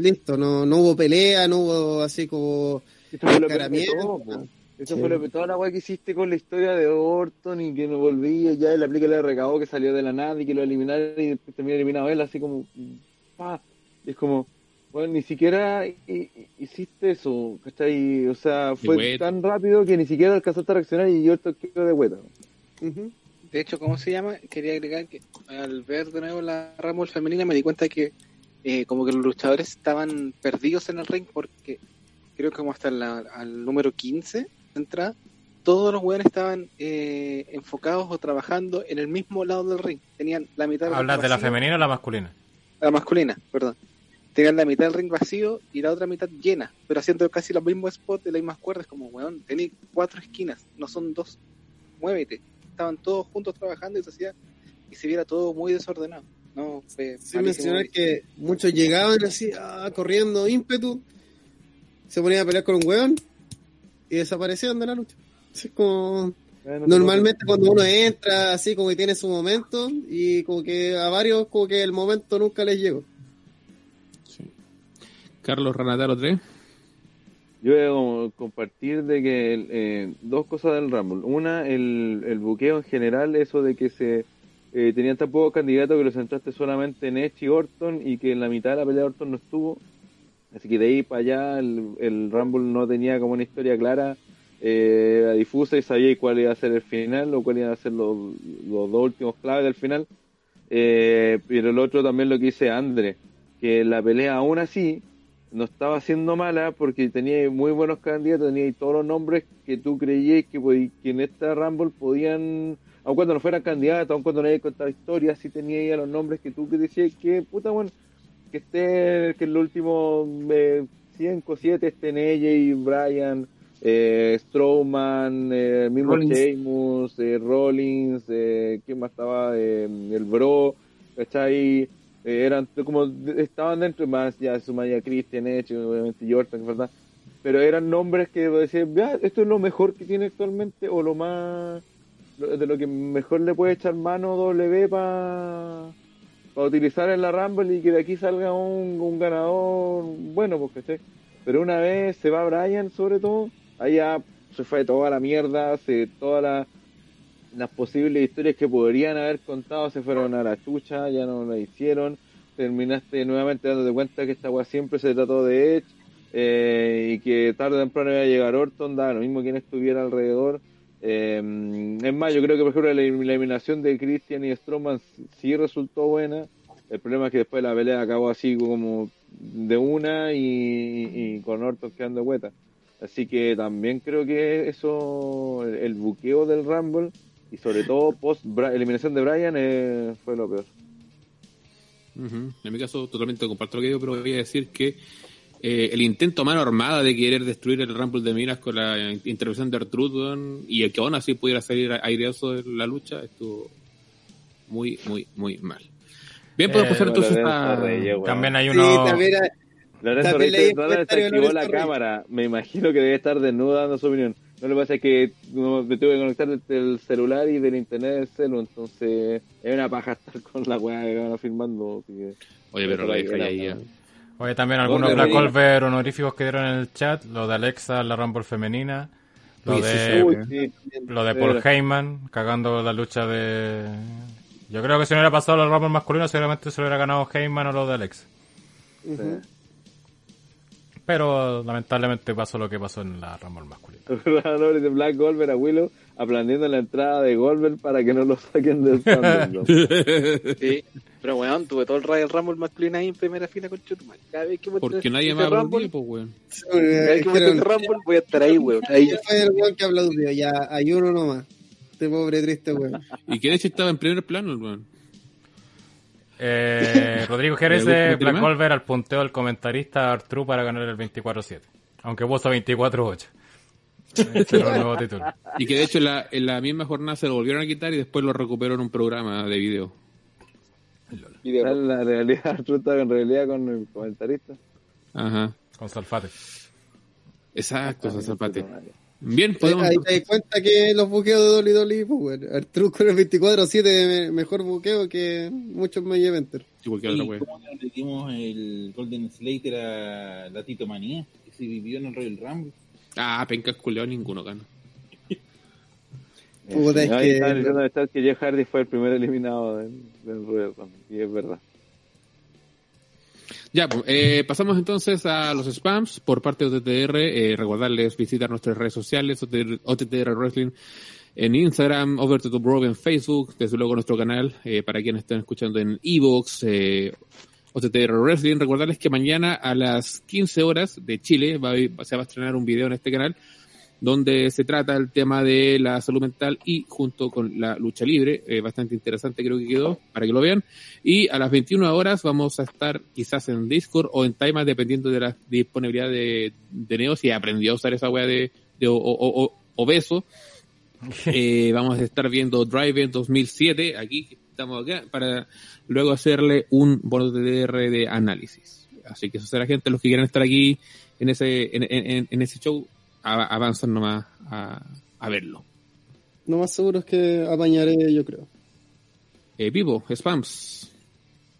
listo, no, no hubo pelea, no hubo así como Eso fue lo encaramiento. todo. Eso Sí. fue lo toda la weá que hiciste con la historia de Orton y que no volvía, ya el aplique le recabó que salió de la nada y que lo eliminaron y después terminó eliminado él, así como, pa. Y es como, bueno, ni siquiera hi- hi- hiciste eso, ¿cachai? O sea, fue tan rápido que ni siquiera alcanzaste a reaccionar y Orton quedó de hueta. Ujú. De hecho, ¿cómo se llama? Quería agregar que al ver de nuevo la Rumble femenina me di cuenta que eh, como que los luchadores estaban perdidos en el ring porque creo que como hasta la- al número 15 de entrada, todos los weones estaban eh, enfocados o trabajando en el mismo lado del ring. Tenían la mitad del ¿Hablas de la femenina o la masculina? La masculina, perdón. Tenían la mitad del ring vacío y la otra mitad llena, pero haciendo casi los mismos spots de las mismas cuerdas, como, weón, tenéis cuatro esquinas, no son dos, muévete. Estaban todos juntos trabajando y se hacía, y se viera todo muy desordenado. No, fue malísimo. mencionar que muchos llegaban así, ah, corriendo, ímpetu, se ponían a pelear con un hueón y desaparecían de la lucha. Así como... Bueno, Normalmente cuando uno entra así como que tiene su momento y como que a varios como que el momento nunca les llegó. Carlos Ranataro 3. Yo voy a como compartir de que eh, dos cosas del Rumble. Una, el, el buqueo en general, eso de que se eh, tenían tan pocos candidatos que lo centraste solamente en Edge y Orton y que en la mitad de la pelea Orton no estuvo. Así que de ahí para allá el, el Rumble no tenía como una historia clara, eh, difusa y sabía cuál iba a ser el final o cuál iban a ser los, los dos últimos claves del final. Eh, pero el otro también lo que dice Andre, que la pelea aún así no estaba haciendo mala porque tenía muy buenos candidatos, tenía todos los nombres que tú creías que, que en esta Rumble podían, aun cuando no fueran candidatos, aun cuando no había contado historias, sí tenía ya los nombres que tú que decías que, puta, bueno, que esté, que en los últimos 5 7 estén AJ, Brian, eh, Strowman, eh, mismo Rollins. Sheamus, eh, Rollins, eh, ¿quién más estaba? Eh, el Bro, ¿cachai? Eh, eran como estaban dentro más ya Sumaya Christian Edge obviamente Jordan verdad pero eran nombres que decían ya esto es lo mejor que tiene actualmente o lo más de lo que mejor le puede echar mano W para utilizar en la Rumble y que de aquí salga un, un ganador bueno, porque pero una vez se va Brian sobre todo, ya se fue toda la mierda, se todas las posibles historias que podrían haber contado se fueron a la chucha, ya no la hicieron, terminaste nuevamente dándote cuenta que esta weá siempre se trató de Edge eh, y que tarde o temprano iba a llegar Orton, da lo mismo quien estuviera alrededor. Eh, es más, yo creo que por ejemplo la eliminación de Christian y Strowman sí resultó buena. El problema es que después la pelea acabó así como de una y, con Orton quedando hueta. Así que también creo que eso, el, buqueo del Rumble y sobre todo post eliminación de Brian eh, fue lo peor. En mi caso, totalmente comparto lo que digo, pero voy a decir que eh, el intento mano armada de querer destruir el Rumble de Minas con la intervención de Artrude y el que aún así pudiera salir aireoso de la lucha estuvo muy, muy, muy mal. Bien, podemos pasar entonces a... También hay uno... Lorenzo Reyes desactivó la cámara. Me imagino que debe estar desnuda dando su opinión. No le pasa que no, me tuve que conectar del celular y del internet del celu, entonces es una paja estar con la weá que van filmando. Oye, pero la hija ahí Oye, también algunos Black Colver honoríficos que dieron en el chat, lo de Alexa, la Rumble femenina, lo de, lo de Paul Heyman, cagando la lucha de... Yo creo que si no hubiera pasado el Rumble masculino, seguramente se lo hubiera ganado Heyman o lo de Alexa. Pero lamentablemente pasó lo que pasó en la Rumble masculina. <laughs> de Black a Willow aplaudiendo la entrada de Goldberg para que no lo saquen del <laughs> stand Sí, pero weón, tuve todo el Royal Rumble masculino ahí en primera fila con Chutumal. Cada vez que Porque nadie más Rumble, pues weón. Cada vez que el Rumble voy a estar ahí, weón. Ahí. fue el weón que aplaudió, ya hay uno nomás. Este pobre triste weón. ¿Y quién hecho estaba en primer plano, weón? Eh, Rodrigo <laughs> Jerez de Black Wolver al punteo del comentarista Artru para ganar el 24-7. Aunque puso 24-8. <laughs> Y que de hecho en la, en la, misma jornada se lo volvieron a quitar y después lo recuperó en un programa de video. La realidad, Artru estaba en realidad con el comentarista. Ajá. Con Salfate. Exacto, con Salfate. Bien, podemos... Ahí te das cuenta que los buqueos de Dolly Dolly, pues, el truco con el 24-7 mejor buqueo que muchos. Igual que otra le dimos el Golden Slater a la Tito Manía, que se vivió en el Royal Rumble. Ah, penca culeado ninguno gana. <laughs> Puta, es que... Está diciendo estar que Jeff Hardy fue el primer eliminado del, del Royal Rumble, y es verdad. Ya, pues, eh, pasamos entonces a los spams por parte de OTTR. Eh, recordarles visitar nuestras redes sociales, OTTR Wrestling en Instagram, Over to the Bro en Facebook, desde luego nuestro canal, eh, para quienes estén escuchando en Evox, eh, OTTR Wrestling. Recordarles que mañana a las 15 horas de Chile va se va a estrenar un video en este canal donde se trata el tema de la salud mental y junto con la lucha libre, eh, bastante interesante creo que quedó, para que lo vean. Y a las 21 horas vamos a estar quizás en Discord o en Time, dependiendo de la disponibilidad de, de Neo, si aprendió a usar esa wea de, de obeso. <laughs> eh, vamos a estar viendo Drive 2007, aquí estamos acá, para luego hacerle un bono de DR de análisis. Así que eso será gente, los que quieran estar aquí en ese, en, en, en ese show, avanzan nomás a, a verlo. Lo más seguro es que apañaré, yo creo. Eh, vivo, spams.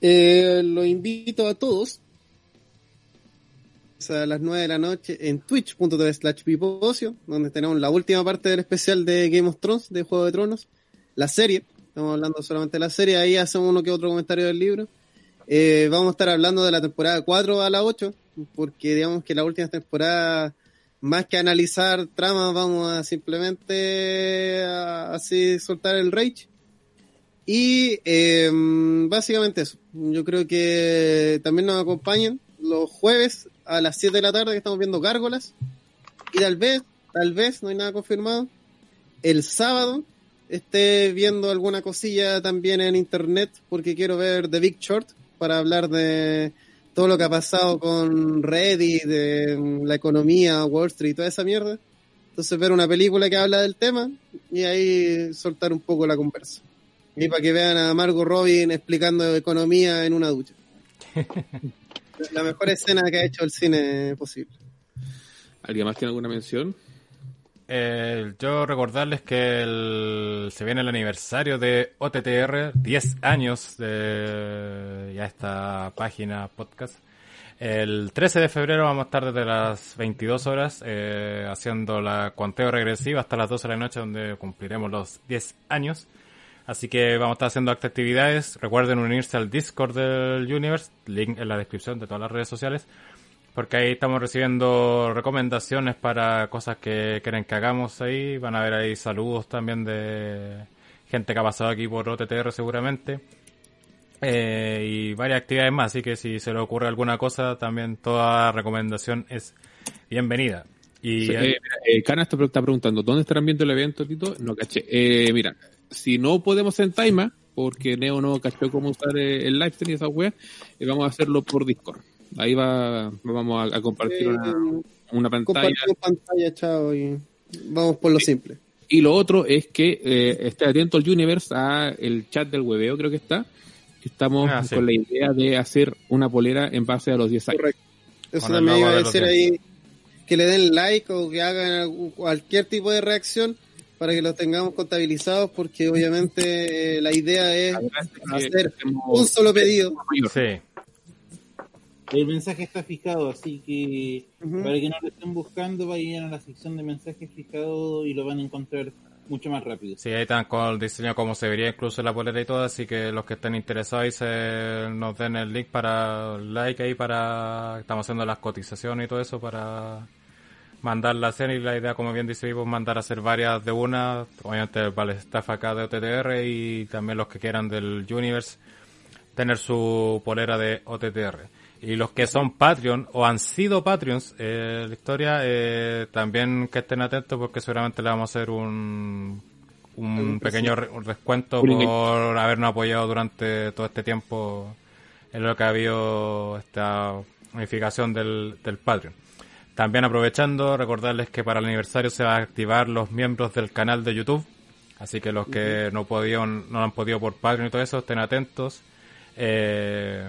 Eh, lo invito a todos a las 9 de la noche en twitch.tv slash pipocio, donde tenemos la última parte del especial de Game of Thrones, de Juego de Tronos, la serie, estamos hablando solamente de la serie, ahí hacemos uno que otro comentario del libro. Eh, vamos a estar hablando de la temporada 4 a la 8, porque digamos que la última temporada más que analizar tramas, vamos a simplemente así soltar el rage. Y em, básicamente eso. Yo creo que también nos acompañan los jueves a las 7 de la tarde que estamos viendo Gárgolas. Y tal vez, tal vez, no hay nada confirmado, el sábado esté viendo alguna cosilla también en internet porque quiero ver The Big Short para hablar de todo lo que ha pasado con Reddit, de mm, la economía, Wall Street, toda esa mierda. Entonces ver una película que habla del tema y ahí soltar un poco la conversa. Y para que vean a Margot Robin explicando economía en una ducha. <laughs> la mejor escena que ha hecho el cine posible. ¿Alguien más tiene alguna mención? Eh, yo recordarles que el- se viene el aniversario de OTTR, 10 años de ya esta página podcast. El 13 de febrero vamos a estar desde las 22 horas eh, haciendo la conteo regresiva hasta las 12 de la noche donde cumpliremos los 10 años. Así que vamos a estar haciendo actividades. Recuerden unirse al Discord del Universe, link en la descripción de todas las redes sociales, porque ahí estamos recibiendo recomendaciones para cosas que quieren que hagamos ahí. Van a ver ahí saludos también de gente que ha pasado aquí por OTTR seguramente. Eh, y varias actividades más, así que si se le ocurre alguna cosa, también toda recomendación es bienvenida. Y Sí, eh, mira, eh, Cana está, está preguntando, ¿dónde estarán viendo el evento, Tito? No caché. Eh, mira, si no podemos en Taima, porque Neo no cachó cómo usar eh, el live stream y esa web, eh, vamos a hacerlo por Discord. Ahí va, vamos a, a compartir una, una pantalla. Compartimos pantalla, chao, y vamos por lo simple. Y lo otro es que eh, esté atento al Universe, a el chat del webeo creo que está. Estamos Ah, sí. con la idea de hacer una polera en base a los 10 años. Correcto. Eso Con también iba a decir ahí que le den like o que hagan cualquier tipo de reacción para que los tengamos contabilizados porque obviamente eh, la idea es hacer un solo pedido. Sí. El mensaje está fijado, así que Ujú. para que no lo estén buscando, vayan a la sección de mensajes fijados y lo van a encontrar mucho más rápido. Sí, ahí están con el diseño como se vería incluso la polera y todo, así que los que estén interesados ahí se nos den el link para like ahí para estamos haciendo las cotizaciones y todo eso para mandarla a hacer y la idea como bien dice Vivo es mandar a hacer varias de una, obviamente vale staff acá de OTTR y también los que quieran del Universe tener su polera de OTTR. Y los que son Patreon o han sido Patreons, eh, la historia, eh, también que estén atentos porque seguramente le vamos a hacer un, un pequeño re- un descuento Un por habernos apoyado durante todo este tiempo en lo que ha habido esta unificación del, del Patreon. También aprovechando, recordarles que para el aniversario se va a activar los miembros del canal de YouTube. Así que los que no podían, no lo han podido por Patreon y todo eso, estén atentos. Eh,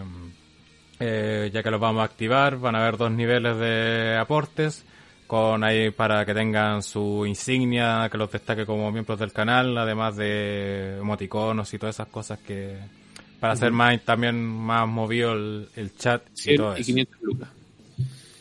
eh, ya que los vamos a activar, van a haber dos niveles de aportes con ahí para que tengan su insignia que los destaque como miembros del canal, además de emoticonos y todas esas cosas que para hacer más también más movido el, el chat y 100 todo y eso. 500 lucas.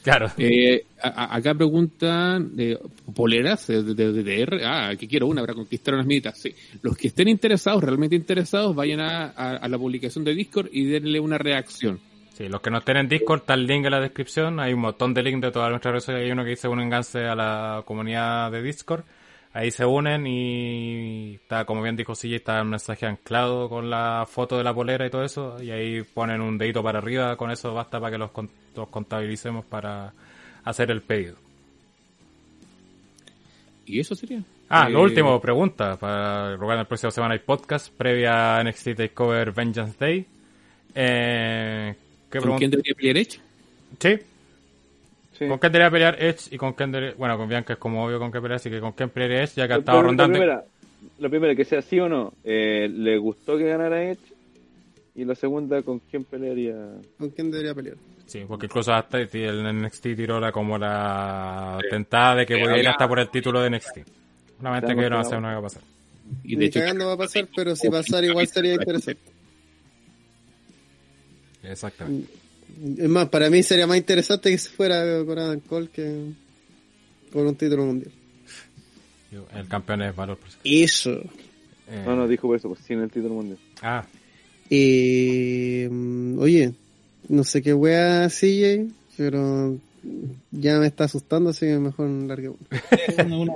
Claro. Eh, a- acá preguntan de poleras de, de. Ah, que quiero una para conquistar unas militas. Sí. Los que estén interesados, realmente interesados, vayan a, a- a la publicación de Discord y denle una reacción. Sí, los que no estén en Discord, está el link en la descripción. Hay un montón de links de todas nuestras redes sociales. Hay uno que dice un enganche a la comunidad de Discord. Ahí se unen y está, como bien dijo Silla, está el mensaje anclado con la foto de la polera y todo eso. Y ahí ponen un dedito para arriba. Con eso basta para que los, los contabilicemos para hacer el pedido. Y eso sería. Ah, Eh, lo último, pregunta. Para rogar la próxima semana hay podcast previa a NXT Takeover Vengeance Day. Eh, ¿qué ¿Con pregunta? quién debería pelear Edge? Sí, Sí. ¿Con quién debería pelear Edge y con quién debería... Bueno, con Bianca es como obvio con qué pelear, así que con quién pelearía Edge, ya que ha estado rondando... La primera, la primera, que sea sí o no. Eh, ¿Le gustó que ganara Edge? Y la segunda, ¿con quién pelearía? ¿Con quién debería pelear? Sí, porque incluso hasta el NXT tiró la, como la tentada de que podía ir hasta por el título de NXT. Solamente Estamos que no va a una que va a pasar. Y de hecho, cagando va a pasar, pero si pasara igual sería interesante. Exactamente. Es más, para mí sería más interesante que se fuera con Adam Cole que con un título mundial. El campeón es valor. por eso. Eso. Eh, No, no, dijo por eso, pues sin el título mundial. Ah, Eh, mm, oye, no sé qué wea CJ, pero ya me está asustando, así que mejor largue <laughs> uno.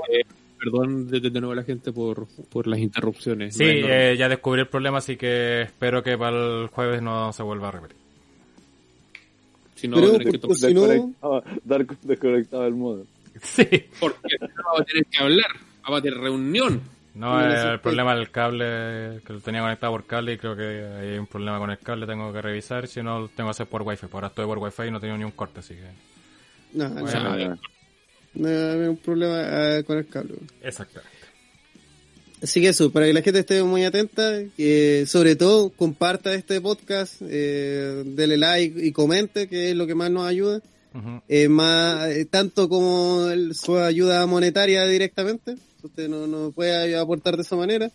Perdón de, de nuevo a la gente por, por las interrupciones. sí, No eh, ya descubrí el problema, así que espero que para el jueves no se vuelva a repetir. si no, pero, va a tener que tomar- si no- Desconectado, dar desconectado del modo. Sí. Porque no vamos a tener que hablar, vamos a tener reunión. No, el problema del cable, que lo tenía conectado por cable y creo que hay un problema con el cable, tengo que revisar, si no lo tengo que hacer por wifi. Por ahora estoy por wifi y no he tenido ni un corte, así que... No, no, Bueno, no, no haber un problema eh, con el cable. Exactamente. Así que eso, para que la gente esté muy atenta, sobre todo comparta este podcast, eh, dele like y comente, que es lo que más nos ayuda. Eh, más eh, tanto como el- su ayuda monetaria directamente. Usted no, no puede aportar de esa manera.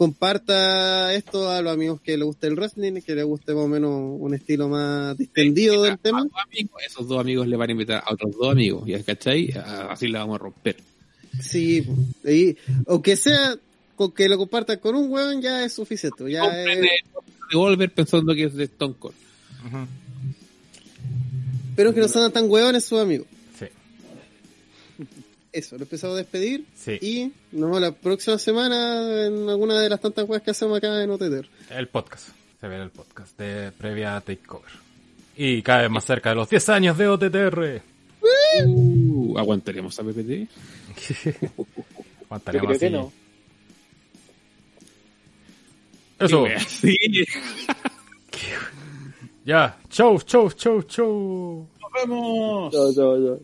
Comparta esto a los amigos que le guste el wrestling, que le guste más o menos un estilo más distendido del tema. A dos amigos, esos dos amigos le van a invitar a otros dos amigos, ¿ya cachai? Así la vamos a romper. Sí, y, aunque sea con que lo compartan con un weón ya es suficiente. Ya Compren es- Revolver pensando que es de Stone Cold. Ujú. pero que no sean tan hueones sus amigos. Eso, lo empezamos a despedir Sí. y nos vemos la próxima semana en alguna de las tantas weas que hacemos acá en OTT. El podcast. Se ve el podcast de previa Takeover. Y cada vez más cerca de los 10 años de OTTR. Uh, ¿Aguantaremos a PPT? <laughs> Aguantaremos creo que así. no. Eso. Sí. <laughs> Ya. Chau, chau, chau, chau. Nos vemos. Chao, chao, chao.